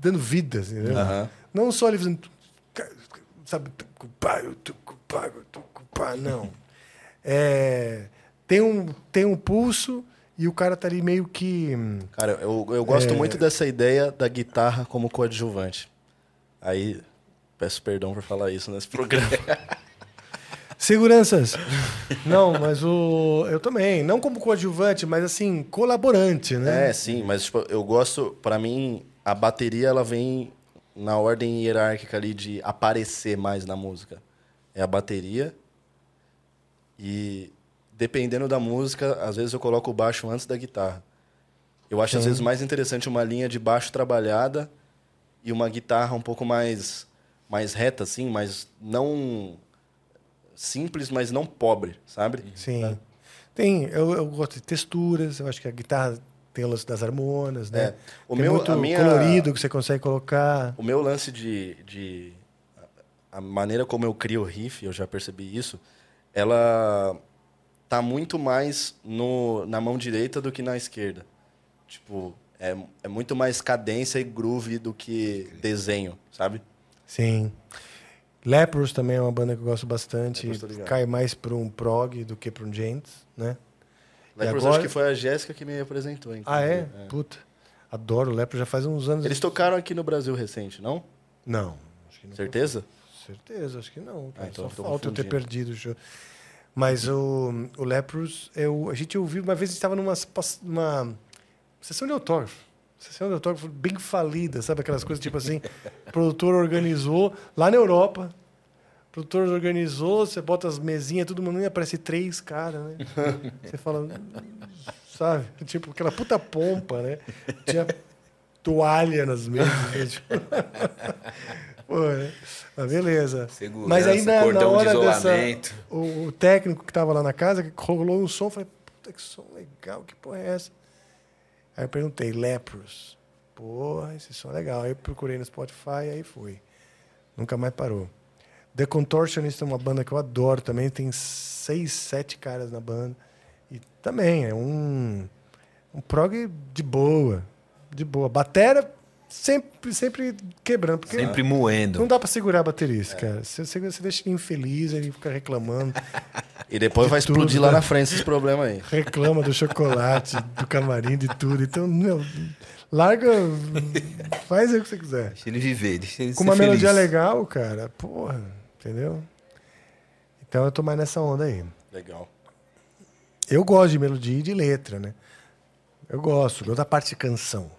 dando vida, assim, entendeu? Aham. Não só ele fazendo... Sabe? Não. É, tem, um, tem um pulso e o cara tá ali meio que... hum, Cara, eu, eu gosto É. muito dessa ideia da guitarra como coadjuvante. Aí, peço perdão por falar isso nesse programa. [laughs] Seguranças. Não, mas o... Eu também. Não como coadjuvante, mas assim, colaborante, né? é, sim, mas tipo, eu gosto, pra mim, a bateria ela vem na ordem hierárquica ali de aparecer mais na música. É a bateria e dependendo da música, às vezes eu coloco o baixo antes da guitarra. Eu acho às Sim. vezes mais interessante uma linha de baixo trabalhada e uma guitarra um pouco mais mais reta assim, mas não simples, mas não pobre, sabe? Sim. Tem, eu, eu gosto de texturas, eu acho que a guitarra tem o lance das harmonas, né? É. O tem meu- muito a minha- colorido que você consegue colocar. O meu lance de, de. A maneira como eu crio o riff, eu já percebi isso, ela tá muito mais no, na mão direita do que na esquerda. Tipo, é, é muito mais cadência e groove do que desenho, sabe? Sim. Lepros também é uma banda que eu gosto bastante. Lepros. Cai mais para um prog do que para um gents, né? Lepros, agora- acho que foi a Jéssica que me apresentou. Ah, é? inclusive. Puta. Adoro Lepros já faz uns anos. Eles tocaram aqui no Brasil recente, não? Não. Acho que não Certeza? Certeza, acho que não. cara. Ah, então Só eu falta eu ter perdido o show. Mas o, o Lepros, eu, a gente ouviu, uma vez a gente estava numa, sessão de autógrafo. Sessão de autógrafo bem falida, sabe? Aquelas coisas tipo assim. [laughs] produtor organizou, lá na Europa. Produtor organizou, você bota as mesinhas, todo mundo, e aparece três caras, né? [laughs] Você fala, sabe? Tipo, aquela puta pompa, né? Tinha toalha nas mesas. né? Tipo, [laughs] Né? Mas beleza. Segurança, Mas aí na, na cordão de hora dessa. O, o técnico que tava lá na casa, que rolou um som, falei, puta que som legal, que porra é essa? Aí eu perguntei, Lepros. Porra, esse som é legal. Aí eu procurei no Spotify, aí fui. Nunca mais parou. The Contortionist é uma banda que eu adoro também. Tem seis, sete caras na banda. E também é um, um prog de boa. De boa. Batera sempre, sempre quebrando. Porque Sempre não moendo. dá pra segurar baterista, cara. Você, você, deixa ele infeliz, ele fica reclamando. E depois De vai explodir tudo, lá né? na frente esses problemas aí. reclama do chocolate, do camarim, de tudo. Então, meu, larga, faz aí o que você quiser. Deixa ele viver, deixa ele Com ser uma melodia feliz. legal, cara, porra, entendeu? Então eu tô mais nessa onda aí. Legal. Eu gosto de melodia e de letra, né? Eu gosto, gosto da parte de canção,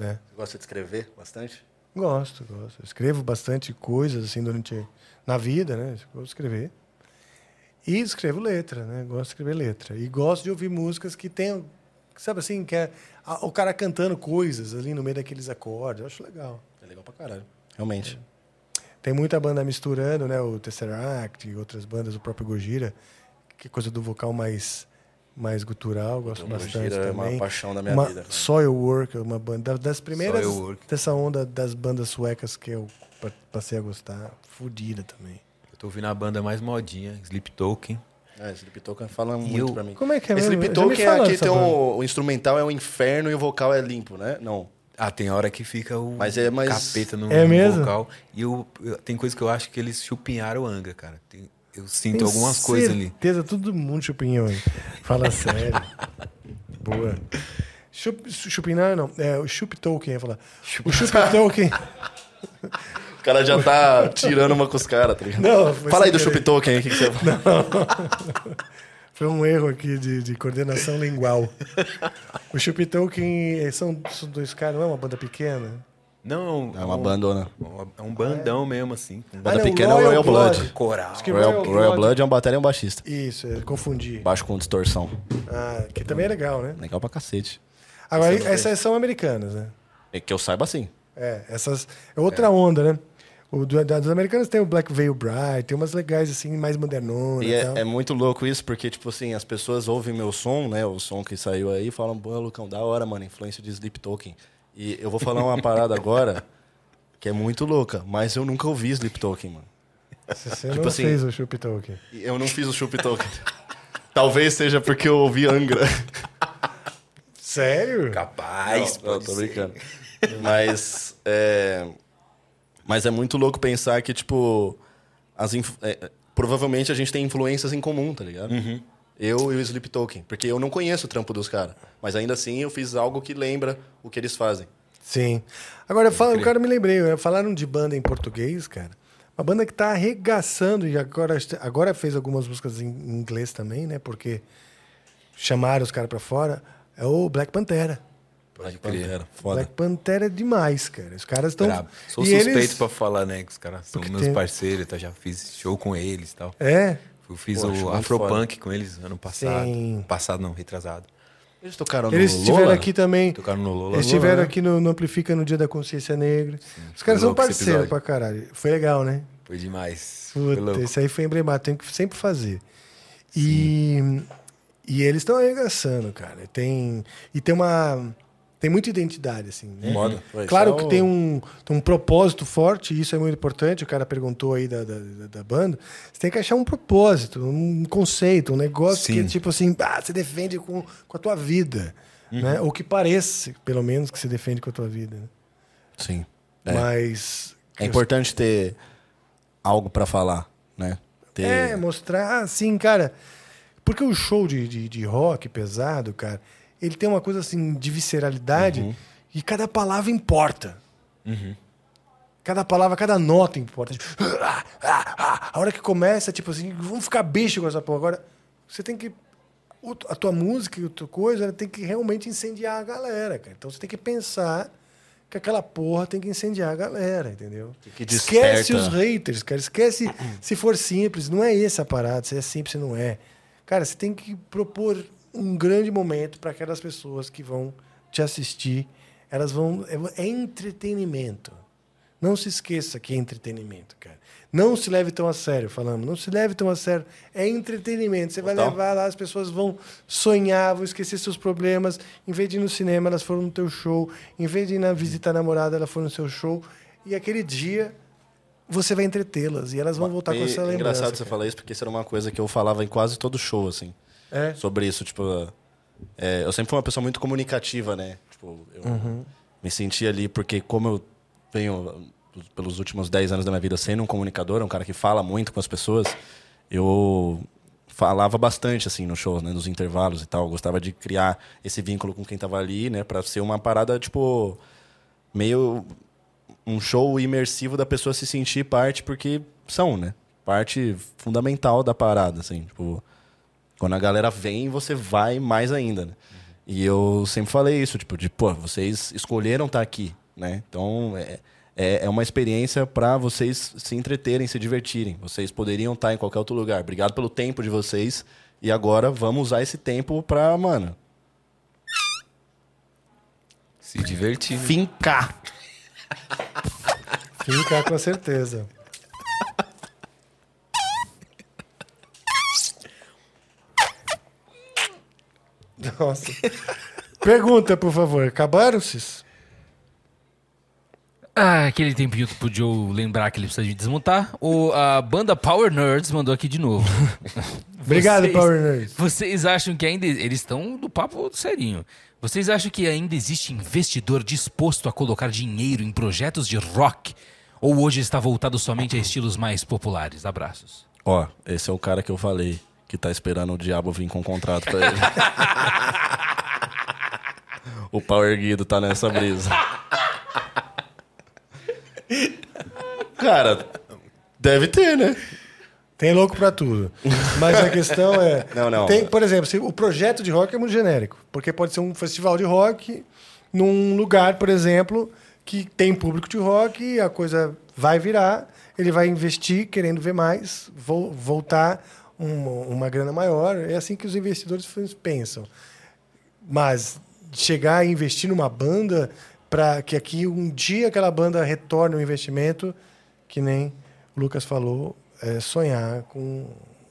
né? Você gosta de escrever bastante? Gosto, gosto. Eu escrevo bastante coisas assim durante na vida, né? Eu gosto de escrever. E escrevo letra, né? Gosto de escrever letra. E gosto de ouvir músicas que tenham, sabe assim, que é a- o cara cantando coisas ali no meio daqueles acordes. Eu acho legal. É legal pra caralho. Realmente. Tem muita banda misturando, né? O Tesseract e outras bandas, o próprio Gojira, que é coisa do vocal mais mais gutural, gosto O bastante Gojira é também. uma paixão da minha uma vida. Soilwork, uma banda das primeiras dessa onda das bandas suecas que eu pa- passei a gostar, fodida também. Eu tô ouvindo a banda mais modinha, Sleep Token. É, Sleep Token fala muito eu- pra mim. Como é que é Esse? Sleep Token é aqui tem um, o instrumental é um inferno e o vocal é limpo, né? Não. Ah, tem hora que fica o Mas é mais- capeta no, É no mesmo? vocal. E eu, eu- tem coisa que eu acho que eles chupinharam o Angra, cara. Tem- eu sinto Tenho algumas coisas ali. certeza, todo mundo chupinhou aí. Fala [laughs] sério. Boa. Chup, chupinhar não, é o Chup Tolkien, ia falar. O Chup Tolkien. [laughs] O cara já tá tirando uma com os caras, tá ligado? Não, foi Fala aí do querer. Chup Token aí, o que, que você fala? [laughs] Foi um erro aqui de, de coordenação lingual. O Chup Tolkien são, são dois caras, não é uma banda pequena? Não, É uma um- bandona. É um bandão mesmo, assim. Banda não, pequena é o Royal Blood. Coral. Acho que Royal, Royal Royal Blood- Blood é um bateria e um baixista. Isso, é, confundi. Baixo com distorção. Ah, que também é legal, né? Legal pra cacete. Agora, essas são americanas, né? É que eu saiba assim. É, essas. É outra onda, né? O do, da- dos americanos tem o Black Veil Bride, tem umas legais assim, mais modernonas. E e tal. é, é muito louco isso, porque, tipo assim, as pessoas ouvem meu som, né? O som que saiu aí, e falam, pô, Lucão, da hora, mano, influência de Sleep Token. E eu vou falar uma parada agora que é muito louca, mas eu nunca ouvi Sleep Token, mano. Você tipo não assim- fez o Chup Tolkien. E Eu não fiz o Chup Token. Talvez seja porque eu ouvi Angra. Sério? Capaz, Não, pode tô ser. brincando. Mas é, mas é muito louco pensar que, tipo, as inf- é, provavelmente a gente tem influências em comum, tá ligado? Eu e o Sleep Token. Porque eu não conheço o trampo dos caras. Mas ainda assim eu fiz algo que lembra o que eles fazem. Sim. Agora, o cara me lembrei, né? falaram de banda em português, cara. Uma banda que tá arregaçando e agora, agora fez algumas músicas em inglês também, né? Porque chamaram os caras pra fora. É o Black Pantera. Pode Pantera. Foda. Black Pantera é demais, cara. Os caras estão. Sou e suspeito eles- pra falar, né? Que os caras são Porque meus tem- parceiros, tá? já fiz show com eles e tal. É. Eu fiz Pô, acho o Afropunk com eles ano passado. Sim. Passado não, retrasado. Eles tocaram Eles no estiveram Lola? aqui também. Tocaram no Lola. Eles estiveram aqui no, no Amplifica no Dia da Consciência Negra. Os caras foi são parceiros pra caralho. Foi legal, né? Foi demais. Foi Puta, louco. esse aí foi emblemático, tem que sempre fazer. E, e eles estão arregaçando, cara. Tem, e tem uma. Tem muita identidade, assim. né? Moda. Isso Claro é que o- tem um, tem um propósito forte, e isso é muito importante. O cara perguntou aí da, da, da- da banda. Você tem que achar um propósito, um conceito, um negócio Sim. que, tipo assim, ah, você defende com, com a tua vida. Uhum. Né? Ou que parece, pelo menos, que você defende com a tua vida. né? Sim. É. Mas. É importante ter algo pra falar, né? Ter... É, mostrar, assim, cara. Porque o show de, de, de rock pesado, cara, ele tem uma coisa assim de visceralidade Uhum. e cada palavra importa. Cada palavra, cada nota importa. Tipo, ah, ah, ah. A hora que começa, tipo assim, vamos ficar bicho com essa porra. Agora, você tem que. A tua música e a tua coisa ela tem que realmente incendiar a galera, cara. Então você tem que pensar que aquela porra tem que incendiar a galera, entendeu? que Esquece os haters, cara. Esquece se for simples. Não é esse a parada. Se é simples, não é. Cara, você tem que propor um grande momento para aquelas pessoas que vão te assistir. Elas vão. É, é entretenimento. Não se esqueça que é entretenimento, cara. Não se leve tão a sério, falando. Não se leve tão a sério. É entretenimento. Você vai Total. levar lá, as pessoas vão sonhar, vão esquecer seus problemas. Em vez de ir no cinema, elas foram no teu show. Em vez de ir na visitar a namorada, elas foram no seu show. E aquele dia você vai entretê-las e elas vão voltar com E essa é lembrança. engraçado você cara. falar isso, porque isso era uma coisa que eu falava em quase todo show, assim. É. sobre isso. Tipo, é, eu sempre fui uma pessoa muito comunicativa, né? Tipo, eu me senti ali porque como eu venho pelos últimos 10 anos da minha vida sendo um comunicador, um cara que fala muito com as pessoas, eu falava bastante assim no show, né, nos intervalos e tal, eu gostava de criar esse vínculo com quem tava ali, né, para ser uma parada tipo meio um show imersivo da pessoa se sentir parte porque são, né? Parte fundamental da parada, assim, tipo, quando a galera vem, você vai mais ainda, né? E eu sempre falei isso, tipo, de, pô, vocês escolheram estar aqui, né? Então, é, é, é uma experiência para vocês se entreterem, se divertirem. Vocês poderiam estar em qualquer outro lugar. Obrigado pelo tempo de vocês. E agora vamos usar esse tempo pra, mano, Se divertir. né? fincar. Fica com certeza. Nossa. Pergunta, por favor. Acabaram-se? Ah, aquele tempinho pro Joe lembrar que ele precisa de desmontar. O, a banda Power Nerds mandou aqui de novo. [laughs] Obrigado, Vocês- Power Nerds. Vocês acham que ainda. Eles estão do papo serinho. Vocês acham que ainda existe investidor disposto a colocar dinheiro em projetos de rock? Ou hoje está voltado somente a estilos mais populares? Abraços. Ó, esse é o cara que eu falei que tá esperando o diabo vir com um contrato pra ele. [laughs] o Power Guido tá nessa brisa. Cara, deve ter, né? Tem louco pra tudo. Mas a questão é. [laughs] Não, não. Tem, por exemplo, se o projeto de rock é muito genérico. Porque pode ser um festival de rock num lugar, por exemplo, que tem público de rock e a coisa vai virar. Ele vai investir querendo ver mais, vo- voltar uma, uma grana maior. É assim que os investidores pensam. Mas chegar a investir numa banda para que aqui um dia aquela banda retorne o investimento, que nem o Lucas falou, é sonhar com,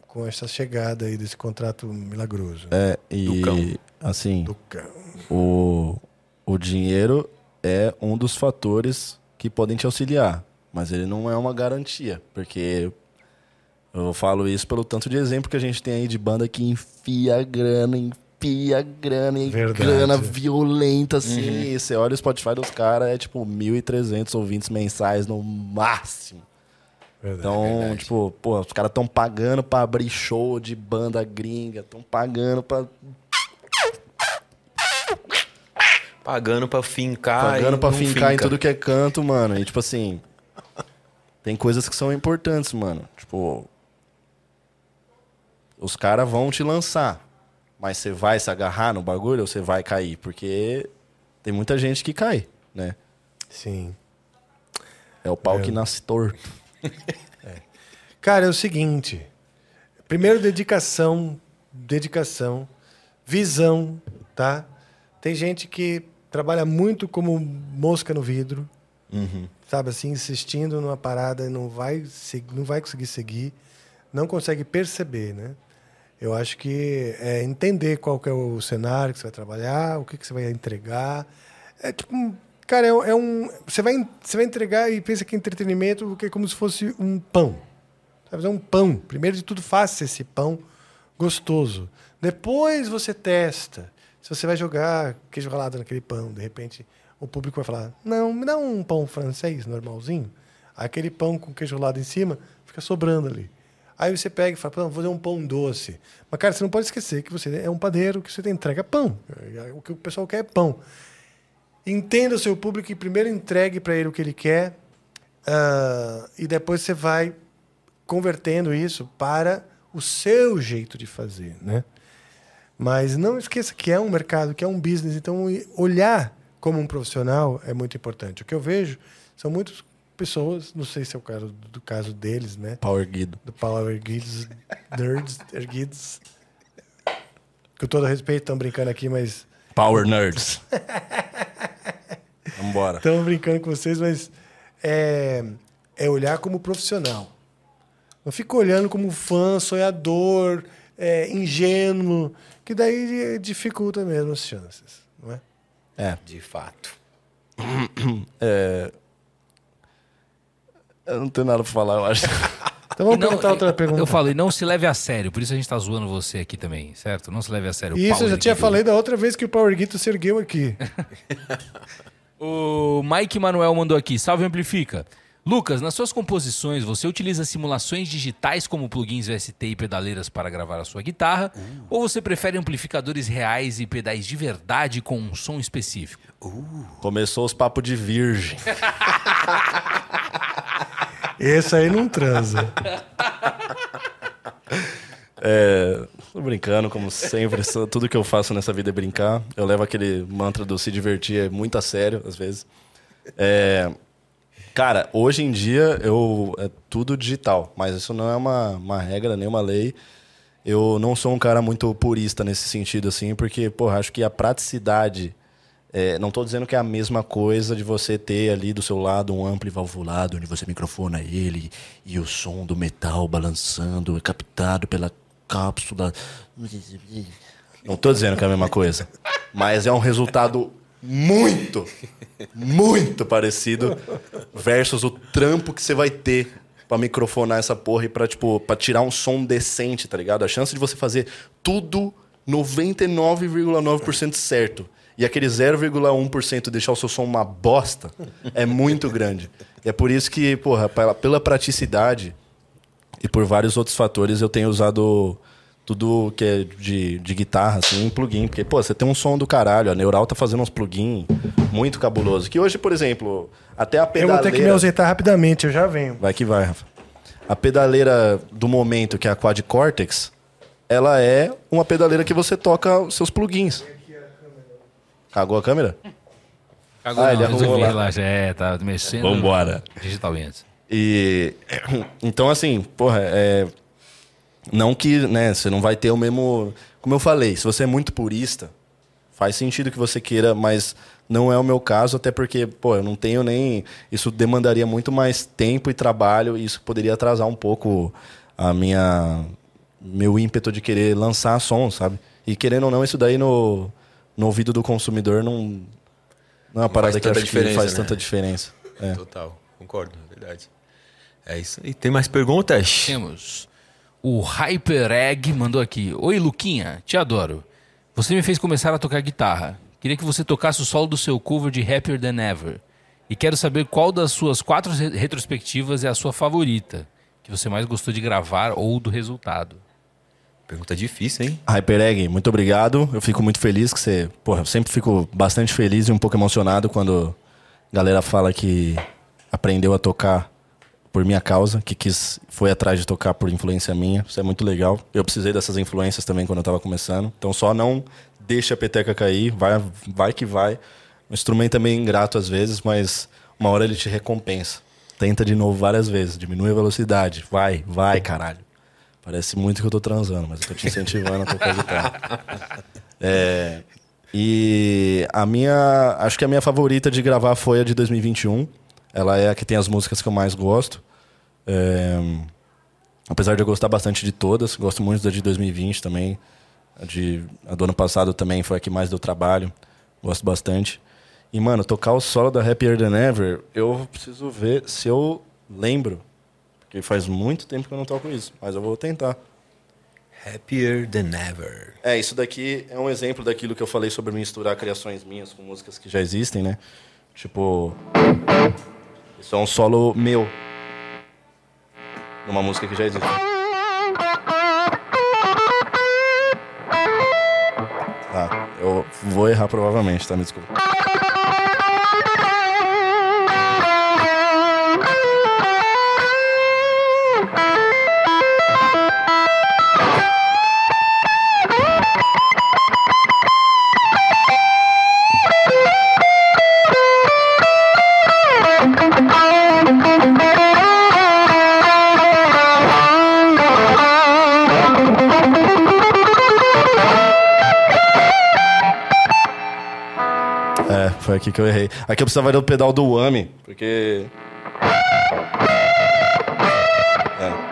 com essa chegada aí desse contrato milagroso. É, e Ducão. assim, Do cão. o, o dinheiro é um dos fatores que podem te auxiliar, mas ele não é uma garantia, porque eu falo isso pelo tanto de exemplo que a gente tem aí de banda que enfia grana, enfia grana, e Verdade. grana violenta, assim, e você olha o Spotify dos caras, é tipo 1.300 ouvintes mensais no máximo. Verdade. Então, tipo, pô, os caras estão pagando pra abrir show de banda gringa, estão pagando pra Pagando pra fincar. pagando pra fincar em finca. tudo que é canto, mano. E tipo assim, tem coisas que são importantes, mano. Tipo, os caras vão te lançar, mas você vai se agarrar no bagulho ou você vai cair? Porque tem muita gente que cai, né? Sim. É o pau que nasce torto. [laughs] Cara, é o seguinte. Primeiro, dedicação, dedicação, visão, tá? Tem gente que trabalha muito como mosca no vidro, sabe assim, insistindo numa parada e não vai, não vai conseguir seguir, não consegue perceber, né? Eu acho que é entender qual que é o cenário que você vai trabalhar, o que, que você vai entregar. É tipo, cara, é, é um. Você vai, você vai entregar e pensa que entretenimento porque é como se fosse um pão. Você vai fazer um pão. Primeiro de tudo, faça esse pão gostoso. Depois você testa. Se você vai jogar queijo ralado naquele pão, de repente o público vai falar: Não, me dá um pão francês normalzinho. Aquele pão com queijo ralado em cima fica sobrando ali. Aí você pega e fala: vou fazer um pão doce. Mas, cara, você não pode esquecer que você é um padeiro, que você entrega pão. O que o pessoal quer é pão. Entenda o seu público e primeiro entregue para ele o que ele quer. ah, e depois você vai convertendo isso para o seu jeito de fazer, né? Mas não esqueça que é um mercado, que é um business, então olhar como um profissional é muito importante. O que eu vejo são muitas pessoas, não sei se é o caso do caso deles, né? Power Guido. Do Power Guides, Nerds, Erguides. Com todo respeito, estão brincando aqui, mas Power Nerds. [laughs] Vambora. Estamos brincando com vocês, mas é, é olhar como profissional. Não fica olhando como fã, sonhador, é, ingênuo, que daí dificulta mesmo as chances, não é? É. De fato. [clears throat] Eu não tenho nada pra falar, eu acho. [laughs] Então vamos não- perguntar outra pergunta. Eu falo, e não se leve a sério, por isso a gente tá zoando você aqui também, certo? Não se leve a sério. Isso, eu Power já tinha Guido. falado da outra vez que o Power Guito se ergueu aqui. [laughs] O Mike Manuel mandou aqui, salve Amplifica. Lucas, nas suas composições, você utiliza simulações digitais como plugins VST e pedaleiras para gravar a sua guitarra? Ou você prefere amplificadores reais e pedais de verdade com um som específico? Começou os papos de virgem. [laughs] Esse aí não transa. É, tô brincando, como sempre. Tudo que eu faço nessa vida é brincar. Eu levo aquele mantra do se divertir é muito a sério, às vezes. É, cara, hoje em dia eu é tudo digital, mas isso não é uma, uma regra, nem uma lei. Eu não sou um cara muito purista nesse sentido, assim, porque, porra, acho que a praticidade. É, não tô dizendo que é a mesma coisa de você ter ali do seu lado um ampli valvulado, onde você microfona ele e o som do metal balançando é captado pela cápsula. Não tô dizendo que é a mesma coisa. Mas é um resultado muito, muito parecido versus o trampo que você vai ter pra microfonar essa porra e pra, tipo, pra tirar um som decente, tá ligado? A chance de você fazer tudo 99,9% certo e aquele 0,1% deixar o seu som uma bosta é muito grande. E é por isso que, porra, pela, pela praticidade e por vários outros fatores eu tenho usado tudo que é de, de guitarra, assim, em plugin. Porque, pô, você tem um som do caralho. A Neural tá fazendo uns plugin muito cabuloso. Que hoje, por exemplo, até a Eu pedaleira... vou ter que me ausentar rapidamente, eu já venho. Vai que vai, Rafa. A pedaleira do momento, que é a Quad Cortex, ela é uma pedaleira que você toca os seus plugins. Cagou a câmera? Cagou, Ah, não, ele arrumou lá. relaxa. É, tá mexendo Vambora. digitalmente. E então assim, porra, é não que, né, você não vai ter o mesmo, como eu falei, se você é muito purista, faz sentido que você queira, mas não é o meu caso, até porque, pô, eu não tenho nem isso demandaria muito mais tempo e trabalho e isso poderia atrasar um pouco a minha meu ímpeto de querer lançar som, sabe? E querendo ou não, isso daí no no ouvido do consumidor não não é uma parada que acho que faz né? tanta diferença. É. Total, concordo, é verdade. É isso aí. Tem mais perguntas? Temos. O HyperEgg mandou aqui. Oi, Luquinha, te adoro. Você me fez começar a tocar guitarra. Queria que você tocasse o solo do seu cover de Happier Than Ever. E quero saber qual das suas quatro re- retrospectivas é a sua favorita, que você mais gostou de gravar ou do resultado. Pergunta difícil, hein? HyperEgg, muito obrigado. Eu fico muito feliz que você. Porra, eu sempre fico bastante feliz e um pouco emocionado quando a galera fala que aprendeu a tocar por minha causa, que quis, foi atrás de tocar por influência minha. Isso é muito legal. Eu precisei dessas influências também quando eu tava começando. Então só não deixa a peteca cair, vai, vai que vai. O instrumento é meio ingrato às vezes, mas uma hora ele te recompensa. Tenta de novo várias vezes, diminui a velocidade. Vai, vai, caralho. Parece muito que eu tô transando, mas eu tô te incentivando a tocar guitarra. [laughs] É, e a minha. Acho que a minha favorita de gravar foi a de 2021. Ela é a que tem as músicas que eu mais gosto. É, apesar de eu gostar bastante de todas, gosto muito da de 2020 também. A, de, a do ano passado também foi a que mais deu trabalho. Gosto bastante. E, mano, tocar o solo da Happier Than Ever, eu preciso ver se eu lembro. Porque faz muito tempo que eu não toco isso, mas eu vou tentar. Happier than ever. É, isso daqui é um exemplo daquilo que eu falei sobre misturar criações minhas com músicas que já existem, né? Tipo. Isso é um solo meu. Numa música que já existe. Tá, eu vou errar provavelmente, tá? Me desculpa. Foi aqui que eu errei. Aqui eu precisava do pedal do Whammy, porque. É.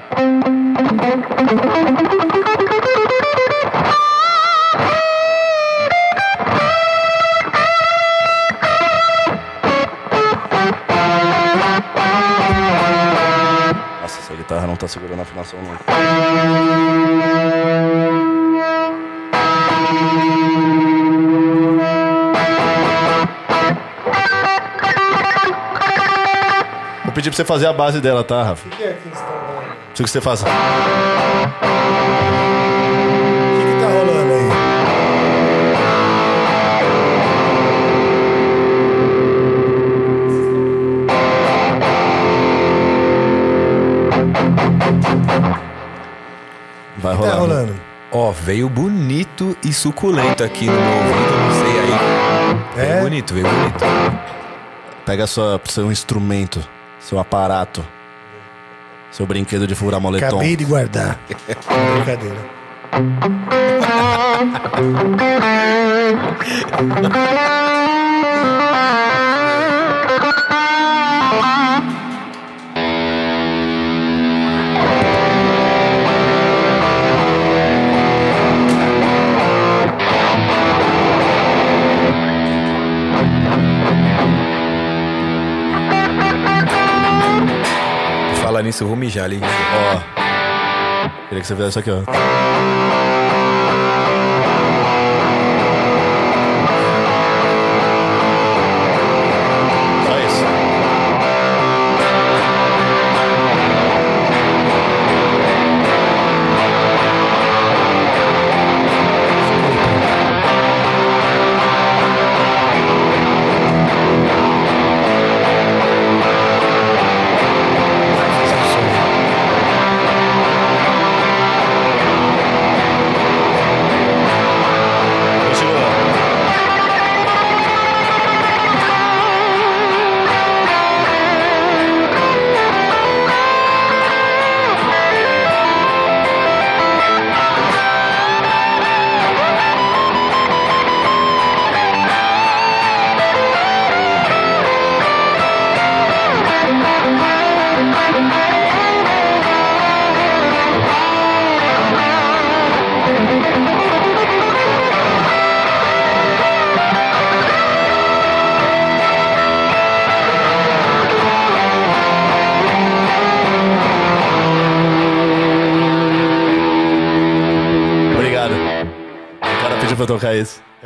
Guitarra não tá segurando a afinação, não. Pedir pra você fazer a base dela, tá, Rafa? O que é que estão rolando? Preciso que você faça. O que, que tá rolando aí? Vai que rolar. tá rolando? Ó, veio bonito e suculento aqui no meu ouvido, não sei aí. Veio É? bonito, veio bonito. Pega sua, seu instrumento, seu aparato, seu brinquedo de furar moletom. Acabei de guardar. Brincadeira. [laughs] Falar nisso, eu vou mijar ali. Ó. Queria que você fizesse isso aqui, ó.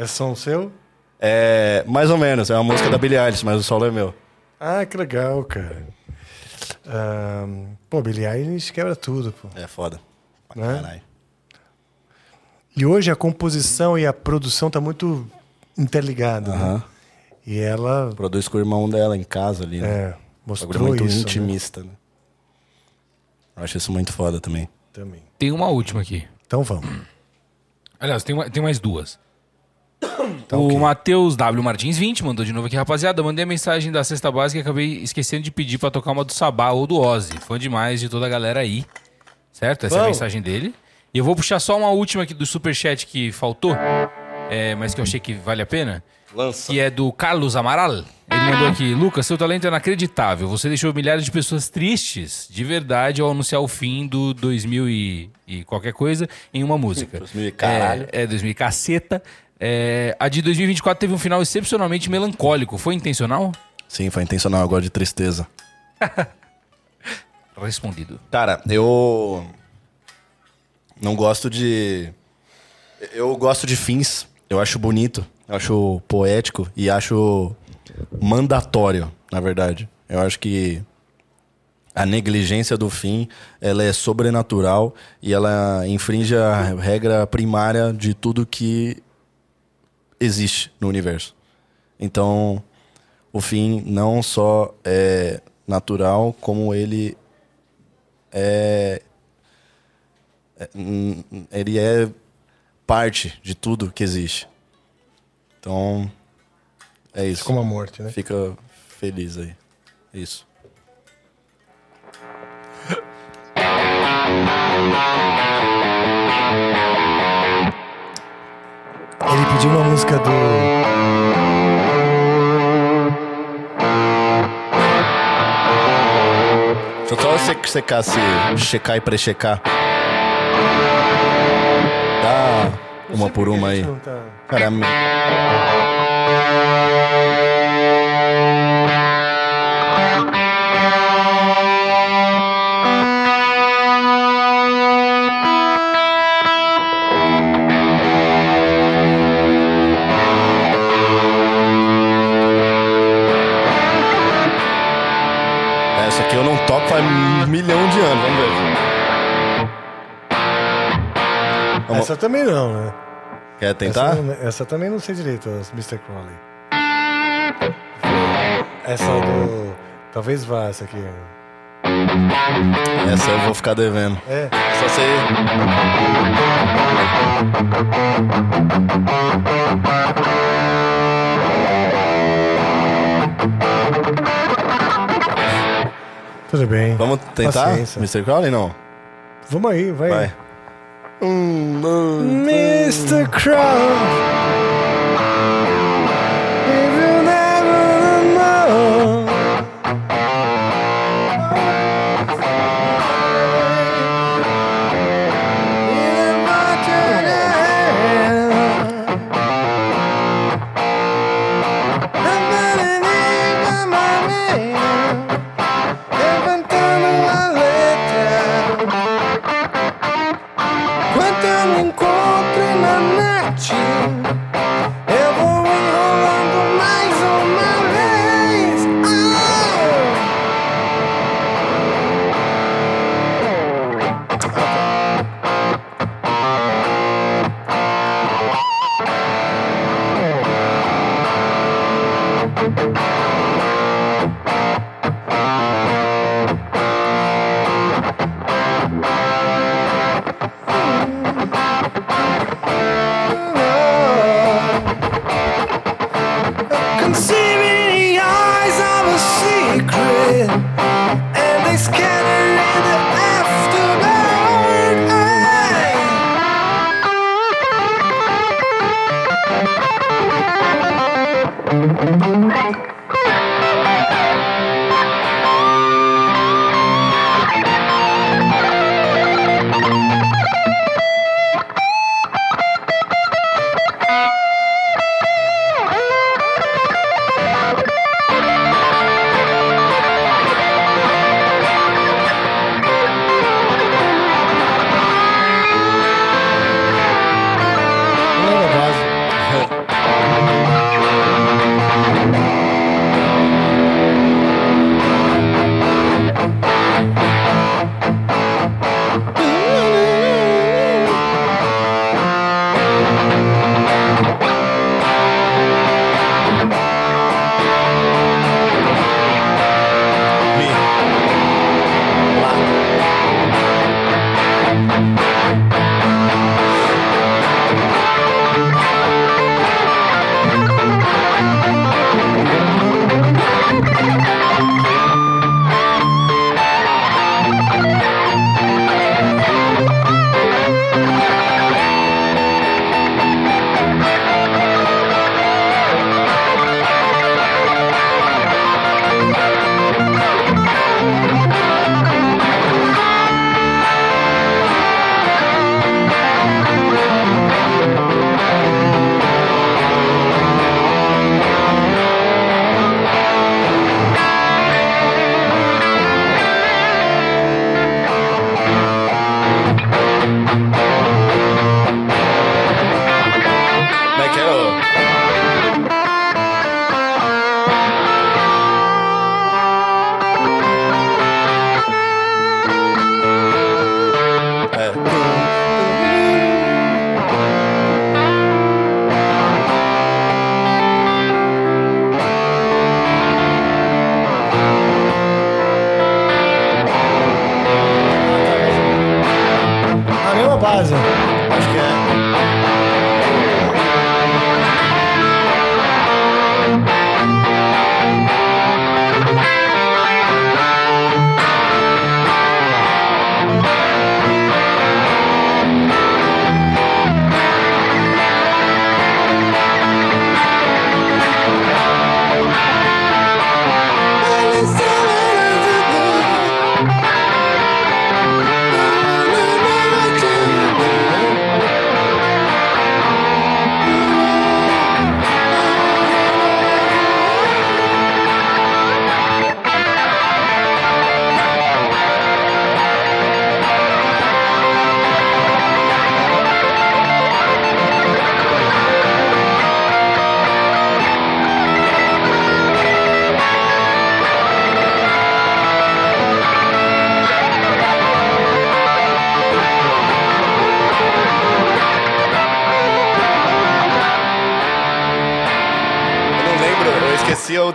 É som seu? É, mais ou menos, é uma música da Billie Eilish, mas o solo é meu. Ah, que legal, cara. Ahn, pô, Billie Eilish quebra tudo, pô. É foda. Né? caralho. E hoje a composição e a produção tá muito interligada, né? Aham. E ela Produz com o irmão dela em casa ali, né? é, mostrou muito isso né? intimista, né? Eu acho isso muito foda também. também. Tem uma última aqui. Então vamos. Aliás, tem, uma- tem mais duas. Tá o ok. Matheus W. Martins 20 mandou de novo aqui, rapaziada. Mandei a mensagem da cesta básica e acabei esquecendo de pedir pra tocar uma do Sabá ou do Ozzy. Fã demais de toda a galera aí. Certo? Essa é a Vamos. mensagem dele. E eu vou puxar só uma última aqui do superchat que faltou, é, mas que eu achei que vale a pena. Lança. Que é do Carlos Amaral. Ele mandou aqui: Lucas, seu talento é inacreditável. Você deixou milhares de pessoas tristes, de verdade, ao anunciar o fim do 2000 e, e qualquer coisa em uma música. 2000 e caralho. É, é 2000 e caceta. É, a de 2024 teve um final excepcionalmente melancólico. Foi intencional? Sim, foi intencional, agora de tristeza. [laughs] Respondido. Cara, eu não gosto de. Eu gosto de fins. Eu acho bonito, eu acho poético e acho mandatório, na verdade. Eu acho que a negligência do fim, ela é sobrenatural e ela infringe a regra primária de tudo que existe no universo. Então, o fim não só é natural, como ele é, é, hum, ele é parte de tudo que existe. Então, é isso. Como a morte, né? Fica feliz aí. Isso. [laughs] Ele pediu uma música do. Eu só se- secar se checar e prechecar. Dá uma por uma aí. Não toco faz um milhão de anos, vamos ver. Vamos- Essa também não, né? Quer tentar? Essa, não- essa também não sei direito, Mr. Crowley. Essa do. Talvez vá essa aqui. Essa eu vou ficar devendo. É. Só sei. Tudo bem. Vamos tentar? Paciência. Mr. Crowley, não? Vamos aí, vai. Vai. Um, dois, Mr. Crow.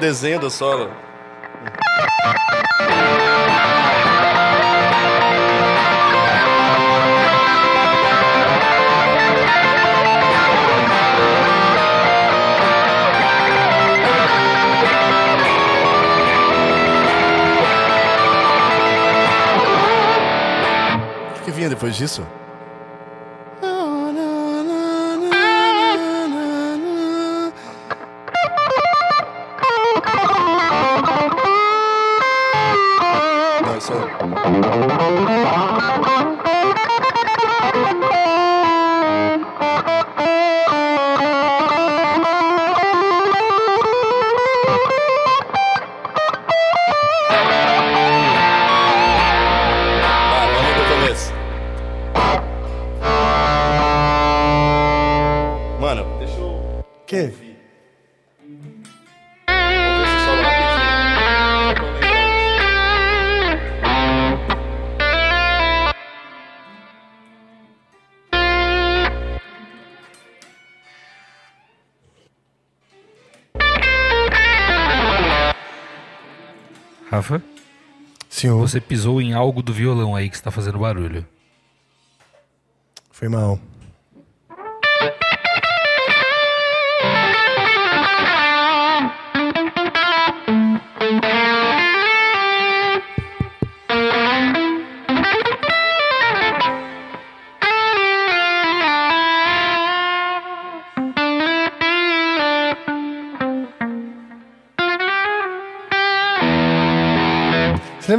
Desenho do solo. O que vinha depois disso? Senhor, você pisou em algo do violão aí que está fazendo barulho. foi mal.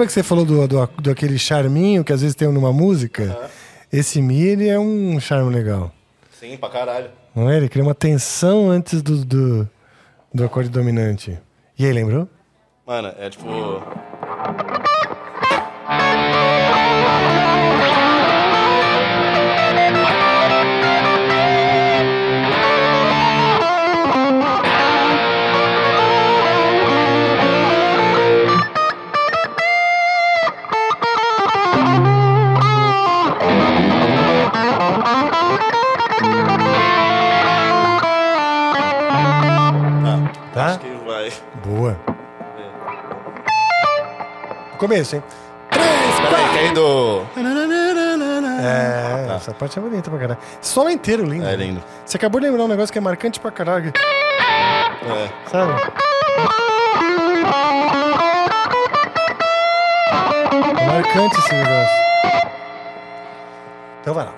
Que você falou do, do, do aquele charminho que às vezes tem numa música? Esse Mi, ele é um charme legal. Sim, pra caralho. Não é? Ele cria uma tensão antes do, do, do acorde dominante. E aí, lembrou? Mano, é tipo. Começo, hein? Peraí, que aí do. É, essa parte é bonita pra caralho. Solo inteiro lindo. É lindo. Você acabou de lembrar um negócio que é marcante pra caralho. É. Sabe? É marcante esse negócio. Então vai lá.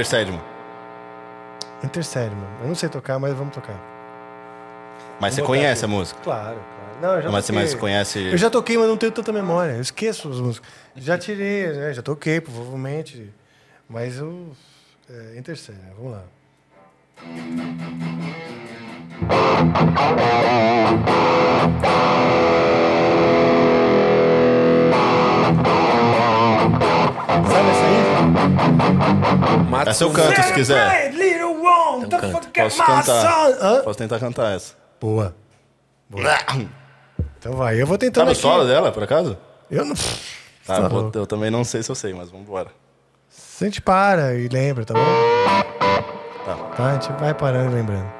Não me enrolem! O Intercede, mano? Intersérie, mano. Eu não sei tocar, mas vamos tocar. Mas você conhece aqui. a música? Claro, claro. Não, eu já Mas você toquei. mais conhece. Eu já toquei, mas não tenho tanta memória. Eu esqueço as músicas. Já tirei, né? Já toquei, provavelmente. Mas eu. É, Intersérie, vamos lá. Sabe Mata Essa eu canto se quiser. Little one, Então canta. Posso cantar. Hã? Posso tentar cantar essa. Boa. Então vai, eu vou tentando Sabe o aqui. solo dela, por acaso? Eu não... Tá, Tá vou- louco. eu também não sei se eu sei, mas vamos embora. A gente para e lembra, tá bom? Tá. Tá, a gente vai parando e lembrando.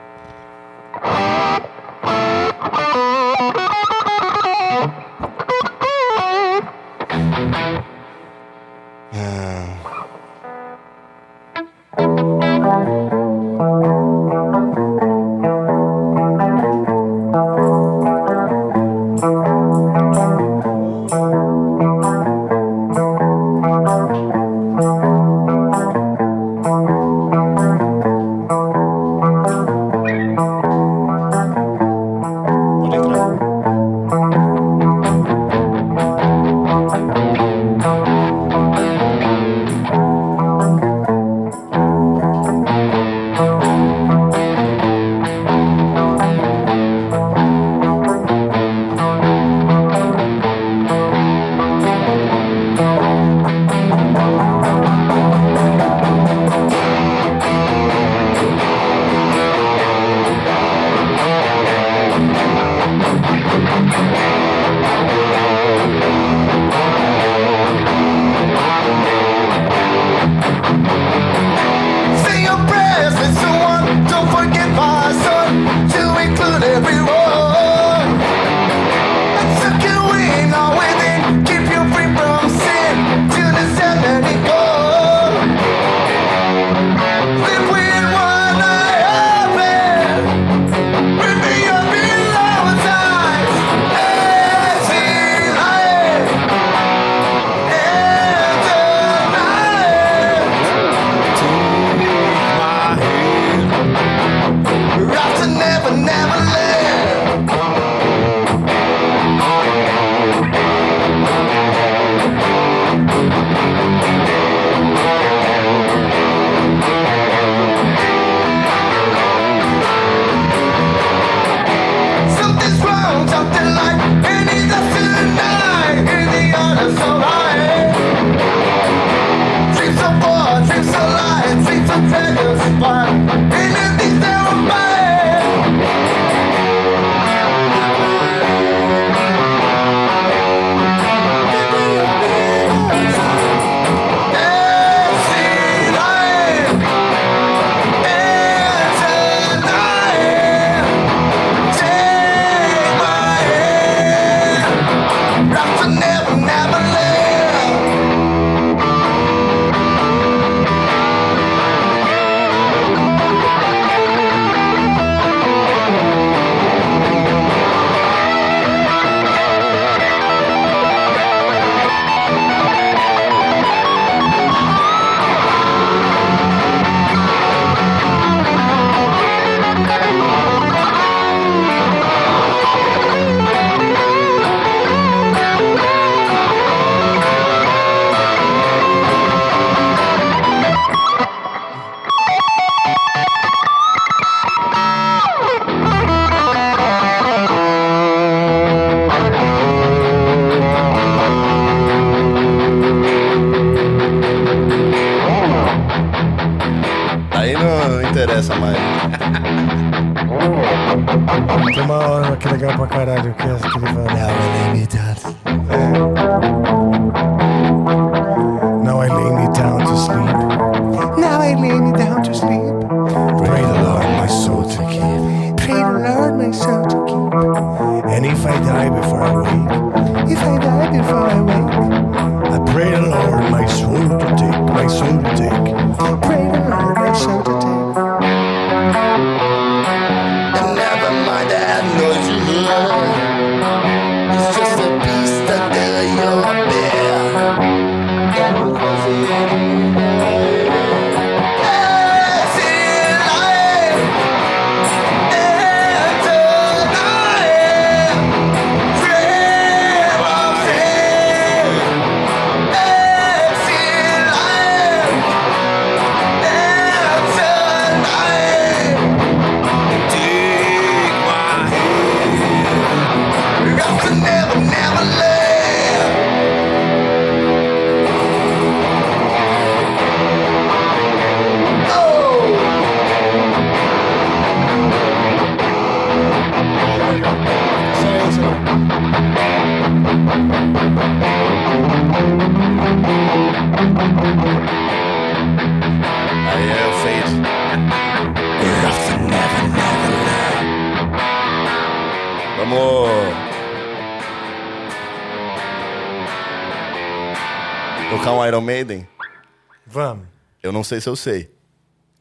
Sei se eu sei.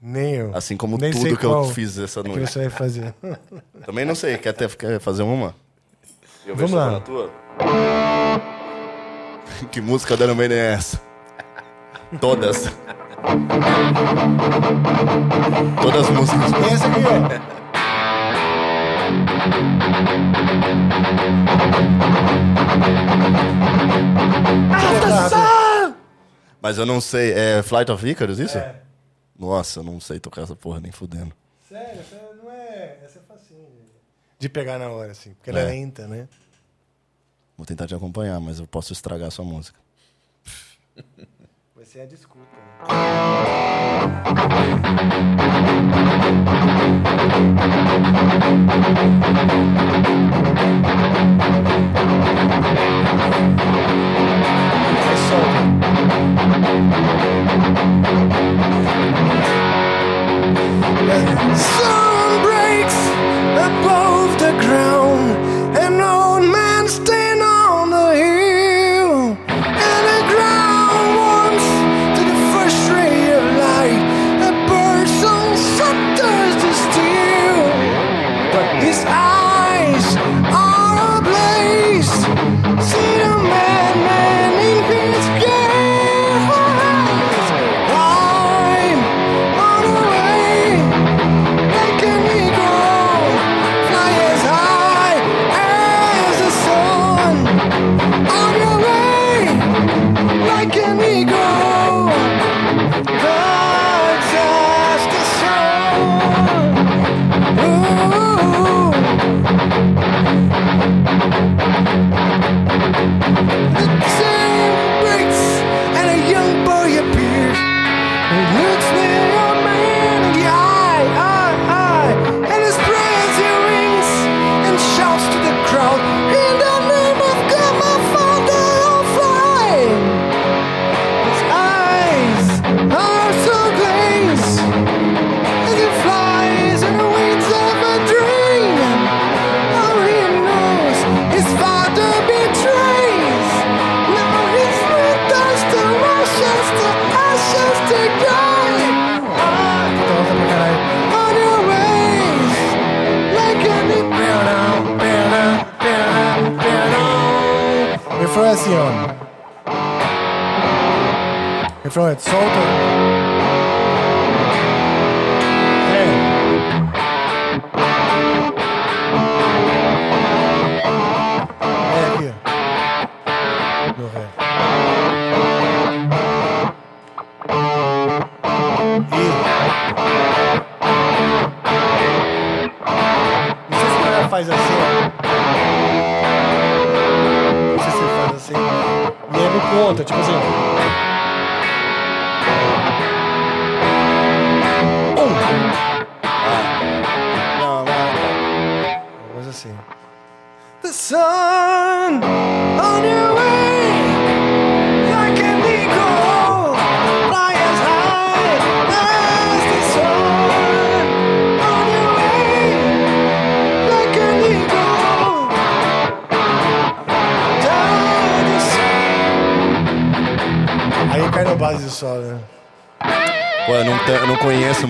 Nem eu. Assim como Nem tudo que eu fiz essa que noite. você vai fazer. [laughs] Também não sei. Quer, ter, quer fazer uma? Eu Vamos vejo lá. na tua. [laughs] que música da Maiden é essa? Todas eu não sei. É Flight of Icarus, isso? Nossa, eu não sei tocar essa porra nem fudendo. Sério, essa não é. Essa é facinho. De pegar na hora, assim. Porque ela é É. lenta, né? Vou tentar te acompanhar, mas eu posso estragar a sua música. Vai ser a discuta. Né?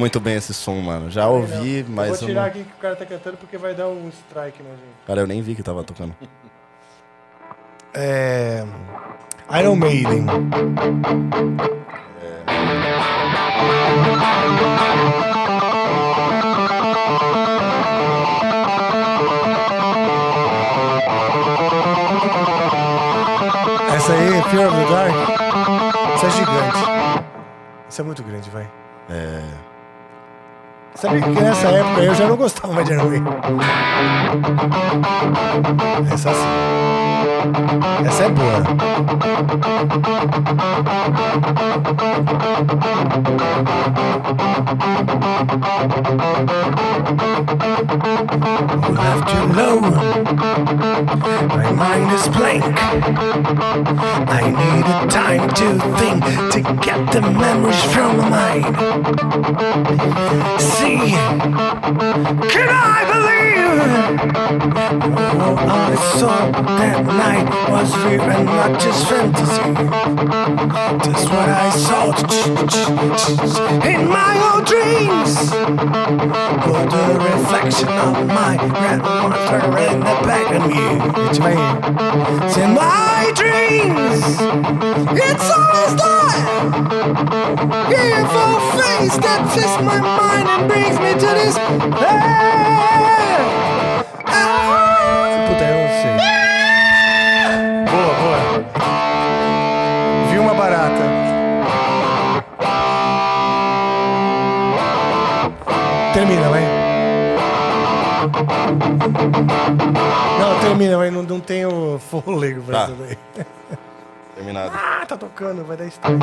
Muito bem esse som, mano. Já ouvi, eu mas vou eu tirar não... aqui que o cara tá cantando porque vai dar um strike na gente. Cara, eu nem vi que tava tocando. É. Iron Maiden. Essa aí, Fear of the Dark. Isso é gigante. Isso é muito grande, vai. Que nessa época eu já não gostava de Iron Maiden. Essa sim. Essa é boa. Left alone, my mind is blank. I needed time to think to get the memories from my mind. See, can I believe? All I saw that night was real and not just fantasy. That's what I saw in my old dreams. For the reflection of my grandmother in the back of me. It's right. It's in my dreams. It's always there. Evil face that twists my mind and brings me to this. Puta, tenho fôlego pra Tá. isso daí. [laughs] Terminado. Ah, tá tocando, vai dar strike.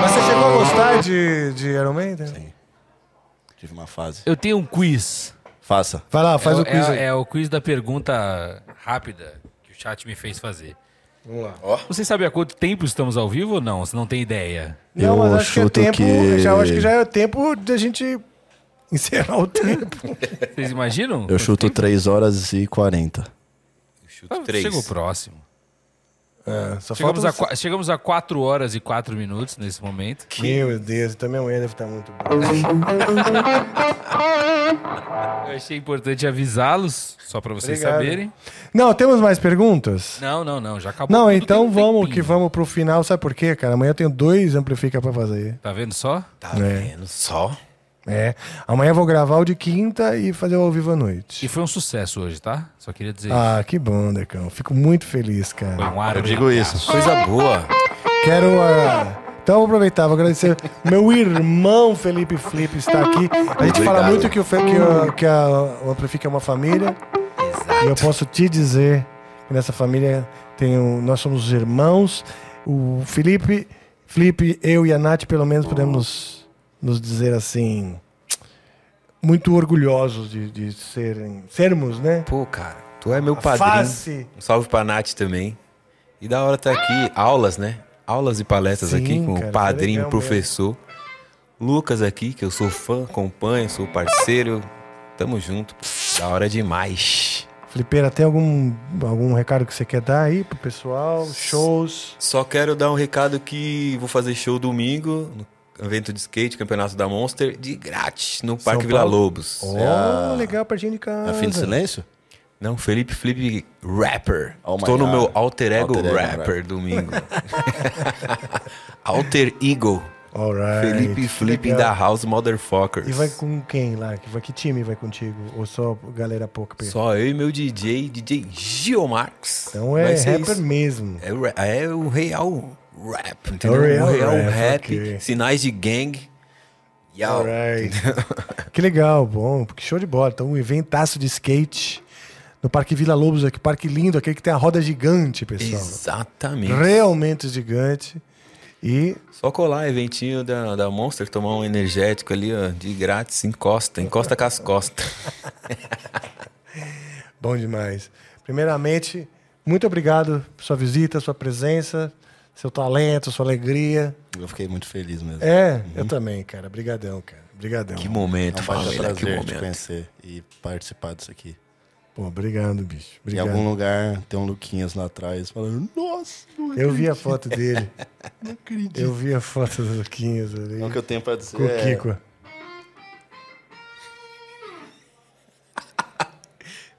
Mas você chegou a gostar de, de Iron Maiden? Sim. Tive uma fase. Eu tenho um quiz. Faça. Vai lá, faz é, o quiz é, aí. é o quiz da pergunta rápida que o chat me fez fazer. Vamos lá. Você sabe há quanto tempo estamos ao vivo ou não? Você não tem ideia? Não, mas Eu acho que é tempo. que- Já, acho que já é tempo de a gente encerrar o tempo. [laughs] Vocês imaginam? Eu chuto 3 horas e 40. Eu chuto Ah, três. Chegou próximo. É, só Chegamos falta a, você- chegamos a 4 horas e 4 minutos nesse momento. Meu Deus, então minha mulher deve estar muito boa. [laughs] Eu achei importante avisá-los, só pra vocês Obrigado. saberem. Não, temos mais perguntas? Não, não, não, já acabou. Não, tudo, então um vamos tempinho. que vamos pro final. Sabe por quê, cara? Amanhã eu tenho dois amplifica pra fazer. Tá vendo só? Tá É. vendo só? É. Amanhã vou gravar o de quinta e fazer o ao vivo à E noite. foi um sucesso hoje, tá? Só queria dizer Ah, que bom, Decão. Fico muito feliz, isso. Foi cara. um ar Eu digo isso. Coisa boa. Quero. ah, Então eu vou aproveitar, vou agradecer. Meu irmão Felipe Flip está aqui. A gente fala Obrigado. muito que o, Fe- que, o- que a, o Amplifica é uma família. E eu posso te dizer que nessa família tem o- nós somos irmãos. O Felipe, Felipe, eu e a Nath, pelo menos, podemos nos, dizer assim. Muito orgulhosos de, de serem, sermos, né? Pô, cara, tu é meu padrinho. face. Um salve pra Nath também. E da hora tá aqui, aulas, né? Aulas e palestras Sim, aqui com cara, o padrinho, legal professor. Lucas aqui, que eu sou fã, acompanho, sou parceiro. Tamo junto. Da hora demais. Felipeira, tem algum, algum recado que você quer dar aí pro pessoal? Shows? Só quero dar um recado que vou fazer show domingo evento de skate, campeonato da Monster, de grátis, no Parque Vila? Lobos. Oh, legal, pertinho de casa. A fim de silêncio? Não, Felipe Flip Rapper. Oh no God. meu alter ego Alter ego rapper, rapper. domingo. [laughs] [laughs] alter ego. Alright. Felipe Flip in Legal. the house, motherfuckers. E vai com quem lá? Que, vai, que time vai contigo? Ou só galera pouca? Só eu e meu DJ, DJ Geomarx. Então é rapper isso. mesmo. É, é o real rap, entendeu? É o real rap, rap, ok. sinais de gang. Yo. Alright. que legal, bom. Que show de bola. Então, um eventaço de skate no Parque Vila Lobos, aqui, parque lindo, aquele que tem a roda gigante, pessoal. Exatamente. Realmente gigante. E Só colar, eventinho da, da Monster, tomar um energético ali, ó, de grátis, encosta, encosta com as costas. [laughs] bom demais. Primeiramente, muito obrigado por sua visita, sua presença, seu talento, sua alegria. Eu fiquei muito feliz mesmo. É, eu também, cara. Brigadão, cara. Brigadão. Que É momento, um baita família, que prazer te momento. conhecer e participar disso aqui. Pô, obrigado, bicho. Em Obrigado. algum lugar tem um Luquinhas lá atrás falando, nossa, não Eu vi a foto dele. [laughs] acredito. Eu vi a foto do Luquinhas ali. O que eu tenho pra dizer Com o é- Kiko. [laughs]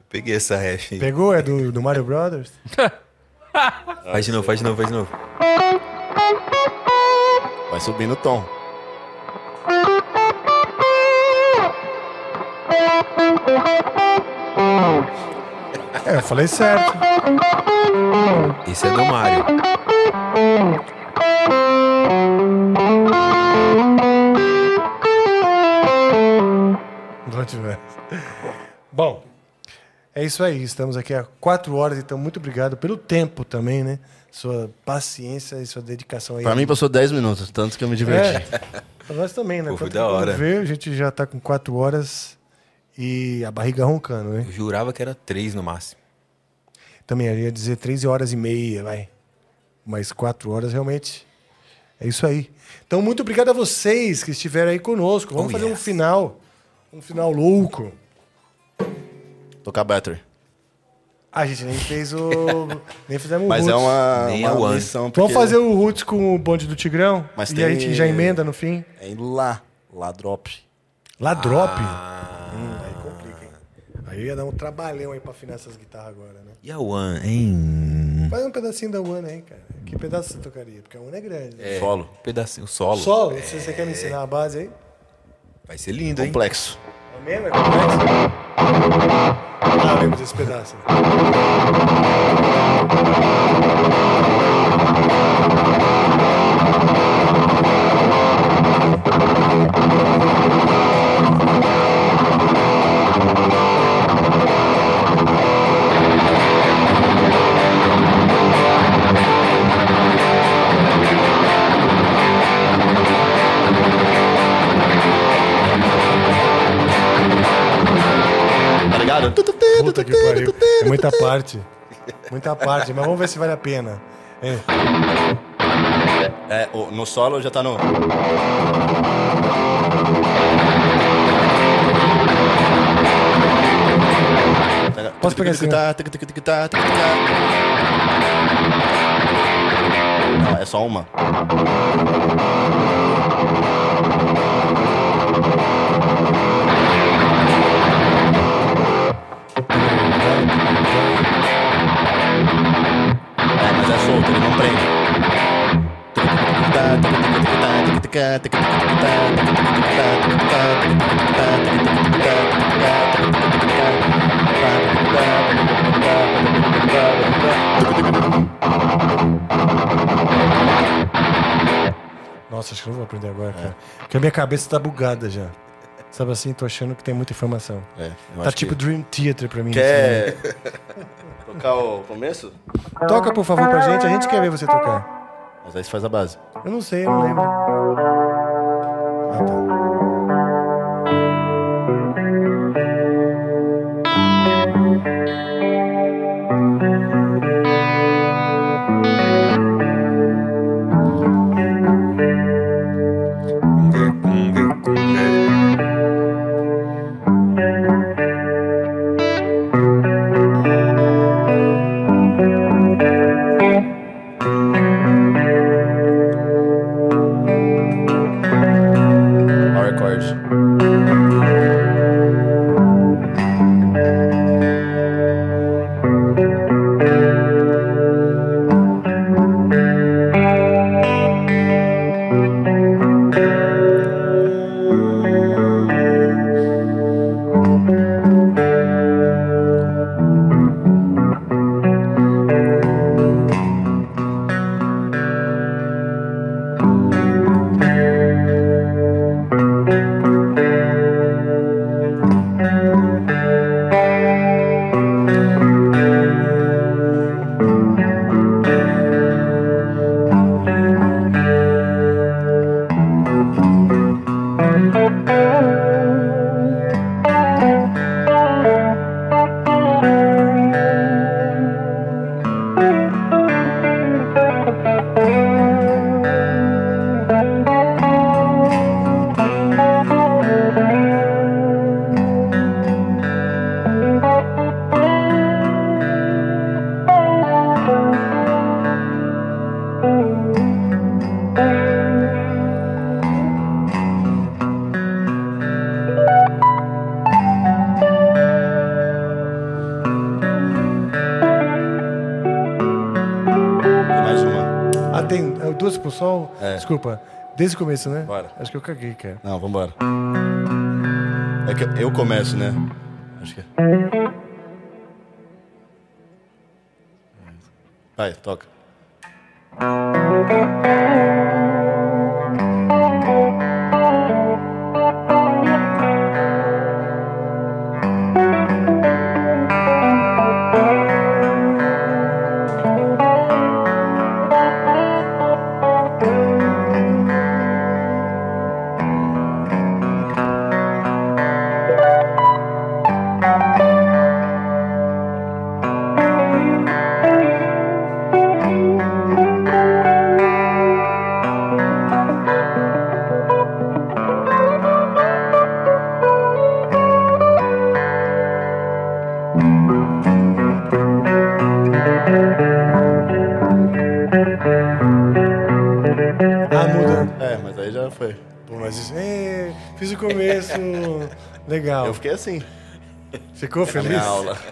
Peguei essa ref aí. Pegou? É do, do Mario Brothers? [laughs] Faz de novo, faz de novo, faz de novo. Vai subir no tom. É, eu falei certo. Esse é do Mario. Bom demais. Bom, É isso aí, estamos aqui há quatro horas, então muito obrigado pelo tempo também, né? Sua paciência e sua dedicação aí. Pra mim passou 10 minutos, tanto que eu me diverti. É, pra nós também, né? Pô, foi da hora. Vê, a gente já tá com quatro horas e a barriga roncando, né? Eu jurava que era três no máximo. Também ia dizer 13 horas e meia, vai. Mas quatro horas realmente. É isso aí. Então, muito obrigado a vocês que estiveram aí conosco. Vamos Oh, fazer um yes. final. Um final louco. Tocar Battery. A gente nem fez o. [laughs] nem fizemos Mas o é Roots. uma, Nem a uma One. missão. Vamos porque fazer o Roots com o bonde do Tigrão? Mas e tem- a gente já emenda no fim. É em lá. Lá drop. Lá drop. Ah. Hum, aí complica, hein? Aí ia dar um trabalhão aí pra afinar essas guitarras agora, né? E a One, hein? Faz um pedacinho da One aí, cara. Que pedaço você tocaria? Porque a One é grande. né? É, Solo. Pedacinho, solo. Solo? Se você quer me ensinar a base aí? Vai ser lindo, hein? Complexo. Mesmo? É complexo? Ah, lembro desse pedaço. Tá Puta que pariu. É muita parte. Muita parte, mas vamos ver se vale a pena. É. É, no solo já tá no. Posso pegar esse? Não, é só uma. Nossa, acho que eu não vou aprender agora, cara. Porque a minha cabeça tá bugada já. Sabe assim, tô achando que tem muita informação. É, Tá tipo que- Dream Theater pra mim. Quer [laughs] tocar o começo? assim. Toca, por favor, pra gente. A gente quer ver você tocar. Mas aí você faz a base. Eu não sei, eu não lembro. Ah, tá. Desde o começo, né? Bora. Acho que eu caguei, cara. Não, vambora. É que eu começo, né? Assim, [laughs] Ficou na feliz? minha aula. [laughs]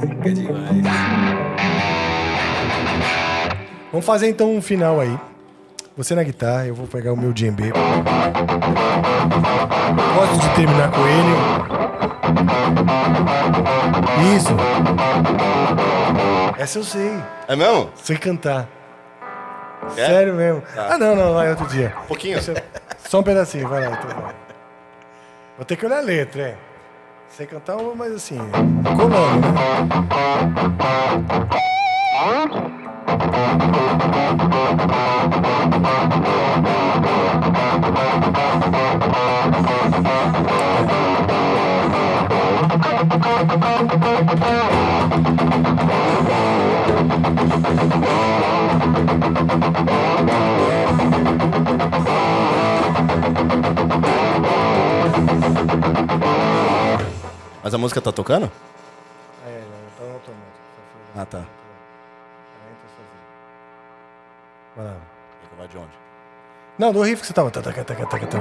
Fica demais. Vamos fazer então um final aí. Você na guitarra, eu vou pegar o meu djembe. Gosto de terminar com ele. Isso. Essa eu sei. É mesmo? Sei cantar. É? Sério mesmo. Ah, não, não, vai outro dia. Um pouquinho. Deixa eu- Só um pedacinho, vai lá. Então. Vou ter que olhar a letra, é. Sei cantar, mas assim, colando, né? Mas a música tá tocando? É, não, tá no automático. Ah, tá. Vai lá. Vai de onde? Não, do riff que você tava. Tá, tá, tá, tá, tá, tá.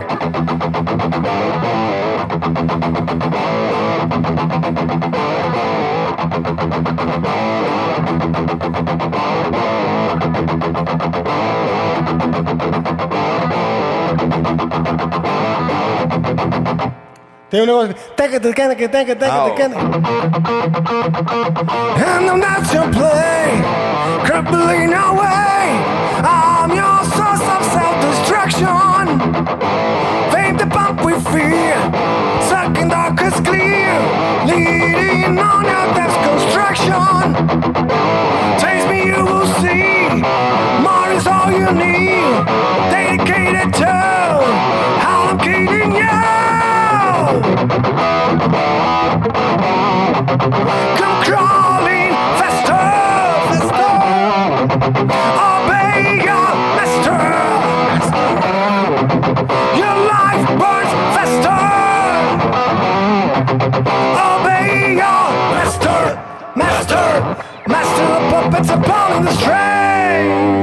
Tem um negócio. Teca, teca, teca, teca, teca, Au. teca. And I'm not your play, crippling away. I'm your source of self-destruction. Vape the pump with fear, sucking darkest clear, leading on your death's construction. Taste me, you will see. More is all you need. Dedicated to Come crawling faster, faster. Obey your master. Your life burns faster. Obey your master, master, master of puppets upon the strings.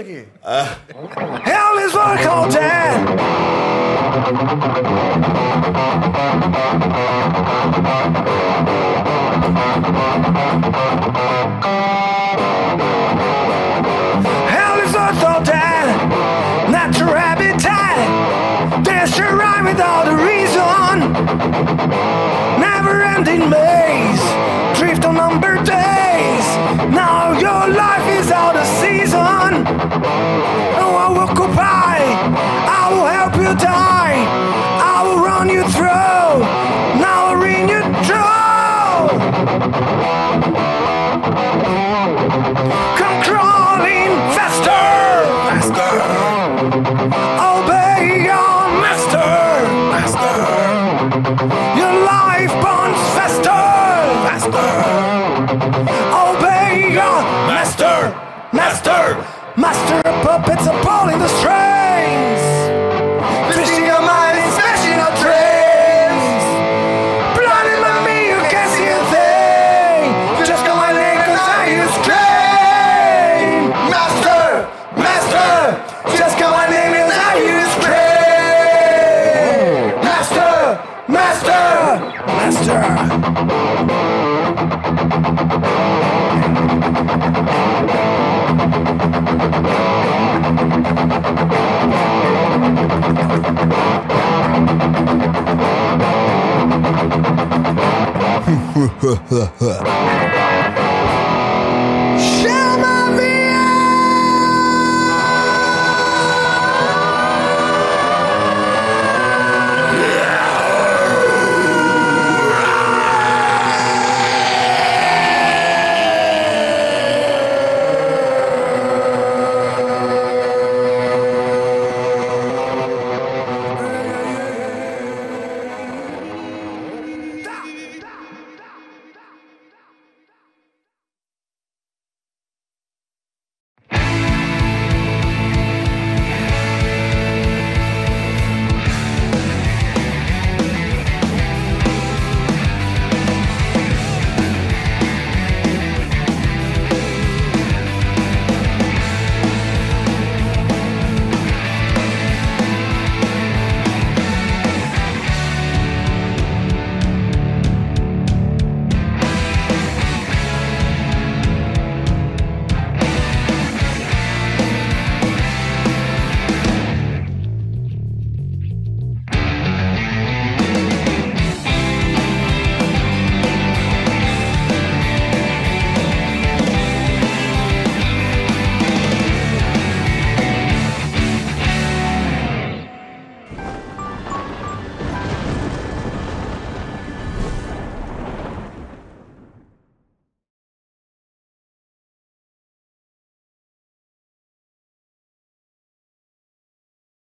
Aqui. Hell